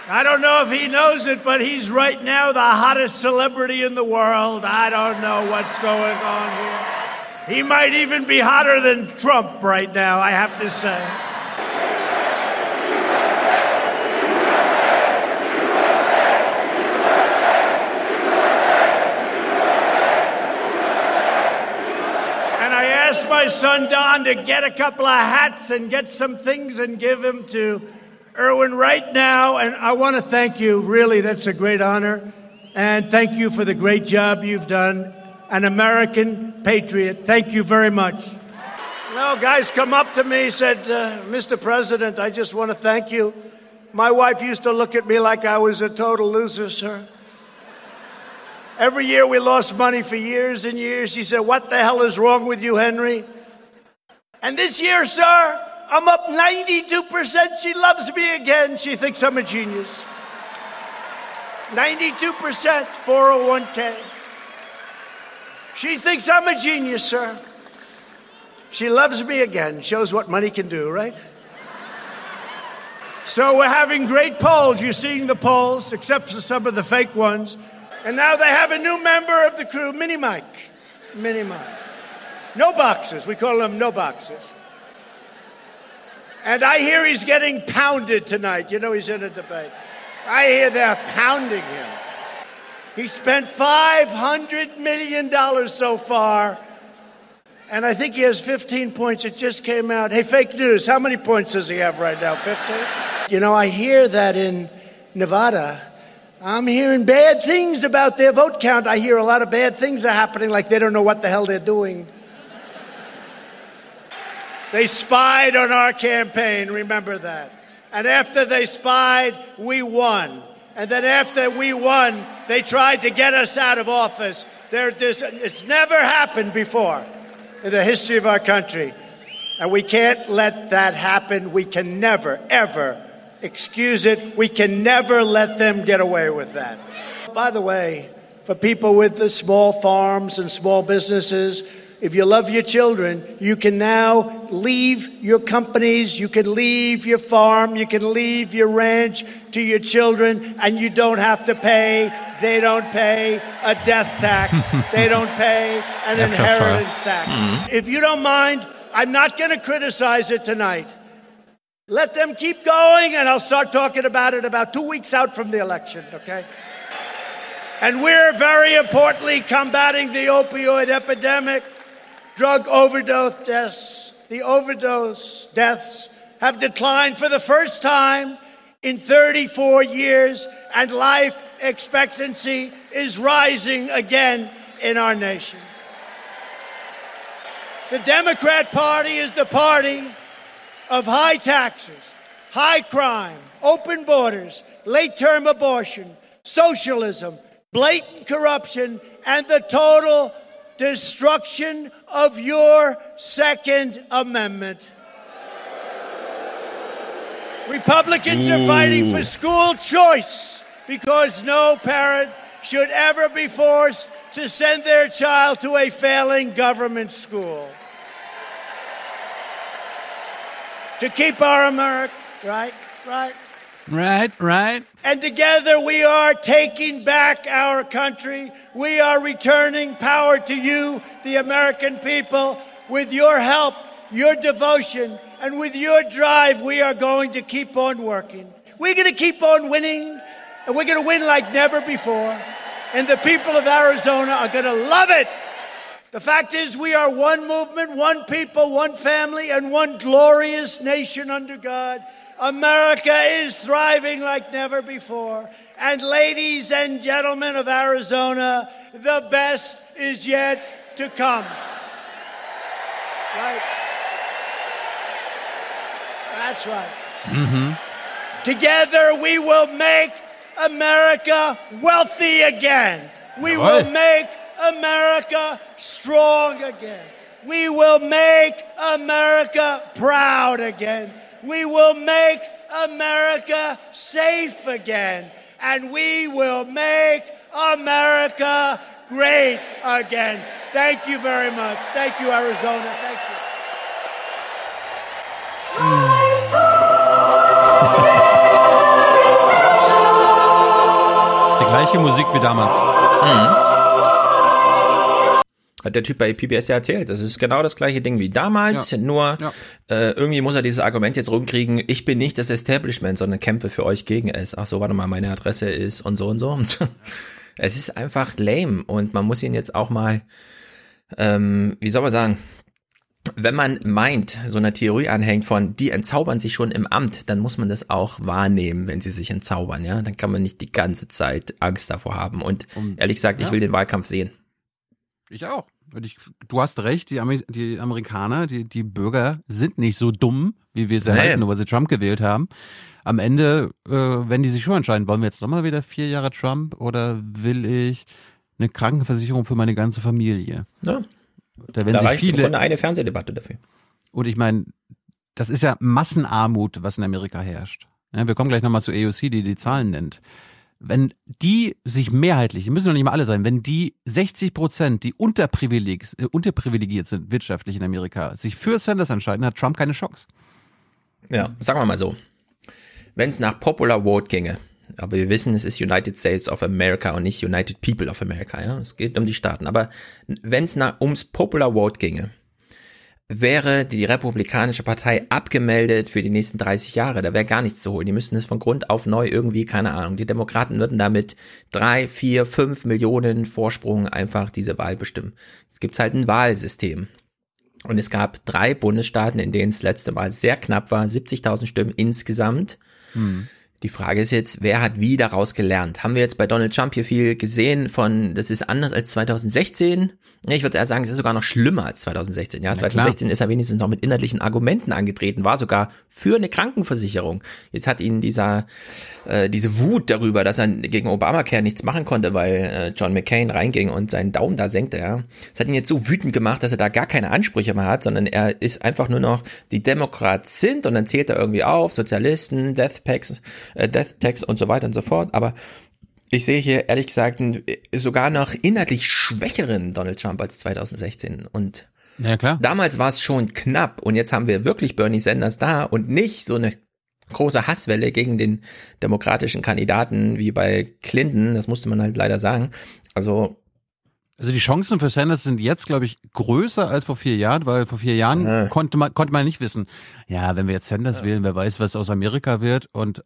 I don't know if he knows it, but he's right now the hottest celebrity in the world. I don't know what's going on here. He might even be hotter than Trump right now, I have to say. And I asked my son Don to get a couple of hats and get some things and give them to Erwin right now. And I want to thank you. Really, that's a great honor. And thank you for the great job you've done. An American patriot. Thank you very much. Know, guys come up to me said, uh, Mr. President, I just want to thank you. My wife used to look at me like I was a total loser, sir. Every year we lost money for years and years. She said, What the hell is wrong with you, Henry? And this year, sir, I'm up 92%. She loves me again. She thinks I'm a genius. 92% 401k. She thinks I'm a genius, sir. She loves me again. Shows what money can do, right? So we're having great polls. You're seeing the polls, except for some of the fake ones. And now they have a new member of the crew, Mini Mike. Mini Mike. No boxes. We call them no boxes. And I hear he's getting pounded tonight. You know, he's in a debate. I hear they're pounding him. He spent $500 million so far. And I think he has 15 points. It just came out. Hey, fake news. How many points does he have right now? 15? You know, I hear that in Nevada. I'm hearing bad things about their vote count. I hear a lot of bad things are happening, like they don't know what the hell they're doing. They spied on our campaign, remember that. And after they spied, we won. And then after we won, they tried to get us out of office. There, this, it's never happened before in the history of our country. And we can't let that happen. We can never, ever excuse it. We can never let them get away with that. By the way, for people with the small farms and small businesses, if you love your children, you can now leave your companies, you can leave your farm, you can leave your ranch to your children, and you don't have to pay. They don't pay a death tax. they don't pay an inheritance tax. Mm-hmm. If you don't mind, I'm not going to criticize it tonight. Let them keep going, and I'll start talking about it about two weeks out from the election, okay? And we're very importantly combating the opioid epidemic. Drug overdose deaths, the overdose deaths have declined for the first time in 34 years, and life expectancy is rising again in our nation. The Democrat Party is the party of high taxes, high crime, open borders, late term abortion, socialism, blatant corruption, and the total destruction of your Second Amendment. Republicans are fighting for school choice because no parent should ever be forced to send their child to a failing government school. To keep our America, right, right. Right, right. And together we are taking back our country. We are returning power to you, the American people. With your help, your devotion, and with your drive, we are going to keep on working. We're going to keep on winning, and we're going to win like never before. And the people of Arizona are going to love it. The fact is, we are one movement, one people, one family, and one glorious nation under God. America is thriving like never before. And ladies and gentlemen of Arizona, the best is yet to come. Right? That's right. Mm-hmm. Together we will make America wealthy again. We will make America strong again. We will make America proud again. We will make America safe again. And we will make America great again. Thank you very much. Thank you, Arizona. Thank you. ist die gleiche Musik wie damals. Hat der Typ bei PBS ja erzählt. Das ist genau das gleiche Ding wie damals, Ja. nur Ja. Äh, irgendwie muss er dieses Argument jetzt rumkriegen, ich bin nicht das Establishment, sondern kämpfe für euch gegen es. Ach so, warte mal, meine Adresse ist und so und so. Und es ist einfach lame und man muss ihn jetzt auch mal, ähm, wie soll man sagen, wenn man meint, so einer Theorie anhängt von, die entzaubern sich schon im Amt, dann muss man das auch wahrnehmen, wenn sie sich entzaubern, ja. Dann kann man nicht die ganze Zeit Angst davor haben. Und ehrlich gesagt, ich ja. will den Wahlkampf sehen. Ich auch. Ich, du hast recht, die, Amer die Amerikaner, die, die Bürger sind nicht so dumm, wie wir sie Nee. halten, nur weil sie Trump gewählt haben. Am Ende, äh, wenn die sich schon entscheiden, wollen wir jetzt nochmal wieder vier Jahre Trump oder will ich eine Krankenversicherung für meine ganze Familie? Ja. Da werden da reicht im viele, Grunde eine Fernsehdebatte dafür. und ich meine, das ist ja Massenarmut, was in Amerika herrscht. Ja, wir kommen gleich nochmal zu AOC, die die Zahlen nennt. Wenn die sich mehrheitlich, die müssen doch nicht mal alle sein, wenn die 60 Prozent, die unterprivileg, äh, unterprivilegiert sind wirtschaftlich in Amerika, sich für Sanders entscheiden, hat Trump keine Chance. Ja, sagen wir mal so. Wenn es nach Popular Vote ginge, aber wir wissen, es ist United States of America und nicht United People of America, ja, es geht um die Staaten, aber wenn es ums Popular Vote ginge, wäre die Republikanische Partei abgemeldet für die nächsten 30 Jahre. Da wäre gar nichts zu holen. Die müssten es von Grund auf neu irgendwie, keine Ahnung. Die Demokraten würden damit drei, vier, fünf Millionen Vorsprung einfach diese Wahl bestimmen. Es gibt halt ein Wahlsystem. Und es gab drei Bundesstaaten, in denen es letzte Mal sehr knapp war, 70.000 Stimmen insgesamt. Die Frage ist jetzt, wer hat wie daraus gelernt? Haben wir jetzt bei Donald Trump hier viel gesehen von, das ist anders als 2016? Ja, Ich würde eher sagen, es ist sogar noch schlimmer als 2016. Ja, Na klar. 2016 ist er wenigstens noch mit inhaltlichen Argumenten angetreten, war sogar für eine Krankenversicherung. Jetzt hat ihn dieser, äh, diese Wut darüber, dass er gegen Obamacare nichts machen konnte, weil äh, John McCain reinging und seinen Daumen da senkte, ja. Das hat ihn jetzt so wütend gemacht, dass er da gar keine Ansprüche mehr hat, sondern er ist einfach nur noch, die Demokraten sind und dann zählt er irgendwie auf, Sozialisten, Death Packs, äh, Death Tax und so weiter und so fort, aber ich sehe hier ehrlich gesagt einen, äh, sogar noch inhaltlich schwächeren Donald Trump als 2016 und Ja, klar. damals war es schon knapp und jetzt haben wir wirklich Bernie Sanders da und nicht so eine große Hasswelle gegen den demokratischen Kandidaten wie bei Clinton, das musste man halt leider sagen. Also Also die Chancen für Sanders sind jetzt, glaube ich, größer als vor vier Jahren, weil vor vier Jahren Ja. konnte man konnte man nicht wissen, ja, wenn wir jetzt Sanders wählen, wer weiß, was aus Amerika wird. Und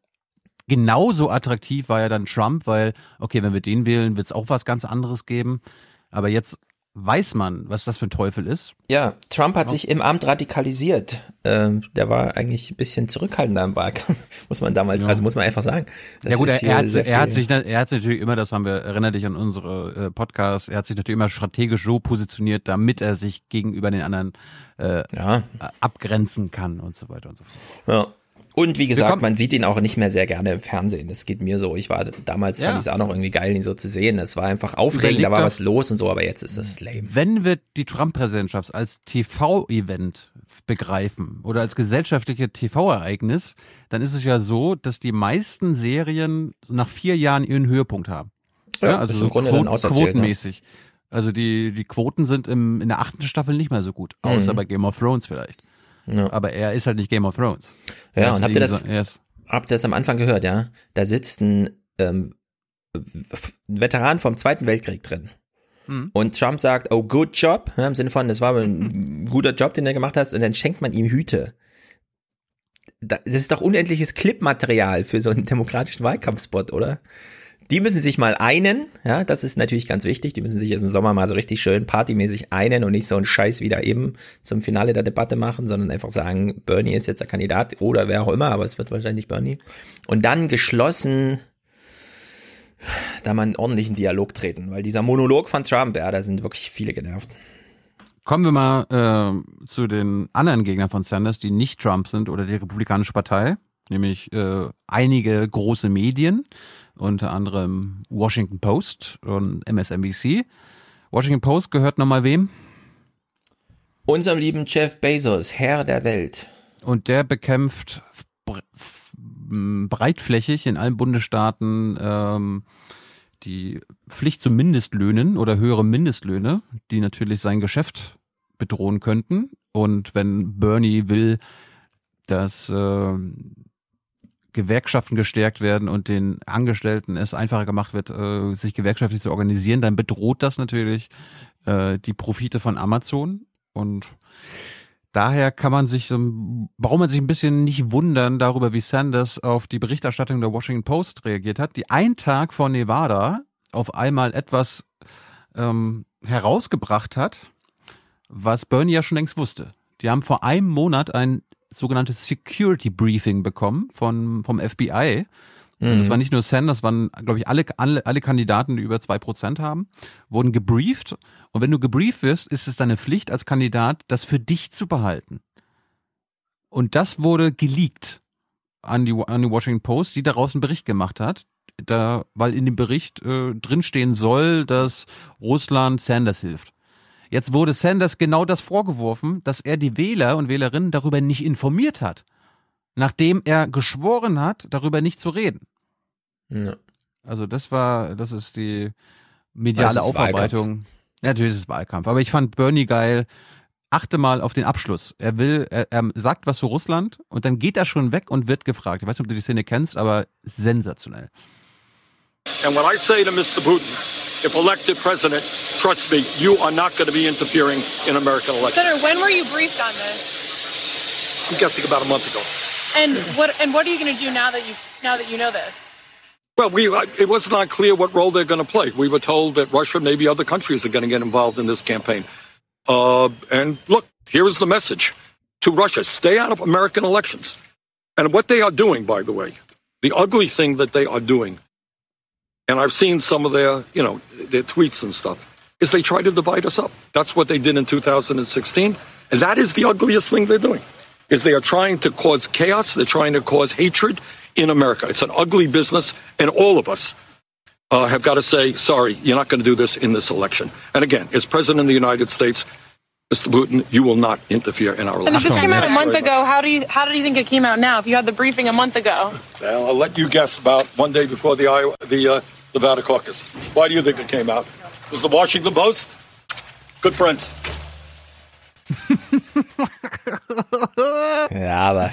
genauso attraktiv war ja dann Trump, weil, okay, wenn wir den wählen, wird es auch was ganz anderes geben. Aber jetzt weiß man, was das für ein Teufel ist. Ja, Trump hat sich im Amt radikalisiert. Ähm, der war eigentlich ein bisschen zurückhaltender im Wahlkampf, muss man damals, Ja. also muss man einfach sagen. Das ja gut, er, hat, er hat sich, er hat sich natürlich immer, das haben wir, erinnere dich an unsere äh, Podcasts, er hat sich natürlich immer strategisch so positioniert, damit er sich gegenüber den anderen äh, ja. abgrenzen kann und so weiter und so fort. Ja. Und wie gesagt, man sieht ihn auch nicht mehr sehr gerne im Fernsehen. Das geht mir so. Ich war damals, Ja. fand ich es auch noch irgendwie geil, ihn so zu sehen. Das war einfach aufregend, da war was los und so, aber jetzt ist das lame. Wenn wir die Trump-Präsidentschaft als TV-Event begreifen oder als gesellschaftliche TV-Ereignis, dann ist es ja so, dass die meisten Serien nach vier Jahren ihren Höhepunkt haben. Ja, also ist so Quoten- ne? quotenmäßig. Also die, die Quoten sind im, in der achten Staffel nicht mehr so gut, außer Mhm. bei Game of Thrones vielleicht. Ja. Aber er ist halt nicht Game of Thrones. Er Ja, ist und habt ihr irgendwie das, so- er ist- habt ihr das am Anfang gehört, ja? Da sitzt ein, ähm, Veteran vom Zweiten Weltkrieg drin. Mhm. Und Trump sagt, oh, good job, ja, im Sinne von, das war ein guter Job, den du gemacht hast, und dann schenkt man ihm Hüte. Da- Das ist doch unendliches Clipmaterial für so einen demokratischen Wahlkampfspot, oder? Die müssen sich mal einen, ja, das ist natürlich ganz wichtig, die müssen sich jetzt im Sommer mal so richtig schön partymäßig einen und nicht so einen Scheiß wieder eben zum Finale der Debatte machen, sondern einfach sagen, Bernie ist jetzt der Kandidat oder wer auch immer, aber es wird wahrscheinlich Bernie. Und dann geschlossen da mal einen ordentlichen Dialog treten, weil dieser Monolog von Trump, ja, da sind wirklich viele genervt. Kommen wir mal äh, zu den anderen Gegnern von Sanders, die nicht Trump sind oder die Republikanische Partei, nämlich äh, einige große Medien, unter anderem Washington Post und MSNBC. Washington Post gehört nochmal wem? Unserem lieben Jeff Bezos, Herr der Welt. und der bekämpft breitflächig in allen Bundesstaaten ähm, die Pflicht zu Mindestlöhnen oder höhere Mindestlöhne, die natürlich sein Geschäft bedrohen könnten. Und wenn Bernie will, dass äh, Gewerkschaften gestärkt werden und den Angestellten es einfacher gemacht wird, äh, sich gewerkschaftlich zu organisieren, dann bedroht das natürlich äh, die Profite von Amazon. Und daher kann man sich, warum man sich ein bisschen nicht wundern darüber, wie Sanders auf die Berichterstattung der Washington Post reagiert hat, die einen Tag vor Nevada auf einmal etwas ähm, herausgebracht hat, was Bernie ja schon längst wusste. Die haben vor einem Monat ein sogenanntes Security Briefing bekommen von, vom FBI. Und das Mhm. war nicht nur Sanders, waren, glaube ich, alle, alle, alle Kandidaten, die über zwei Prozent haben, wurden gebrieft. Und wenn du gebrieft wirst, ist es deine Pflicht als Kandidat, das für dich zu behalten. Und das wurde geleakt an die, an die Washington Post, die daraus einen Bericht gemacht hat. Da, weil in dem Bericht äh, drinstehen soll, dass Russland Sanders hilft. Jetzt wurde Sanders genau das vorgeworfen, dass er die Wähler und Wählerinnen darüber nicht informiert hat, nachdem er geschworen hat, darüber nicht zu reden. Ja. Also das war, das ist die mediale ist Aufarbeitung. Wahlkampf. Ja, natürlich ist es Wahlkampf. Aber ich fand Bernie geil. Achte mal auf den Abschluss. Er will, er, er sagt was zu Russland und dann geht er schon weg und wird gefragt. Ich weiß nicht, ob du die Szene kennst, aber sensationell. And when I say to Mr. Putin, if elected president, trust me, you are not going to be interfering in American elections. Senator, when were you briefed on this? I'm guessing about a month ago. And what and what are you going to do now that you now that you know this? Well, we, uh, it was not clear what role they're going to play. We were told that Russia, maybe other countries, are going to get involved in this campaign. Uh, and look, here is the message to Russia stay out of American elections. And what they are doing, by the way, the ugly thing that they are doing, and I've seen some of their, you know, their tweets and stuff, is they try to divide us up. That's what they did in 2016. And that is the ugliest thing they're doing, is they are trying to cause chaos. They're trying to cause hatred in America. It's an ugly business, and all of us uh, have got to say, sorry, you're not going to do this in this election. And again, as President of the United States, Mr. Putin, you will not interfere in our And if election. this came out a month ago, how do you how do you think it came out now? If you had the briefing a month ago, Well, I'll let you guess about one day before the Iowa, the uh, Nevada caucus. Why do you think it came out? Was the Washington Post? Good friends. Ja, aber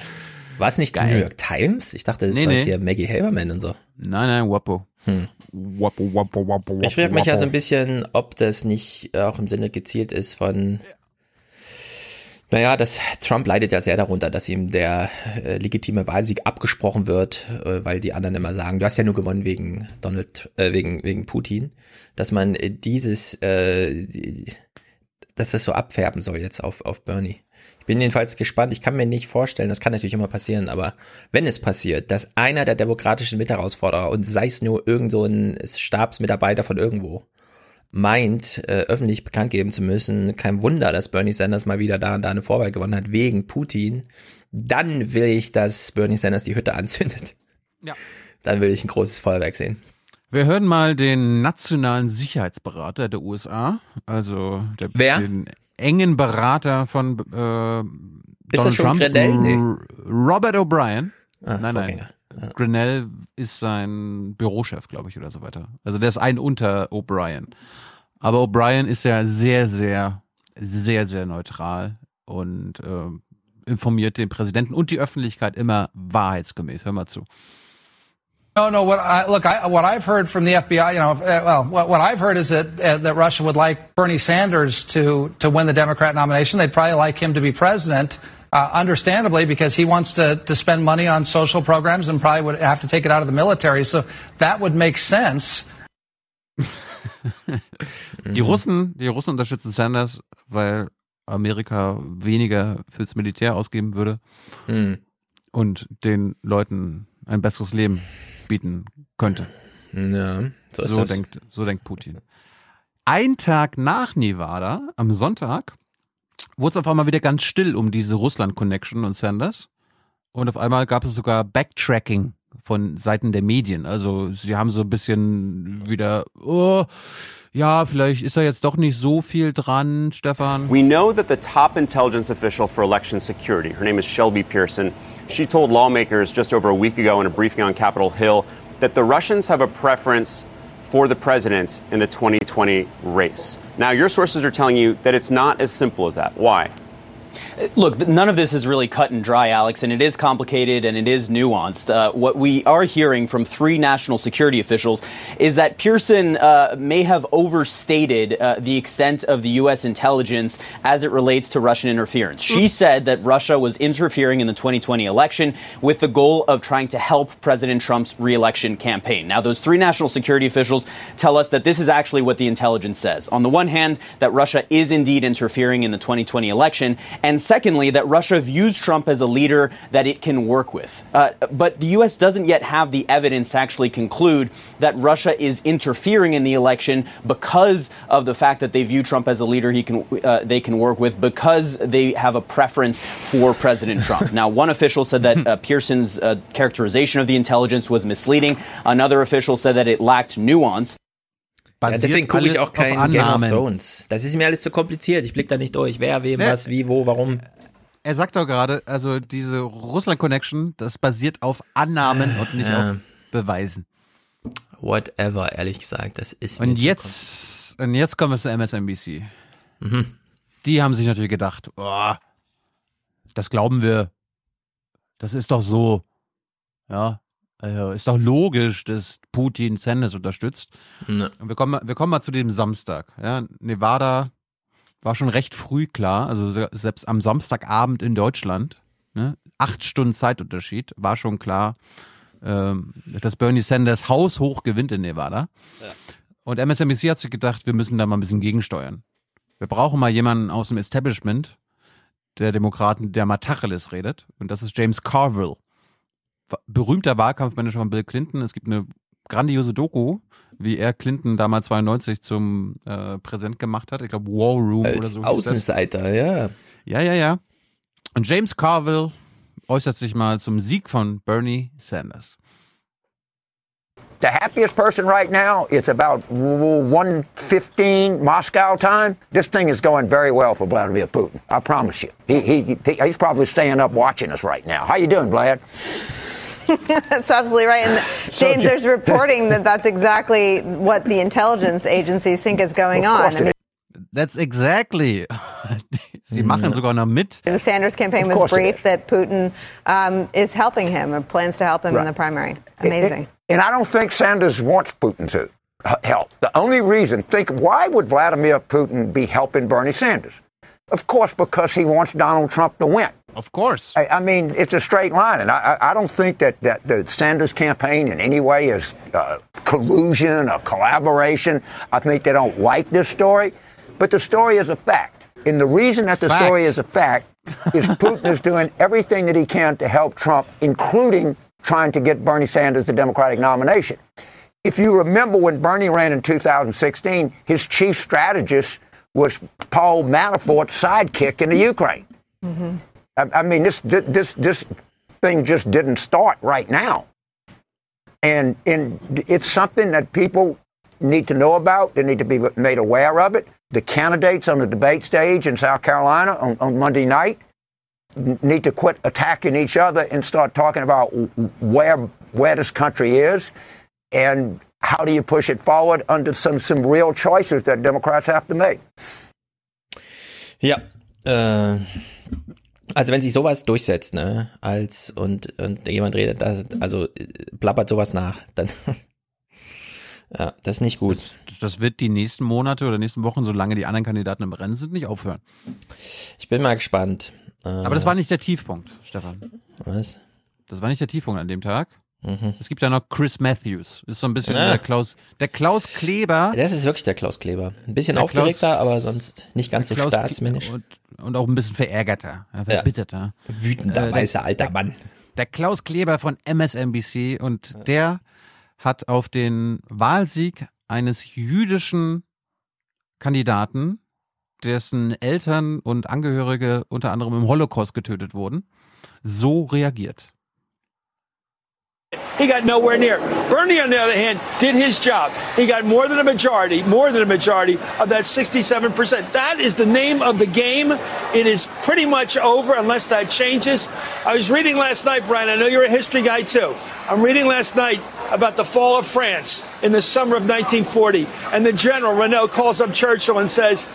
war es nicht die Geil. New York Times? Ich dachte, das Nee, war nee. jetzt hier Maggie Haberman und so. Nein, nein, Wappo. Wappo, Wappo, Wappo, Ich frage mich ja so ein Wappo. bisschen, ob das nicht auch im Sinne gezielt ist von, naja, das Trump leidet ja sehr darunter, dass ihm der äh, legitime Wahlsieg abgesprochen wird, äh, weil die anderen immer sagen, du hast ja nur gewonnen wegen Donald, äh, wegen wegen Putin, dass man äh, dieses, äh, die, dass das so abfärben soll jetzt auf auf Bernie. Ich bin jedenfalls gespannt. Ich kann mir nicht vorstellen, das kann natürlich immer passieren, aber wenn es passiert, dass einer der demokratischen Mitherausforderer und sei es nur irgend so ein Stabsmitarbeiter von irgendwo meint, äh, öffentlich bekannt geben zu müssen, kein Wunder, dass Bernie Sanders mal wieder da und da eine Vorwahl gewonnen hat wegen Putin, dann will ich, dass Bernie Sanders die Hütte anzündet. Ja. Dann will ich ein großes Feuerwerk sehen. Wir hören mal den nationalen Sicherheitsberater der USA, also der, Wer? den engen Berater von äh, Ist Donald das schon Trump, Grenell? Nee. Robert O'Brien. Ah, nein, Vorgänger. nein. Grinnell ist sein Bürochef, glaube ich, oder so weiter. Also der ist ein unter O'Brien. Aber O'Brien ist ja sehr, sehr, sehr, sehr neutral und äh, informiert den Präsidenten und die Öffentlichkeit immer wahrheitsgemäß. Hör mal zu. No, no. What I look, I, what I've heard from the FBI, you know, uh, well, what, what I've heard is that uh, that Russia would like Bernie Sanders to to win the Democrat nomination. They'd probably like him to be president, uh, understandably, because he wants to to spend money on social programs and probably would have to take it out of the military. So that would make sense. Die Russen, die Russen unterstützen Sanders, weil Amerika weniger fürs Militär ausgeben würde Hm. und den Leuten ein besseres Leben bieten könnte. Ja, so so denkt, so denkt Putin. Ein Tag nach Nevada, am Sonntag, wurde es auf einmal wieder ganz still um diese Russland-Connection und Sanders. Und auf einmal gab es sogar Backtracking von Seiten der Medien. Also sie haben so ein bisschen wieder, oh, ja, vielleicht ist da jetzt doch nicht so viel dran, Stefan. We know that the top intelligence official for election security, her name is Shelby Pearson, she told lawmakers just over a week ago in a briefing on Capitol Hill that the Russians have a preference for the president in the 2020 race. Now, your sources are telling you that it's not as simple as that. Why? Look, none of this is really cut and dry, Alex, and it is complicated and it is nuanced. Uh, what we are hearing from three national security officials is that Pearson uh, may have overstated uh, the extent of the U.S. intelligence as it relates to Russian interference. She said that Russia was interfering in the 2020 election with the goal of trying to help President Trump's reelection campaign. Now, those three national security officials tell us that this is actually what the intelligence says. On the one hand, that Russia is indeed interfering in the 2020 election, and secondly, that Russia views Trump as a leader that it can work with. Uh, but the U.S. doesn't yet have the evidence to actually conclude that Russia is interfering in the election because of the fact that they view Trump as a leader he can uh, they can work with because they have a preference for President Trump. now, one official said that uh, Pearson's uh, characterization of the intelligence was misleading. Another official said that it lacked nuance. Ja, deswegen gucke ich auch kein auf Game of Annahmen. Thrones. Das ist mir alles zu kompliziert. Ich blick da nicht durch. Wer, wem, Ne. was, wie, wo, warum. Er sagt doch gerade, also diese Russland-Connection, das basiert auf Annahmen und nicht Ja. auf Beweisen. Whatever, ehrlich gesagt. Das ist mir Und jetzt, und jetzt kommen wir zu MSNBC. Mhm. Die haben sich natürlich gedacht, oh, das glauben wir. Das ist doch so. Ja, also ist doch logisch, dass Putin Sanders unterstützt. Ne. Und wir kommen, mal- wir kommen mal zu dem Samstag. Ja, Nevada war schon recht früh klar, also se- selbst am Samstagabend in Deutschland, ne, acht Stunden Zeitunterschied, war schon klar, ähm, dass Bernie Sanders haushoch gewinnt in Nevada. Und MSNBC hat sich gedacht, wir müssen da mal ein bisschen gegensteuern. Wir brauchen mal jemanden aus dem Establishment der Demokraten, der mal Tacheles redet. Und das ist James Carville. Berühmter Wahlkampfmanager von Bill Clinton. Es gibt eine grandiose Doku, wie er Clinton damals 92 zum äh, Präsident gemacht hat. Ich glaube, War Room oder Als so. hieß das. Außenseiter, ja. Ja, ja, ja. Und James Carville äußert sich mal zum Sieg von Bernie Sanders. The happiest person right now, it's about 1.15 Moscow time. This thing is going very well for Vladimir Putin. I promise you. He, he, he, he's probably staying up watching us right now. How you doing, Vlad? that's absolutely right. And So James, there's reporting that that's exactly what the intelligence agencies think is going Of on. I mean, That's exactly. Sie machen sogar noch mit. the Sanders campaign was course it briefed that Putin um, is helping him or plans to help him in the primary. Amazing. And I don't think Sanders wants Putin to help. The only reason, think, why would Vladimir Putin be helping Bernie Sanders? Of course, because he wants Donald Trump to win. Of course. I, I mean, it's a straight line. And I, I I don't think that, that the Sanders campaign in any way is uh, collusion or collaboration. I think they don't like this story. But the story is a fact. And the reason that the Fact. story is a fact is Putin is doing everything that he can to help Trump, including trying to get Bernie Sanders the Democratic nomination. If you remember when Bernie ran in 2016, his chief strategist was Paul Manafort's sidekick in the Ukraine. Mm-hmm. I, I mean, this this this thing just didn't start right now, and and it's something that people need to know about. They need to be made aware of it. The candidates on the debate stage in South Carolina on, on Monday night need to quit attacking each other and start talking about where where this country is and how do you push it forward under some some real choices that Democrats have to make. Ja. Äh, also wenn sich sowas durchsetzt, ne, als und, und jemand redet, das, also äh, plappert sowas nach, dann ja, das ist nicht gut. Das, das wird die nächsten Monate oder nächsten Wochen, solange die anderen Kandidaten im Rennen sind, nicht aufhören. Ich bin mal gespannt. Äh, Aber das war nicht der Tiefpunkt, Stefan. Was? Das war nicht der Tiefpunkt an dem Tag. Mhm. Es gibt ja noch Chris Matthews. Ist so ein bisschen Ah. der Klaus, der Klaus Kleber. Das ist wirklich der Klaus Kleber. Ein bisschen Der aufgeregter, Klaus- aber sonst nicht ganz so Klaus staatsmännisch. Und, und auch ein bisschen verärgerter, ja, verbitterter. Wütender, Äh, weißer alter Mann. Der Klaus Kleber von MSNBC und der hat auf den Wahlsieg eines jüdischen Kandidaten, dessen Eltern und Angehörige unter anderem im Holocaust getötet wurden, so reagiert. He got nowhere near. Bernie, on the other hand, did his job. He got more than a majority, more than a majority of that 67%. That is the name of the game. It is pretty much over unless that changes. I was reading last night, Brian. I know you're a history guy too. I'm reading last night about the fall of France in the summer of 1940. And the general, Renault, calls up Churchill and says,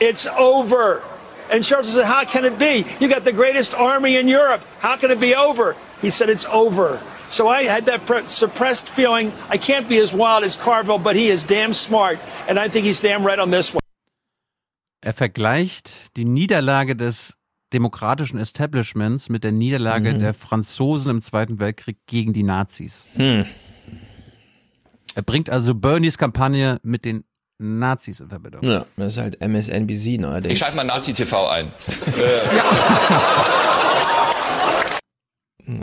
It's over. And Churchill said, How can it be? You got the greatest army in Europe. How can it be over? He said, It's over. So I had that pre- suppressed feeling. I can't be as wild as Carville, but he is damn smart. And I think he's damn right on this one. Er vergleicht die Niederlage des demokratischen Establishments mit der Niederlage Mhm. der Franzosen im Zweiten Weltkrieg gegen die Nazis. Hm. Er bringt also Bernies Kampagne mit den Nazis in Verbindung. Ja, das ist halt MSNBC neuerdings. Ich schalte mal Nazi-TV ein.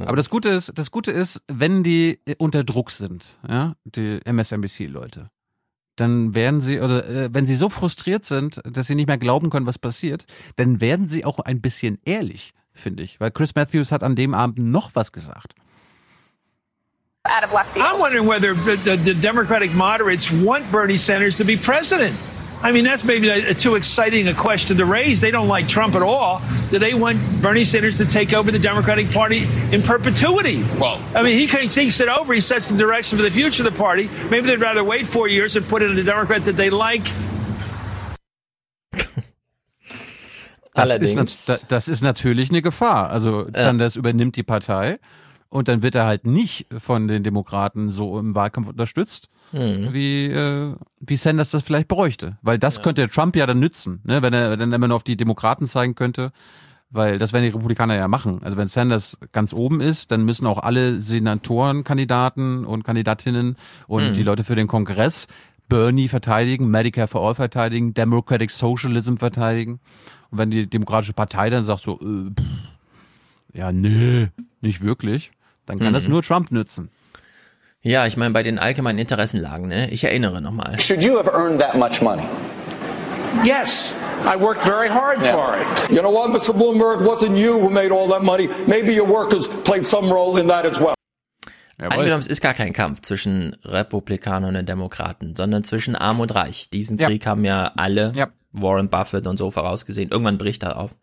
Aber das Gute ist, das Gute ist, wenn die äh, unter Druck sind, ja, die MSNBC-Leute, dann werden sie, oder äh, wenn sie so frustriert sind, dass sie nicht mehr glauben können, was passiert, dann werden sie auch ein bisschen ehrlich, finde ich. Weil Chris Matthews hat an dem Abend noch was gesagt. Out of left field. I'm wondering whether the, the, the Democratic moderates want Bernie Sanders to be president. I mean, that's maybe a, a too exciting a question to raise. They don't like Trump at all. Do they want Bernie Sanders to take over the Democratic Party in perpetuity? Well, I mean, he can takes it over. He sets the direction for the future of the party. Maybe they'd rather wait four years and put in a Democrat that they like. Das Allerdings- ist, nat- da- das ist natürlich eine Gefahr. Also Sanders übernimmt die Partei und dann wird er halt nicht von den Demokraten so im Wahlkampf unterstützt, Mhm. wie, äh, wie Sanders das vielleicht bräuchte. Weil das könnte Trump ja dann nützen, ne? wenn er dann immer nur auf die Demokraten zeigen könnte. Weil das werden die Republikaner ja machen. Also wenn Sanders ganz oben ist, dann müssen auch alle Senatorenkandidaten und Kandidatinnen und Mhm. die Leute für den Kongress Bernie verteidigen, Medicare for All verteidigen, Democratic Socialism verteidigen. Und wenn die Demokratische Partei dann sagt so, äh, pff, ja, nö, nicht wirklich, dann kann Mhm. das nur Trump nützen. Ja, ich meine, bei den allgemeinen Interessenlagen, ne? Ich erinnere nochmal. Should you have earned that much money? Yes. I worked very hard Yeah. for it. You know what, Mr. Bloomberg? It wasn't you who made all that money. Maybe your workers played some role in that as well. Angenommen, es ist gar kein Kampf zwischen Republikanern und Demokraten, sondern zwischen Arm und Reich. Diesen Ja. Krieg haben ja alle, Ja. Warren Buffett und so vorausgesehen. Irgendwann bricht er auf.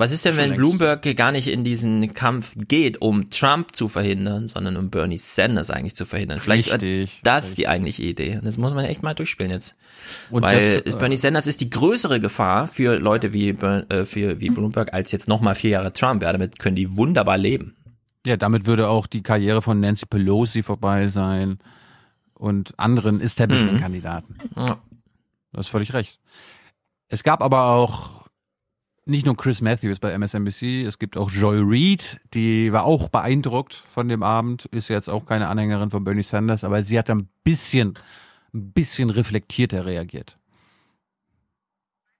Was ist denn, wenn. Bloomberg gar nicht in diesen Kampf geht, um Trump zu verhindern, sondern um Bernie Sanders eigentlich zu verhindern? Vielleicht Richtig, ist das die eigentliche Idee. Und das muss man echt mal durchspielen jetzt. Und Weil das, äh, Bernie Sanders ist die größere Gefahr für Leute wie, äh, für, wie Bloomberg als jetzt nochmal vier Jahre Trump. Ja, damit können die wunderbar leben. Ja, damit würde auch die Karriere von Nancy Pelosi vorbei sein und anderen Establishment-Kandidaten. Ja. Du hast völlig recht. Es gab aber auch nicht nur Chris Matthews bei MSNBC, es gibt auch Joy Reid, die war auch beeindruckt von dem Abend, ist jetzt auch keine Anhängerin von Bernie Sanders, aber sie hat ein bisschen, ein bisschen reflektierter reagiert.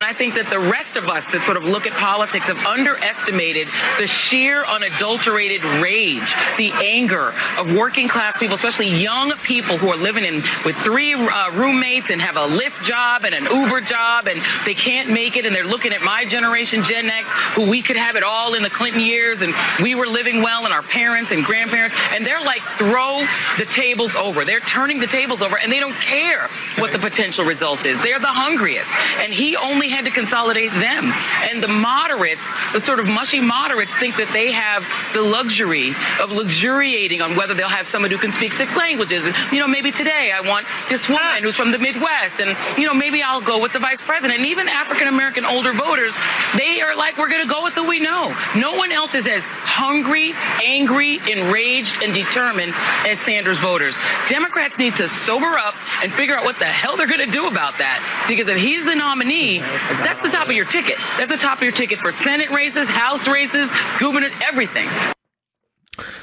I think that the rest of us that sort of look at politics have underestimated the sheer unadulterated rage, the anger of working class people, especially young people who are living in with three uh, roommates and have a Lyft job and an Uber job and they can't make it and they're looking at my generation Gen X who we could have it all in the Clinton years and we were living well and our parents and grandparents and they're like throw the tables over. They're turning the tables over and they don't care what the potential result is. They're the hungriest and he only had to consolidate them. And the moderates, the sort of mushy moderates, think that they have the luxury of luxuriating on whether they'll have someone who can speak six languages. You know, maybe today I want this woman who's from the Midwest, and, you know, maybe I'll go with the vice president. And even African American older voters, they are like, we're going to go with who we know. No one else is as hungry, angry, enraged, and determined as Sanders voters. Democrats need to sober up and figure out what the hell they're going to do about that. Because if he's the nominee, that's the top of your ticket. That's the top of your ticket for Senate races, House races, gubernatorial, everything.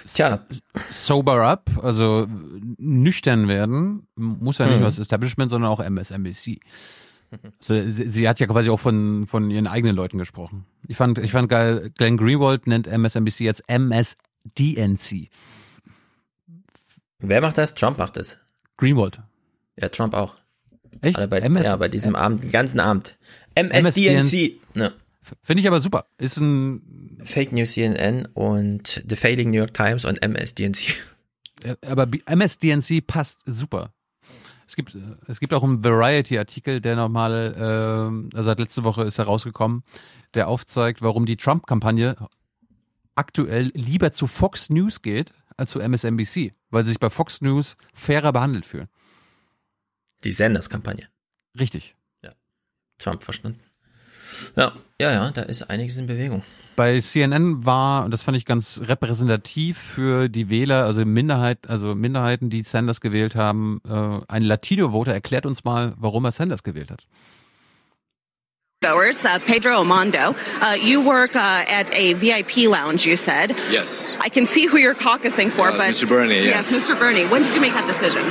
Tja. Sober up, also nüchtern werden, muss ja nicht Mhm. nur das Establishment, sondern auch MSNBC. So, sie, sie hat ja quasi auch von, von ihren eigenen Leuten gesprochen. Ich fand, ich fand geil, Glenn Greenwald nennt MSNBC jetzt MSDNC. Wer macht das? Trump macht das. Greenwald. Ja, Trump auch. Echt? Bei, MS ja, bei diesem Abend, den ganzen Abend. MSDNC. Ne. Finde ich aber super. Ist ein Fake News CNN und The Failing New York Times und MSDNC. Aber MSDNC passt super. Es gibt, äh, es gibt auch einen Variety-Artikel, der nochmal, äh, also seit letzte Woche ist er rausgekommen, der aufzeigt, warum die Trump-Kampagne aktuell lieber zu Fox News geht als zu MSNBC, weil sie sich bei Fox News fairer behandelt fühlen. Die Sanders-Kampagne. Richtig. Trump verstanden. Ja, ja, ja, da ist einiges in Bewegung. Bei CNN war, und das fand ich ganz repräsentativ für die Wähler, also Minderheit, also Minderheiten, die Sanders gewählt haben, äh, ein Latino-Voter erklärt uns mal, warum er Sanders gewählt hat. goers, uh, Pedro Amando. Uh, you work uh, at a VIP lounge, you said. Yes. I can see who you're caucusing for, Uh, but Mr. Bernie, yes. Mr. Bernie. When did you make that decision?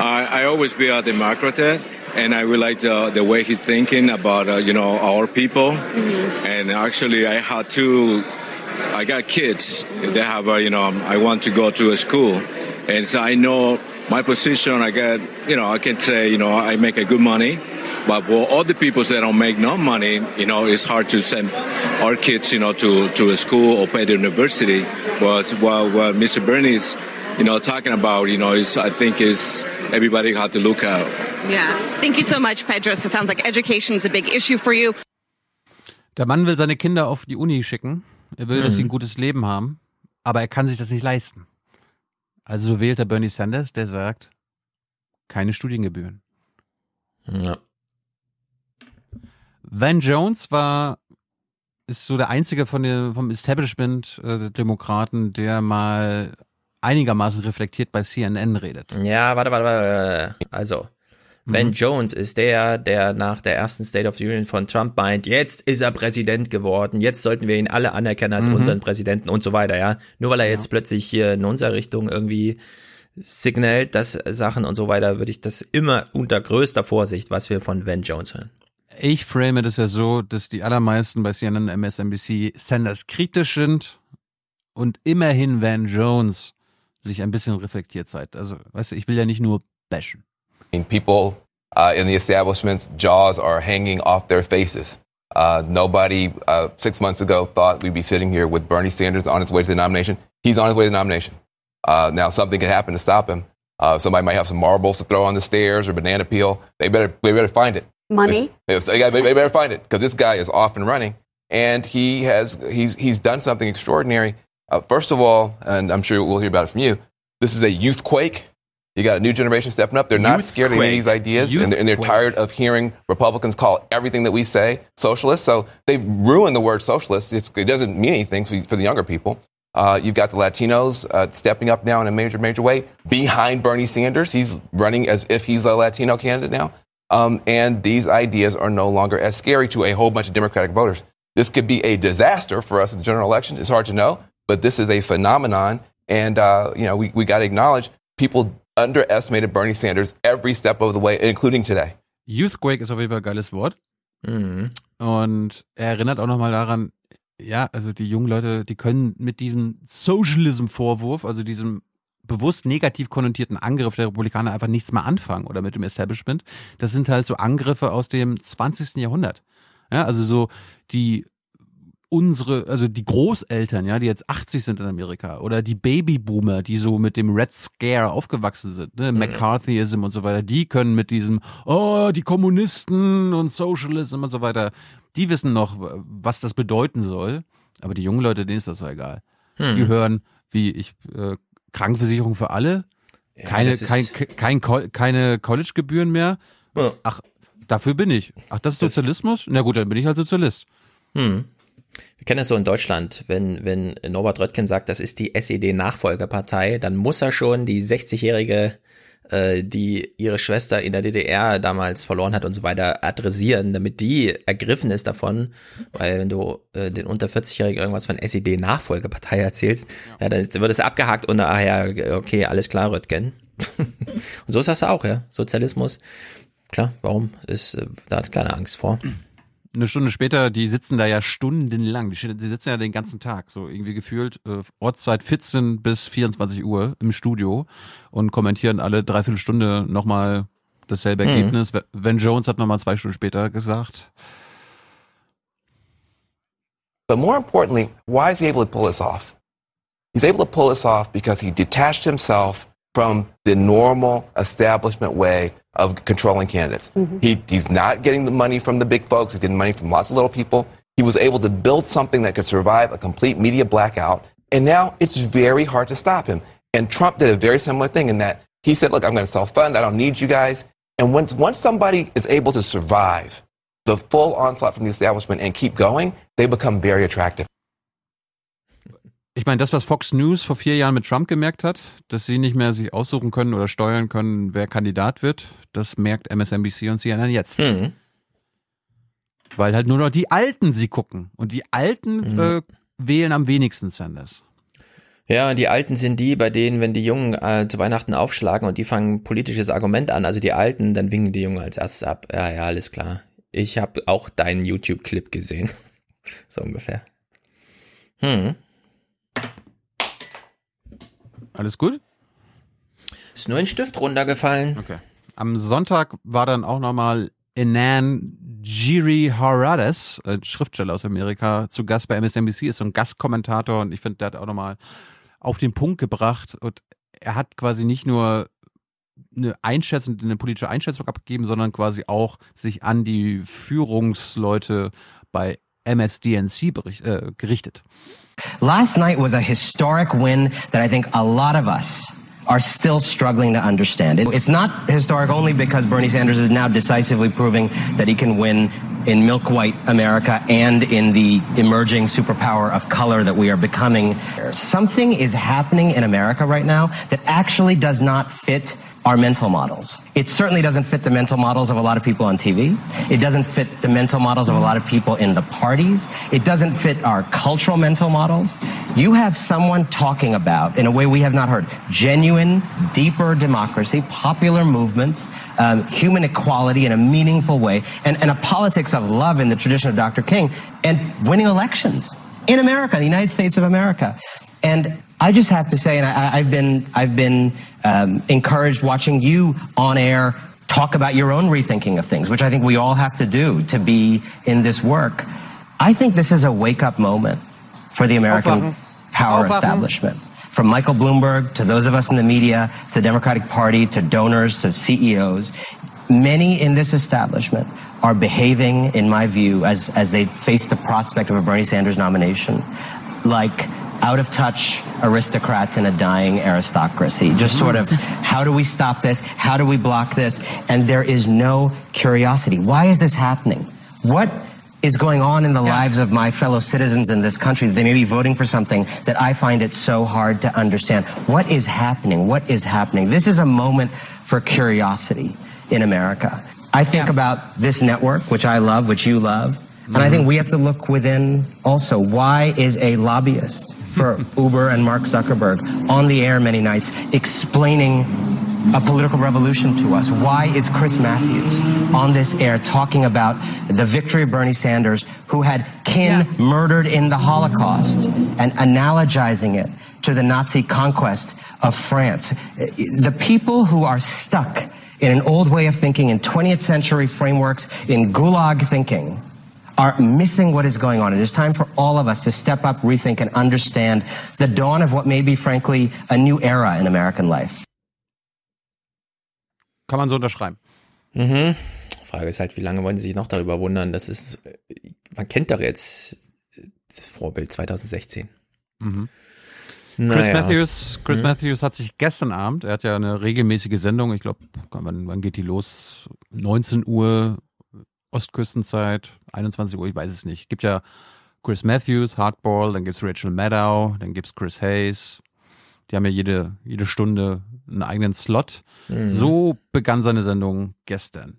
I, I always be a Democrat, and I really like uh, the, the way he's thinking about, uh, you know, our people. Mm-hmm. And actually, I had to, I got kids. They have, a, you know, um, I want to go to a school. And so I know my position, I get, you know, I can say, you know, I make a good money. But for all the people that don't make no money, you know, it's hard to send our kids, you know, to, to a school or pay the university. But what, what Mr. Bernie's, you know, talking about, you know, is I think is everybody have to look out. Yeah. Thank you so much, Pedro. So it sounds like education is a big issue for you. Der Mann will seine Kinder auf die Uni schicken. Er will, dass sie ein Mhm. gutes Leben haben, aber er kann sich das nicht leisten. Also wählt er Bernie Sanders, der sagt, keine Studiengebühren. Ja. Van Jones war, ist so der einzige von der, vom Establishment äh, der Demokraten, der mal einigermaßen reflektiert bei CNN redet. Ja, warte, warte, warte. Also, Ben Mhm. Jones ist der, der nach der ersten State of the Union von Trump meint, jetzt ist er Präsident geworden, jetzt sollten wir ihn alle anerkennen als Mhm. unseren Präsidenten und so weiter, ja. Nur weil er jetzt plötzlich hier in unserer Richtung irgendwie signalt, dass Sachen und so weiter, würde ich das immer unter größter Vorsicht, was wir von Van Jones hören. Ich frame das ja so, dass die allermeisten bei CNN, MSNBC Sanders kritisch sind und immerhin Van Jones sich ein bisschen reflektiert zeigt. Also, weißt du, ich will ja nicht nur bashen. People uh, in the establishment's jaws are hanging off their faces. Uh, nobody uh, six months ago thought we'd be sitting here with Bernie Sanders on his way to the nomination. He's on his way to the nomination. Uh, now something could happen to stop him. Uh, somebody might have some marbles to throw on the stairs or banana peel. They better, they better find it. Money? They, they, got- they better find it because this guy is off and running, and he has he's he's done something extraordinary. Uh, first of all, and I'm sure we'll hear about it from you. This is a youth quake. You got a new generation stepping up. They're not scared of any of these ideas, and they're, and they're tired of hearing Republicans call everything that we say socialist. So they've ruined the word socialist. It's, it doesn't mean anything for, for the younger people. Uh, you've got the Latinos uh, stepping up now in a major, major way behind Bernie Sanders. He's running as if he's a Latino candidate now. Um, and these ideas are no longer as scary to a whole bunch of Democratic voters. This could be a disaster for us in the general election. It's hard to know, but this is a phenomenon. And, uh, you know, we, we got to acknowledge people underestimated Bernie Sanders every step of the way, including today. Youthquake ist auf jeden Fall ein geiles Wort. Mhm. Und er erinnert auch nochmal daran, ja, also die jungen Leute, die können mit diesem Socialism-Vorwurf, also diesem bewusst negativ konnotierten Angriff der Republikaner einfach nichts mehr anfangen oder mit dem Establishment. Das sind halt so Angriffe aus dem 20. Jahrhundert. Ja, also so die unsere, also die Großeltern, ja, die jetzt 80 sind in Amerika oder die Babyboomer, die so mit dem Red Scare aufgewachsen sind, ne, McCarthyism und so weiter, die können mit diesem, oh, die Kommunisten und Socialism und so weiter, die wissen noch, was das bedeuten soll. Aber die jungen Leute, denen ist das so egal. Hm. Die hören, wie ich, äh, Krankenversicherung für alle, Ja, keine, kein, kein, Col- keine College-Gebühren mehr. Ach, dafür bin ich. Ach, das ist Das- Sozialismus? Na gut, dann bin ich halt Sozialist. Hm. Wir kennen das so in Deutschland, wenn, wenn Norbert Röttgen sagt, das ist die SED-Nachfolgerpartei, dann muss er schon die 60-jährige, äh, die ihre Schwester in der DDR damals verloren hat und so weiter, adressieren, damit die ergriffen ist davon, weil wenn du äh, den unter 40-Jährigen irgendwas von SED-Nachfolgerpartei erzählst, ja. dann ist, wird es abgehakt und ah ja, okay, alles klar, Röttgen. und so ist das auch, ja. Sozialismus, klar, warum? Ist, äh, da hat keine Angst vor. Eine Stunde später, die sitzen da ja stundenlang. Die, die sitzen ja den ganzen Tag, so irgendwie gefühlt äh, Ortszeit 14 bis 24 Uhr im Studio und kommentieren alle dreiviertel Stunde nochmal dasselbe Mhm. Ergebnis. Van Jones hat nochmal zwei Stunden später gesagt. But more importantly, why is he able to pull this off? He's able to pull this off because he detached himself from the normal establishment way of controlling candidates. Mm-hmm. He, he's not getting the money from the big folks. He's getting money from lots of little people. He was able to build something that could survive a complete media blackout. And now it's very hard to stop him. And Trump did a very similar thing in that he said, look, I'm going to self-fund. I don't need you guys. And once, once somebody is able to survive the full onslaught from the establishment and keep going, they become very attractive. Ich meine, das, was Fox News vor vier Jahren mit Trump gemerkt hat, dass sie nicht mehr sich aussuchen können oder steuern können, wer Kandidat wird, das merkt MSNBC und CNN jetzt. Hm. Weil halt nur noch die Alten sie gucken. Und die Alten Mhm. äh, wählen am wenigsten Sanders. Ja, und die Alten sind die, bei denen, wenn die Jungen äh, zu Weihnachten aufschlagen und die fangen ein politisches Argument an, also die Alten, dann winken die Jungen als erstes ab. Ja, ja, alles klar. Ich habe auch deinen YouTube-Clip gesehen. so ungefähr. Hm. Alles gut? Ist nur ein Stift runtergefallen. Okay. Am Sonntag war dann auch nochmal Inan Giri Horades, ein Schriftsteller aus Amerika, zu Gast bei MSNBC, ist so ein Gastkommentator und ich finde, der hat auch nochmal auf den Punkt gebracht und er hat quasi nicht nur eine Einschätzung, eine politische Einschätzung abgegeben, sondern quasi auch sich an die Führungsleute bei MSDNC bericht, äh, gerichtet. Last night was a historic win that I think a lot of us are still struggling to understand. It's not historic only because Bernie Sanders is now decisively proving that he can win in milk white America and in the emerging superpower of color that we are becoming. Something is happening in America right now that actually does not fit our mental models. It certainly doesn't fit the mental models of a lot of people on TV. It doesn't fit the mental models of a lot of people in the parties. It doesn't fit our cultural mental models. You have someone talking about, in a way we have not heard, genuine, deeper democracy, popular movements, um, human equality in a meaningful way, and, and a politics of love in the tradition of Dr. King, and winning elections in America, the United States of America. And I just have to say, and I, I've been, I've been um, encouraged watching you on air talk about your own rethinking of things, which I think we all have to do to be in this work. I think this is a wake up moment for the American power establishment. From Michael Bloomberg to those of us in the media, to the Democratic Party, to donors, to CEOs, many in this establishment are behaving, in my view, as, as they face the prospect of a Bernie Sanders nomination, like out of touch aristocrats in a dying aristocracy. Just sort of, how do we stop this? How do we block this? And there is no curiosity. Why is this happening? What is going on in the lives of my fellow citizens in this country? They may be voting for something that I find it so hard to understand. What is happening? What is happening? This is a moment for curiosity in America. I think about this network, which I love, which you love, and I think we have to look within also. Why is a lobbyist for Uber and Mark Zuckerberg on the air many nights explaining a political revolution to us? Why is Chris Matthews on this air talking about the victory of Bernie Sanders, who had kin murdered in the Holocaust, and analogizing it to the Nazi conquest of France? The people who are stuck in an old way of thinking, in 20th century frameworks, in gulag thinking, are missing what is going on. It is time for all of us to step up, rethink, and understand the dawn of what may be, frankly, a new era in American life. Kann man so unterschreiben. Mhm. Frage ist halt, wie lange wollen sie sich noch darüber wundern? Das ist, man kennt doch jetzt das Vorbild 2016. Mhm. Chris Naja. Matthews, Chris Mhm. Matthews hat sich gestern Abend, er hat ja eine regelmäßige Sendung, ich glaube, wann, wann geht die los? 19 Uhr Ostküstenzeit, 21 Uhr, ich weiß es nicht. Gibt ja Chris Matthews, Hardball, dann gibt's Rachel Maddow, dann gibt's Chris Hayes. Die haben ja jede, jede Stunde einen eigenen Slot. Mhm. So begann seine Sendung gestern.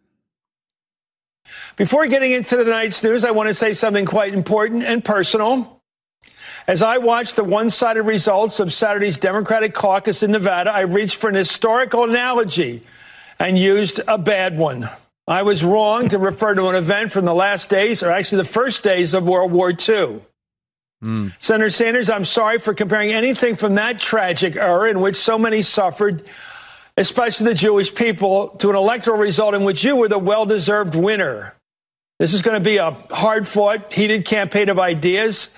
Before getting into tonight's news, I want to say something quite important and personal. As I watched the one sided results of Saturday's Democratic caucus in Nevada, I reached for an historical analogy and used a bad one. I was wrong to refer to an event from the last days, or actually the first days of World War II. Hmm. Senator Sanders, I'm sorry for comparing anything from that tragic era in which so many suffered, especially the Jewish people, to an electoral result in which you were the well deserved winner. This is going to be a hard fought, heated campaign of ideas.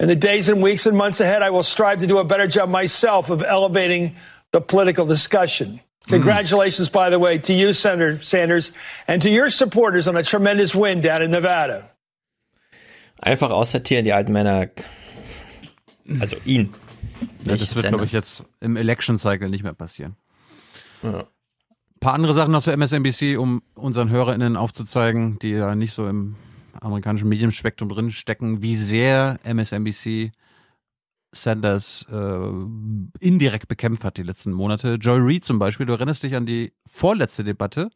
In the days and weeks and months ahead, I will strive to do a better job myself of elevating the political discussion. Congratulations, by the way, to you, Senator Sanders, and to your supporters on a tremendous win down in Nevada. Einfach aussortieren, die alten Männer. Also ihn. Ja, das wird, glaube ich, jetzt im Election Cycle nicht mehr passieren. Ja. Ein paar andere Sachen noch zur MSNBC, um unseren HörerInnen aufzuzeigen, die ja nicht so im amerikanischen Medienspektrum drin stecken, wie sehr MSNBC Sanders äh, indirekt bekämpft hat die letzten Monate. Joy Reid zum Beispiel, du erinnerst dich an die vorletzte Debatte,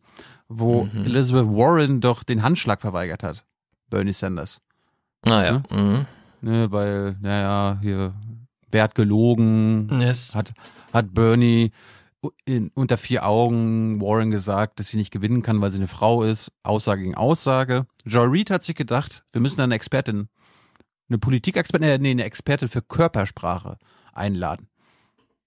wo Mhm. Elizabeth Warren doch den Handschlag verweigert hat. Bernie Sanders. Naja. Ne? Mhm. Ne, weil, naja, hier, wer hat gelogen? Yes. Hat, hat Bernie in, unter vier Augen Warren gesagt, dass sie nicht gewinnen kann, weil sie eine Frau ist. Aussage gegen Aussage. Joy Reid hat sich gedacht, wir müssen eine Expertin, eine Politikexpertin, äh, nee, eine Expertin für Körpersprache einladen.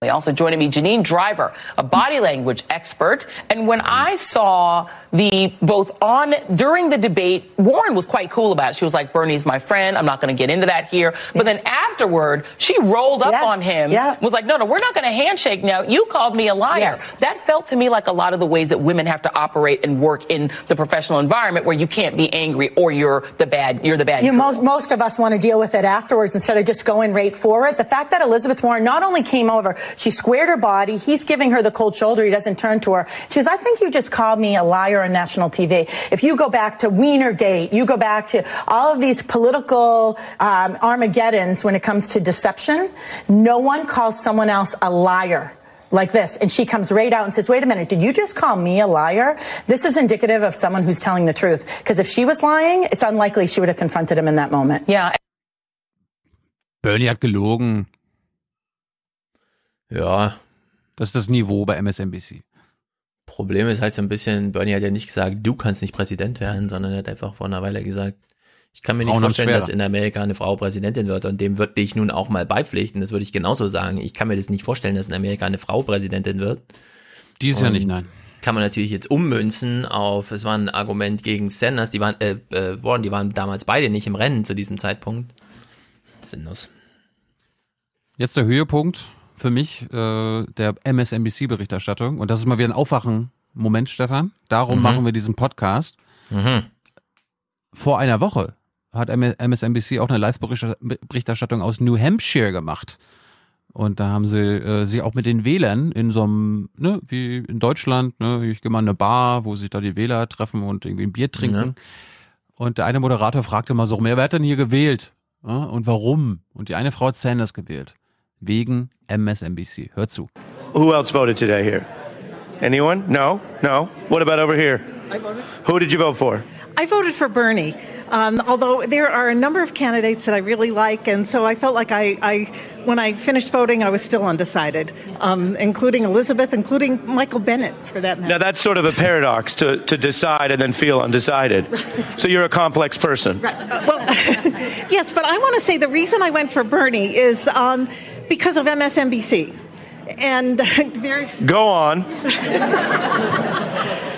Also joining me, Janine Driver, a body language expert. And when I saw the both on during the debate, Warren was quite cool about it. She was like, Bernie's my friend. I'm not going to get into that here. But then afterward, she rolled up on him. yeah. Was like, no, no, we're not going to handshake now. You called me a liar. Yes. That felt to me like a lot of the ways that women have to operate and work in the professional environment where you can't be angry or you're the bad, you're the bad. You, most, most of us want to deal with it afterwards instead of just going right for it. The fact that Elizabeth Warren not only came over, she squared her body. He's giving her the cold shoulder. He doesn't turn to her. She says, I think you just called me a liar on national TV. If you go back to Wienergate, you go back to all of these political um, Armageddons when it comes to deception, no one calls someone else a liar like this. And she comes right out and says, wait a minute, did you just call me a liar? This is indicative of someone who's telling the truth. Because if she was lying, it's unlikely she would have confronted him in that moment. Yeah. Bernie hat gelogen. Ja. Das ist das Niveau bei MSNBC. Problem ist halt so ein bisschen, Bernie hat ja nicht gesagt, du kannst nicht Präsident werden, sondern er hat einfach vor einer Weile gesagt, ich kann mir nicht Frauen haben's vorstellen, dass in Amerika eine Frau Präsidentin wird und dem würde ich nun auch mal beipflichten. Das würde ich genauso sagen. Ich kann mir das nicht vorstellen, dass in Amerika eine Frau Präsidentin wird. Dieses Jahr nicht, nein. Kann man natürlich jetzt ummünzen auf, es war ein Argument gegen Sanders, die waren, äh, äh, Warren, die waren damals beide nicht im Rennen zu diesem Zeitpunkt. Sinnlos. Jetzt der Höhepunkt für mich äh, der MSNBC-Berichterstattung. Und das ist mal wieder ein Aufwachen-Moment, Stefan. Darum Mhm. machen wir diesen Podcast. Mhm. Vor einer Woche hat MSNBC auch eine Live-Berichterstattung aus New Hampshire gemacht. Und da haben sie äh, sich auch mit den Wählern in so einem, ne, wie in Deutschland, ne, ich gehe mal in eine Bar, wo sich da die Wähler treffen und irgendwie ein Bier trinken. Und der eine Moderator fragte mal so, wer hat denn hier gewählt? Ja, und warum? Und die eine Frau hat Sanders gewählt. Wegen MSNBC. Hör zu. Who else voted today here? Anyone? No? No? What about over here? I voted. Who did you vote for? I voted for Bernie, um, although there are a number of candidates that I really like, and so I felt like I, I when I finished voting, I was still undecided, um, including Elizabeth, including Michael Bennett, for that matter. Now that's sort of a paradox to, to decide and then feel undecided. So you're a complex person. Uh, well, yes, but I want to say the reason I went for Bernie is um, because of MSNBC. And very Go on.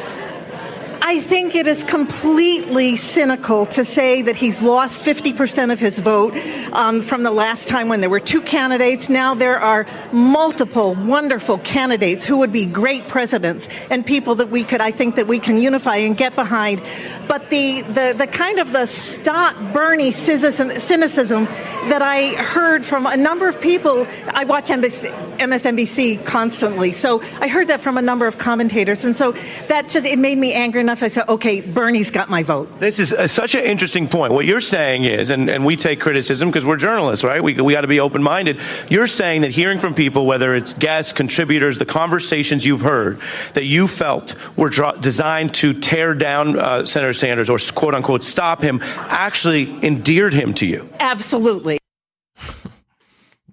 I think it is completely cynical to say that he's lost 50% of his vote um, from the last time when there were two candidates. Now there are multiple wonderful candidates who would be great presidents and people that we could, I think, that we can unify and get behind. But the, the, the kind of the stop Bernie cynicism, cynicism that I heard from a number of people, I watch NBC, MSNBC constantly, so I heard that from a number of commentators, and so that just it made me angry enough. I said, okay, Bernie's got my vote. This is uh, such an interesting point. What you're saying is, and, and we take criticism because we're journalists, right? We, we got to be open minded. You're saying that hearing from people, whether it's guests, contributors, the conversations you've heard, that you felt were dra- designed to tear down uh, Senator Sanders or quote unquote stop him, actually endeared him to you. Absolutely.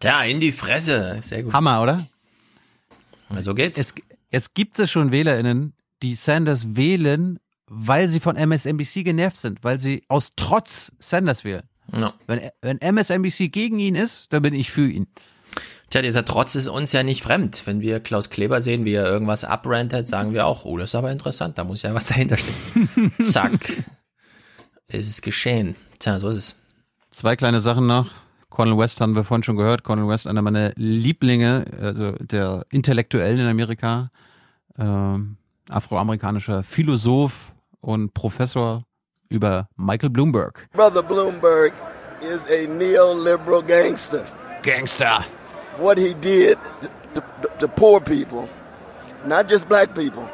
Da, in die Fresse. Sehr gut. Hammer, oder? So geht's. Jetzt, jetzt gibt es schon WählerInnen, die Sanders wählen, weil sie von MSNBC genervt sind, weil sie aus Trotz Sanders wählen. Ja. Wenn, wenn MSNBC gegen ihn ist, dann bin ich für ihn. Tja, dieser Trotz ist uns ja nicht fremd. Wenn wir Klaus Kleber sehen, wie er irgendwas abrantet, sagen wir auch, oh, das ist aber interessant, da muss ja was dahinter stecken. Zack. Es ist geschehen. Tja, so ist es. Zwei kleine Sachen noch. Cornel West haben wir vorhin schon gehört. Cornel West, einer meiner Lieblinge, also der Intellektuellen in Amerika, ähm, afroamerikanischer Philosoph und Professor über Michael Bloomberg. Brother Bloomberg is a neoliberal gangster. Gangster. What he did to, to, to poor people, not just black people,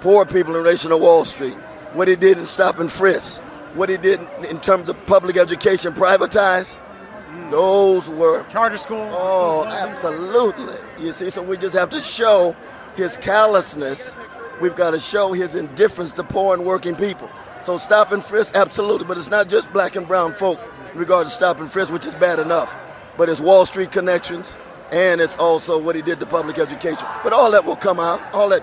poor people in relation to Wall Street. What he did in stop and frisk. What he did in terms of public education privatized. Those were charter school. Oh, absolutely. You see, so we just have to show his callousness. We've got to show his indifference to poor and working people. So stop and frisk, absolutely, but it's not just black and brown folk in regard to stop and frisk, which is bad enough. But it's Wall Street connections, and it's also what he did to public education. But all that will come out. All that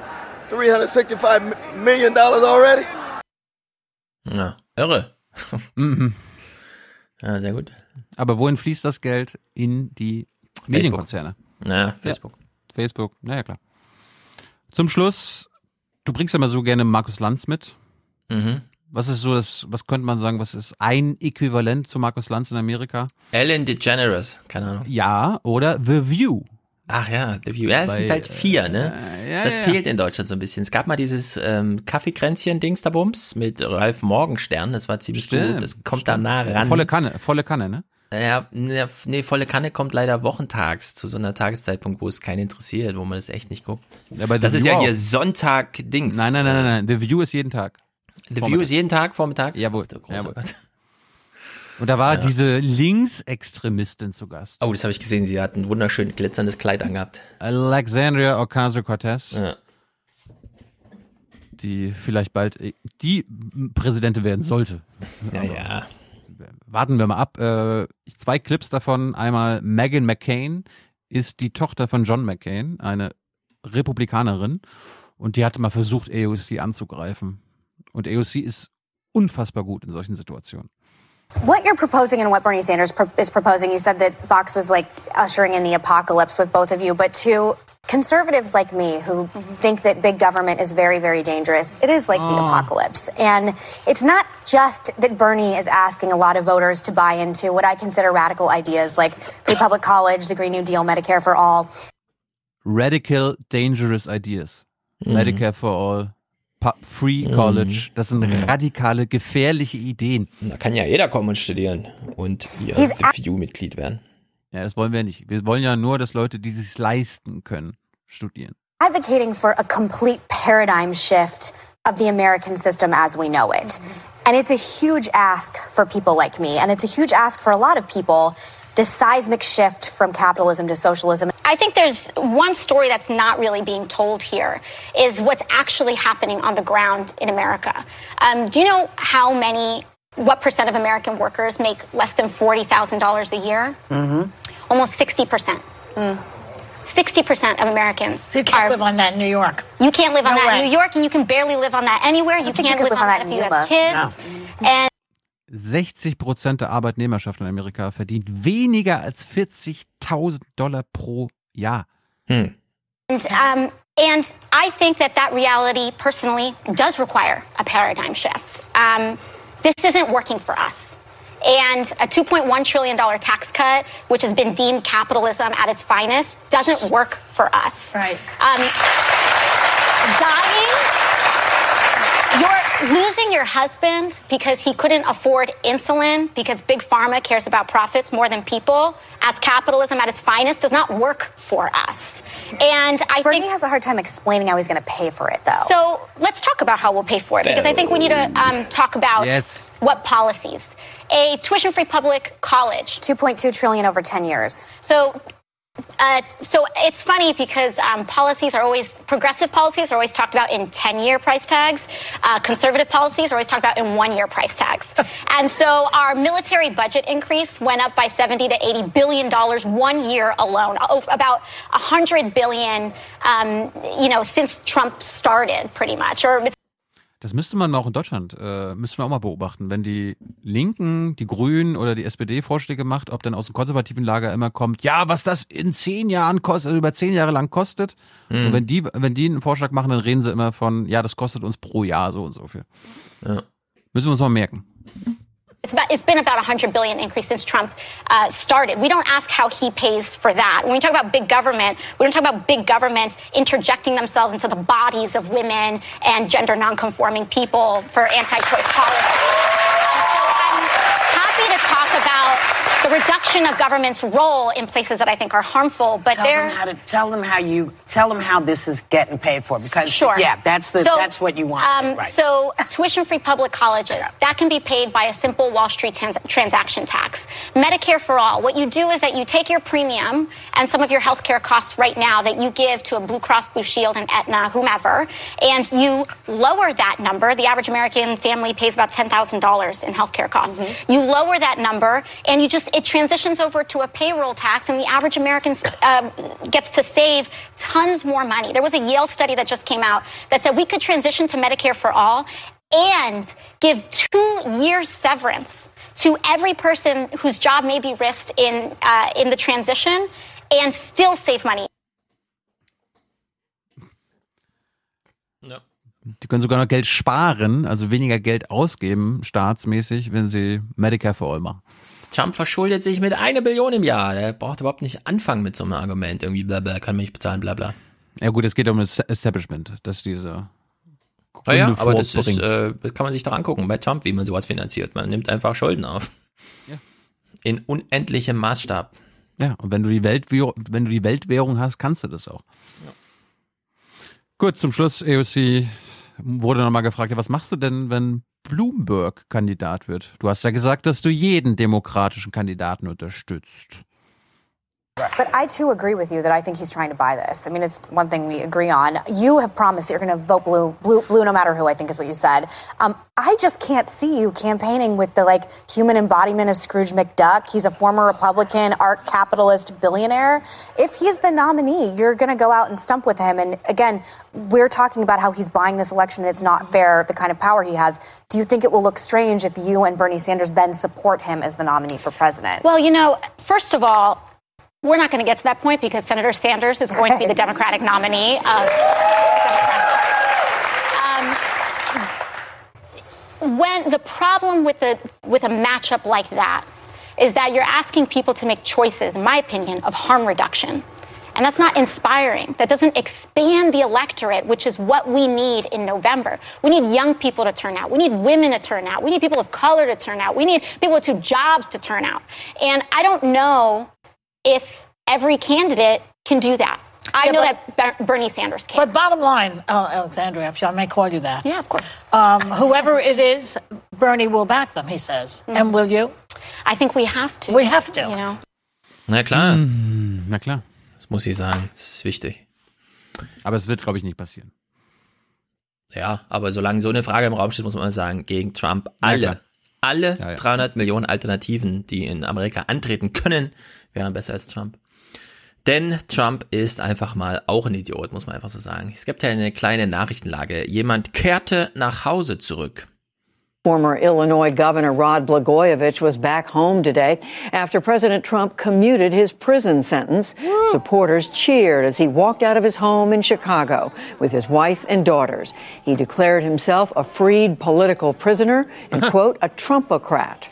$365 million already. Ja, irre. Mhm. Ja, sehr gut. Aber wohin fließt das Geld? In die Medienkonzerne. Ja, Facebook. Ja, Facebook, naja klar. Zum Schluss, du bringst ja mal so gerne Markus Lanz mit. Mhm. Was ist so das, was könnte man sagen, was ist ein Äquivalent zu Markus Lanz in Amerika? Ellen DeGeneres, keine Ahnung. Ja, oder The View. Ach ja, The View. Ja, es Bei, sind halt vier, ne? Äh, ja, das ja. fehlt in Deutschland so ein bisschen. Es gab mal dieses ähm, Kaffeekränzchen Dings da Bums mit Ralf Morgenstern, das war ziemlich Stimmt, gut. Das kommt da nah ran. Volle Kanne, volle Kanne, ne? Ja, ne, nee, volle Kanne kommt leider wochentags zu so einer Tageszeitpunkt, wo es keinen interessiert, wo man es echt nicht guckt. Ja, das ist View ja auch. hier Sonntag-Dings. Nein, nein, nein, nein, nein. The View ist jeden Tag. The View ist jeden Tag vormittags? Jawohl. Großer jawohl. Und da war Ja. diese Linksextremistin zu Gast. Oh, das habe ich gesehen. Sie hat ein wunderschön glitzerndes Kleid angehabt. Alexandria Ocasio-Cortez. Ja. Die vielleicht bald äh, die Präsidentin werden sollte. Ja, ja. Warten wir mal ab. Äh, zwei Clips davon. Einmal Meghan McCain ist die Tochter von John McCain, eine Republikanerin. Und die hat mal versucht, AOC anzugreifen. Und AOC ist unfassbar gut in solchen Situationen. What you're proposing and what Bernie Sanders pro- is proposing, you said that Fox was like ushering in the apocalypse with both of you, but to conservatives like me who think that big government is very, very dangerous, it is like the apocalypse. And it's not just that Bernie is asking a lot of voters to buy into what I consider radical ideas like free public college, the Green New Deal, Medicare for all. Radical Dangerous Ideas. Mhm. Medicare for All. Pu- Free College. Das sind radikale, gefährliche Ideen. Da kann ja jeder kommen und studieren und ihr He's The View-Mitglied werden. Ja, das wollen wir nicht. Wir wollen ja nur, dass Leute, die sich leisten können, studieren. advocating for a complete paradigm shift of the American system as we know it. And it's a huge ask for people like me, and it's a huge ask for a lot of people. This seismic shift from capitalism to socialism. I think there's one story that's not really being told here is what's actually happening on the ground in America. Um, do you know how many, what percent of American workers make less than $40,000 a year? Mm-hmm. Almost 60%. 60% of Americans. You can't live on that in New York. You can't live on No that in. New York, and you can barely live on that anywhere. You can't could live on that if you have kids. And 60 Prozent der Arbeitnehmerschaft in Amerika verdient weniger als 40.000 Dollar pro Jahr. And, um, and I think that that reality personally does require a paradigm shift. Um, this isn't working for us. And a $2.1 trillion tax cut, which has been deemed capitalism at its finest, doesn't work for us. Right. Um, dying, you're losing your husband because he couldn't afford insulin because big pharma cares about profits more than people as capitalism at its finest does not work for us. And I Bernie think he has a hard time explaining how he's going to pay for it, though. so. Let's talk about how we'll pay for it because I think we need to um, talk about Yes. what policies. A tuition-free public college, 2.2 trillion over 10 years. So, uh, so it's funny because um, policies are always progressive policies are always talked about in ten-year price tags. Uh, conservative policies are always talked about in one-year price tags. and so our military budget increase went up by seventy to eighty billion dollars one year alone. About a hundred billion, um, you know, since Trump started, pretty much. Or Das müsste man auch in Deutschland, äh, müssten wir auch mal beobachten, wenn die Linken, die Grünen oder die SPD Vorschläge macht, ob dann aus dem konservativen Lager immer kommt, ja, was das in zehn Jahren kostet, also über zehn Jahre lang kostet. Mhm. Und wenn die, wenn die einen Vorschlag machen, dann reden sie immer von, ja, das kostet uns pro Jahr so und so viel. Ja. Müssen wir uns mal merken. It's, about, it's been about 100 billion increase since Trump uh, started. We don't ask how he pays for that. When we talk about big government, we don't talk about big government interjecting themselves into the bodies of women and gender nonconforming people for anti-choice policy. Um, so I'm happy to talk about the reduction of government's role in places that I think are harmful. But tell they're them how to tell them how you tell them how this is getting paid for because Sure. yeah, that's the So, that's what you want. Um, right. So, tuition-free public colleges that can be paid by a simple Wall Street trans- transaction tax. Medicare for all. What you do is that you take your premium and some of your healthcare costs right now that you give to a Blue Cross Blue Shield and Aetna, whomever, and you lower that number. The average American family pays about ten thousand dollars in healthcare costs. You lower that number, and you just it transitions over to a payroll tax, and the average American uh, gets to save tons more money. There was a Yale study that just came out that said we could transition to Medicare for all and give two years severance to every person whose job may be risked in uh, in the transition, and still save money. Die können sogar noch Geld sparen, also weniger Geld ausgeben, staatsmäßig, wenn sie Medicare for All machen. Trump verschuldet sich mit einer Billion im Jahr. Der braucht überhaupt nicht anfangen mit so einem Argument. Irgendwie bla bla, kann mich nicht bezahlen, bla bla. Ja gut, es geht um das Establishment, dass diese Naja, Gründe aber das, ist, äh, das kann man sich doch angucken bei Trump, wie man sowas finanziert. Man nimmt einfach Schulden auf. Ja. In unendlichem Maßstab. Ja, und wenn du die Weltwährung, wenn du die Weltwährung hast, kannst du das auch. Gut, zum Schluss, AOC wurde nochmal gefragt, ja, was machst du denn, wenn Bloomberg Kandidat wird? Du hast ja gesagt, dass du jeden demokratischen Kandidaten unterstützt. But I too agree with you that I think he's trying to buy this. I mean, it's one thing we agree on. You have promised that you're going to vote blue, blue, blue, no matter who. I think is what you said. Um, I just can't see you campaigning with the like human embodiment of Scrooge McDuck. He's a former Republican, art capitalist billionaire. If he's the nominee, you're going to go out and stump with him. And again, we're talking about how he's buying this election. and It's not fair, the kind of power he has. Do you think it will look strange if you and Bernie Sanders then support him as the nominee for president? Well, you know, first of all, we're not going to get to that point because Senator Sanders is going to be the Democratic nominee of um, when the problem with the with a matchup like that is that you're asking people to make choices, in my opinion, of harm reduction. And that's not inspiring. That doesn't expand the electorate, which is what we need in November. We need young people to turn out. We need women to turn out. We need people of color to turn out. We need people with two jobs to turn out. And I don't know if every candidate can do that. I Yeah, know but- that Ber- Bernie Sanders can. But bottom line, uh, Alexandria, if I may call you that. Yeah, of course. Um, whoever it is, Bernie will back them, he says. And will you? I think we have to. We have to. You know. Na klar. Hm, na klar. Das muss ich sagen. Das ist wichtig. Aber es wird, glaube ich, nicht passieren. Ja, aber solange so eine Frage im Raum steht, muss man sagen, gegen Trump alle, klar. alle Ja, ja. 300 Millionen Alternativen, die in Amerika antreten können, wären besser als Trump. Denn Trump ist einfach mal auch ein Idiot, muss man einfach so sagen. Es gibt ja eine kleine Nachrichtenlage. Jemand kehrte nach Hause zurück. Former Illinois Governor Rod Blagojevich was back home today after President Trump commuted his prison sentence. Supporters cheered as he walked out of his home in Chicago with his wife and daughters. He declared himself a freed political prisoner and, quote, a Trumpocrat.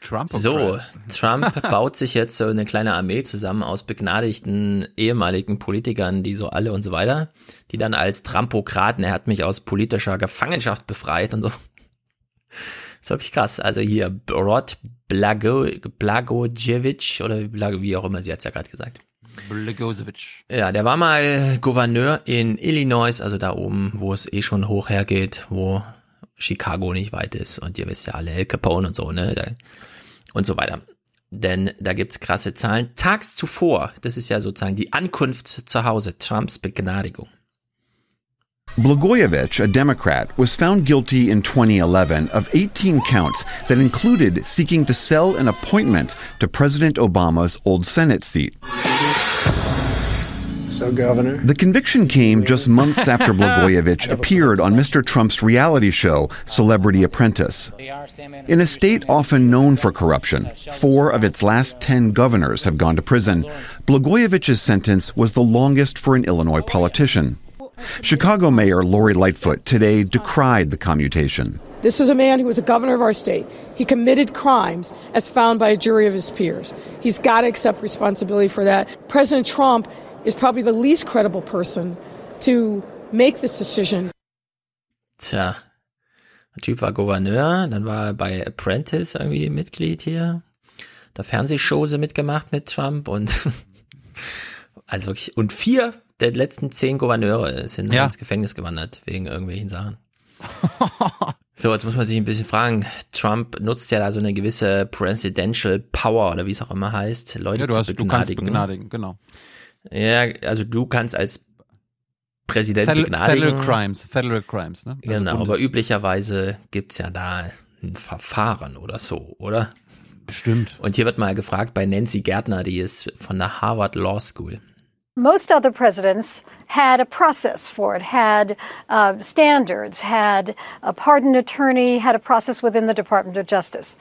Trump So, Trump baut sich jetzt so eine kleine Armee zusammen aus begnadigten ehemaligen Politikern, die so alle und so weiter, die dann als Trumpokraten, er hat mich aus politischer Gefangenschaft befreit und so. Ist wirklich krass. Also hier Rod Blago, Blagojevich oder Blago, wie auch immer, sie hat ja gerade gesagt. Blagojevich. Ja, der war mal Gouverneur in Illinois, also da oben, wo es eh schon hoch hergeht, wo Chicago nicht weit ist und ihr wisst ja alle, El Capone und so, ne? Und so weiter. Denn da gibt's krasse Zahlen. Tags zuvor, das ist ja sozusagen die Ankunft zu Hause, Trumps Begnadigung. Blagojevich, a Democrat, was found guilty in 2011 of 18 counts that included seeking to sell an appointment to President Obama's old Senate seat. So, Governor? The conviction came just months after Blagojevich appeared on Mr. Trump's reality show, Celebrity Apprentice. In a state often known for corruption, four of its last ten governors have gone to prison. Blagojevich's sentence was the longest for an Illinois politician. Chicago Mayor Lori Lightfoot today decried the commutation. This is a man who was a governor of our state. He committed crimes as found by a jury of his peers. He's got to accept responsibility for that. President Trump is probably the least credible person to make this decision. Tja, der Typ war Gouverneur, dann war er bei Apprentice irgendwie Mitglied hier. Der Fernsehshow sie mitgemacht mit Trump und also wirklich, und vier der letzten zehn Gouverneure sind Ja. ins Gefängnis gewandert wegen irgendwelchen Sachen. So, jetzt muss man sich ein bisschen fragen. Trump nutzt ja da so eine gewisse Presidential Power oder wie es auch immer heißt, Leute Ja, du, zu hast, du kannst begnadigen. begnadigen, genau. Ja, also du kannst als Präsident Federal, begnadigen. Federal Crimes, Federal Crimes, ne? Also Genau, aber Bundes- üblicherweise gibt's ja da ein Verfahren oder so, oder? Stimmt. Und hier wird mal gefragt bei Nancy Gärtner, die ist von der Harvard Law School. Most other presidents had a process for it, had uh, standards, had a pardon attorney, had a process within the Department of Justice.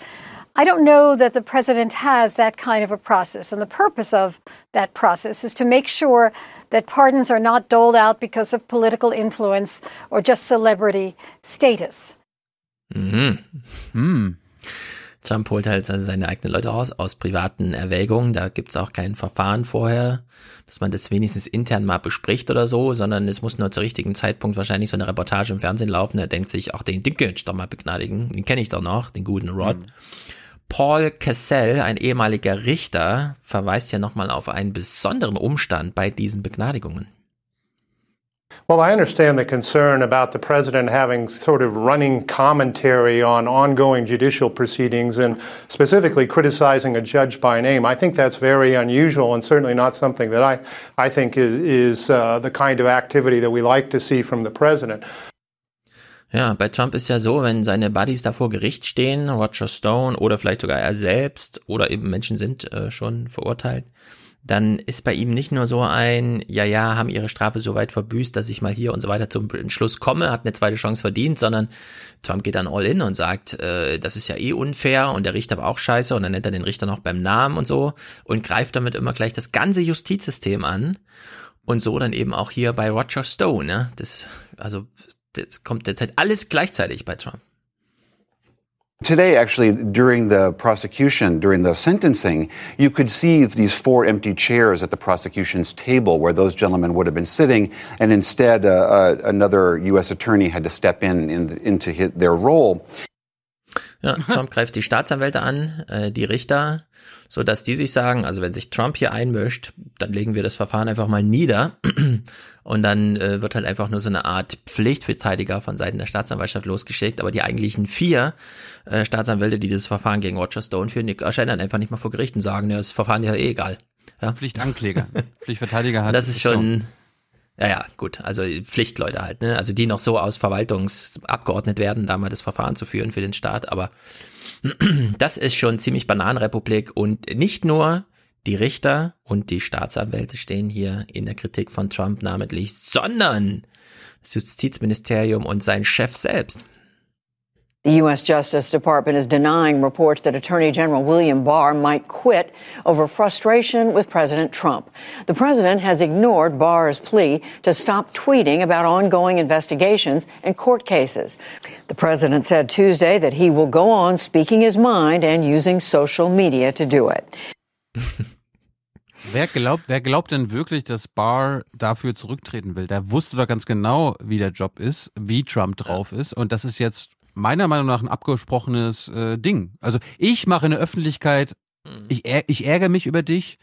I don't know that the president has that kind of a process. And the purpose of that process is to make sure that pardons are not doled out because of political influence or just celebrity status. Mhm. Hm. Trump holt halt also seine eigenen Leute raus aus privaten Erwägungen. Da gibt's auch kein Verfahren vorher, dass man das wenigstens intern mal bespricht oder so, sondern es muss nur zur richtigen Zeitpunkt wahrscheinlich so eine Reportage im Fernsehen laufen. Er denkt sich, ach, den Dinklage doch mal begnadigen. Den kenne ich doch noch, den guten Rod. Paul Cassell, ein ehemaliger Richter, verweist ja nochmal auf einen besonderen Umstand bei diesen Begnadigungen. Well, I understand the concern about the president having sort of running commentary on ongoing judicial proceedings and specifically criticizing a judge by name. I think that's very unusual and certainly not something that I, I think is, is uh, the kind of activity that we like to see from the president. Ja, bei Trump ist ja so, wenn seine Buddies da vor Gericht stehen, Roger Stone oder vielleicht sogar er selbst oder eben Menschen sind äh, schon verurteilt, dann ist bei ihm nicht nur so ein, ja, ja, haben ihre Strafe so weit verbüßt, dass ich mal hier und so weiter zum Entschluss komme, hat eine zweite Chance verdient, sondern Trump geht dann all in und sagt, äh, das ist ja eh unfair und der Richter war auch scheiße und dann nennt er den Richter noch beim Namen und so und greift damit immer gleich das ganze Justizsystem an und so dann eben auch hier bei Roger Stone, ne? Das, also, das kommt derzeit alles gleichzeitig bei Trump. Today, actually, during the prosecution, during the sentencing, you could see these four empty chairs at the prosecution's table where those gentlemen would have been sitting, and instead, uh, uh, another U.S. attorney had to step in, in into his, their role. Ja, Trump greift die Staatsanwälte an, äh, die Richter, so dass die sich sagen, also wenn sich Trump hier einmischt, dann legen wir das Verfahren einfach mal nieder und dann äh, wird halt einfach nur so eine Art Pflichtverteidiger von Seiten der Staatsanwaltschaft losgeschickt, aber die eigentlichen vier äh, Staatsanwälte, die das Verfahren gegen Roger Stone führen, die erscheinen dann einfach nicht mal vor Gericht und sagen, ja, das Verfahren ist ja eh egal. Ja? Pflichtankläger. Pflichtverteidiger hat. Das ist schon, ja, ja, gut. Also Pflichtleute halt, ne? Also die noch so aus Verwaltungsabgeordnet werden, da mal das Verfahren zu führen für den Staat. Aber das ist schon ziemlich Bananenrepublik und nicht nur die Richter und die Staatsanwälte stehen hier in der Kritik von Trump namentlich, sondern das Justizministerium und sein Chef selbst. The U.S. Justice Department is denying reports that Attorney General William Barr might quit over frustration with President Trump. The president has ignored Barr's plea to stop tweeting about ongoing investigations and court cases. The president said Tuesday that he will go on speaking his mind and using social media to do it. Wer glaubt, wer glaubt denn wirklich, dass Barr dafür zurücktreten will? Der wusste doch ganz genau, wie der Job ist, wie Trump drauf ist. Und das ist jetzt meiner Meinung nach ein abgesprochenes äh, Ding. Also ich mache in der Öffentlichkeit, ich, ärg- ich ärgere mich über dich,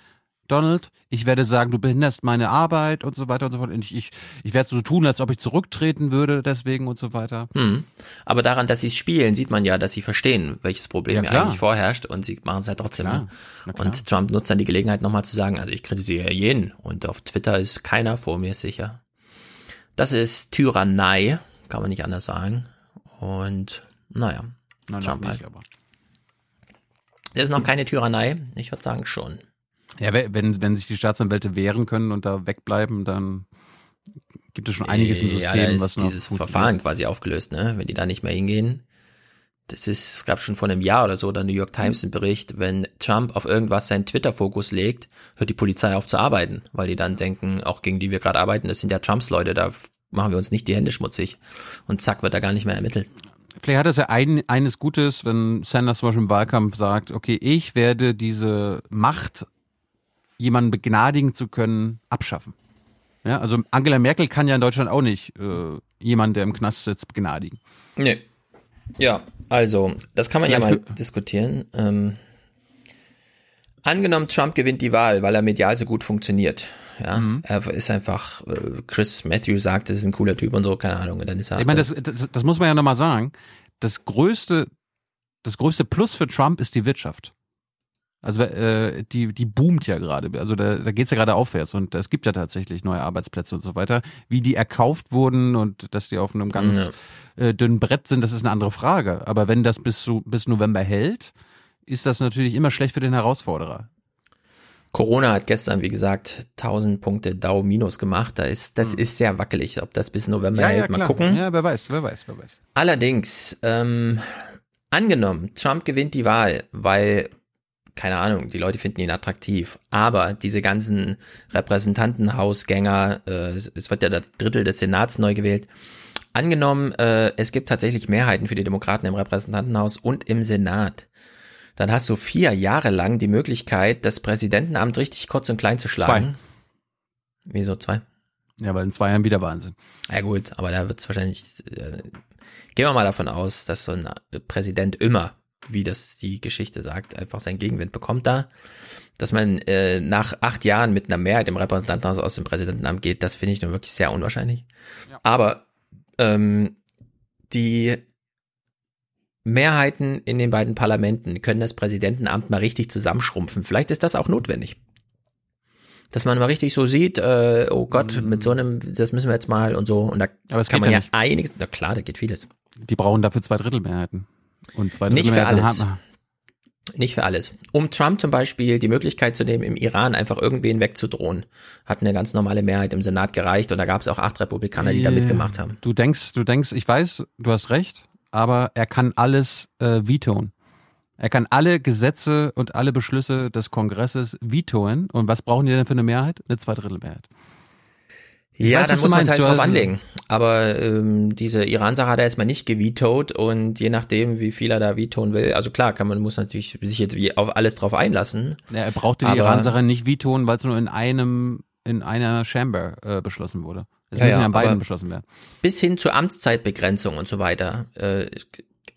Donald. Ich werde sagen, du behinderst meine Arbeit und so weiter und so fort. Und ich, ich, ich werde so tun, als ob ich zurücktreten würde deswegen und so weiter. Hm. Aber daran, dass sie es spielen, sieht man ja, dass sie verstehen, welches Problem Ja, hier klar. eigentlich vorherrscht und sie machen es halt trotzdem. Ne? Und Trump nutzt dann die Gelegenheit nochmal zu sagen, also ich kritisiere jeden und auf Twitter ist keiner vor mir sicher. Das ist Tyrannei, kann man nicht anders sagen. Und naja, Nein, Trump halt. nicht, aber. Das ist noch keine Tyrannei, ich würde sagen schon. Ja, we- wenn, wenn sich die Staatsanwälte wehren können und da wegbleiben, dann gibt es schon einiges im System, ja, da ist was dieses. Verfahren quasi aufgelöst, ne? Wenn die da nicht mehr hingehen. Das ist, es gab schon vor einem Jahr oder so, der New York Times einen Bericht, wenn Trump auf irgendwas seinen Twitter-Fokus legt, hört die Polizei auf zu arbeiten, weil die dann denken, auch gegen die wir gerade arbeiten, das sind ja Trumps Leute, da machen wir uns nicht die Hände schmutzig. Und zack, wird da gar nicht mehr ermittelt. vielleicht hat es ja ein, eines Gutes, wenn Sanders zum Beispiel im Wahlkampf sagt, okay, ich werde diese Macht, jemanden begnadigen zu können, abschaffen. Ja, also Angela Merkel kann ja in Deutschland auch nicht äh, jemanden, der im Knast sitzt, begnadigen. Nee. Ja, also, das kann man ja Vielleicht mal diskutieren. Ähm, angenommen, Trump gewinnt die Wahl, weil er medial so gut funktioniert. Ja, Mhm. er ist einfach, äh, Chris Matthews sagt, das ist ein cooler Typ und so, keine Ahnung, und dann ist er. Ich meine, das, das, das muss man ja nochmal sagen. Das größte, das größte Plus für Trump ist die Wirtschaft. Also äh, die, die boomt ja gerade. Also da, da geht's ja gerade aufwärts und es gibt ja tatsächlich neue Arbeitsplätze und so weiter. Wie die erkauft wurden und dass die auf einem ganz äh, dünnen Brett sind, das ist eine andere Frage. Aber wenn das bis, zu, bis November hält, ist das natürlich immer schlecht für den Herausforderer. Corona hat gestern, wie gesagt, 1000 Punkte Dow minus gemacht. Da ist, das ist sehr wackelig. Ob das bis November hält, mal gucken. Ja, wer weiß, wer weiß, wer weiß. Allerdings, ähm, angenommen, Trump gewinnt die Wahl, weil, keine Ahnung, die Leute finden ihn attraktiv, aber diese ganzen Repräsentantenhausgänger, äh, es wird ja der Drittel des Senats neu gewählt, angenommen, äh, es gibt tatsächlich Mehrheiten für die Demokraten im Repräsentantenhaus und im Senat, dann hast du vier Jahre lang die Möglichkeit, das Präsidentenamt richtig kurz und klein zu schlagen. Wieso zwei? Ja, weil in zwei Jahren wieder Wahnsinn. Ja gut, aber da wird es wahrscheinlich, äh, gehen wir mal davon aus, dass so ein Präsident immer, wie das die Geschichte sagt, einfach seinen Gegenwind bekommt da. Dass man äh, nach acht Jahren mit einer Mehrheit im Repräsentantenhaus aus dem Präsidentenamt geht, das finde ich nun wirklich sehr unwahrscheinlich. Aber ähm, die Mehrheiten in den beiden Parlamenten können das Präsidentenamt mal richtig zusammenschrumpfen. Vielleicht ist das auch notwendig. Dass man mal richtig so sieht, äh, oh Gott, mit so einem, das müssen wir jetzt mal und so. Und da. Aber kann man ja ja, einiges, na klar, da geht vieles. Die brauchen dafür zwei Drittel Mehrheiten. Und zwei Nicht Drittel für Mehrheiten alles. Nicht für alles. Um Trump zum Beispiel die Möglichkeit zu nehmen, im Iran einfach irgendwen wegzudrohen, hat eine ganz normale Mehrheit im Senat gereicht und da gab es auch acht Republikaner, die da Ja. mitgemacht haben. Du denkst, du denkst, ich weiß, du hast recht, aber er kann alles äh, vetoen. Er kann alle Gesetze und alle Beschlüsse des Kongresses vetoen. Und was brauchen die denn für eine Mehrheit? Eine Zweidrittelmehrheit. Ich ja, weiß, dann muss man es halt drauf anlegen. Aber ähm, diese Iran-Sache hat er jetzt mal nicht gevetoed und je nachdem, wie viel er da vetoen will, also klar, kann man muss natürlich sich jetzt wie auf alles drauf einlassen. Ja, er brauchte die Iran-Sache nicht vetoen, weil es nur in einem, in einer Chamber äh, beschlossen wurde. Es Ja, müssen ja, an beiden beschlossen werden. Bis hin zur Amtszeitbegrenzung und so weiter äh,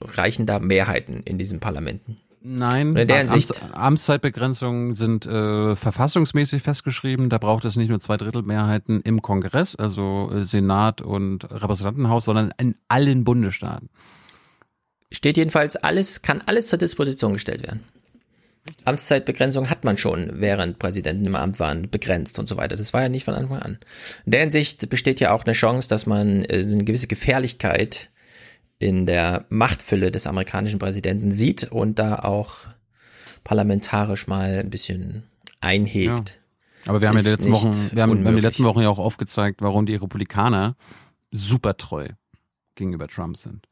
reichen da Mehrheiten in diesen Parlamenten. Nein, in der Amts, Hinsicht- Amtszeitbegrenzungen sind äh, verfassungsmäßig festgeschrieben. Da braucht es nicht nur zwei Drittel Mehrheiten im Kongress, also äh, Senat und Repräsentantenhaus, sondern in allen Bundesstaaten. Steht jedenfalls alles, kann alles zur Disposition gestellt werden. Amtszeitbegrenzung hat man schon, während Präsidenten im Amt waren, begrenzt und so weiter. Das war ja nicht von Anfang an. In der Hinsicht besteht ja auch eine Chance, dass man äh, eine gewisse Gefährlichkeit in der Machtfülle des amerikanischen Präsidenten sieht und da auch parlamentarisch mal ein bisschen einhegt. Aber wir haben ja die letzten Wochen, wir haben, wir haben die letzten Wochen ja auch aufgezeigt, warum die Republikaner super treu gegenüber Trump sind.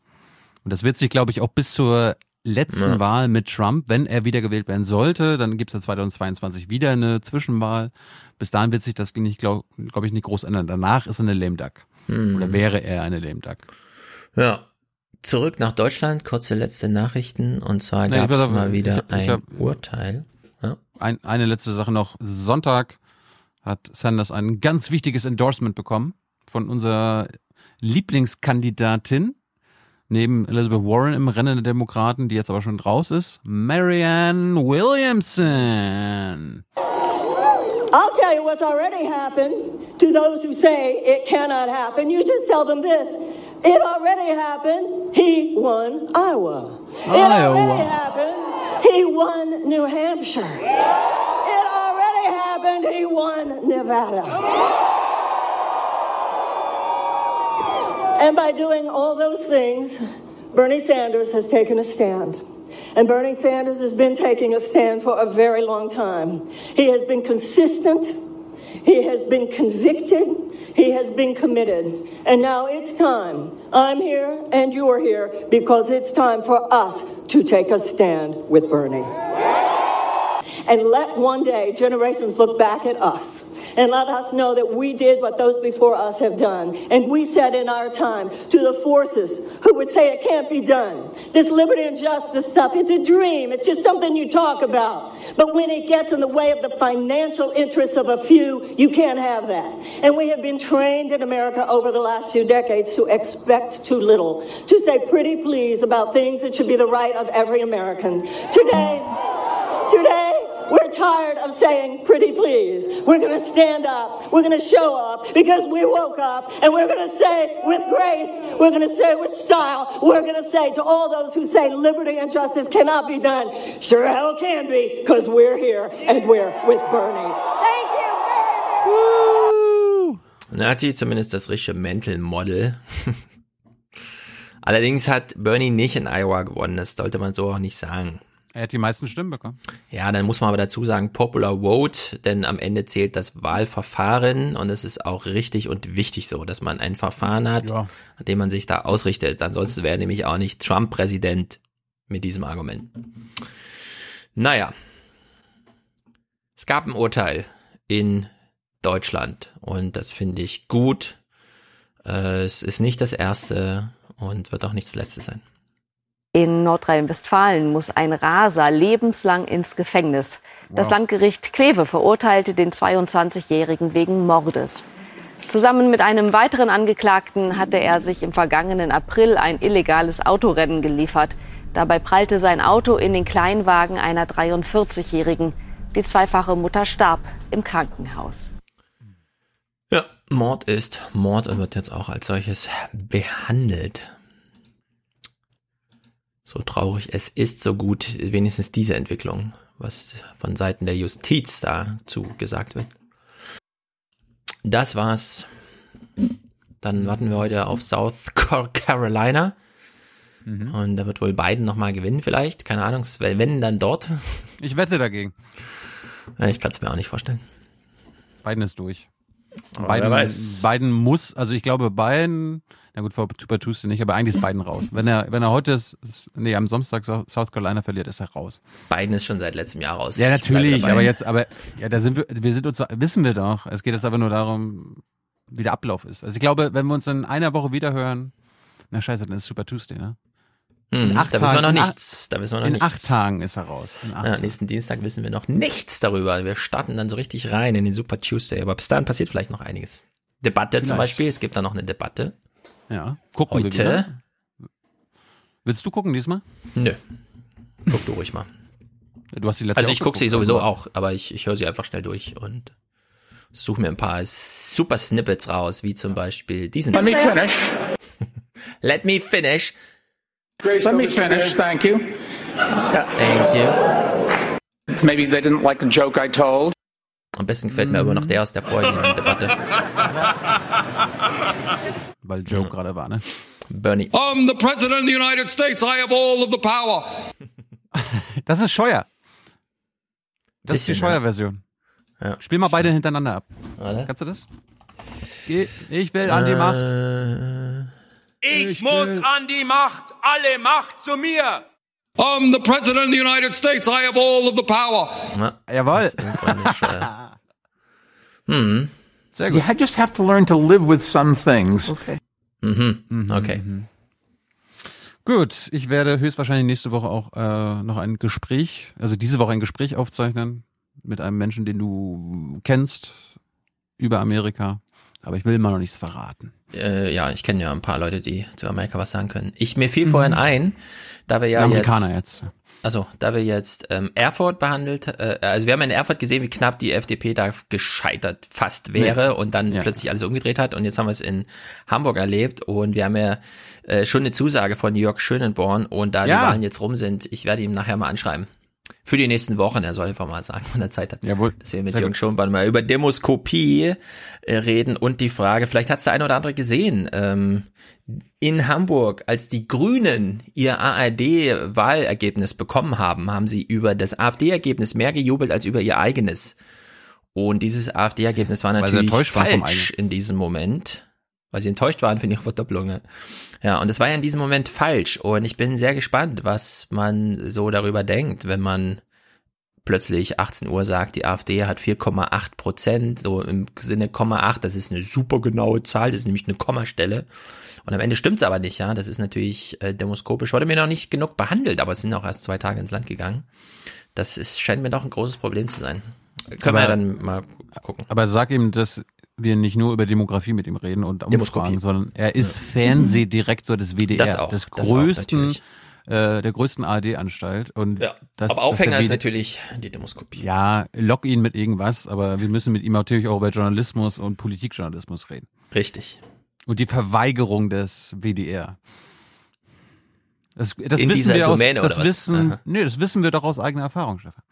Und das wird sich, glaube ich, auch bis zur letzten Ja. Wahl mit Trump, wenn er wiedergewählt werden sollte, dann gibt es ja 2022 wieder eine Zwischenwahl. Bis dahin wird sich das glaube glaub ich, nicht groß ändern. Danach ist er eine Lame Duck. Mhm. Oder wäre er eine Lame Duck. Ja. Zurück nach Deutschland, kurze letzte Nachrichten. Und zwar Nee, gab es mal ich wieder hab- ich ein hab- Urteil. Ja. Ein, eine letzte Sache noch. Sonntag hat Sanders ein ganz wichtiges Endorsement bekommen von unserer Lieblingskandidatin neben Elizabeth Warren im Rennen der Demokraten, die jetzt aber schon raus ist, Marianne Williamson. I'll tell you what's already happened to those who say it cannot happen. You just tell them this. It already happened. He won Iowa. It Iowa. already happened. He won New Hampshire. It already happened. He won Nevada. And by doing all those things, Bernie Sanders has taken a stand. And Bernie Sanders has been taking a stand for a very long time. He has been consistent. He has been convicted. He has been committed. And now it's time. I'm here and you are here because it's time for us to take a stand with Bernie. And let one day generations look back at us and let us know that we did what those before us have done. And we said in our time to the forces who would say it can't be done, this liberty and justice stuff, it's a dream. It's just something you talk about. But when it gets in the way of the financial interests of a few, you can't have that. And we have been trained in America over the last few decades to expect too little, to say pretty please about things that should be the right of every American. Today, today, we're tired of saying pretty please. We're going to stand up. We're going to show up because we woke up and we're going to say with grace, we're going to say with style, we're going to say to all those who say liberty and justice cannot be done, sure hell can be because we're here and we're with Bernie. Thank you. Und da hat sie zumindest das richtige Mental Model. Allerdings hat Bernie nicht in Iowa gewonnen, das sollte man so auch nicht sagen. Er hat die meisten Stimmen bekommen. Ja, dann muss man aber dazu sagen, Popular Vote, denn am Ende zählt das Wahlverfahren und es ist auch richtig und wichtig so, dass man ein Verfahren hat, Ja. an dem man sich da ausrichtet. Ansonsten wäre nämlich auch nicht Trump Präsident mit diesem Argument. Naja. Es gab ein Urteil in Deutschland und das finde ich gut. Äh, es ist nicht das erste und wird auch nicht das letzte sein. In Nordrhein-Westfalen muss ein Raser lebenslang ins Gefängnis. Das. Landgericht Kleve verurteilte den 22-Jährigen wegen Mordes. Zusammen mit einem weiteren Angeklagten hatte er sich im vergangenen April ein illegales Autorennen geliefert. Dabei prallte sein Auto in den Kleinwagen einer 43-Jährigen. Die zweifache Mutter starb im Krankenhaus. Ja, Mord ist Mord und wird jetzt auch als solches behandelt. So traurig es ist, so gut wenigstens diese Entwicklung, was von Seiten der Justiz dazu gesagt wird. Das war's. Dann warten wir heute auf South Carolina. Und da wird wohl Biden nochmal gewinnen vielleicht. Keine Ahnung, wenn dann dort. Ich wette dagegen. Ich kann es mir auch nicht vorstellen. Biden ist durch. Aber Biden. Biden muss, also ich glaube, Biden, na gut, vor Super Tuesday nicht, aber eigentlich ist Biden raus. Wenn er, wenn er heute, ist, nee, am Samstag South Carolina verliert, ist er raus. Biden ist schon seit letztem Jahr raus. Ja, natürlich, aber jetzt, aber, ja, da sind wir, wir sind uns, wissen wir doch. Es geht jetzt aber nur darum, wie der Ablauf ist. Also ich glaube, wenn wir uns in einer Woche wieder hören, na scheiße, dann ist Super Tuesday, ne? Hm, da wissen wir noch in acht- nichts. Da wissen wir noch in nichts. acht Tagen ist er raus. In acht Ja, nächsten Dienstag wissen wir noch nichts darüber. Wir starten dann so richtig rein in den Super Tuesday. Aber bis dahin passiert vielleicht noch einiges. Debatte zum Vielleicht. Beispiel. Es gibt da noch eine Debatte. Ja. Gucken wir Heute. wieder. Willst du gucken diesmal? Nö. Guck du ruhig mal. Du hast die letzte Also ich gucke sie sowieso aber- auch, aber ich, ich höre sie einfach schnell durch und suche mir ein paar super Snippets raus, wie zum Beispiel diesen. Let me finish. Let me finish. Let me finish. Thank you. Thank you. Maybe they didn't like the joke I told. Am besten gefällt mir aber noch der aus der vorigen Debatte. Weil Joe gerade war, ne? Bernie. I'm the President of the United States. I have all of the power. Das ist Scheuer. Das ist die Bisschen? Scheuer-Version. Spiel mal beide hintereinander ab. Kannst du das? Geh, ich will an die Macht. Äh, Ich, Ich muss will- an die Macht. Alle Macht zu mir. I'm the President of the United States. I have all of the power. Jawohl. Hm. Sehr You ha- just have to learn to live with some things. Okay. Mhm. Okay. Gut, ich werde höchstwahrscheinlich nächste Woche auch äh, noch ein Gespräch, also diese Woche ein Gespräch aufzeichnen mit einem Menschen, den du kennst über Amerika. Aber ich will mal noch nichts verraten. Äh, ja, ich kenne ja ein paar Leute, die zu Amerika was sagen können. Ich mir fiel vorhin ein, da wir ja Die Amerikaner jetzt, jetzt. Also da wir jetzt ähm, Erfurt behandelt, äh, also wir haben in Erfurt gesehen, wie knapp die FDP da gescheitert fast wäre Ja. und dann Ja. plötzlich alles umgedreht hat und jetzt haben wir es in Hamburg erlebt und wir haben ja äh, schon eine Zusage von Jörg Schönenborn und da Ja. die Wahlen jetzt rum sind, ich werde ihm nachher mal anschreiben. Für die nächsten Wochen, er soll einfach mal sagen, wenn er Zeit hat. Jawohl. Dass wir mit gut. Schonborn mal über Demoskopie äh, reden und die Frage, vielleicht hat es der eine oder andere gesehen, ähm, in Hamburg, als die Grünen ihr ARD-Wahlergebnis bekommen haben, haben sie über das AfD-Ergebnis mehr gejubelt als über ihr eigenes. Und dieses AfD-Ergebnis war natürlich falsch in diesem Moment, weil sie enttäuscht waren für ihre Verdopplung. ja. Ja, und es war ja in diesem Moment falsch. Und ich bin sehr gespannt, was man so darüber denkt, wenn man plötzlich 18 Uhr sagt, die AfD hat 4,8 Prozent, so im Sinne 0,8, das ist eine super genaue Zahl, das ist nämlich eine Kommastelle. Und am Ende stimmt's aber nicht, ja. Das ist natürlich äh, demoskopisch. Wurde mir noch nicht genug behandelt, aber es sind auch erst zwei Tage ins Land gegangen. Das ist, scheint mir doch ein großes Problem zu sein. Können wir ja dann mal gucken. Aber sag ihm, dass wir nicht nur über Demografie mit ihm reden und Demoskopie. Umfragen, sondern er ist Fernsehdirektor des WDR, Das auch, des das auch, größten, äh, der größten ARD-Anstalt. Und Ja, das, aber Aufhänger ist natürlich die Demoskopie. Ja, lock ihn mit irgendwas, aber wir müssen mit ihm natürlich auch über Journalismus und Politikjournalismus reden. Richtig. Und die Verweigerung des WDR. Das, das In wissen dieser wir aus, Domäne, das oder was? wissen, Aha. nee, das wissen wir doch aus eigener Erfahrung, Stefan.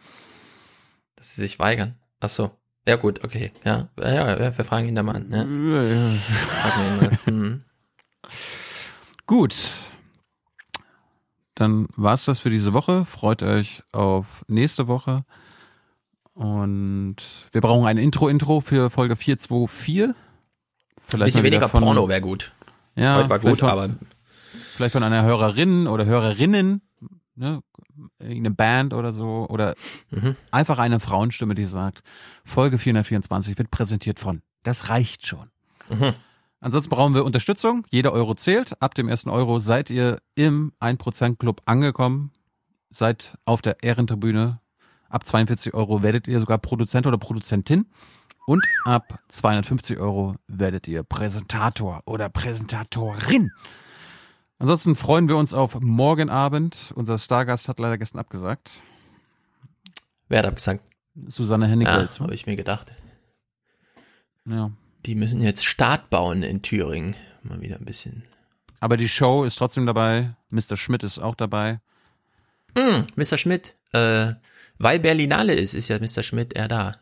Dass sie sich weigern. Ach so. Ja gut, okay. Ja, ja, ja wir fragen ihn da mal an. Ja. Fragen wir ihn mal. Hm. Gut. Dann war's das für diese Woche. Freut euch auf nächste Woche. Und wir brauchen ein Intro-Intro für Folge 424. Vielleicht Bisschen weniger von- Porno wäre gut. Ja, Heute war gut, von, aber Vielleicht von einer Hörerin oder Hörerinnen, ne? irgendeine Band oder so. Oder Mhm. einfach eine Frauenstimme, die sagt, Folge 424 wird präsentiert von. Das reicht schon. Mhm. Ansonsten brauchen wir Unterstützung. Jeder Euro zählt. Ab dem ersten Euro seid ihr im 1% Club angekommen. Seid auf der Ehrentribüne. Ab 42 Euro werdet ihr sogar Produzent oder Produzentin. Und ab 250 Euro werdet ihr Präsentator oder Präsentatorin. Ansonsten freuen wir uns auf morgen Abend. Unser Stargast hat leider gestern abgesagt. wer hat abgesagt? Susanne Ja, Henniggels. habe ich mir gedacht. Ja. Die müssen jetzt Start bauen in Thüringen. Mal wieder ein bisschen. Aber die Show ist trotzdem dabei. Mr. Schmidt ist auch dabei. Mm, Mr. Schmidt, äh, weil Berlinale ist, ist ja Mr. Schmidt eher da.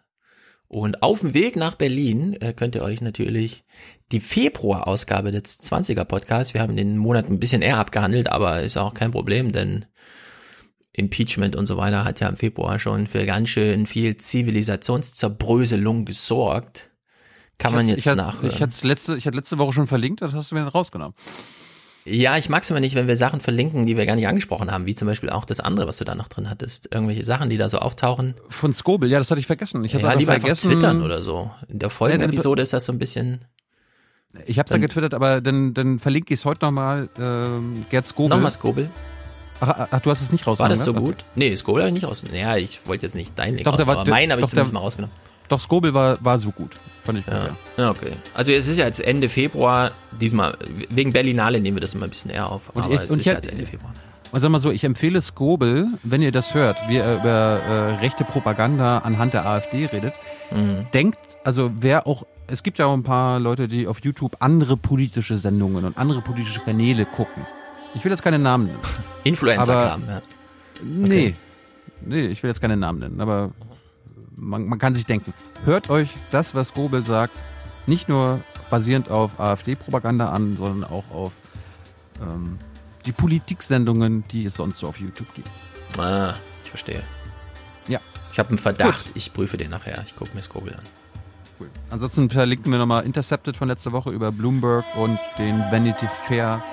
Und auf dem Weg nach Berlin äh, könnt ihr euch natürlich die Februar-Ausgabe des 20er Podcasts, wir haben den Monat ein bisschen eher abgehandelt, aber ist auch kein Problem, denn Impeachment und so weiter hat ja im Februar schon für ganz schön viel Zivilisationszerbröselung gesorgt. Kann man Ich jetzt hatte- nachhören. Ich hatte letzte, ich hatte letzte Woche schon verlinkt, das hast du mir dann rausgenommen. Ja, ich mag's immer nicht, wenn wir Sachen verlinken, die wir gar nicht angesprochen haben, wie zum Beispiel auch das andere, was du da noch drin hattest. Irgendwelche Sachen, die da so auftauchen. Von Skobel, ja, das hatte ich vergessen. Ich hatte ja, lieber vergessen. einfach twittern oder so. In der Folgenepisode ist das so ein bisschen. Ich hab's ja Dann- getwittert, aber dann, dann verlinke ich es heute nochmal. Ähm, Gerd Skobel. Nochmal Skobel. Ach, ach, du hast es nicht War rausgenommen. das so ne? gut? Nee, Skobel habe ich nicht raus. Naja, ich wollte jetzt nicht deinen Link Doch, der war- rausnehmen, aber meinen habe ich doch, der- zumindest mal rausgenommen. Doch, Skobel war, war so gut. Fand ich gut, Ja. ja. okay. Also es ist ja jetzt Ende Februar, diesmal, wegen Berlinale nehmen wir das immer ein bisschen eher auf, Und aber ich- es und ist ja jetzt Ende Februar. Und sag mal so, ich empfehle Skobel, wenn ihr das hört, wie er über äh, rechte Propaganda anhand der AfD redet, Mhm. denkt, also wer auch, es gibt ja auch ein paar Leute, die auf YouTube andere politische Sendungen und andere politische Kanäle gucken. Ich will jetzt keine Namen nennen. Influencer-Kram, ja. Nee. Nee, ich will jetzt keine Namen nennen, aber man, man kann sich denken. Hört euch das, was Gobel sagt, nicht nur basierend auf AfD-Propaganda an, sondern auch auf ähm, die Politiksendungen, die es sonst so auf YouTube gibt. Ah, ich verstehe. Ja. Ich habe einen Verdacht, ich prüfe den nachher. Ich gucke mir Skobel an. Cool. Ansonsten verlinken wir nochmal Intercepted von letzter Woche über Bloomberg und den Vanity Fair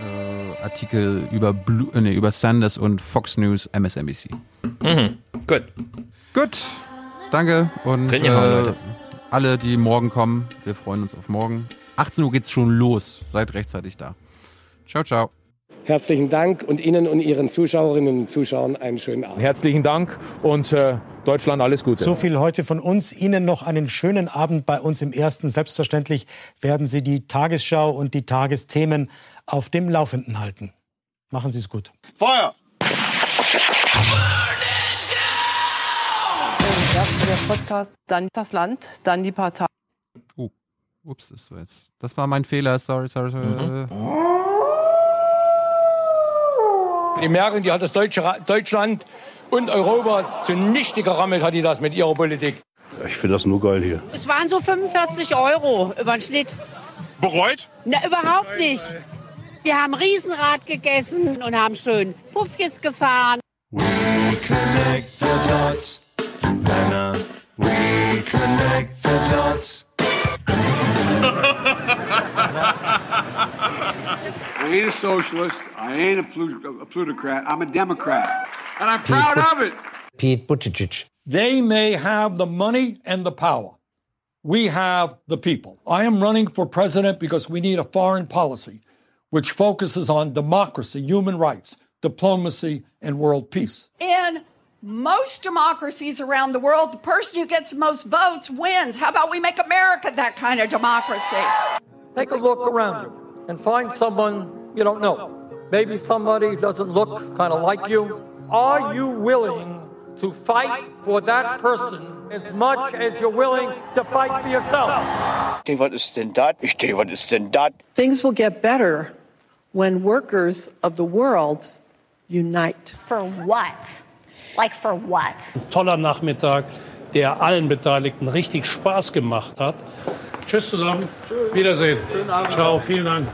äh, Artikel über, Blue, äh, nee, über Sanders und Fox News, MSNBC. Mhm. Gut. Gut. Danke und äh, Leute. alle, die morgen kommen, wir freuen uns auf morgen. 18 Uhr geht's schon los. Seid rechtzeitig da. Ciao, ciao. Herzlichen Dank und Ihnen und Ihren Zuschauerinnen und Zuschauern einen schönen Abend. Herzlichen Dank und äh, Deutschland alles Gute. So viel heute von uns. Ihnen noch einen schönen Abend bei uns im Ersten. Selbstverständlich werden Sie die Tagesschau und die Tagesthemen auf dem Laufenden halten. Machen Sie es gut. Feuer! Podcast, dann das Land, dann die Partei. Oh, ups, das war jetzt. Das war mein Fehler. Sorry, sorry, sorry. Mhm. Die Merkel, die hat das Deutsche, Deutschland und Europa zunichte gerammelt, hat die das mit ihrer Politik. Ich finde das nur geil hier. Es waren so 45 Euro über den Schnitt. Bereut? Na, überhaupt nicht. Wir haben Riesenrad gegessen und haben schön Puffjes gefahren. We connect the dots, Penner. We connect the dots. I ain't a socialist. I ain't a, plut- a plutocrat. I'm a Democrat. And I'm proud of it. Pete Buttigieg. They may have the money and the power. We have the people. I am running for president because we need a foreign policy which focuses on democracy, human rights, diplomacy, and world peace. In most democracies around the world, the person who gets the most votes wins. How about we make America that kind of democracy? Take a look around you and find someone you don't know. Maybe somebody who doesn't look kind of like you. Are you willing to fight for that person as much as you're willing to fight for yourself? What is denn das? Ich denke, was ist denn? Things will get better when workers of the world unite. For what? Like for what? Toller Nachmittag, der allen Beteiligten richtig Spaß gemacht hat. Tschüss zusammen. Wiedersehen. Schönen Abend. Ciao, vielen Dank.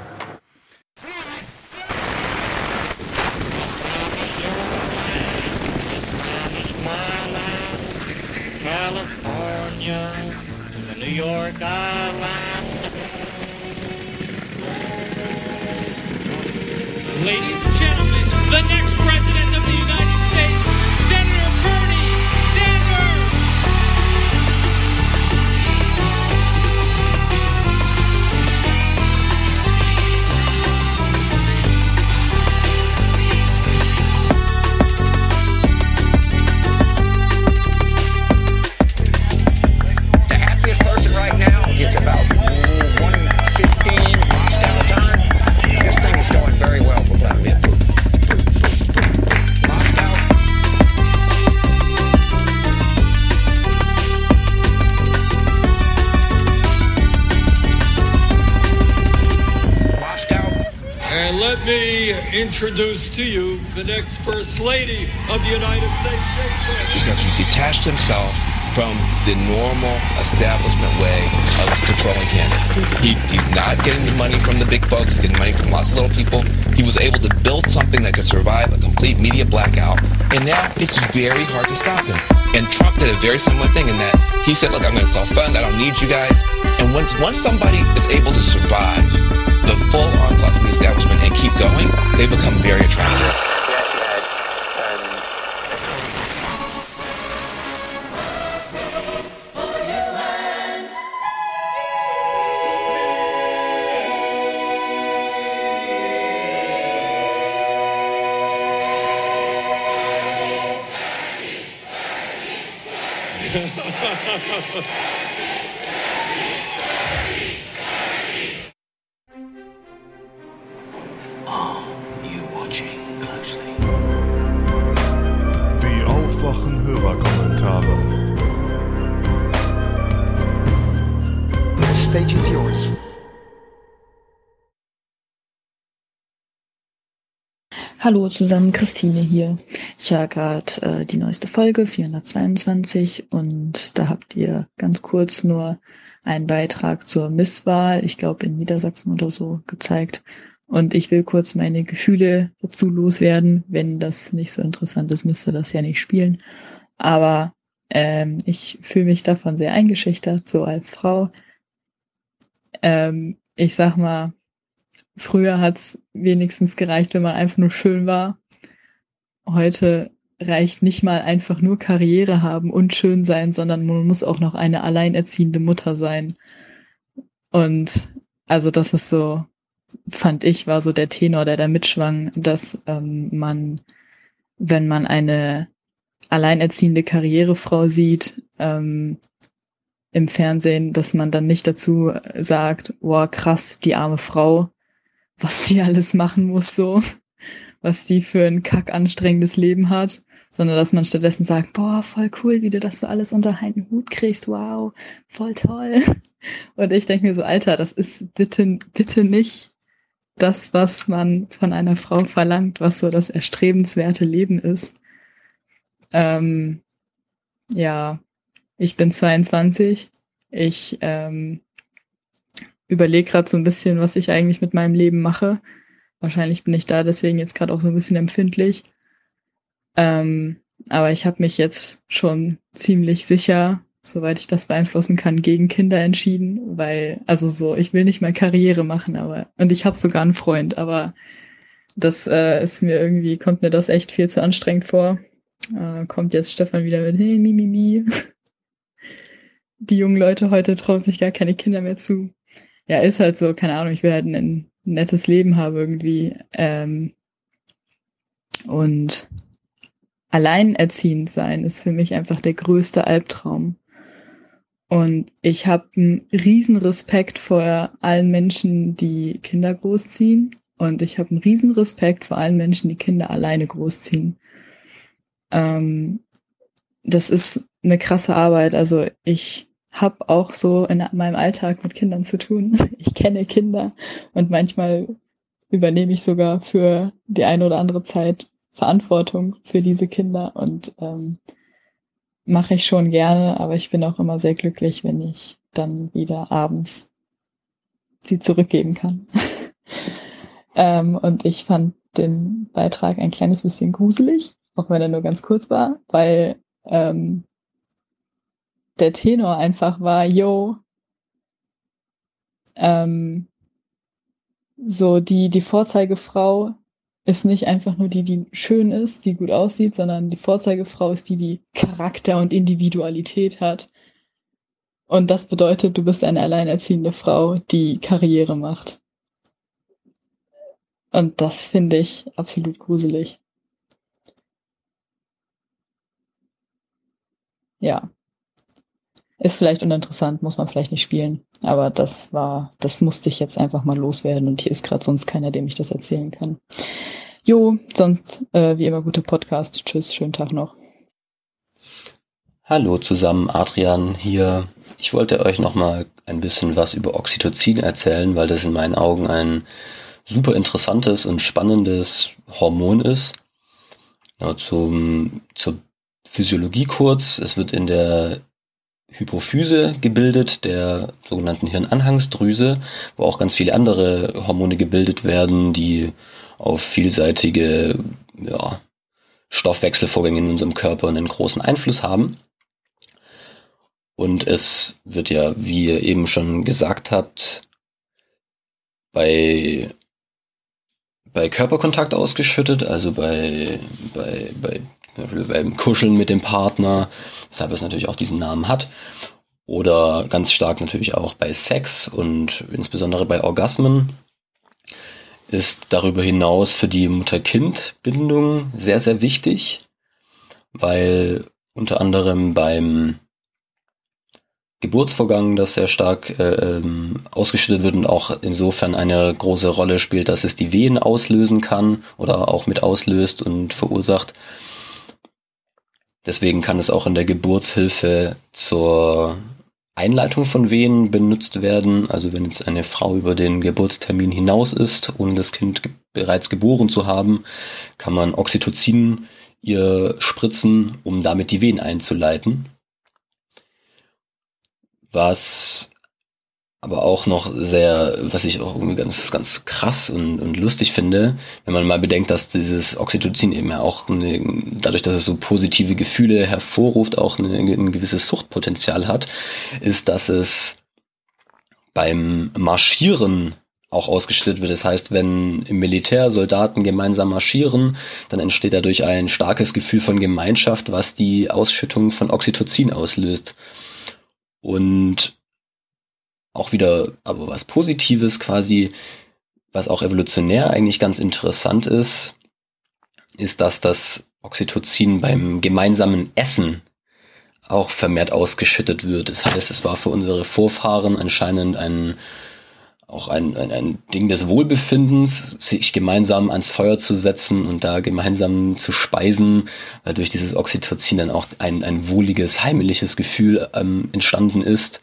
Ladies and gentlemen, the next introduce to you the next First Lady of the United States. because he detached himself from the normal establishment way of controlling candidates. He, he's not getting the money from the big folks, he's getting money from lots of little people. He was able to build something that could survive a complete media blackout, and now it's very hard to stop him. And Trump did a very similar thing in that he said, look, I'm going to self-fund, I don't need you guys. And once, once somebody is able to survive the full onslaught from the establishment and keep going, they become very attractive. Hallo zusammen, Christine hier. Ich höre gerade äh, die neueste Folge 422 und da habt ihr ganz kurz nur einen Beitrag zur Misswahl, ich glaube in Niedersachsen oder so, gezeigt. Und ich will kurz meine Gefühle dazu loswerden. Wenn das nicht so interessant ist, müsste das ja nicht spielen. Aber ähm, ich fühle mich davon sehr eingeschüchtert, so als Frau. Ähm, ich sag mal, früher hat's wenigstens gereicht, wenn man einfach nur schön war. Heute reicht nicht mal einfach nur Karriere haben und schön sein, sondern man muss auch noch eine alleinerziehende Mutter sein. Und also das ist so, fand ich, war so der Tenor, der da mitschwang, dass ähm, man, wenn man eine alleinerziehende Karrierefrau sieht ähm, im Fernsehen, dass man dann nicht dazu sagt, wow, krass, die arme Frau, was sie alles machen muss, so, was die für ein kackanstrengendes Leben hat, sondern dass man stattdessen sagt, boah, voll cool, wie du das so alles unter einen Hut kriegst, wow, voll toll. Und ich denke mir so, Alter, das ist bitte, bitte nicht das, was man von einer Frau verlangt, was so das erstrebenswerte Leben ist. Ähm, ja, ich bin 22. Ich ähm, überlege gerade so ein bisschen, was ich eigentlich mit meinem Leben mache. Wahrscheinlich bin ich da deswegen jetzt gerade auch so ein bisschen empfindlich. Ähm, aber ich habe mich jetzt schon ziemlich sicher, soweit ich das beeinflussen kann, gegen Kinder entschieden, weil, also so, ich will nicht mal Karriere machen, aber, und ich habe sogar einen Freund, aber das äh, ist mir irgendwie, kommt mir das echt viel zu anstrengend vor. Äh, kommt jetzt Stefan wieder mit, hey, mi, mi, mi. Die jungen Leute heute trauen sich gar keine Kinder mehr zu. Ja, ist halt so, keine Ahnung, ich will halt ein nettes Leben haben irgendwie. Ähm, und alleinerziehend sein ist für mich einfach der größte Albtraum. Und ich habe einen riesen Respekt vor allen Menschen, die Kinder großziehen. Und ich habe einen riesen Respekt vor allen Menschen, die Kinder alleine großziehen. Ähm, das ist eine krasse Arbeit. Also ich habe auch so in meinem Alltag mit Kindern zu tun. Ich kenne Kinder und manchmal übernehme ich sogar für die eine oder andere Zeit Verantwortung für diese Kinder und ähm, mache ich schon gerne, aber ich bin auch immer sehr glücklich, wenn ich dann wieder abends sie zurückgeben kann. ähm, und ich fand den Beitrag ein kleines bisschen gruselig, auch wenn er nur ganz kurz war, weil ähm, der Tenor einfach war, yo, ähm, so die, die Vorzeigefrau ist nicht einfach nur die, die schön ist, die gut aussieht, sondern die Vorzeigefrau ist die, die Charakter und Individualität hat. Und das bedeutet, du bist eine alleinerziehende Frau, die Karriere macht. Und das finde ich absolut gruselig. Ja. Ist vielleicht uninteressant, muss man vielleicht nicht spielen. Aber das war, das musste ich jetzt einfach mal loswerden und hier ist gerade sonst keiner, dem ich das erzählen kann. Jo, sonst äh, wie immer gute Podcast. Tschüss, schönen Tag noch. Hallo zusammen, Adrian hier. Ich wollte euch nochmal ein bisschen was über Oxytocin erzählen, weil das in meinen Augen ein super interessantes und spannendes Hormon ist. Ja, zum, zur Physiologie kurz. Es wird in der Hypophyse gebildet, der sogenannten Hirnanhangsdrüse, wo auch ganz viele andere Hormone gebildet werden, die auf vielseitige ja, Stoffwechselvorgänge in unserem Körper einen großen Einfluss haben. Und es wird ja, wie ihr eben schon gesagt habt, bei, bei Körperkontakt ausgeschüttet, also bei, bei, bei beim Kuscheln mit dem Partner, weshalb es natürlich auch diesen Namen hat. Oder ganz stark natürlich auch bei Sex und insbesondere bei Orgasmen ist darüber hinaus für die Mutter-Kind-Bindung sehr, sehr wichtig, weil unter anderem beim Geburtsvorgang das sehr stark äh, ausgeschüttet wird und auch insofern eine große Rolle spielt, dass es die Wehen auslösen kann oder auch mit auslöst und verursacht. Deswegen kann es auch in der Geburtshilfe zur Einleitung von Wehen benutzt werden. Also wenn jetzt eine Frau über den Geburtstermin hinaus ist, ohne das Kind ge bereits geboren zu haben, kann man Oxytocin ihr spritzen, um damit die Wehen einzuleiten. Was aber auch noch sehr, was ich auch irgendwie ganz, ganz krass und, und lustig finde, wenn man mal bedenkt, dass dieses Oxytocin eben ja auch eine, dadurch, dass es so positive Gefühle hervorruft, auch eine, ein gewisses Suchtpotenzial hat, ist, dass es beim Marschieren auch ausgeschüttet wird. Das heißt, wenn im Militär Soldaten gemeinsam marschieren, dann entsteht dadurch ein starkes Gefühl von Gemeinschaft, was die Ausschüttung von Oxytocin auslöst. Und auch wieder aber was Positives quasi, was auch evolutionär eigentlich ganz interessant ist, ist, dass das Oxytocin beim gemeinsamen Essen auch vermehrt ausgeschüttet wird. Das heißt, es war für unsere Vorfahren anscheinend ein auch ein, ein, ein Ding des Wohlbefindens, sich gemeinsam ans Feuer zu setzen und da gemeinsam zu speisen, weil durch dieses Oxytocin dann auch ein, ein wohliges, heimliches Gefühl ähm, entstanden ist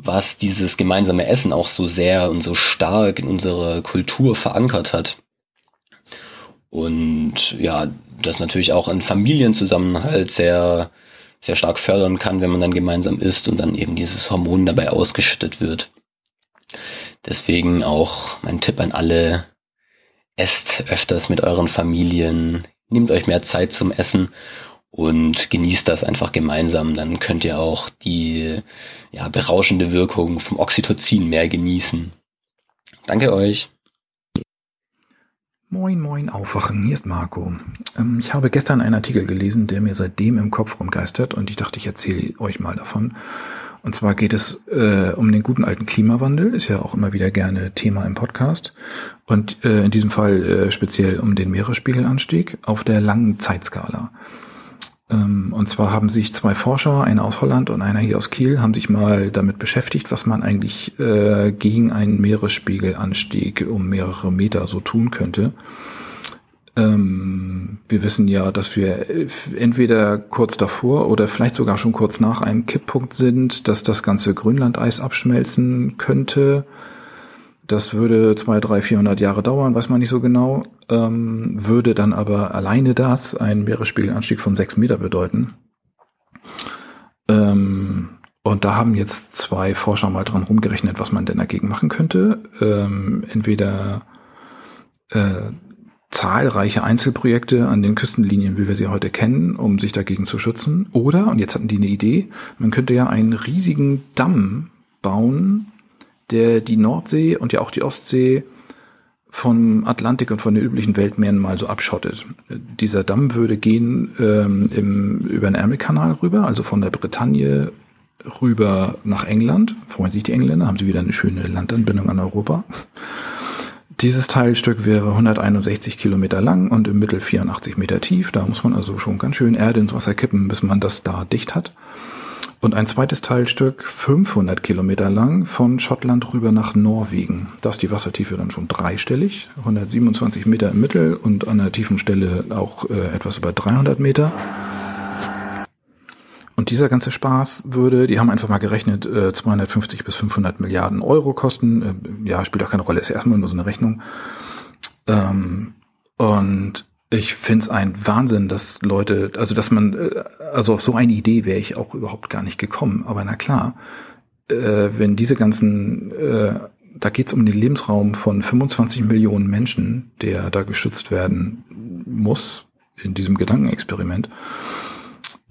was dieses gemeinsame Essen auch so sehr und so stark in unserer Kultur verankert hat. Und ja, das natürlich auch einen Familienzusammenhalt sehr, sehr stark fördern kann, wenn man dann gemeinsam isst und dann eben dieses Hormon dabei ausgeschüttet wird. Deswegen auch mein Tipp an alle, esst öfters mit euren Familien, nehmt euch mehr Zeit zum Essen und genießt das einfach gemeinsam. Dann könnt ihr auch die ja, berauschende Wirkung vom Oxytocin mehr genießen. Danke euch. Moin, moin, aufwachen. Hier ist Marco. Ähm, ich habe gestern einen Artikel gelesen, der mir seitdem im Kopf rumgeistert und ich dachte, ich erzähle euch mal davon. Und zwar geht es äh, um den guten alten Klimawandel, ist ja auch immer wieder gerne Thema im Podcast. Und äh, in diesem Fall äh, speziell um den Meeresspiegelanstieg auf der langen Zeitskala. Ähm, und zwar haben sich zwei Forscher, einer aus Holland und einer hier aus Kiel, haben sich mal damit beschäftigt, was man eigentlich äh, gegen einen Meeresspiegelanstieg um mehrere Meter so tun könnte. Ähm, wir wissen ja, dass wir entweder kurz davor oder vielleicht sogar schon kurz nach einem Kipppunkt sind, dass das ganze Grönlandeis abschmelzen könnte. Das würde zwei, drei, vierhundert Jahre dauern, weiß man nicht so genau. Ähm, würde dann aber alleine das einen Meeresspiegelanstieg von sechs Meter bedeuten. Ähm, und da haben jetzt zwei Forscher mal dran rumgerechnet, was man denn dagegen machen könnte. Ähm, entweder äh, zahlreiche Einzelprojekte an den Küstenlinien, wie wir sie heute kennen, um sich dagegen zu schützen. Oder, und jetzt hatten die eine Idee, man könnte ja einen riesigen Damm bauen, der die Nordsee und ja auch die Ostsee vom Atlantik und von den üblichen Weltmeeren mal so abschottet. Dieser Damm würde gehen ähm, im, über den Ärmelkanal rüber, also von der Bretagne rüber nach England. Freuen sich die Engländer, haben sie wieder eine schöne Landanbindung an Europa. Dieses Teilstück wäre 161 Kilometer lang und im Mittel 84 Meter tief. Da muss man also schon ganz schön Erde ins Wasser kippen, bis man das da dicht hat. Und ein zweites Teilstück 500 Kilometer lang von Schottland rüber nach Norwegen. Da ist die Wassertiefe dann schon dreistellig, 127 Meter im Mittel und an der tiefen Stelle auch äh, etwas über 300 Meter. Und dieser ganze Spaß würde, die haben einfach mal gerechnet, äh, 250 bis 500 Milliarden Euro kosten. Äh, ja, spielt auch keine Rolle, ist erstmal nur so eine Rechnung. Ähm, und ich find's ein Wahnsinn, dass Leute, also dass man, äh, also auf so eine Idee wäre ich auch überhaupt gar nicht gekommen. Aber na klar, äh, wenn diese ganzen, äh, da geht's um den Lebensraum von 25 Millionen Menschen, der da geschützt werden muss in diesem Gedankenexperiment.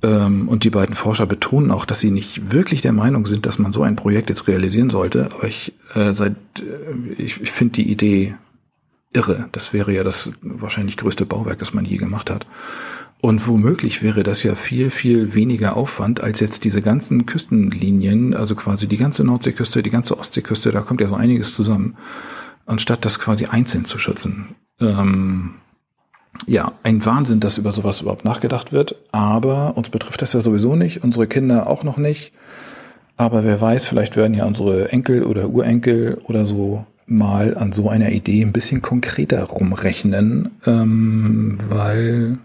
Ähm, und die beiden Forscher betonen auch, dass sie nicht wirklich der Meinung sind, dass man so ein Projekt jetzt realisieren sollte. Aber ich, äh, seit, äh, ich, ich finde die Idee irre. Das wäre ja das wahrscheinlich größte Bauwerk, das man je gemacht hat. Und womöglich wäre das ja viel, viel weniger Aufwand als jetzt diese ganzen Küstenlinien, also quasi die ganze Nordseeküste, die ganze Ostseeküste, da kommt ja so einiges zusammen, anstatt das quasi einzeln zu schützen. Ähm, ja, ein Wahnsinn, dass über sowas überhaupt nachgedacht wird. Aber uns betrifft das ja sowieso nicht, unsere Kinder auch noch nicht. Aber wer weiß, vielleicht werden ja unsere Enkel oder Urenkel oder so mal an so einer Idee ein bisschen konkreter rumrechnen, ähm, weil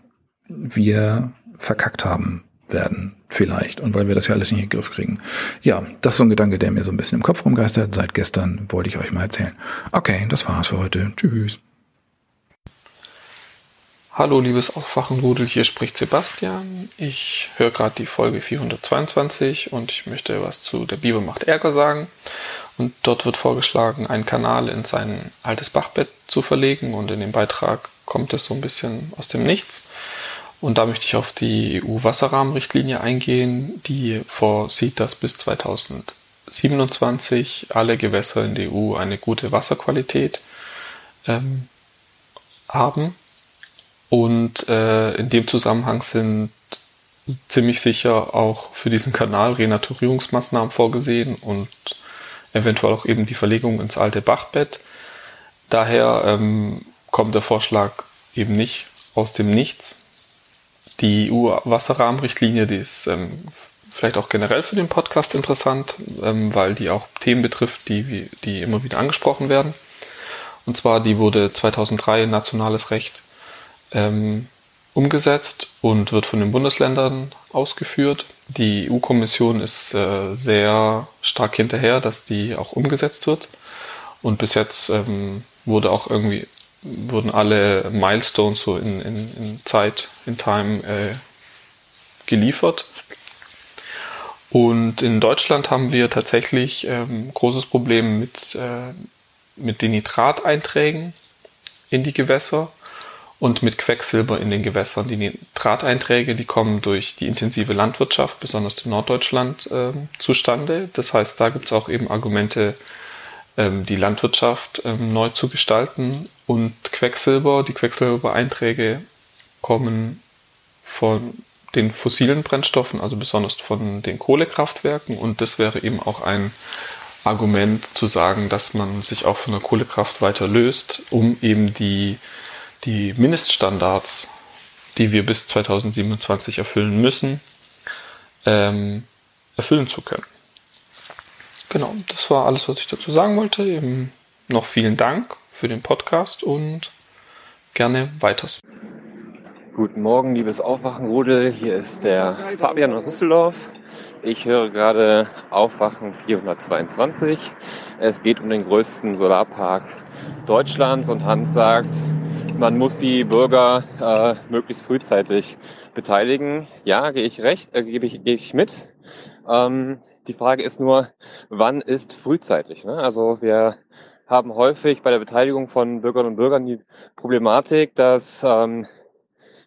wir verkackt haben werden vielleicht und weil wir das ja alles nicht in den Griff kriegen. Ja, das ist so ein Gedanke, der mir so ein bisschen im Kopf rumgeistert. Seit gestern wollte ich euch mal erzählen. Okay, das war's für heute. Tschüss. Hallo liebes Aufwachenrudel, hier spricht Sebastian. Ich höre gerade die Folge 422 und ich möchte was zu der Bibel macht Ärger sagen. Und dort wird vorgeschlagen, einen Kanal in sein altes Bachbett zu verlegen und in dem Beitrag kommt es so ein bisschen aus dem Nichts. Und da möchte ich auf die EU-Wasserrahmenrichtlinie eingehen, die vorsieht, dass bis 2027 alle Gewässer in der EU eine gute Wasserqualität ähm, haben und äh, in dem Zusammenhang sind ziemlich sicher auch für diesen Kanal Renaturierungsmaßnahmen vorgesehen und eventuell auch eben die Verlegung ins alte Bachbett. Daher ähm, kommt der Vorschlag eben nicht aus dem Nichts. Die EU-Wasserrahmenrichtlinie, die ist ähm, vielleicht auch generell für den Podcast interessant, ähm, weil die auch Themen betrifft, die, die immer wieder angesprochen werden. Und zwar, die wurde 2003 in nationales Recht ähm, umgesetzt und wird von den Bundesländern ausgeführt. Die EU-Kommission ist äh, sehr stark hinterher, dass die auch umgesetzt wird. Und bis jetzt ähm, wurde auch irgendwie wurden alle Milestones so in, in, in Zeit, in Time äh, geliefert. Und in Deutschland haben wir tatsächlich ähm, großes Problem mit, äh, mit den Nitrateinträgen in die Gewässer und mit Quecksilber in den Gewässern. Die Nitrateinträge, die kommen durch die intensive Landwirtschaft, besonders in Norddeutschland, äh, zustande. Das heißt, da gibt es auch eben Argumente, ähm, die Landwirtschaft ähm, neu zu gestalten und Quecksilber, die Quecksilberbeeinträge kommen von den fossilen Brennstoffen, also besonders von den Kohlekraftwerken und das wäre eben auch ein Argument zu sagen, dass man sich auch von der Kohlekraft weiter löst, um eben die, die Mindeststandards, die wir bis 2027 erfüllen müssen, ähm, erfüllen zu können. Genau, das war alles, was ich dazu sagen wollte. Eben noch vielen Dank für den Podcast und gerne weiters. Guten Morgen, liebes Aufwachenrudel. Hier ist der Fabian aus Düsseldorf. Ich höre gerade Aufwachen 422. Es geht um den größten Solarpark Deutschlands und Hans sagt, man muss die Bürger äh, möglichst frühzeitig beteiligen. Ja, gehe ich recht, äh, gebe ich, gebe ich mit. Ähm, die Frage ist nur, wann ist frühzeitig? Ne? Also wir haben häufig bei der Beteiligung von Bürgerinnen und Bürgern die Problematik, dass, ähm,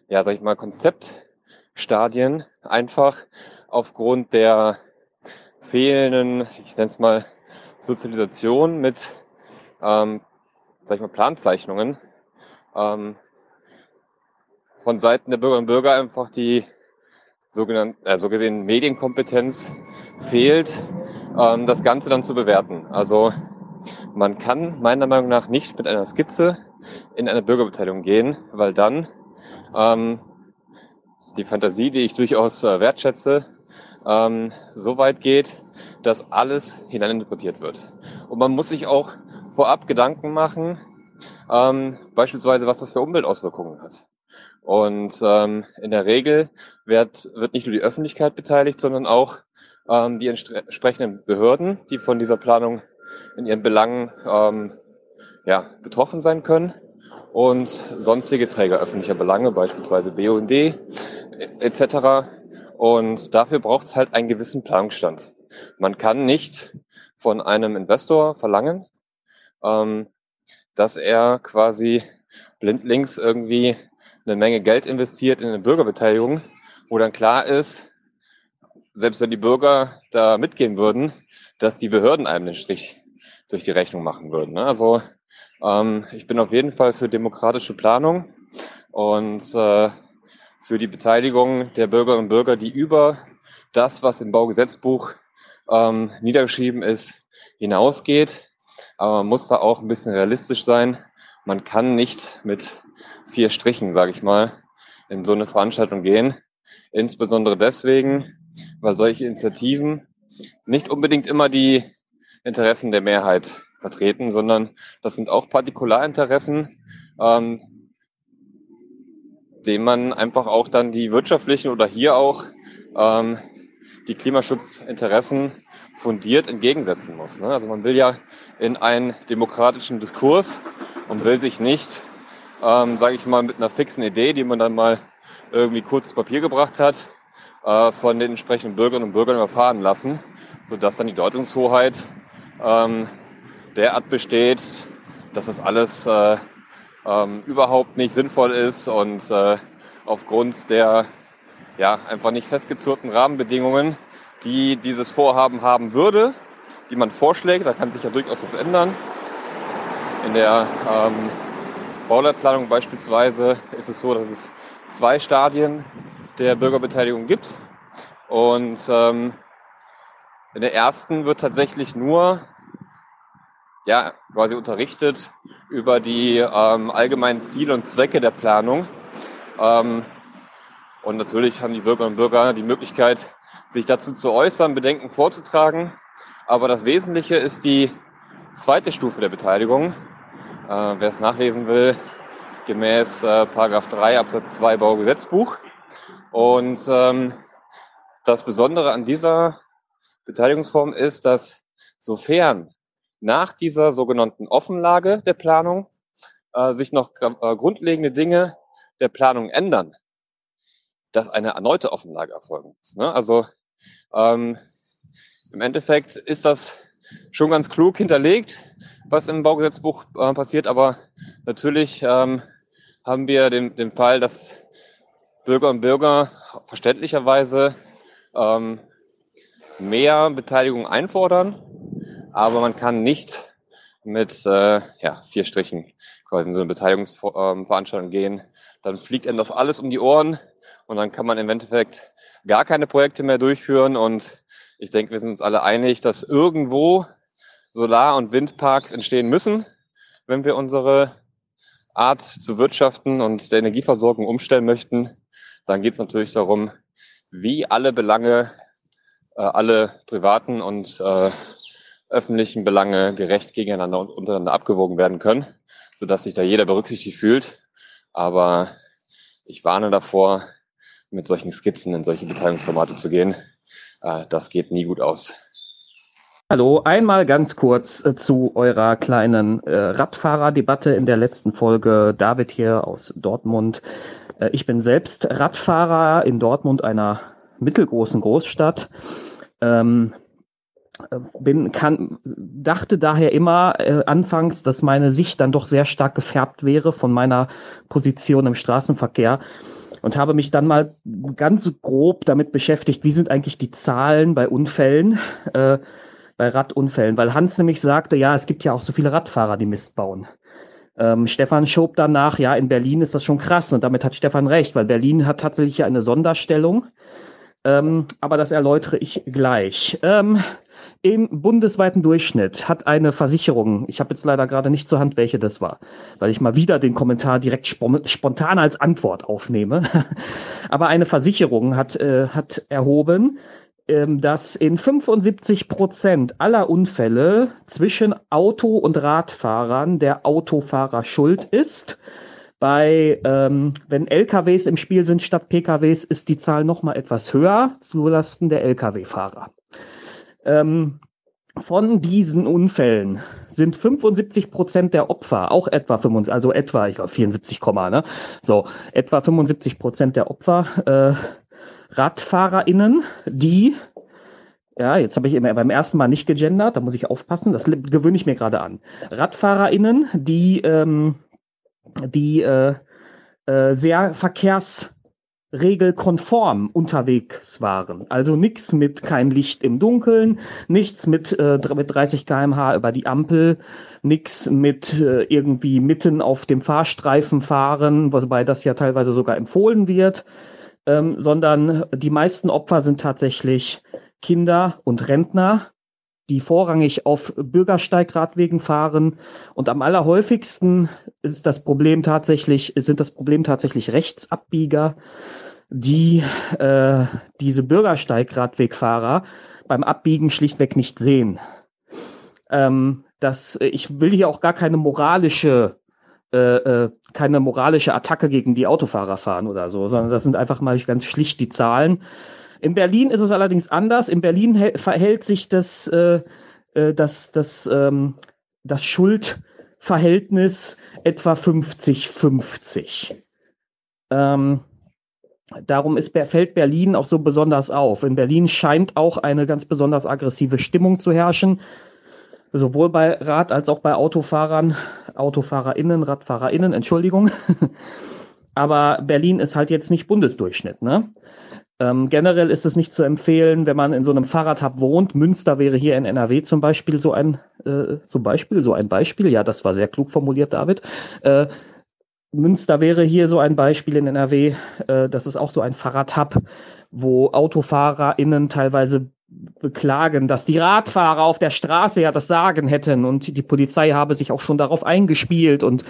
ja, sag ich mal, Konzeptstadien einfach aufgrund der fehlenden, ich nenne es mal, Sozialisation mit, ähm, sag ich mal, Planzeichnungen ähm, von Seiten der Bürgerinnen und Bürger einfach die sogenannte, äh, so gesehen Medienkompetenz fehlt, ähm, das Ganze dann zu bewerten. Also man kann meiner Meinung nach nicht mit einer Skizze in eine Bürgerbeteiligung gehen, weil dann ähm, die Fantasie, die ich durchaus äh, wertschätze, ähm, so weit geht, dass alles hineininterpretiert wird. Und man muss sich auch vorab Gedanken machen, ähm, beispielsweise was das für Umweltauswirkungen hat. Und ähm, in der Regel wird, wird nicht nur die Öffentlichkeit beteiligt, sondern auch ähm, die entsprechenden Behörden, die von dieser Planung in ihren Belangen ähm, ja, betroffen sein können und sonstige Träger öffentlicher Belange, beispielsweise BUND etc. Und dafür braucht es halt einen gewissen Planungsstand. Man kann nicht von einem Investor verlangen, ähm, dass er quasi blindlings irgendwie eine Menge Geld investiert in eine Bürgerbeteiligung, wo dann klar ist, selbst wenn die Bürger da mitgehen würden, dass die Behörden einem den Strich durch die Rechnung machen würden. Ne? Also ähm, ich bin auf jeden Fall für demokratische Planung und äh, für die Beteiligung der Bürgerinnen und Bürger, die über das, was im Baugesetzbuch ähm, niedergeschrieben ist, hinausgeht. Aber man muss da auch ein bisschen realistisch sein. Man kann nicht mit vier Strichen, sage ich mal, in so eine Veranstaltung gehen. Insbesondere deswegen, weil solche Initiativen nicht unbedingt immer die Interessen der Mehrheit vertreten, sondern das sind auch Partikularinteressen, ähm, dem man einfach auch dann die wirtschaftlichen oder hier auch ähm, die Klimaschutzinteressen fundiert entgegensetzen muss. Ne? Also man will ja in einen demokratischen Diskurs und will sich nicht, ähm, sage ich mal, mit einer fixen Idee, die man dann mal irgendwie kurz zu Papier gebracht hat, äh, von den entsprechenden Bürgerinnen und Bürgern überfahren lassen, sodass dann die Deutungshoheit ähm, derart besteht, dass das alles äh, ähm, überhaupt nicht sinnvoll ist und äh, aufgrund der ja, einfach nicht festgezurrten Rahmenbedingungen, die dieses Vorhaben haben würde, die man vorschlägt, da kann sich ja durchaus was ändern. In der ähm, Bauleitplanung beispielsweise ist es so, dass es zwei Stadien der Bürgerbeteiligung gibt. Und ähm, in der ersten wird tatsächlich nur ja, quasi unterrichtet über die ähm, allgemeinen Ziele und Zwecke der Planung. Ähm, und natürlich haben die Bürgerinnen und Bürger die Möglichkeit, sich dazu zu äußern, Bedenken vorzutragen. Aber das Wesentliche ist die zweite Stufe der Beteiligung. Äh, wer es nachlesen will, gemäß äh, Paragraph 3 Absatz 2 Baugesetzbuch. Und ähm, das Besondere an dieser Beteiligungsform ist, dass sofern nach dieser sogenannten Offenlage der Planung äh, sich noch äh, grundlegende Dinge der Planung ändern, dass eine erneute Offenlage erfolgen muss. Ne? Also ähm, im Endeffekt ist das schon ganz klug hinterlegt, was im Baugesetzbuch äh, passiert, aber natürlich ähm, haben wir den, den Fall, dass Bürger und Bürger verständlicherweise ähm, mehr Beteiligung einfordern, aber man kann nicht mit äh, ja, vier Strichen quasi in so eine Beteiligungsveranstaltung gehen, dann fliegt einem das alles um die Ohren und dann kann man im Endeffekt gar keine Projekte mehr durchführen und ich denke, wir sind uns alle einig, dass irgendwo Solar- und Windparks entstehen müssen, wenn wir unsere Art zu wirtschaften und der Energieversorgung umstellen möchten. Dann geht es natürlich darum, wie alle Belange, äh, alle privaten und äh, öffentlichen Belange gerecht gegeneinander und untereinander abgewogen werden können, sodass sich da jeder berücksichtigt fühlt. Aber ich warne davor, mit solchen Skizzen in solche Beteiligungsformate zu gehen. Äh, das geht nie gut aus. Hallo, einmal ganz kurz äh, zu eurer kleinen äh, Radfahrerdebatte in der letzten Folge. David hier aus Dortmund. Ich bin selbst Radfahrer in Dortmund, einer mittelgroßen Großstadt. Ähm, äh, bin, kann, dachte daher immer äh, anfangs, dass meine Sicht dann doch sehr stark gefärbt wäre von meiner Position im Straßenverkehr und habe mich dann mal ganz grob damit beschäftigt, wie sind eigentlich die Zahlen bei Unfällen, äh, bei Radunfällen, weil Hans nämlich sagte, ja, es gibt ja auch so viele Radfahrer, die Mist bauen. Ähm, Stefan schob danach, ja, in Berlin ist das schon krass und damit hat Stefan recht, weil Berlin hat tatsächlich eine Sonderstellung. Ähm, aber das erläutere ich gleich. Ähm, Im bundesweiten Durchschnitt hat eine Versicherung, ich habe jetzt leider gerade nicht zur Hand, welche das war, weil ich mal wieder den Kommentar direkt spontan als Antwort aufnehme. aber eine Versicherung hat, äh, hat erhoben, ähm, dass in 75 Prozent aller Unfälle zwischen Auto- und Radfahrern der Autofahrer schuld ist. Bei, ähm, wenn LKWs im Spiel sind statt PKWs, ist die Zahl noch mal etwas höher zulasten der LKW-Fahrer. Ähm, von diesen Unfällen sind 75 Prozent der Opfer, auch etwa 75, also etwa, ich glaube 74, ne? So, etwa 75 Prozent der Opfer äh, RadfahrerInnen, die, ja, jetzt habe ich immer beim ersten Mal nicht gegendert, da muss ich aufpassen, das gewöhne ich mir gerade an. RadfahrerInnen, die, ähm, die äh, äh, sehr verkehrsregelkonform unterwegs waren. Also nichts mit kein Licht im Dunkeln, nichts mit, äh, mit 30 km/h über die Ampel, nichts mit äh, irgendwie mitten auf dem Fahrstreifen fahren, wobei das ja teilweise sogar empfohlen wird ähm, sondern die meisten Opfer sind tatsächlich Kinder und Rentner, die vorrangig auf Bürgersteigradwegen fahren. Und am allerhäufigsten ist das Problem tatsächlich, sind das Problem tatsächlich Rechtsabbieger, die äh, diese Bürgersteigradwegfahrer beim Abbiegen schlichtweg nicht sehen. Ähm, das, ich will hier auch gar keine moralische äh, äh, keine moralische Attacke gegen die Autofahrer fahren oder so, sondern das sind einfach mal ganz schlicht die Zahlen. In Berlin ist es allerdings anders. In Berlin verhält sich das, äh, äh, das, das, ähm, das Schuldverhältnis etwa 50-50. Ähm, darum ist, fällt Berlin auch so besonders auf. In Berlin scheint auch eine ganz besonders aggressive Stimmung zu herrschen sowohl bei Rad- als auch bei Autofahrern, AutofahrerInnen, RadfahrerInnen, Entschuldigung. Aber Berlin ist halt jetzt nicht Bundesdurchschnitt, ne? Ähm, generell ist es nicht zu empfehlen, wenn man in so einem Fahrradhub wohnt. Münster wäre hier in NRW zum Beispiel so ein, äh, zum Beispiel, so ein Beispiel. Ja, das war sehr klug formuliert, David. Äh, Münster wäre hier so ein Beispiel in NRW. Äh, das ist auch so ein Fahrradhub, wo AutofahrerInnen teilweise beklagen, dass die Radfahrer auf der Straße ja das Sagen hätten und die Polizei habe sich auch schon darauf eingespielt und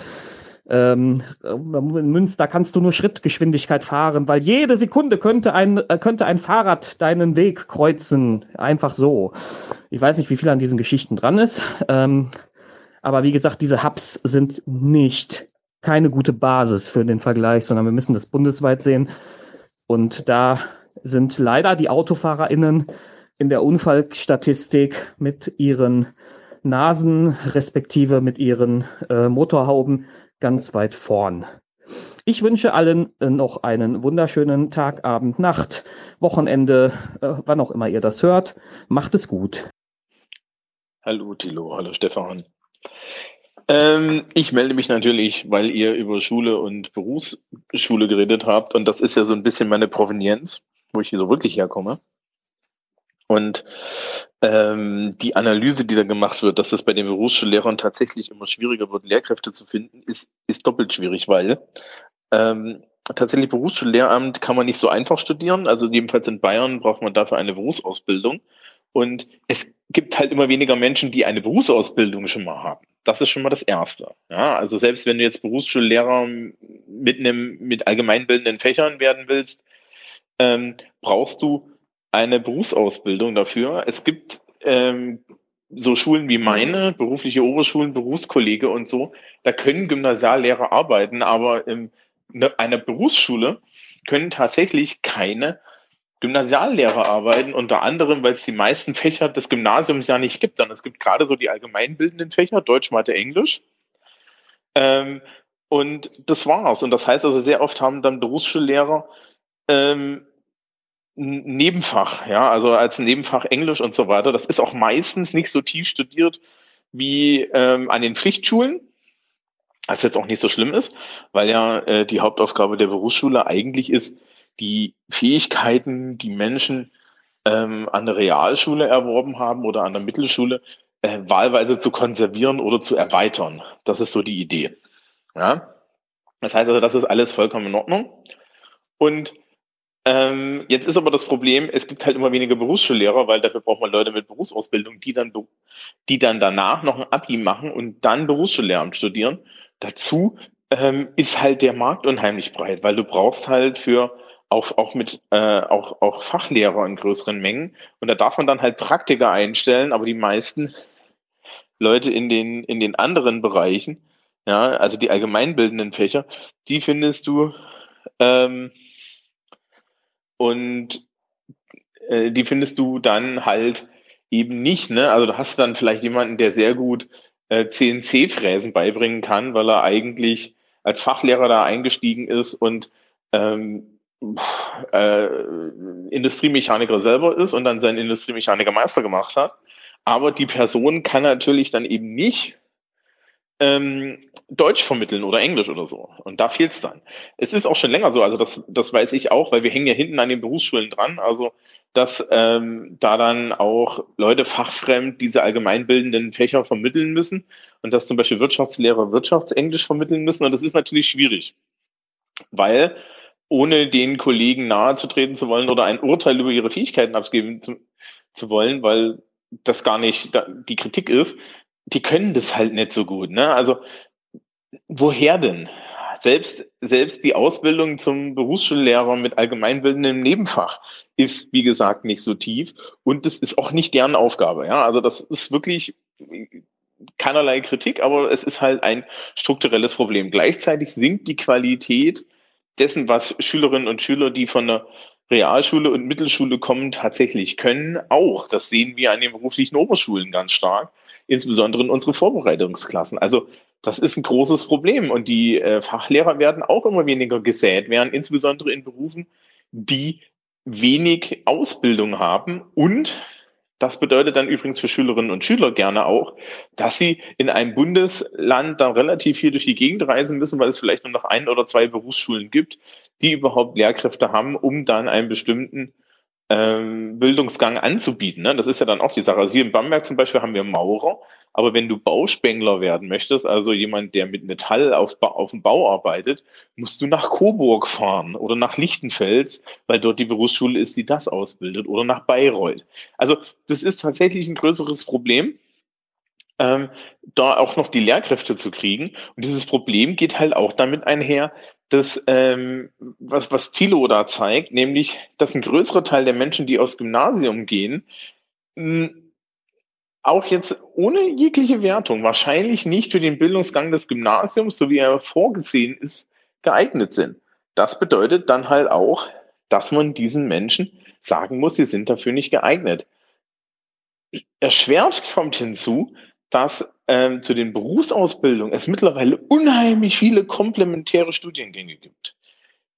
ähm, in Münster kannst du nur Schrittgeschwindigkeit fahren, weil jede Sekunde könnte ein, äh, könnte ein Fahrrad deinen Weg kreuzen. Einfach so. Ich weiß nicht, wie viel an diesen Geschichten dran ist. Ähm, aber wie gesagt, diese Hubs sind nicht keine gute Basis für den Vergleich, sondern wir müssen das bundesweit sehen. Und da sind leider die AutofahrerInnen in der Unfallstatistik mit ihren Nasen respektive mit ihren äh, Motorhauben ganz weit vorn. Ich wünsche allen äh, noch einen wunderschönen Tag, Abend, Nacht, Wochenende, äh, wann auch immer ihr das hört. Macht es gut. Hallo Tilo, hallo Stefan. Ähm, ich melde mich natürlich, weil ihr über Schule und Berufsschule geredet habt und das ist ja so ein bisschen meine Provenienz, wo ich hier so wirklich herkomme. Und ähm, die Analyse, die da gemacht wird, dass es bei den Berufsschullehrern tatsächlich immer schwieriger wird, Lehrkräfte zu finden, ist, ist doppelt schwierig, weil ähm, tatsächlich Berufsschullehramt kann man nicht so einfach studieren. Also jedenfalls in Bayern braucht man dafür eine Berufsausbildung. Und es gibt halt immer weniger Menschen, die eine Berufsausbildung schon mal haben. Das ist schon mal das Erste. Ja, also selbst wenn du jetzt Berufsschullehrer mit einem, mit allgemeinbildenden Fächern werden willst, ähm, brauchst du eine Berufsausbildung dafür. Es gibt ähm, so Schulen wie meine, berufliche Oberschulen, Berufskollege und so, da können Gymnasiallehrer arbeiten, aber in einer Berufsschule können tatsächlich keine Gymnasiallehrer arbeiten, unter anderem, weil es die meisten Fächer des Gymnasiums ja nicht gibt, sondern es gibt gerade so die allgemeinbildenden Fächer, Deutsch, Mathe, Englisch. Ähm, und das war's. Und das heißt also, sehr oft haben dann Berufsschullehrer ähm, ein Nebenfach, ja, also als Nebenfach Englisch und so weiter. Das ist auch meistens nicht so tief studiert wie ähm, an den Pflichtschulen. Was jetzt auch nicht so schlimm ist, weil ja äh, die Hauptaufgabe der Berufsschule eigentlich ist, die Fähigkeiten, die Menschen ähm, an der Realschule erworben haben oder an der Mittelschule, äh, wahlweise zu konservieren oder zu erweitern. Das ist so die Idee. Ja? Das heißt also, das ist alles vollkommen in Ordnung. Und ähm, jetzt ist aber das Problem, es gibt halt immer weniger Berufsschullehrer, weil dafür braucht man Leute mit Berufsausbildung, die dann, die dann danach noch ein Abi machen und dann Berufsschullehramt studieren. Dazu ähm, ist halt der Markt unheimlich breit, weil du brauchst halt für auch, auch mit äh, auch, auch Fachlehrer in größeren Mengen. Und da darf man dann halt Praktiker einstellen, aber die meisten Leute in den, in den anderen Bereichen, ja, also die allgemeinbildenden Fächer, die findest du ähm, und äh, die findest du dann halt eben nicht. Ne? Also du hast dann vielleicht jemanden, der sehr gut äh, CNC-Fräsen beibringen kann, weil er eigentlich als Fachlehrer da eingestiegen ist und ähm, äh, Industriemechaniker selber ist und dann seinen Industriemechaniker-Meister gemacht hat. Aber die Person kann natürlich dann eben nicht ähm, Deutsch vermitteln oder Englisch oder so. Und da fehlt es dann. Es ist auch schon länger so, also das, das weiß ich auch, weil wir hängen ja hinten an den Berufsschulen dran. Also dass ähm, da dann auch Leute fachfremd diese allgemeinbildenden Fächer vermitteln müssen und dass zum Beispiel Wirtschaftslehrer Wirtschaftsenglisch vermitteln müssen. Und das ist natürlich schwierig, weil ohne den Kollegen nahezutreten zu wollen oder ein Urteil über ihre Fähigkeiten abgeben zu, zu wollen, weil das gar nicht die Kritik ist, die können das halt nicht so gut. Ne? Also woher denn? Selbst, selbst die Ausbildung zum Berufsschullehrer mit allgemeinbildendem Nebenfach ist, wie gesagt, nicht so tief und das ist auch nicht deren Aufgabe. Ja? Also das ist wirklich keinerlei Kritik, aber es ist halt ein strukturelles Problem. Gleichzeitig sinkt die Qualität dessen, was Schülerinnen und Schüler, die von der Realschule und Mittelschule kommen, tatsächlich können, auch. Das sehen wir an den beruflichen Oberschulen ganz stark, insbesondere in unsere Vorbereitungsklassen. Also das ist ein großes Problem und die äh, Fachlehrer werden auch immer weniger gesät werden, insbesondere in Berufen, die wenig Ausbildung haben und das bedeutet dann übrigens für Schülerinnen und Schüler gerne auch, dass sie in einem Bundesland dann relativ viel durch die Gegend reisen müssen, weil es vielleicht nur noch ein oder zwei Berufsschulen gibt, die überhaupt Lehrkräfte haben, um dann einen bestimmten ähm, Bildungsgang anzubieten. Ne? Das ist ja dann auch die Sache. Also hier in Bamberg zum Beispiel haben wir Maurer, aber wenn du Bauspengler werden möchtest, also jemand, der mit Metall auf, auf dem Bau arbeitet, musst du nach Coburg fahren oder nach Lichtenfels, weil dort die Berufsschule ist, die das ausbildet, oder nach Bayreuth. Also das ist tatsächlich ein größeres Problem. Ähm, da auch noch die Lehrkräfte zu kriegen. Und dieses Problem geht halt auch damit einher, dass ähm, was, was Thilo da zeigt, nämlich, dass ein größerer Teil der Menschen, die aus Gymnasium gehen, mh, auch jetzt ohne jegliche Wertung wahrscheinlich nicht für den Bildungsgang des Gymnasiums, so wie er vorgesehen ist, geeignet sind. Das bedeutet dann halt auch, dass man diesen Menschen sagen muss, sie sind dafür nicht geeignet. Erschwert kommt hinzu, dass ähm, zu den Berufsausbildungen es mittlerweile unheimlich viele komplementäre Studiengänge gibt.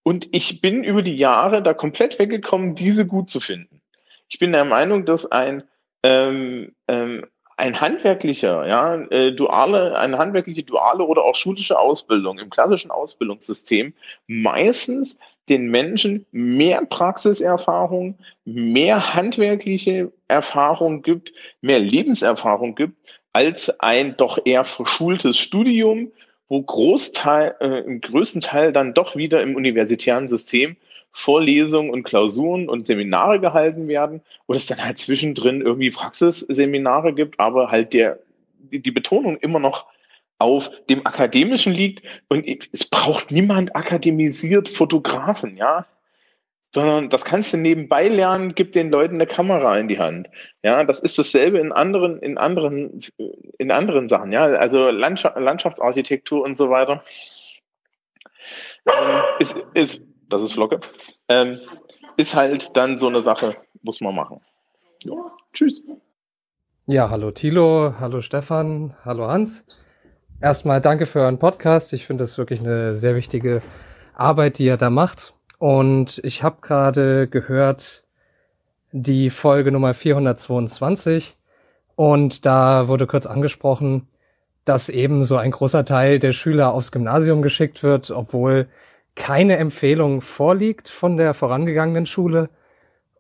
Und ich bin über die Jahre da komplett weggekommen, diese gut zu finden. Ich bin der Meinung, dass ein ähm, ähm, ein handwerklicher, ja, äh, duale, eine handwerkliche duale oder auch schulische Ausbildung im klassischen Ausbildungssystem meistens den Menschen mehr Praxiserfahrung, mehr handwerkliche Erfahrung gibt, mehr Lebenserfahrung gibt, als ein doch eher verschultes Studium, wo Großteil, äh, im größten Teil dann doch wieder im universitären System Vorlesungen und Klausuren und Seminare gehalten werden, wo es dann halt zwischendrin irgendwie Praxisseminare gibt, aber halt der, die, die Betonung immer noch auf dem Akademischen liegt und es braucht niemand akademisiert Fotografen, ja, sondern das kannst du nebenbei lernen, gib den Leuten eine Kamera in die Hand. Ja, das ist dasselbe in anderen, in anderen, in anderen Sachen, ja, also Landschaftsarchitektur und so weiter. Ähm, ist, ist das ist Flocke, ähm, ist halt dann so eine Sache, muss man machen. Ja. Tschüss. Ja, hallo Thilo, hallo Stefan, hallo Hans. Erstmal danke für euren Podcast. Ich finde das wirklich eine sehr wichtige Arbeit, die ihr da macht. Und ich habe gerade gehört die Folge Nummer 422 und da wurde kurz angesprochen, dass eben so ein großer Teil der Schüler aufs Gymnasium geschickt wird, obwohl keine Empfehlung vorliegt von der vorangegangenen Schule.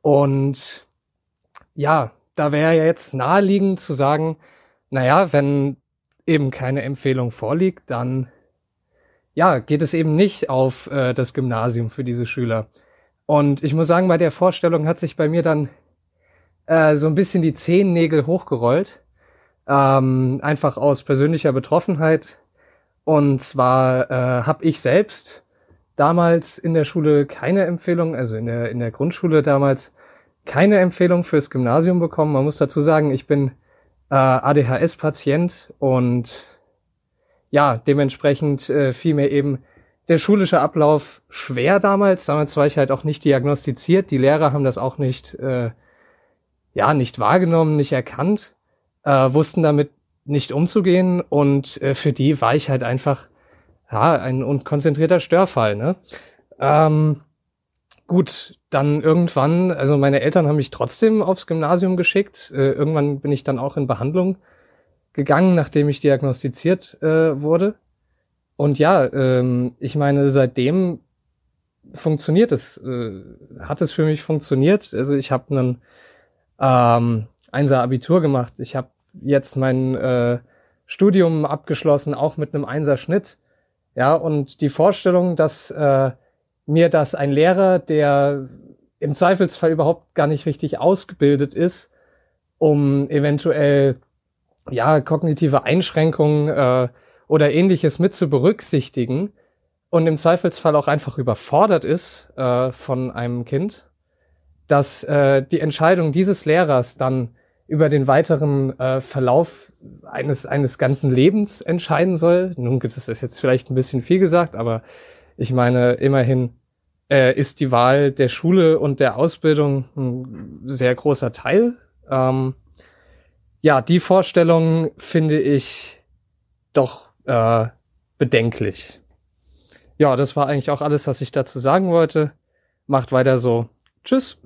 Und ja, da wäre ja jetzt naheliegend zu sagen, naja, wenn eben keine Empfehlung vorliegt, dann ja, geht es eben nicht auf äh, das Gymnasium für diese Schüler. Und ich muss sagen, bei der Vorstellung hat sich bei mir dann äh, so ein bisschen die Zehennägel hochgerollt. Ähm, einfach aus persönlicher Betroffenheit. Und zwar äh, habe ich selbst damals in der Schule keine Empfehlung, also in der, in der Grundschule damals keine Empfehlung fürs Gymnasium bekommen. Man muss dazu sagen, ich bin äh, ADHS-Patient und ja, dementsprechend äh, fiel mir eben der schulische Ablauf schwer damals. Damals war ich halt auch nicht diagnostiziert. Die Lehrer haben das auch nicht, äh, ja, nicht wahrgenommen, nicht erkannt, äh, wussten damit nicht umzugehen und äh, für die war ich halt einfach ja, ein unkonzentrierter Störfall, ne? Ähm, gut, dann irgendwann, also meine Eltern haben mich trotzdem aufs Gymnasium geschickt. Äh, irgendwann bin ich dann auch in Behandlung gegangen, nachdem ich diagnostiziert äh, wurde. Und ja, ähm, ich meine, seitdem funktioniert es, äh, hat es für mich funktioniert. Also ich habe einen ähm, Einser Abitur gemacht. Ich habe jetzt mein äh, Studium abgeschlossen, auch mit einem Einser Schnitt. Ja, und die Vorstellung, dass äh, mir das ein Lehrer, der im Zweifelsfall überhaupt gar nicht richtig ausgebildet ist, um eventuell ja kognitive Einschränkungen äh, oder ähnliches mit zu berücksichtigen und im Zweifelsfall auch einfach überfordert ist äh, von einem Kind, dass äh, die Entscheidung dieses Lehrers dann über den weiteren äh, Verlauf eines, eines ganzen Lebens entscheiden soll. Nun das ist jetzt vielleicht ein bisschen viel gesagt, aber ich meine, immerhin äh, ist die Wahl der Schule und der Ausbildung ein sehr großer Teil. Ähm, ja, die Vorstellung finde ich doch äh, bedenklich. Ja, das war eigentlich auch alles, was ich dazu sagen wollte. Macht weiter so. Tschüss.